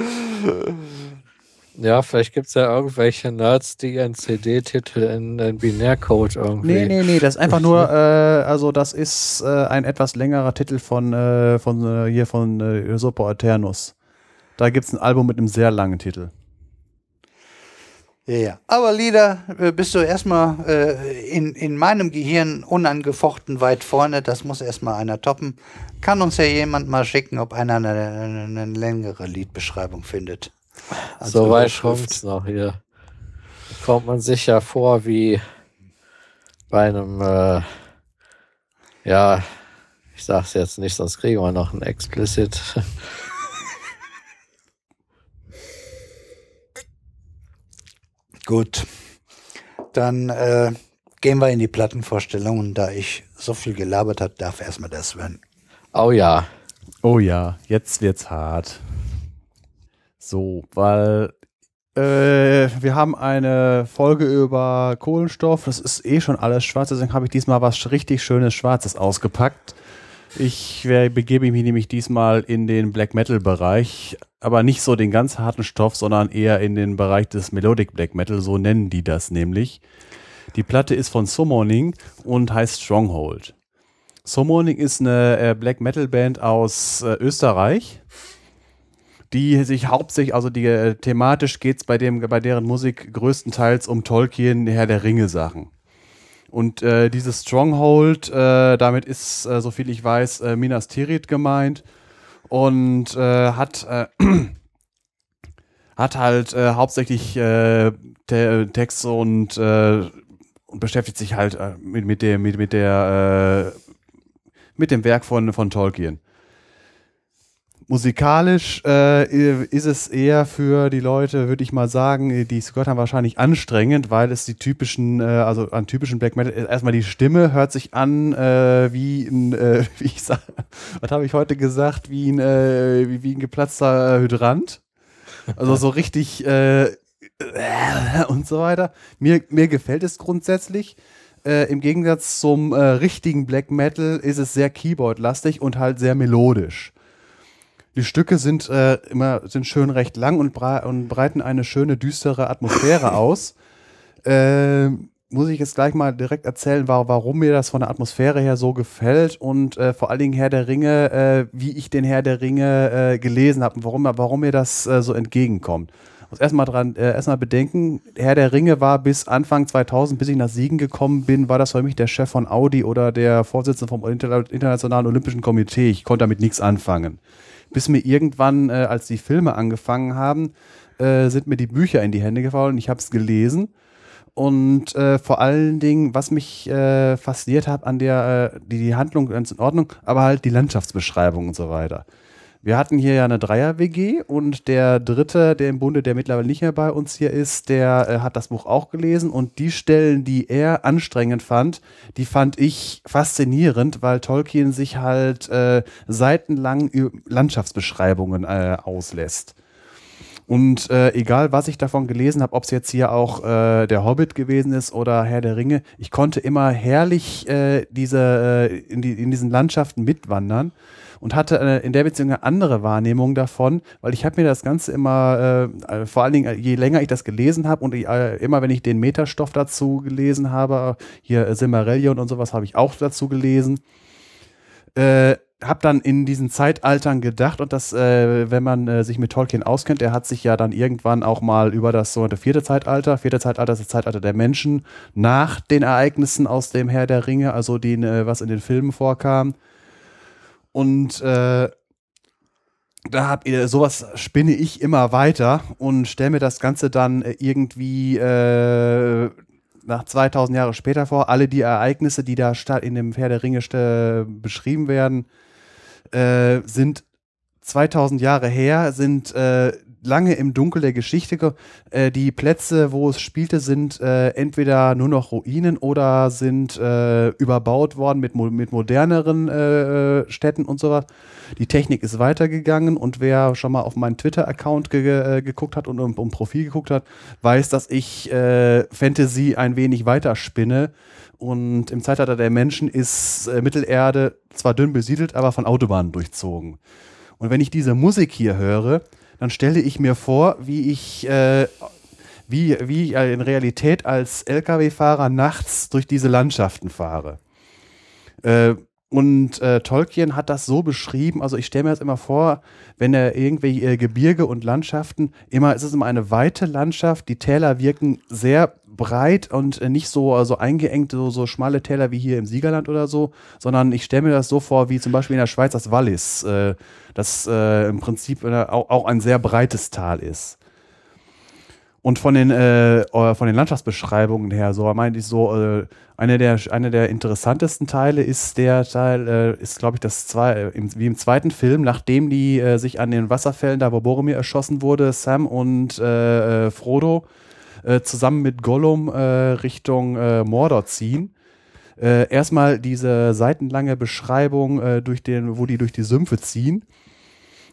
Ja, vielleicht gibt es ja irgendwelche Nerds, die ihren CD-Titel in, in Binärcode irgendwie. Nee, nee, nee, das ist einfach nur, äh, also das ist äh, ein etwas längerer Titel von, äh, von äh, hier von äh, Super Eternus. Da gibt es ein Album mit einem sehr langen Titel. Ja, ja. Aber Lieder äh, bist du erstmal äh, in, in meinem Gehirn unangefochten weit vorne. Das muss erstmal einer toppen. Kann uns ja jemand mal schicken, ob einer eine, eine, eine längere Liedbeschreibung findet. Als So weit kommt's noch hier. Da kommt man sich ja vor wie bei einem, äh, ja, ich sag's jetzt nicht, sonst kriegen wir noch ein Explicit. Gut. Dann äh, gehen wir in die Plattenvorstellung. Und da ich so viel gelabert habe, darf erstmal das werden. Oh ja. Oh ja, jetzt wird's hart. So, weil äh, wir haben eine Folge über Kohlenstoff. Das ist eh schon alles schwarz, deswegen habe ich diesmal was richtig schönes Schwarzes ausgepackt. Ich begebe mich nämlich diesmal in den Black Metal Bereich, aber nicht so den ganz harten Stoff, sondern eher in den Bereich des Melodic Black Metal, so nennen die das nämlich. Die Platte ist von Summoning und heißt Stronghold. Summoning ist eine äh, Black Metal Band aus äh, Österreich, die sich hauptsächlich, also die äh, thematisch geht's bei dem, bei deren Musik größtenteils um Tolkien, Herr der Ringe Sachen. Und äh, dieses Stronghold, äh, damit ist, äh, so viel ich weiß, äh, Minas Tirith gemeint und äh, hat äh, hat halt hauptsächlich te Texte und, und beschäftigt sich halt mit, mit der mit, mit der mit dem Werk von, von Tolkien. Musikalisch äh, ist es eher für die Leute, würde ich mal sagen, die es gehört haben, wahrscheinlich anstrengend, weil es die typischen, äh, also an typischen Black Metal, erstmal die Stimme hört sich an äh, wie ein, äh, wie ich sag, was habe ich heute gesagt, wie ein, äh, wie, wie ein geplatzter Hydrant. Also so richtig äh, und so weiter. Mir, mir gefällt es grundsätzlich. Äh, Im Gegensatz zum äh, richtigen Black Metal ist es sehr Keyboard-lastig und halt sehr melodisch. Die Stücke sind äh, immer sind schön recht lang und, und breiten eine schöne düstere Atmosphäre aus. Äh, muss ich jetzt gleich mal direkt erzählen, war, warum mir das von der Atmosphäre her so gefällt und äh, vor allen Dingen Herr der Ringe, äh, wie ich den Herr der Ringe äh, gelesen habe und warum, warum mir das äh, so entgegenkommt. Ich muss erstmal dran, erstmal bedenken, Herr der Ringe war bis Anfang 2000, bis ich nach Siegen gekommen bin, war das für mich der Chef von Audi oder der Vorsitzende vom Internationalen Olympischen Komitee. Ich konnte damit nichts anfangen. Bis mir irgendwann, äh, als die Filme angefangen haben, äh, sind mir die Bücher in die Hände gefallen. Ich habe es gelesen und äh, vor allen Dingen, was mich äh, fasziniert hat an der, äh, die, die Handlung ganz in Ordnung, aber halt die Landschaftsbeschreibung und so weiter. Wir hatten hier ja eine Dreier-WG und der Dritte, der im Bunde, der mittlerweile nicht mehr bei uns hier ist, der äh, hat das Buch auch gelesen und die Stellen, die er anstrengend fand, die fand ich faszinierend, weil Tolkien sich halt äh, seitenlang Landschaftsbeschreibungen äh, auslässt. Und äh, egal, was ich davon gelesen habe, ob es jetzt hier auch äh, der Hobbit gewesen ist oder Herr der Ringe, ich konnte immer herrlich äh, diese, äh, in, die, in diesen Landschaften mitwandern und hatte äh, in der Beziehung eine andere Wahrnehmung davon, weil ich habe mir das Ganze immer, äh, vor allen Dingen, je länger ich das gelesen habe und ich, immer, wenn ich den Metastoff dazu gelesen habe, hier Silmarillion und sowas habe ich auch dazu gelesen, äh, habe dann in diesen Zeitaltern gedacht und das, äh, wenn man äh, sich mit Tolkien auskennt, er hat sich ja dann irgendwann auch mal über das sogenannte vierte Zeitalter, vierte Zeitalter ist das Zeitalter der Menschen, nach den Ereignissen aus dem Herr der Ringe, also den, äh, was in den Filmen vorkam. Und äh, da ihr sowas spinne ich immer weiter und stelle mir das Ganze dann äh, irgendwie äh, nach 2000 Jahre später vor. Alle die Ereignisse, die da in dem Herr der Ringe beschrieben werden, äh, sind 2000 Jahre her, sind äh, lange im Dunkel der Geschichte. Äh, die Plätze, wo es spielte, sind äh, entweder nur noch Ruinen oder sind äh, überbaut worden mit, mit moderneren äh, Städten und so was. Die Technik ist weitergegangen und wer schon mal auf meinen Twitter-Account ge äh, geguckt hat und um, um, Profil geguckt hat, weiß, dass ich äh, Fantasy ein wenig weiterspinne und im Zeitalter der Menschen ist äh, Mittelerde zwar dünn besiedelt, aber von Autobahnen durchzogen. Und wenn ich diese Musik hier höre, dann stelle ich mir vor, wie ich, äh, wie, wie ich in Realität als Lkw-Fahrer nachts durch diese Landschaften fahre. Äh, und äh, Tolkien hat das so beschrieben, also ich stelle mir das immer vor, wenn er irgendwelche äh, Gebirge und Landschaften, immer ist es immer eine weite Landschaft, die Täler wirken sehr breit und äh, nicht so also eingeengt, so, so schmale Täler wie hier im Siegerland oder so, sondern ich stelle mir das so vor, wie zum Beispiel in der Schweiz das Wallis, äh, das äh, im Prinzip äh, auch, auch ein sehr breites Tal ist. Und von den, äh, von den Landschaftsbeschreibungen her, so meinte ich so, äh, eine, der, eine der interessantesten Teile ist der Teil, äh, ist glaube ich das zwei, äh, im, wie im zweiten Film, nachdem die äh, sich an den Wasserfällen, da wo Boromir erschossen wurde, Sam und äh, äh, Frodo äh, zusammen mit Gollum äh, Richtung äh, Mordor ziehen. Äh, erstmal diese seitenlange Beschreibung, äh, durch den, wo die durch die Sümpfe ziehen.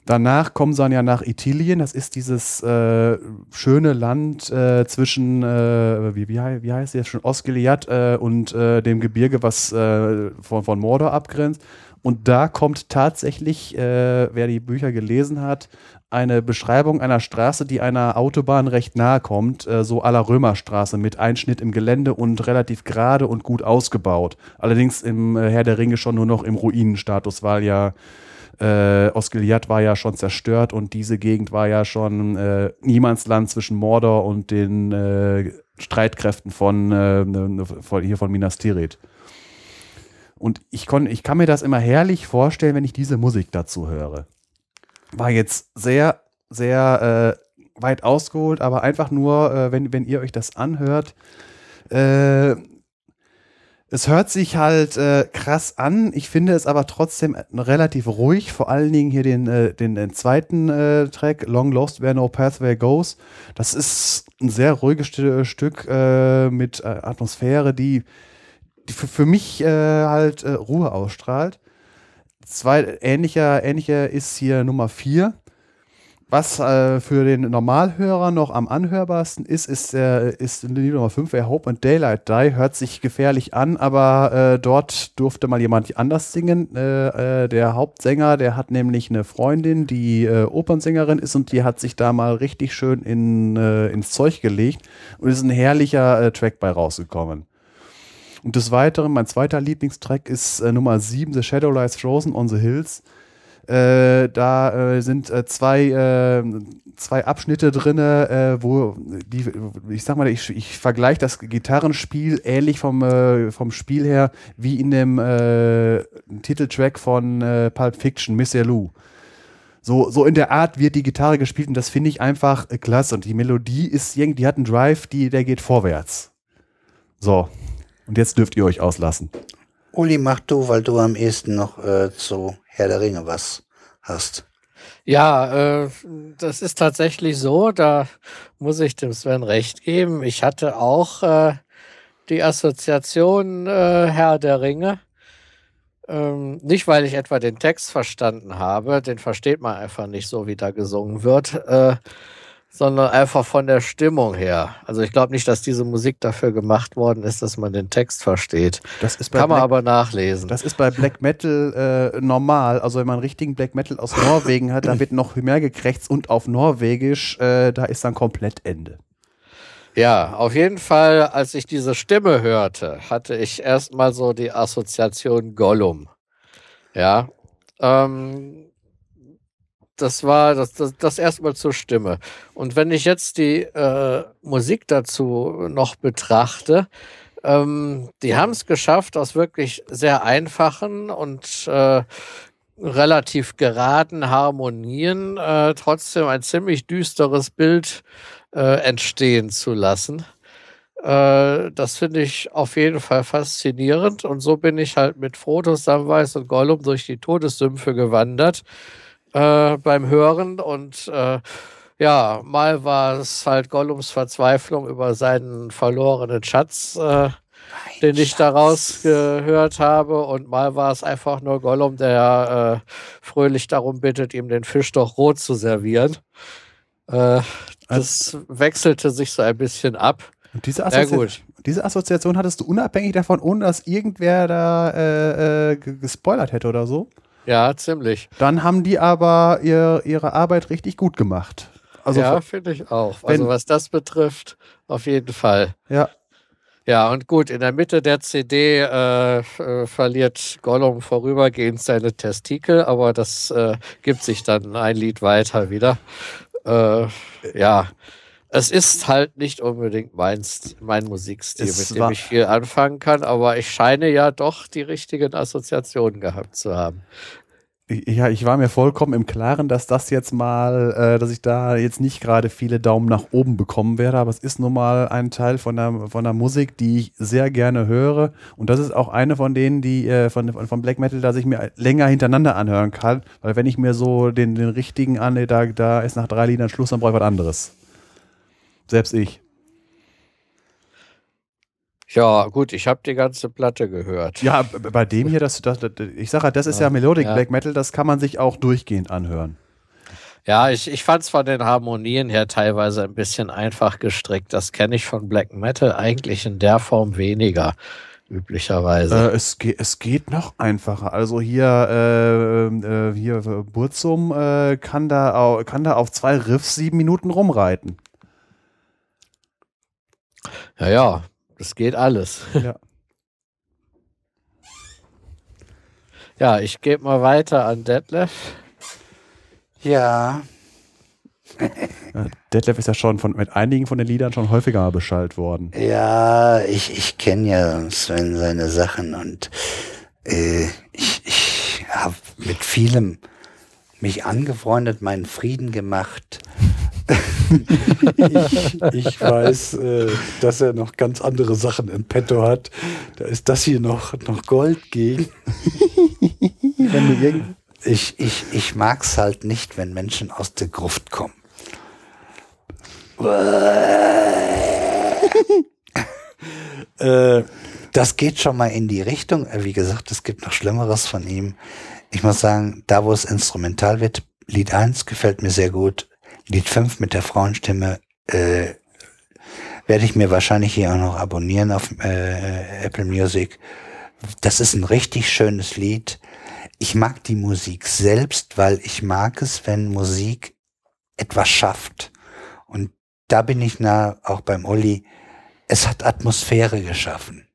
Danach kommen sie dann ja nach Italien. Das ist dieses äh, schöne Land äh, zwischen, äh, wie, wie, wie heißt es schon, Osgiliath und dem Gebirge, was von, von Mordor abgrenzt. Und da kommt tatsächlich, wer die Bücher gelesen hat, eine Beschreibung einer Straße, die einer Autobahn recht nahe kommt, so aller Römerstraße mit Einschnitt im Gelände und relativ gerade und gut ausgebaut. Allerdings im Herr der Ringe schon nur noch im Ruinenstatus, weil ja äh, Osgiliath war ja schon zerstört und diese Gegend war ja schon äh, Niemandsland zwischen Mordor und den äh, Streitkräften von, äh, ne, ne, von, hier von Minas Tirith. Und ich, kon, ich kann mir das immer herrlich vorstellen, wenn ich diese Musik dazu höre. War jetzt sehr, sehr äh, weit ausgeholt, aber einfach nur, äh, wenn, wenn ihr euch das anhört, äh, es hört sich halt äh, krass an. Ich finde es aber trotzdem relativ ruhig. Vor allen Dingen hier den, äh, den, den, zweiten äh, Track, Long Lost Where No Pathway Goes. Das ist ein sehr ruhiges St Stück äh, mit äh, Atmosphäre, die für, für mich äh, halt Ruhe ausstrahlt. Zwei, ähnlicher, ähnlicher ist hier Nummer vier was äh, für den Normalhörer noch am anhörbarsten ist, ist, äh, ist Lied Nummer 5, A Hope and Daylight Die. Hört sich gefährlich an, aber äh, dort durfte mal jemand anders singen. Äh, äh, der Hauptsänger, der hat nämlich eine Freundin, die äh, Opernsängerin ist und die hat sich da mal richtig schön in, ins Zeug gelegt und ist ein herrlicher Track bei rausgekommen. Und des Weiteren, mein zweiter Lieblingstrack ist Nummer 7, The Shadow Lies Frozen on the Hills. Äh, da äh, sind äh, zwei, äh, zwei Abschnitte drin, äh, wo die, ich sag mal, ich, ich vergleiche das Gitarrenspiel ähnlich vom, äh, vom Spiel her wie in dem Titeltrack von Pulp Fiction, Miss Lou. So, so in der Art wird die Gitarre gespielt und das finde ich einfach klasse. Und die Melodie ist irgendwie, die hat einen Drive, die, der geht vorwärts. So. Und jetzt dürft ihr euch auslassen. Uli, mach du, weil du am ehesten noch äh, zu Herr der Ringe was hast. Ja, äh, das ist tatsächlich so. Da muss ich dem Sven recht geben. Ich hatte auch äh, die Assoziation äh, Herr der Ringe. Ähm, nicht, weil ich etwa den Text verstanden habe, den versteht man einfach nicht so, wie da gesungen wird. Sondern einfach von der Stimmung her. Also ich glaube nicht, dass diese Musik dafür gemacht worden ist, dass man den Text versteht. Das ist Kann man Black, aber nachlesen. Das ist bei Black Metal äh, normal. Also wenn man richtigen Black Metal aus Norwegen hat, dann wird noch mehr gekrächzt und auf Norwegisch, äh, da ist dann komplett Ende. Ja, auf jeden Fall, als ich diese Stimme hörte, hatte ich erstmal so die Assoziation Gollum. Ja. Ähm, das war das, das, das erstmal zur Stimme. Und wenn ich jetzt die äh, Musik dazu noch betrachte, ähm, die haben es geschafft, aus wirklich sehr einfachen und äh, relativ geraden Harmonien äh, trotzdem ein ziemlich düsteres Bild äh, entstehen zu lassen. Äh, das finde ich auf jeden Fall faszinierend. Und so bin ich halt mit Frodo, Samwise und Gollum durch die Todessümpfe gewandert äh, beim Hören und äh, ja, mal war es halt Gollums Verzweiflung über seinen verlorenen Schatz, äh, den ich Schatz. daraus gehört habe, und mal war es einfach nur Gollum, der äh, fröhlich darum bittet, ihm den Fisch doch rot zu servieren. Äh, das also, wechselte sich so ein bisschen ab. Und diese, Assozi diese Assoziation hattest du unabhängig davon, ohne dass irgendwer da äh, äh, gespoilert hätte oder so? Ja, ziemlich. Dann haben die aber ihr, ihre Arbeit richtig gut gemacht. Also ja, finde ich auch. Also was das betrifft, auf jeden Fall. Ja. Ja, und gut, in der Mitte der CD äh, äh, verliert Gollum vorübergehend seine Testikel, aber das äh, gibt sich dann ein Lied weiter wieder. Äh, ja, es ist halt nicht unbedingt meins, mein Musikstil, es mit dem ich viel anfangen kann, aber ich scheine ja doch die richtigen Assoziationen gehabt zu haben. Ja, ich war mir vollkommen im Klaren, dass das jetzt mal, äh, dass ich da jetzt nicht gerade viele Daumen nach oben bekommen werde, aber es ist nun mal ein Teil von der, von der Musik, die ich sehr gerne höre. Und das ist auch eine von denen, die äh, von, von Black Metal, dass ich mir länger hintereinander anhören kann. Weil wenn ich mir so den, den richtigen an, da, da ist nach drei Liedern Schluss, dann brauche ich was anderes. Selbst ich. Ja, gut, ich habe die ganze Platte gehört. Ja, bei dem hier, das, das, ich sage halt, das ist ja, ja Melodic ja. Black Metal, das kann man sich auch durchgehend anhören. Ja, ich, ich fand es von den Harmonien her teilweise ein bisschen einfach gestrickt. Das kenne ich von Black Metal eigentlich in der Form weniger, üblicherweise. Äh, es, ge es geht noch einfacher. Also hier, äh, äh, hier Burzum äh, kann, da kann da auf zwei Riffs sieben Minuten rumreiten. Ja, ja, das geht alles. Ja. Ja, ich gebe mal weiter an Detlef. Ja. Detlef ist ja schon von, mit einigen von den Liedern schon häufiger beschallt worden. Ja, ich, ich kenne ja Sven seine Sachen und äh, ich, ich habe mit vielem mich angefreundet, meinen Frieden gemacht ich, ich, weiß, äh, dass er noch ganz andere Sachen im Petto hat. Da ist das hier noch, noch Gold gegen. ich ich, ich mag es halt nicht, wenn Menschen aus der Gruft kommen. äh, das geht schon mal in die Richtung. Äh, wie gesagt, es gibt noch Schlimmeres von ihm. Ich muss sagen, da wo es instrumental wird, Lied 1 gefällt mir sehr gut. Lied 5 mit der Frauenstimme äh, werde ich mir wahrscheinlich hier auch noch abonnieren auf äh, Apple Music. Das ist ein richtig schönes Lied. Ich mag die Musik selbst, weil ich mag es, wenn Musik etwas schafft. Und da bin ich nah auch beim Olli. Es hat Atmosphäre geschaffen.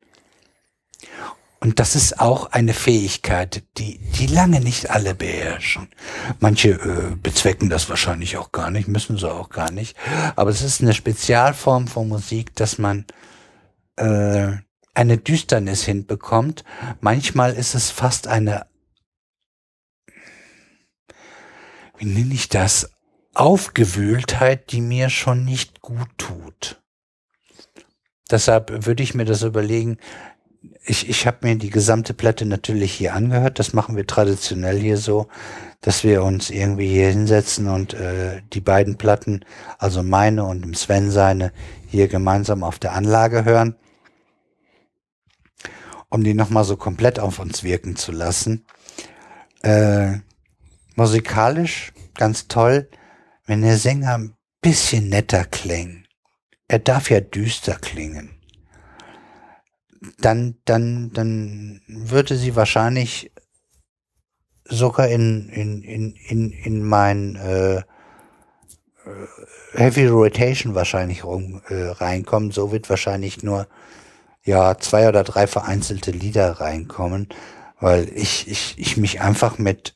Und das ist auch eine Fähigkeit, die, die lange nicht alle beherrschen. Manche äh, bezwecken das wahrscheinlich auch gar nicht, müssen sie auch gar nicht. Aber es ist eine Spezialform von Musik, dass man äh, eine Düsternis hinbekommt. Manchmal ist es fast eine, wie nenne ich das, Aufgewühltheit, die mir schon nicht gut tut. Deshalb würde ich mir das überlegen, ich, ich habe mir die gesamte Platte natürlich hier angehört. Das machen wir traditionell hier so, dass wir uns irgendwie hier hinsetzen und äh, die beiden Platten, also meine und Sven seine, hier gemeinsam auf der Anlage hören, um die nochmal so komplett auf uns wirken zu lassen. Äh, musikalisch ganz toll, wenn der Sänger ein bisschen netter klingt. Er darf ja düster klingen dann, dann, dann würde sie wahrscheinlich sogar in, in, in, in, in mein äh, äh, Heavy Rotation wahrscheinlich rum, äh, reinkommen. So wird wahrscheinlich nur ja zwei oder drei vereinzelte Lieder reinkommen, weil ich, ich, ich mich einfach mit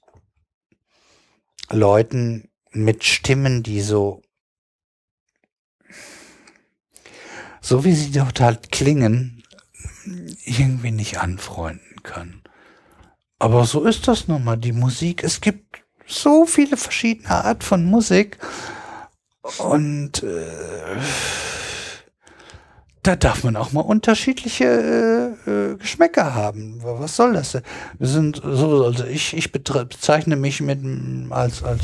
Leuten, mit Stimmen, die so so wie sie dort halt klingen, irgendwie nicht anfreunden kann. Aber so ist das nun mal, die Musik. Es gibt so viele verschiedene Art von Musik und äh, da darf man auch mal unterschiedliche äh, äh, Geschmäcker haben. Was soll das denn? Wir sind so, also ich, ich bezeichne mich mit als, als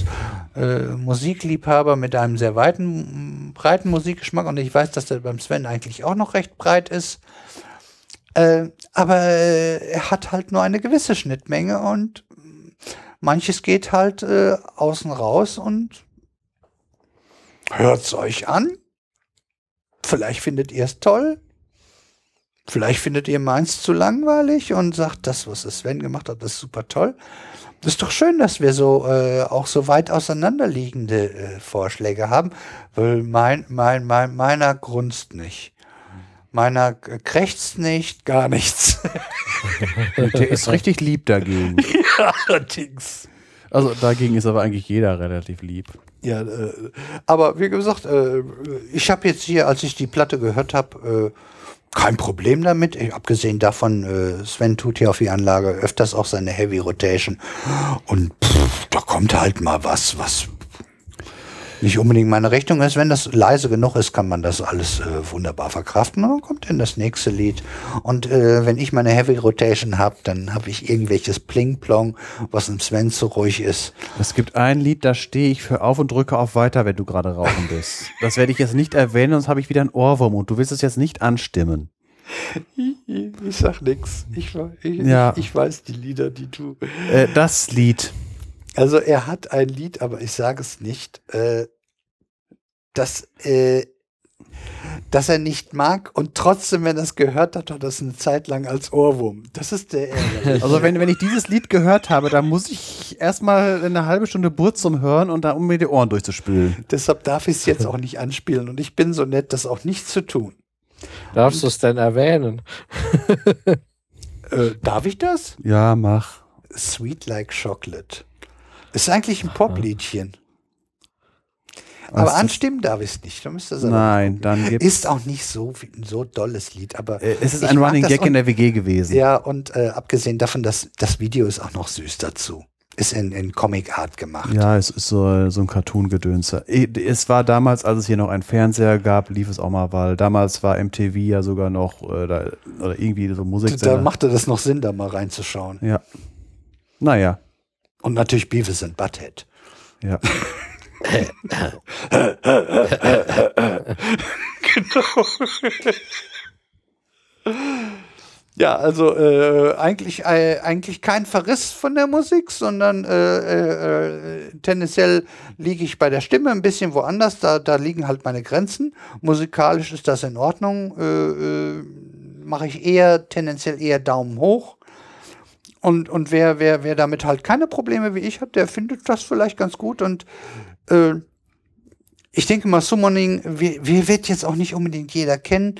äh, Musikliebhaber mit einem sehr weiten, breiten Musikgeschmack und ich weiß, dass der beim Sven eigentlich auch noch recht breit ist. Äh, aber äh, er hat halt nur eine gewisse Schnittmenge und manches geht halt äh, außen raus und hört's euch an. Vielleicht findet ihr es toll. Vielleicht findet ihr meins zu langweilig und sagt, das, was Sven gemacht hat, ist super toll. Das ist doch schön, dass wir so äh, auch so weit auseinanderliegende äh, Vorschläge haben, weil mein, mein, mein, meiner grunzt nicht. Meiner krächzt nicht, gar nichts. Der ist richtig lieb dagegen. ja, allerdings. Also dagegen ist aber eigentlich jeder relativ lieb. Ja, äh, aber wie gesagt, äh, ich habe jetzt hier, als ich die Platte gehört habe, äh, kein Problem damit. Ich, abgesehen davon, äh, Sven tut hier auf die Anlage öfters auch seine Heavy Rotation. Und pff, da kommt halt mal was, was nicht unbedingt meine Rechnung ist. Wenn das leise genug ist, kann man das alles äh, wunderbar verkraften. Und dann kommt dann das nächste Lied. Und äh, wenn ich meine Heavy Rotation habe, dann habe ich irgendwelches Pling-Plong, was im Sven so ruhig ist. Es gibt ein Lied, da stehe ich für auf und drücke auf weiter, wenn du gerade rauchen bist. das werde ich jetzt nicht erwähnen, sonst habe ich wieder ein Ohrwurm und du willst es jetzt nicht anstimmen. Ich, ich sag nix. Ich, ich, ja. ich, weiß die Lieder, die du. Äh, das Lied. Also er hat ein Lied, aber ich sage es nicht, äh, dass, äh, dass er nicht mag und trotzdem, wenn er es gehört hat, hat er es eine Zeit lang als Ohrwurm. Das ist der Ärger. Also wenn, wenn ich dieses Lied gehört habe, dann muss ich erstmal eine halbe Stunde Burzum hören und da um mir die Ohren durchzuspülen. Deshalb darf ich es jetzt auch nicht anspielen und ich bin so nett, das auch nicht zu tun. Darfst du es denn erwähnen? äh, darf ich das? Ja, mach. Sweet Like Chocolate. Ist eigentlich ein Popliedchen. Aber anstimmen darf ich es nicht. Da Nein, dann gibt's Ist auch nicht so so dolles Lied, aber äh, es ist ein Running Gag in der WG gewesen. Ja, und äh, abgesehen davon, dass das Video ist auch noch süß dazu. Ist in, in Comic Art gemacht. Ja, es ist so, so ein Cartoon-Gedönse. Es war damals, als es hier noch einen Fernseher gab, lief es auch mal, weil damals war MTV ja sogar noch äh, da, oder irgendwie so Musik. Da machte das noch Sinn, da mal reinzuschauen. Ja. Naja. Und natürlich Beavis and Butthead. Ja. genau. Ja, also äh, eigentlich äh, eigentlich kein Verriss von der Musik, sondern äh, äh, tendenziell liege ich bei der Stimme ein bisschen woanders, da, da liegen halt meine Grenzen. Musikalisch ist das in Ordnung. Äh, äh, Mache ich eher tendenziell eher Daumen hoch. Und, und wer, wer, wer damit halt keine Probleme wie ich hat, der findet das vielleicht ganz gut. Und äh, ich denke mal, Summoning, wir, wir wird jetzt auch nicht unbedingt jeder kennen.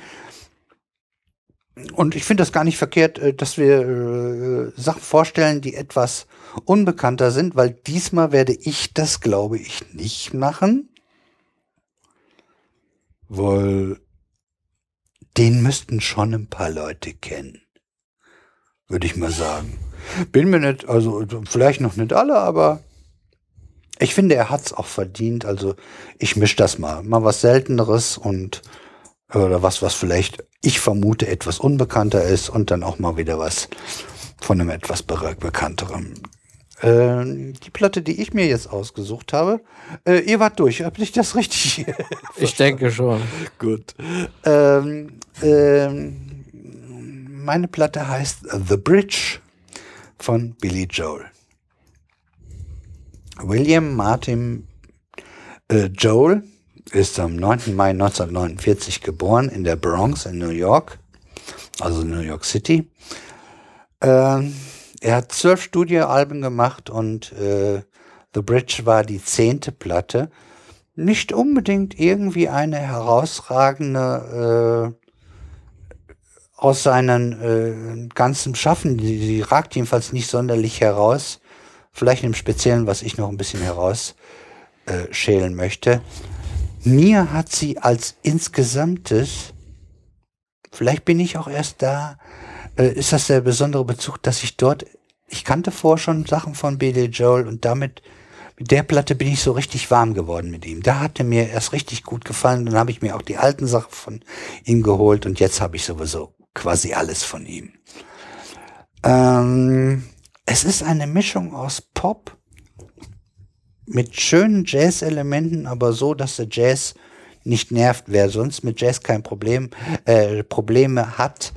Und ich finde das gar nicht verkehrt, äh, dass wir äh, Sachen vorstellen, die etwas unbekannter sind, weil diesmal werde ich das, glaube ich, nicht machen. Weil den müssten schon ein paar Leute kennen. Würde ich mal sagen. Bin mir nicht, also vielleicht noch nicht alle, aber ich finde, er hat es auch verdient. Also ich mische das mal. Mal was Selteneres und oder was, was vielleicht, ich vermute, etwas unbekannter ist und dann auch mal wieder was von einem etwas bekannteren. Äh, die Platte, die ich mir jetzt ausgesucht habe, äh, ihr wart durch, habt ich das richtig? ich denke schon. Gut. Ähm, ähm, meine Platte heißt The Bridge von Billy Joel. William Martin äh, Joel ist am 9. Mai 1949 geboren in der Bronx in New York, also New York City. Ähm, er hat zwölf Studioalben gemacht und äh, The Bridge war die zehnte Platte. Nicht unbedingt irgendwie eine herausragende äh, aus seinen äh, ganzen Schaffen. Die, die ragt jedenfalls nicht sonderlich heraus. Vielleicht im Speziellen, was ich noch ein bisschen herausschälen äh, möchte. Mir hat sie als insgesamtes, vielleicht bin ich auch erst da, äh, ist das der besondere Bezug, dass ich dort, ich kannte vorher schon Sachen von Billy Joel und damit mit der Platte bin ich so richtig warm geworden mit ihm. Da hat er mir erst richtig gut gefallen. Dann habe ich mir auch die alten Sachen von ihm geholt und jetzt habe ich sowieso quasi alles von ihm. Ähm, es ist eine Mischung aus Pop mit schönen Jazz-Elementen, aber so, dass der Jazz nicht nervt. Wer sonst mit Jazz kein Problem, äh, Probleme hat,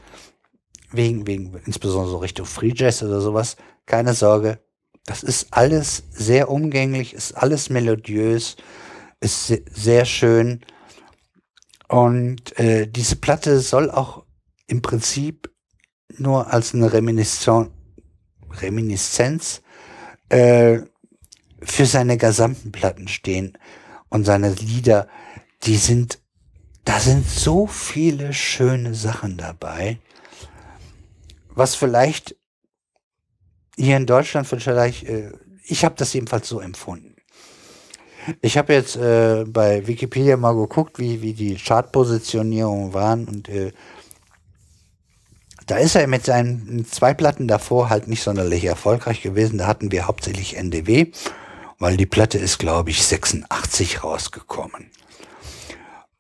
wegen, wegen, insbesondere so Richtung Free Jazz oder sowas, keine Sorge. Das ist alles sehr umgänglich, ist alles melodiös, ist sehr schön. Und äh, diese Platte soll auch im Prinzip nur als eine Reminiszenz, Reminiszenz äh, für seine gesamten Platten stehen und seine Lieder, die sind, da sind so viele schöne Sachen dabei, was vielleicht hier in Deutschland vielleicht, äh, ich habe das jedenfalls so empfunden. Ich habe jetzt äh, bei Wikipedia mal geguckt, wie, wie die Chartpositionierungen waren und äh, da ist er mit seinen zwei Platten davor halt nicht sonderlich erfolgreich gewesen. Da hatten wir hauptsächlich NDW, weil die Platte ist, glaube ich, 86 rausgekommen.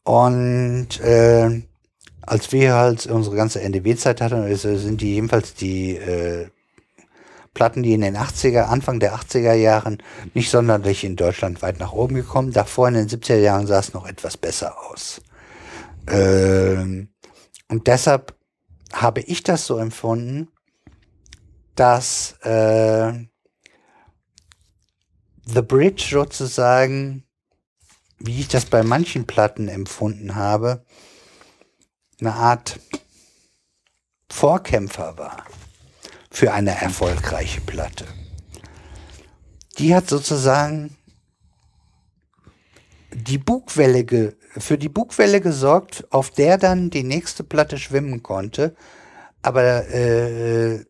Und äh, als wir halt unsere ganze NDW-Zeit hatten, sind die jedenfalls die äh, Platten, die in den 80er, Anfang der 80er Jahren nicht sonderlich in Deutschland weit nach oben gekommen. Davor in den 70er Jahren sah es noch etwas besser aus. Ähm, und deshalb habe ich das so empfunden, dass äh, The Bridge sozusagen, wie ich das bei manchen Platten empfunden habe, eine Art Vorkämpfer war für eine erfolgreiche Platte. Die hat sozusagen die Bugwelle ge für die Bugwelle gesorgt, auf der dann die nächste Platte schwimmen konnte. Aber äh,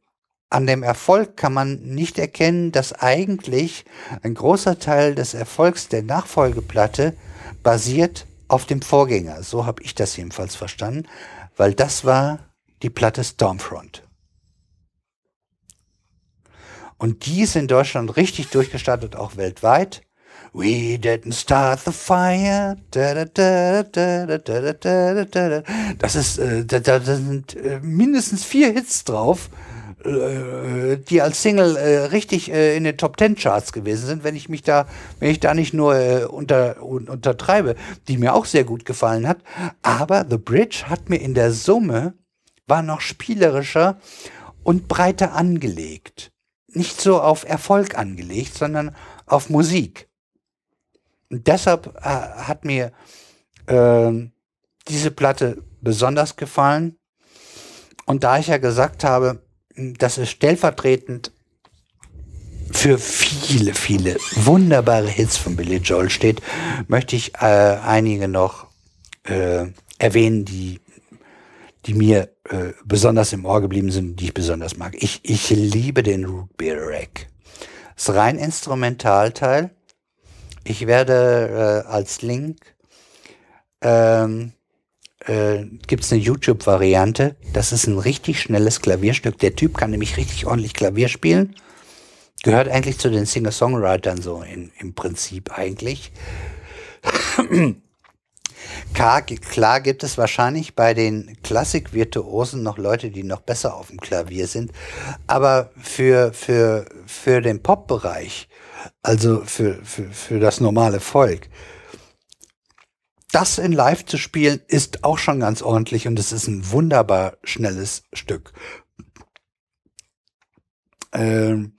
an dem Erfolg kann man nicht erkennen, dass eigentlich ein großer Teil des Erfolgs der Nachfolgeplatte basiert auf dem Vorgänger. So habe ich das jedenfalls verstanden, weil das war die Platte Stormfront. Und die ist in Deutschland richtig durchgestartet, auch weltweit. We didn't start the fire. Das ist, äh, da, da sind äh, mindestens vier Hits drauf, äh, die als Single äh, richtig äh, in den Top Ten Charts gewesen sind, wenn ich mich da, wenn ich da nicht nur äh, unter, un, untertreibe, die mir auch sehr gut gefallen hat. Aber The Bridge hat mir in der Summe war noch spielerischer und breiter angelegt. Nicht so auf Erfolg angelegt, sondern auf Musik. Deshalb äh, hat mir äh, diese Platte besonders gefallen. Und da ich ja gesagt habe, dass es stellvertretend für viele, viele wunderbare Hits von Billy Joel steht, möchte ich äh, einige noch äh, erwähnen, die, die mir äh, besonders im Ohr geblieben sind, die ich besonders mag. Ich, ich liebe den Root Beer Rack. Das ist rein Instrumentalteil. Ich werde äh, als Link ähm, äh, gibt es eine YouTube-Variante. Das ist ein richtig schnelles Klavierstück. Der Typ kann nämlich richtig ordentlich Klavier spielen. Gehört eigentlich zu den Singer-Songwritern so in, im Prinzip eigentlich. Klar, gibt es wahrscheinlich bei den Klassik-Virtuosen noch Leute, die noch besser auf dem Klavier sind. Aber für, für, für den Pop-Bereich, also für, für, für das normale Volk, das in Live zu spielen, ist auch schon ganz ordentlich und es ist ein wunderbar schnelles Stück. Ähm,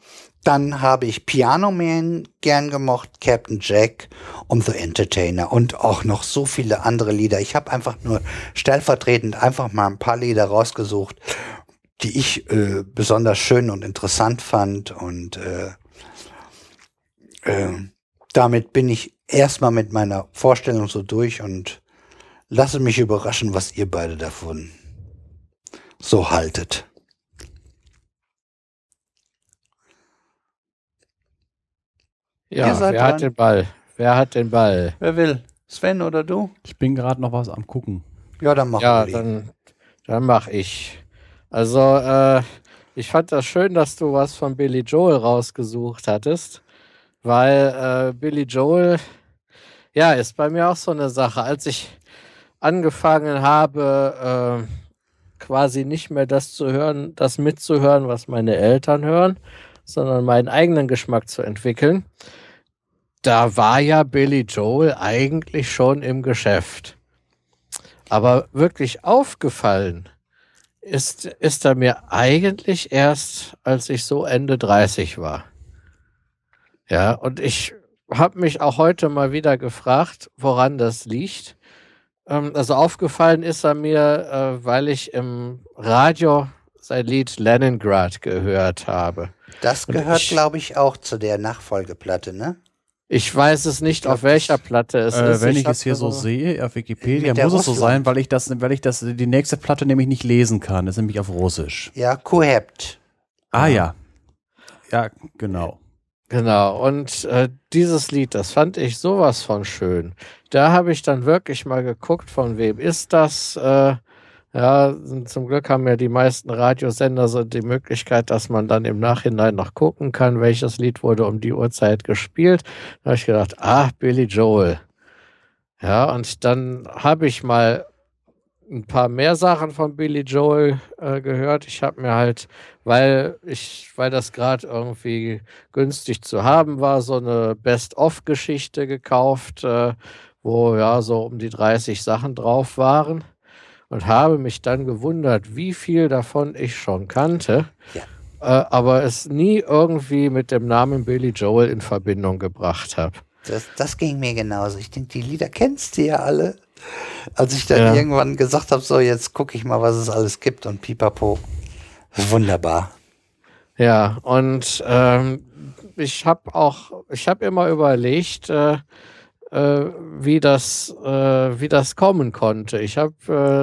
dann habe ich Piano Man gern gemocht, Captain Jack und The Entertainer und auch noch so viele andere Lieder. Ich habe einfach nur stellvertretend einfach mal ein paar Lieder rausgesucht, die ich äh, besonders schön und interessant fand und äh, äh, damit bin ich erstmal mit meiner Vorstellung so durch und lasse mich überraschen, was ihr beide davon so haltet. Ja, wer dran. hat den Ball? Wer hat den Ball? Wer will? Sven oder du? Ich bin gerade noch was am gucken. Ja, dann mach Ja, dann, dann mach ich. Also, äh, ich fand das schön, dass du was von Billy Joel rausgesucht hattest, weil äh, Billy Joel, ja, ist bei mir auch so eine Sache. Als ich angefangen habe, äh, quasi nicht mehr das zu hören, das mitzuhören, was meine Eltern hören, sondern meinen eigenen Geschmack zu entwickeln, da war ja Billy Joel eigentlich schon im Geschäft. Aber wirklich aufgefallen ist, ist er mir eigentlich erst, als ich so Ende 30 war. Ja, und ich habe mich auch heute mal wieder gefragt, woran das liegt. Ähm, also aufgefallen ist er mir, äh, weil ich im Radio sein Lied Leningrad gehört habe. Das gehört, glaube ich, auch zu der Nachfolgeplatte, ne? Ich weiß es nicht, glaub, auf welcher Platte es äh, ist. Wenn ich, ich es hier so sehe, auf Wikipedia muss es so sein, weil ich das, weil ich das, die nächste Platte nämlich nicht lesen kann. Das ist nämlich auf Russisch. Ja, Kohept. Ah ja. Ja, genau. Genau, und äh, dieses Lied, das fand ich sowas von schön. Da habe ich dann wirklich mal geguckt, von wem ist das? Äh, ja, zum Glück haben ja die meisten Radiosender so die Möglichkeit, dass man dann im Nachhinein noch gucken kann, welches Lied wurde um die Uhrzeit gespielt. Da habe ich gedacht, ah, Billy Joel. Ja, und dann habe ich mal ein paar mehr Sachen von Billy Joel äh, gehört. Ich habe mir halt, weil ich, weil das gerade irgendwie günstig zu haben war, so eine Best-of-Geschichte gekauft, äh, wo ja so um die 30 Sachen drauf waren und habe mich dann gewundert, wie viel davon ich schon kannte, ja. äh, aber es nie irgendwie mit dem Namen Billy Joel in Verbindung gebracht habe. Das, das ging mir genauso. Ich denke, die Lieder kennst du ja alle. Als ich dann ja. irgendwann gesagt habe, so jetzt gucke ich mal, was es alles gibt und pipapo. Wunderbar. Ja, und ähm, ich habe auch, ich habe immer überlegt, äh, wie das, äh, wie das kommen konnte. Ich habe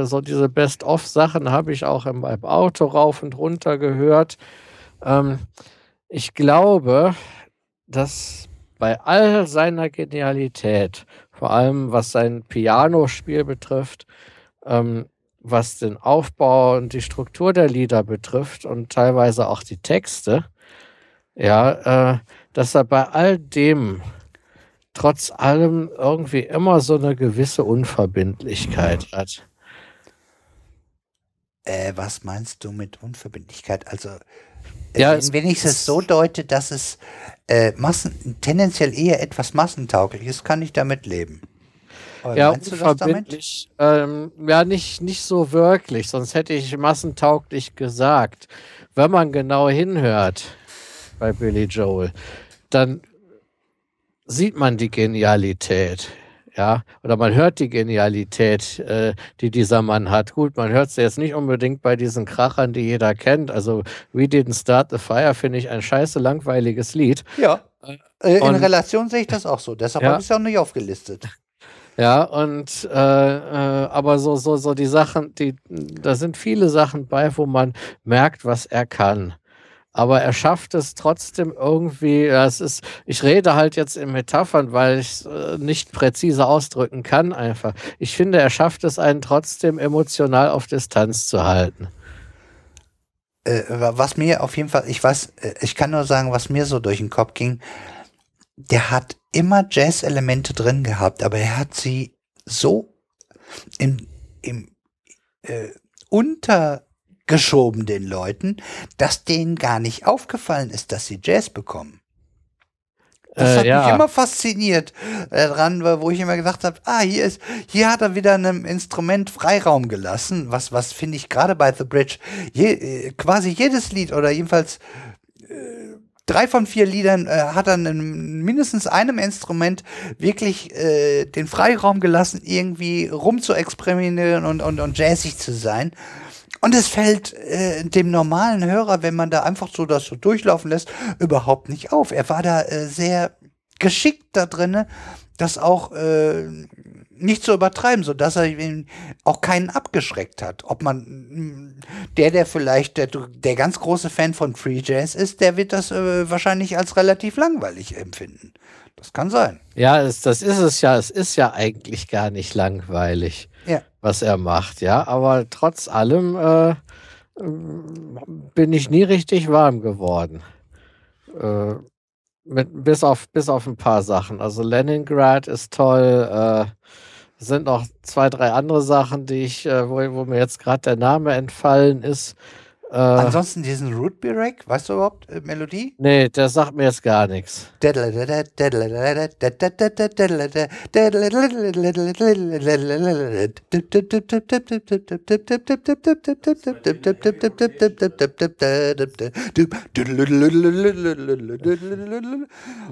äh, so diese Best-of-Sachen habe ich auch in meinem Auto rauf und runter gehört. Ähm, ich glaube, dass bei all seiner Genialität, vor allem was sein Pianospiel betrifft, ähm, was den Aufbau und die Struktur der Lieder betrifft und teilweise auch die Texte, ja, äh, dass er bei all dem trotz allem irgendwie immer so eine gewisse Unverbindlichkeit hat. Äh, was meinst du mit Unverbindlichkeit? Also, äh, ja, wenn, wenn ich es so deute, dass es äh, Massen, tendenziell eher etwas massentauglich ist, kann ich damit leben. Aber ja, unverbindlich. Ähm, ja, nicht, nicht so wirklich, sonst hätte ich massentauglich gesagt. Wenn man genau hinhört bei Billy Joel, dann sieht man die Genialität. Ja, oder man hört die Genialität, äh, die dieser Mann hat. Gut, man hört sie jetzt nicht unbedingt bei diesen Krachern, die jeder kennt. Also We Didn't Start the Fire finde ich ein scheiße langweiliges Lied. Ja. Äh, in Und- Relation sehe ich das auch so. Deshalb Ja. habe ich es auch nicht aufgelistet. Ja, und äh, äh, aber so, so, so die Sachen, die, da sind viele Sachen bei, wo man merkt, was er kann. Aber er schafft es trotzdem irgendwie, ja, es ist, ich rede halt jetzt in Metaphern, weil ich es äh, nicht präzise ausdrücken kann einfach. Ich finde, er schafft es einen trotzdem emotional auf Distanz zu halten. Äh, was mir auf jeden Fall, ich weiß, äh, ich kann nur sagen, was mir so durch den Kopf ging, der hat immer Jazz-Elemente drin gehabt, aber er hat sie so im, im äh, untergeschoben den Leuten, dass denen gar nicht aufgefallen ist, dass sie Jazz bekommen. Das Äh, hat ja. mich immer fasziniert äh, dran, wo ich immer gesagt habe, ah, hier ist, hier hat er wieder einem Instrument Freiraum gelassen, was, was finde ich gerade bei The Bridge, je, äh, quasi jedes Lied oder jedenfalls äh, drei von vier Liedern äh, hat er einem, mindestens einem Instrument wirklich äh, den Freiraum gelassen, irgendwie rum zu experimentieren und, und, und jazzig zu sein. Und es fällt äh, dem normalen Hörer, wenn man da einfach so das so durchlaufen lässt, überhaupt nicht auf. Er war da äh, sehr geschickt da drinne, das auch äh, nicht zu übertreiben, so dass er auch keinen abgeschreckt hat. Ob man mh, der, der vielleicht der, der ganz große Fan von Free Jazz ist, der wird das äh, wahrscheinlich als relativ langweilig empfinden. Das kann sein. Ja, es, das ist es ja. Es ist ja eigentlich gar nicht langweilig. Ja. was er macht, ja. Aber trotz allem äh, bin ich nie richtig warm geworden. Äh, mit, bis, auf, bis auf ein paar Sachen. Also Leningrad ist toll. Äh, sind noch zwei, drei andere Sachen, die ich, äh, wo, wo mir jetzt gerade der Name entfallen ist. Äh, Ansonsten diesen Root Break, weißt du überhaupt äh, Melodie? nee, der sagt mir jetzt gar nichts.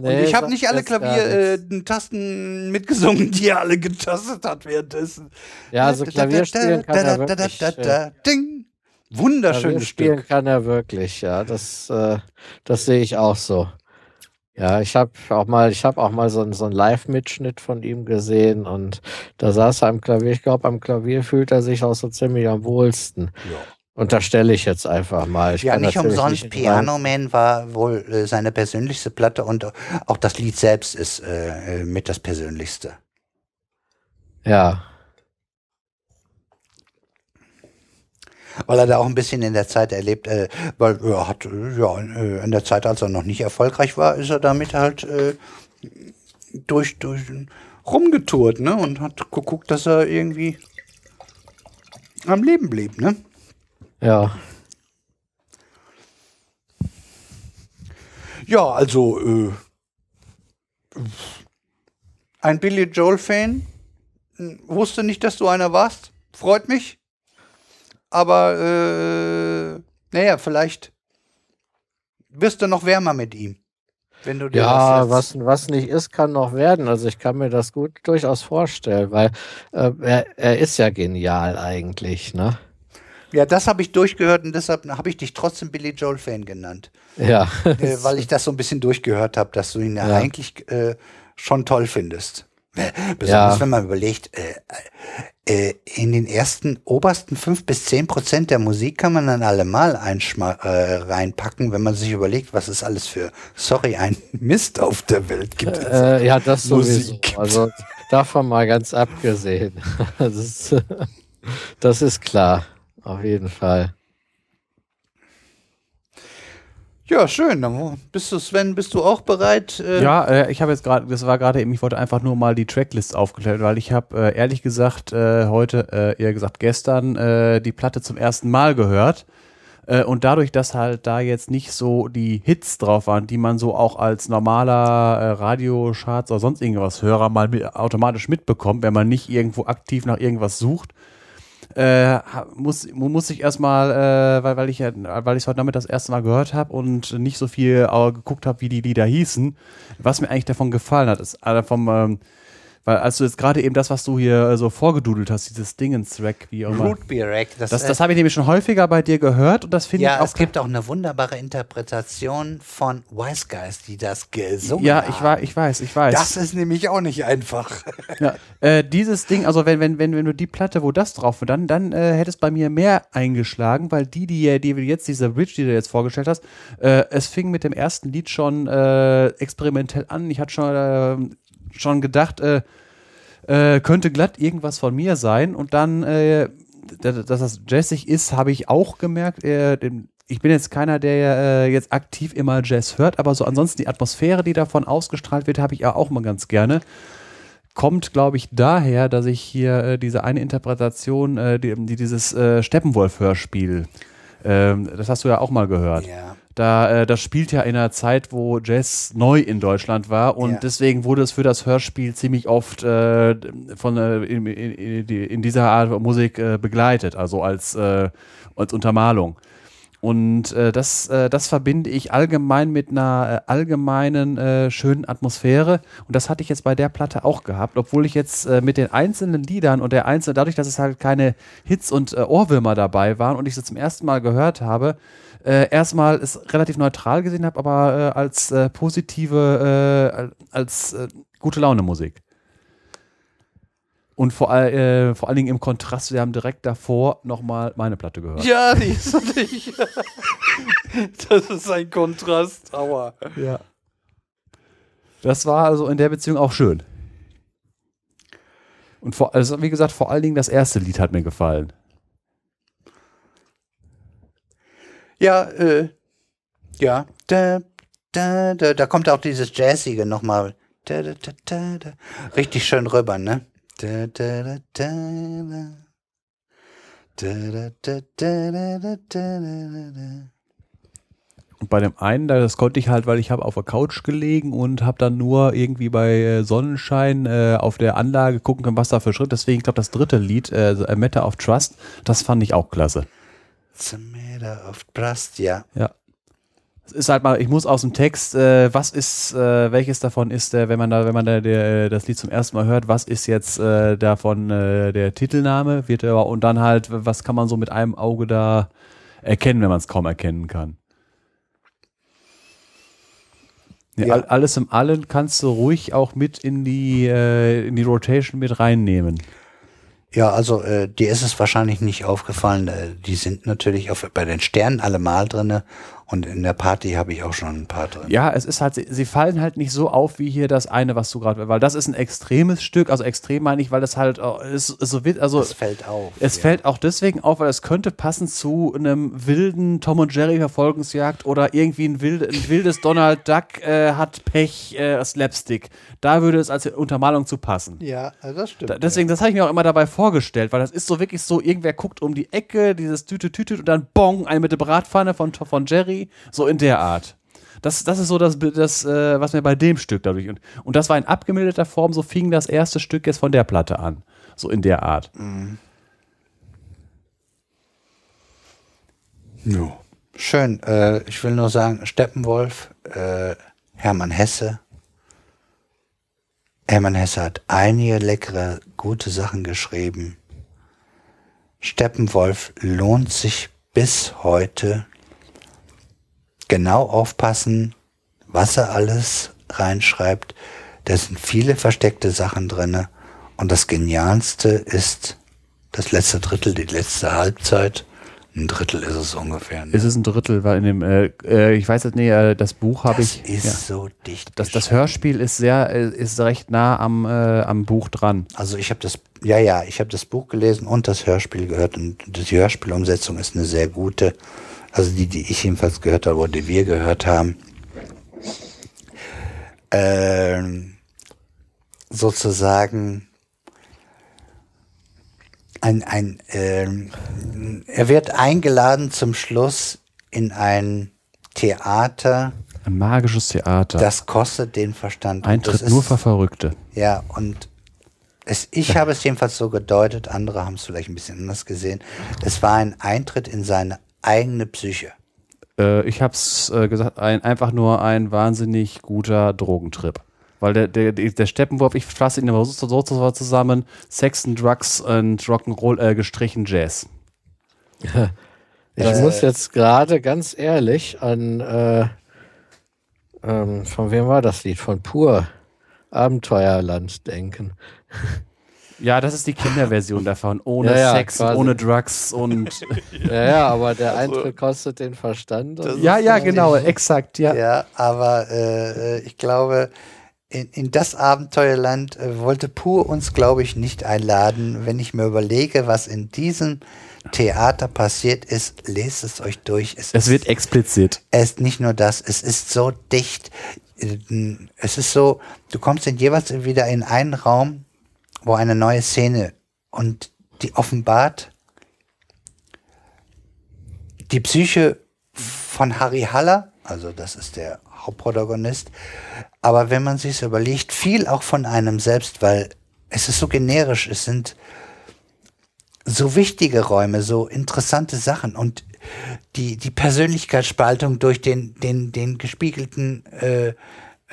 Und ich habe nicht alle Klavier-Tasten mitgesungen, die er alle getastet hat währenddessen. Ja, also Klavier spielen kann er wirklich. Äh. Wunderschönes Klavier spielen Stück. kann er wirklich, ja. Das, äh, das sehe ich auch so. Ja, ich habe auch mal, ich habe auch mal so, einen- so einen Live-Mitschnitt von ihm gesehen und da saß er am Klavier. Ich glaube, am Klavier fühlt er sich auch so ziemlich am wohlsten. Unterstelle ich jetzt einfach mal. Ich Ja, nicht umsonst. nicht Piano Man war wohl äh, seine persönlichste Platte und auch das Lied selbst ist äh, äh, mit das persönlichste. Ja, Weil er da auch ein bisschen in der Zeit erlebt, äh, weil er hat, ja, äh, in der Zeit, als er noch nicht erfolgreich war, ist er damit halt äh, durch, durch rumgetourt, ne? Und hat geguckt, dass er irgendwie am Leben blieb, ne? ja. Ja, also äh, ein Billy Joel-Fan äh, wusste nicht, dass du einer warst. Freut mich. Aber äh, naja, vielleicht wirst du noch wärmer mit ihm. Wenn du dir Ja, was, was nicht ist, kann noch werden. Also ich kann mir das gut durchaus vorstellen, weil äh, er, er ist ja genial eigentlich, ne? Ja, das habe ich durchgehört und deshalb habe ich dich trotzdem Billy Joel-Fan genannt. Ja. äh, weil ich das so ein bisschen durchgehört habe, dass du ihn. Ja. eigentlich äh, schon toll findest. Äh, Besonders Ja. wenn man überlegt, äh, äh, in den ersten obersten fünf bis zehn Prozent der Musik kann man dann allemal äh, reinpacken, wenn man sich überlegt, was es alles für, sorry, ein Mist auf der Welt gibt. Äh, ja, das sowieso. Musik. Also davon mal ganz abgesehen. Das ist, das ist klar. Auf jeden Fall. Ja, schön. Dann bist du, Sven, bist du auch bereit? Äh, Ja, äh, ich habe jetzt gerade, das war gerade eben, ich wollte einfach nur mal die Tracklist aufklären, weil ich habe äh, ehrlich gesagt äh, heute, äh, eher gesagt gestern, äh, die Platte zum ersten Mal gehört. Und dadurch, dass halt da jetzt nicht so die Hits drauf waren, die man so auch als normaler äh, Radiocharts oder sonst irgendwas Hörer mal mit, automatisch mitbekommt, wenn man nicht irgendwo aktiv nach irgendwas sucht, äh, muss, muss ich erstmal, äh, weil, weil ich ja, weil ich es heute Nachmittag das erste Mal gehört habe und nicht so viel äh, geguckt habe, wie die Lieder hießen, was mir eigentlich davon gefallen hat, ist äh, vom ähm, weil als du jetzt gerade eben das, was du hier äh, so vorgedudelt hast, dieses Dingens-Rack, wie auch immer. Root Beer Rack. Das, das, das habe ich nämlich schon häufiger bei dir gehört und das finde ja, ich auch. es gibt auch eine wunderbare Interpretation von Wise Guys, die das gesungen ja, haben. ich, war, ich weiß, ich weiß. Das ist nämlich auch nicht einfach. ja, äh, dieses Ding, also wenn, wenn, wenn, wenn du die Platte, wo das drauf war, dann, dann äh, hätte es bei mir mehr eingeschlagen, weil die, die, die jetzt, diese Bridge, die du jetzt vorgestellt hast, äh, es fing mit dem ersten Lied schon äh, experimentell an. Ich hatte schon äh, schon gedacht, äh, äh, könnte glatt irgendwas von mir sein. Und dann, äh, dass das jazzig ist, habe ich auch gemerkt. Äh, ich bin jetzt keiner, der äh, jetzt aktiv immer Jazz hört, aber so ansonsten die Atmosphäre, die davon ausgestrahlt wird, habe ich ja auch mal ganz gerne. Kommt, glaube ich, daher, dass ich hier äh, diese eine Interpretation, äh, die, die dieses Steppenwolf-Hörspiel, ähm, das hast du ja auch mal gehört. Ja. Da, äh, das spielt ja in einer Zeit, wo Jazz neu in Deutschland war und Ja. deswegen wurde es für das Hörspiel ziemlich oft äh, von äh, in, in, in, dieser Art Musik äh, begleitet, also als, äh, als Untermalung. Und äh, das, das verbinde ich allgemein mit einer allgemeinen schönen Atmosphäre. Und das hatte ich jetzt bei der Platte auch gehabt, obwohl ich jetzt mit den einzelnen Liedern und der einzelnen, dadurch, dass es halt keine Hits und Ohrwürmer dabei waren und ich sie zum ersten Mal gehört habe, äh, erstmal es relativ neutral gesehen habe, aber äh, als äh, positive, äh, als äh, gute Laune Musik. Und vor, all, äh, vor allen Dingen im Kontrast, wir haben direkt davor nochmal meine Platte gehört. Ja, die ist nicht. das ist ein Kontrast. Aua. Ja. Das war also in der Beziehung auch schön. Und vor, also wie gesagt, vor allen Dingen das erste Lied hat mir gefallen. Ja, äh. Ja. Da, da, da, da kommt auch dieses Jazzige nochmal. Da, da, da, da, da. Richtig schön rüber, ne? Da, da, da, da, da. Und bei dem einen, das konnte ich halt, weil ich habe auf der Couch gelegen und habe dann nur irgendwie bei Sonnenschein äh, auf der Anlage gucken können, was da für Schritt. Deswegen, ich glaube, das dritte Lied, äh, A Matter of Trust, das fand ich auch klasse. It's a matter of trust, ja. Ja. Es ist halt mal, ich muss aus dem Text, äh, was ist, äh, welches davon ist der, wenn man da, wenn man da der, das Lied zum ersten Mal hört, was ist jetzt äh, davon äh, der Titelname, wird er, und dann halt, was kann man so mit einem Auge da erkennen, wenn man es kaum erkennen kann. Ja, Ja. all- Alles im Allen kannst du ruhig auch mit in die, äh, in die Rotation mit reinnehmen. Ja, also äh, dir ist es wahrscheinlich nicht aufgefallen. Äh, die sind natürlich auf, bei den Sternen alle mal drinne und in der Party habe ich auch schon ein paar drin. Ja, es ist halt, sie, fallen halt nicht so auf wie hier das eine, was du gerade, weil das ist ein extremes Stück, also extrem meine ich, weil das halt, äh, ist, ist so wird, also Das fällt auf. es ja. fällt auch deswegen auf, weil es könnte passen zu einem wilden Tom und Jerry Verfolgungsjagd oder irgendwie ein, wilde, ein wildes Donald Duck äh, hat Pech äh, Slapstick. Da würde es als Untermalung zu passen. Ja, also das stimmt. Da, deswegen, das habe ich mir auch immer dabei vorgestellt, weil das ist so wirklich so, irgendwer guckt um die Ecke, dieses Tüte Tüte und dann Bong, eine mit der Bratpfanne von, von Jerry, so in der Art. Das, das ist so das, das äh, was mir bei dem Stück dadurch. Und, und das war in abgemilderter Form, so fing das erste Stück jetzt von der Platte an. So in der Art. Ja. Schön. Äh, ich will nur sagen, Steppenwolf, äh, Hermann Hesse. Hermann Hesse hat einige leckere, gute Sachen geschrieben. Steppenwolf lohnt sich bis heute. Genau aufpassen, was er alles reinschreibt. Da sind viele versteckte Sachen drinne. Und das Genialste ist das letzte Drittel, die letzte Halbzeit. Ein Drittel ist es ungefähr. Ne? Es ist ein Drittel, weil in dem, äh, äh, ich weiß jetzt nicht, äh, das Buch habe Das ich. ist ja. so dicht. Das, das. Hörspiel ist sehr, äh, ist recht nah am, äh, am Buch dran. Also ich habe das, ja, ja, ich habe das Buch gelesen und das Hörspiel gehört und die Hörspielumsetzung ist eine sehr gute. Also die, die ich jedenfalls gehört habe oder die wir gehört haben. Ähm, sozusagen ein, ein ähm, er wird eingeladen zum Schluss in ein Theater, Ein magisches Theater. das kostet den Verstand. Eintritt das nur ist- für Verrückte. Ja, und Es, ich habe es jedenfalls so gedeutet, andere haben es vielleicht ein bisschen anders gesehen. Es war ein Eintritt in seine eigene Psyche. Äh, ich habe es äh, gesagt, ein, einfach nur ein wahnsinnig guter Drogentrip. Weil der, der, der Steppenwurf, ich fasse ihn immer so, so, so zusammen, Sex and Drugs und Rock'n'Roll äh, gestrichen Jazz. Ich Äh, muss jetzt gerade ganz ehrlich an, äh, ähm, von wem war das Lied? Von Pur, Abenteuerland denken. Ja, das ist die Kinderversion davon. Ohne Ja, ja, Sex, quasi. ohne Drugs und. Ja, ja, aber der Eintritt kostet den Verstand. und- ja, ja, genau, exakt, ja. Ja, aber äh, ich glaube, in, in das Abenteuerland äh, wollte Pur uns, glaube ich, nicht einladen. Wenn ich mir überlege, was in diesem Theater passiert ist, lest es euch durch. Es, Es ist, wird explizit. es ist nicht nur das, es ist so dicht. Äh, Es ist so, du kommst in jeweils wieder in einen Raum, wo eine neue Szene und die offenbart die Psyche von Harry Haller, also das ist der Hauptprotagonist, aber wenn man sich überlegt, viel auch von einem selbst, weil es ist so generisch, es sind so wichtige Räume, so interessante Sachen und die, die Persönlichkeitsspaltung durch den, den, den gespiegelten äh,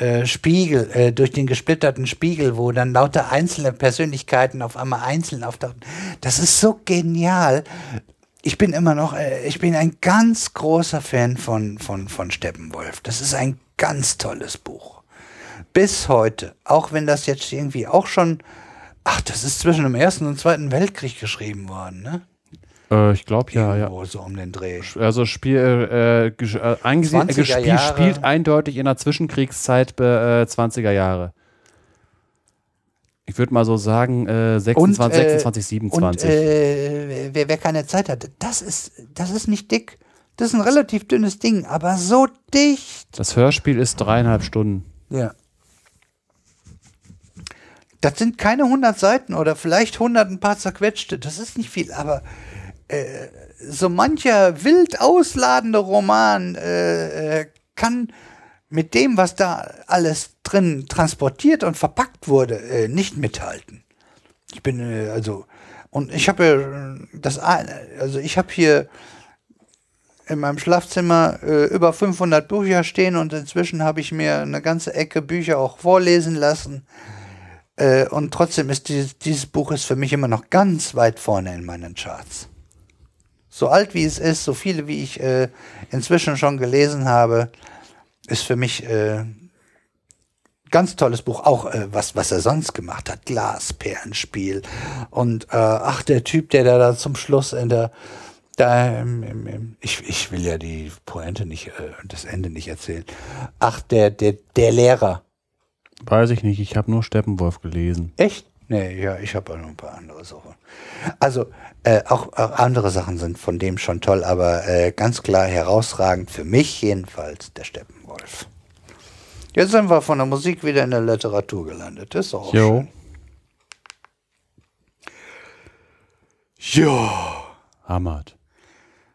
äh, Spiegel, äh, durch den gesplitterten Spiegel, wo dann lauter einzelne Persönlichkeiten auf einmal einzeln auftauchen. Das ist so genial. Ich bin immer noch, äh, ich bin ein ganz großer Fan von, von, von Steppenwolf. Das ist ein ganz tolles Buch. Bis heute. Auch wenn das jetzt irgendwie auch schon, ach, das ist zwischen dem Ersten und Zweiten Weltkrieg geschrieben worden, ne? Äh, ich glaube ja, ja. So um den Dreh. Also Spiel, äh, äh, 20er gespielt, Jahre. spielt eindeutig in der Zwischenkriegszeit äh, 20er Jahre. Ich würde mal so sagen, äh, 26, Und, äh, 26, 27. Und äh, wer, wer keine Zeit hat, das ist, das ist nicht dick. Das ist ein relativ dünnes Ding, aber so dicht. das Hörspiel ist dreieinhalb Stunden. Ja. Das sind keine 100 Seiten oder vielleicht 100 ein paar zerquetschte. Das ist nicht viel, aber äh, so mancher wild ausladende Roman äh, äh, kann mit dem, was da alles drin transportiert und verpackt wurde, äh, nicht mithalten. Ich bin äh, also und ich habe das also ich habe hier in meinem Schlafzimmer äh, über 500 Bücher stehen und inzwischen habe ich mir eine ganze Ecke Bücher auch vorlesen lassen. Äh, und trotzdem ist dieses, dieses Buch ist für mich immer noch ganz weit vorne in meinen Charts. So alt wie es ist, so viele wie ich äh, inzwischen schon gelesen habe, ist für mich äh, ganz tolles Buch. Auch äh, was, was er sonst gemacht hat. Glasperlenspiel. Und äh, ach, der Typ, der da, da zum Schluss in der da, im, im, im, ich, ich will ja die Pointe nicht, äh, das Ende nicht erzählen. Ach, der, der, der Lehrer. Weiß ich nicht, ich habe nur Steppenwolf gelesen. Echt? Nee, ja, ich habe auch noch ein paar andere Sachen. Also, äh, auch, auch andere Sachen sind von dem schon toll, aber äh, ganz klar herausragend, für mich jedenfalls, der Steppenwolf. Jetzt sind wir von der Musik wieder in der Literatur gelandet. Das ist auch Jo. schön. Ja. Hammert.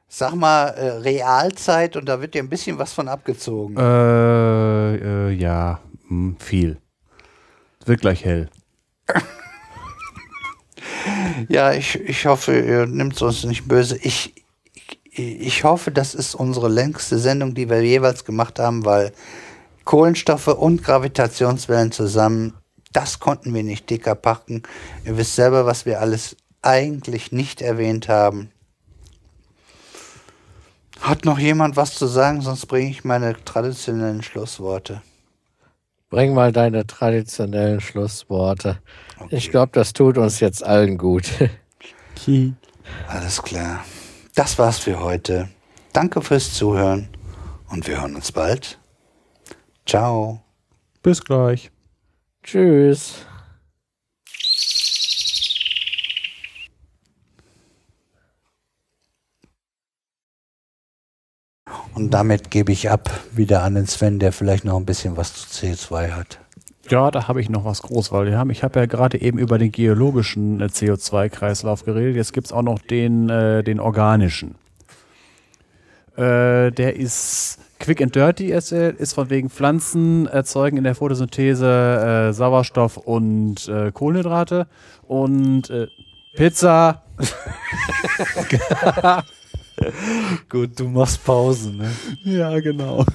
Sag mal, äh, Realzeit und da wird dir ein bisschen was von abgezogen. Äh, äh, ja, hm, viel. Wird gleich hell. Ja, ich, ich hoffe, ihr nimmt es uns nicht böse. Ich, ich hoffe, das ist unsere längste Sendung, die wir jeweils gemacht haben, weil Kohlenstoffe und Gravitationswellen zusammen, das konnten wir nicht dicker packen. Ihr wisst selber, was wir alles eigentlich nicht erwähnt haben. Hat noch jemand was zu sagen, sonst bringe ich meine traditionellen Schlussworte. Bring mal deine traditionellen Schlussworte. Okay. Ich glaube, das tut uns jetzt allen gut. Alles klar. Das war's für heute. Danke fürs Zuhören und wir hören uns bald. Ciao. Bis gleich. Tschüss. Und damit gebe ich ab wieder an den Sven, der vielleicht noch ein bisschen was zu CO2 hat. Ja, da habe ich noch was groß, weil wir haben, ich habe ja gerade eben über den geologischen äh, CO2-Kreislauf geredet. Jetzt gibt es auch noch den, äh, den organischen. Äh, der ist Quick and Dirty ist, ist von wegen Pflanzen erzeugen in der Photosynthese äh, Sauerstoff und äh, Kohlenhydrate. Und äh, Pizza. Gut, du machst Pause, ne? Ja, genau.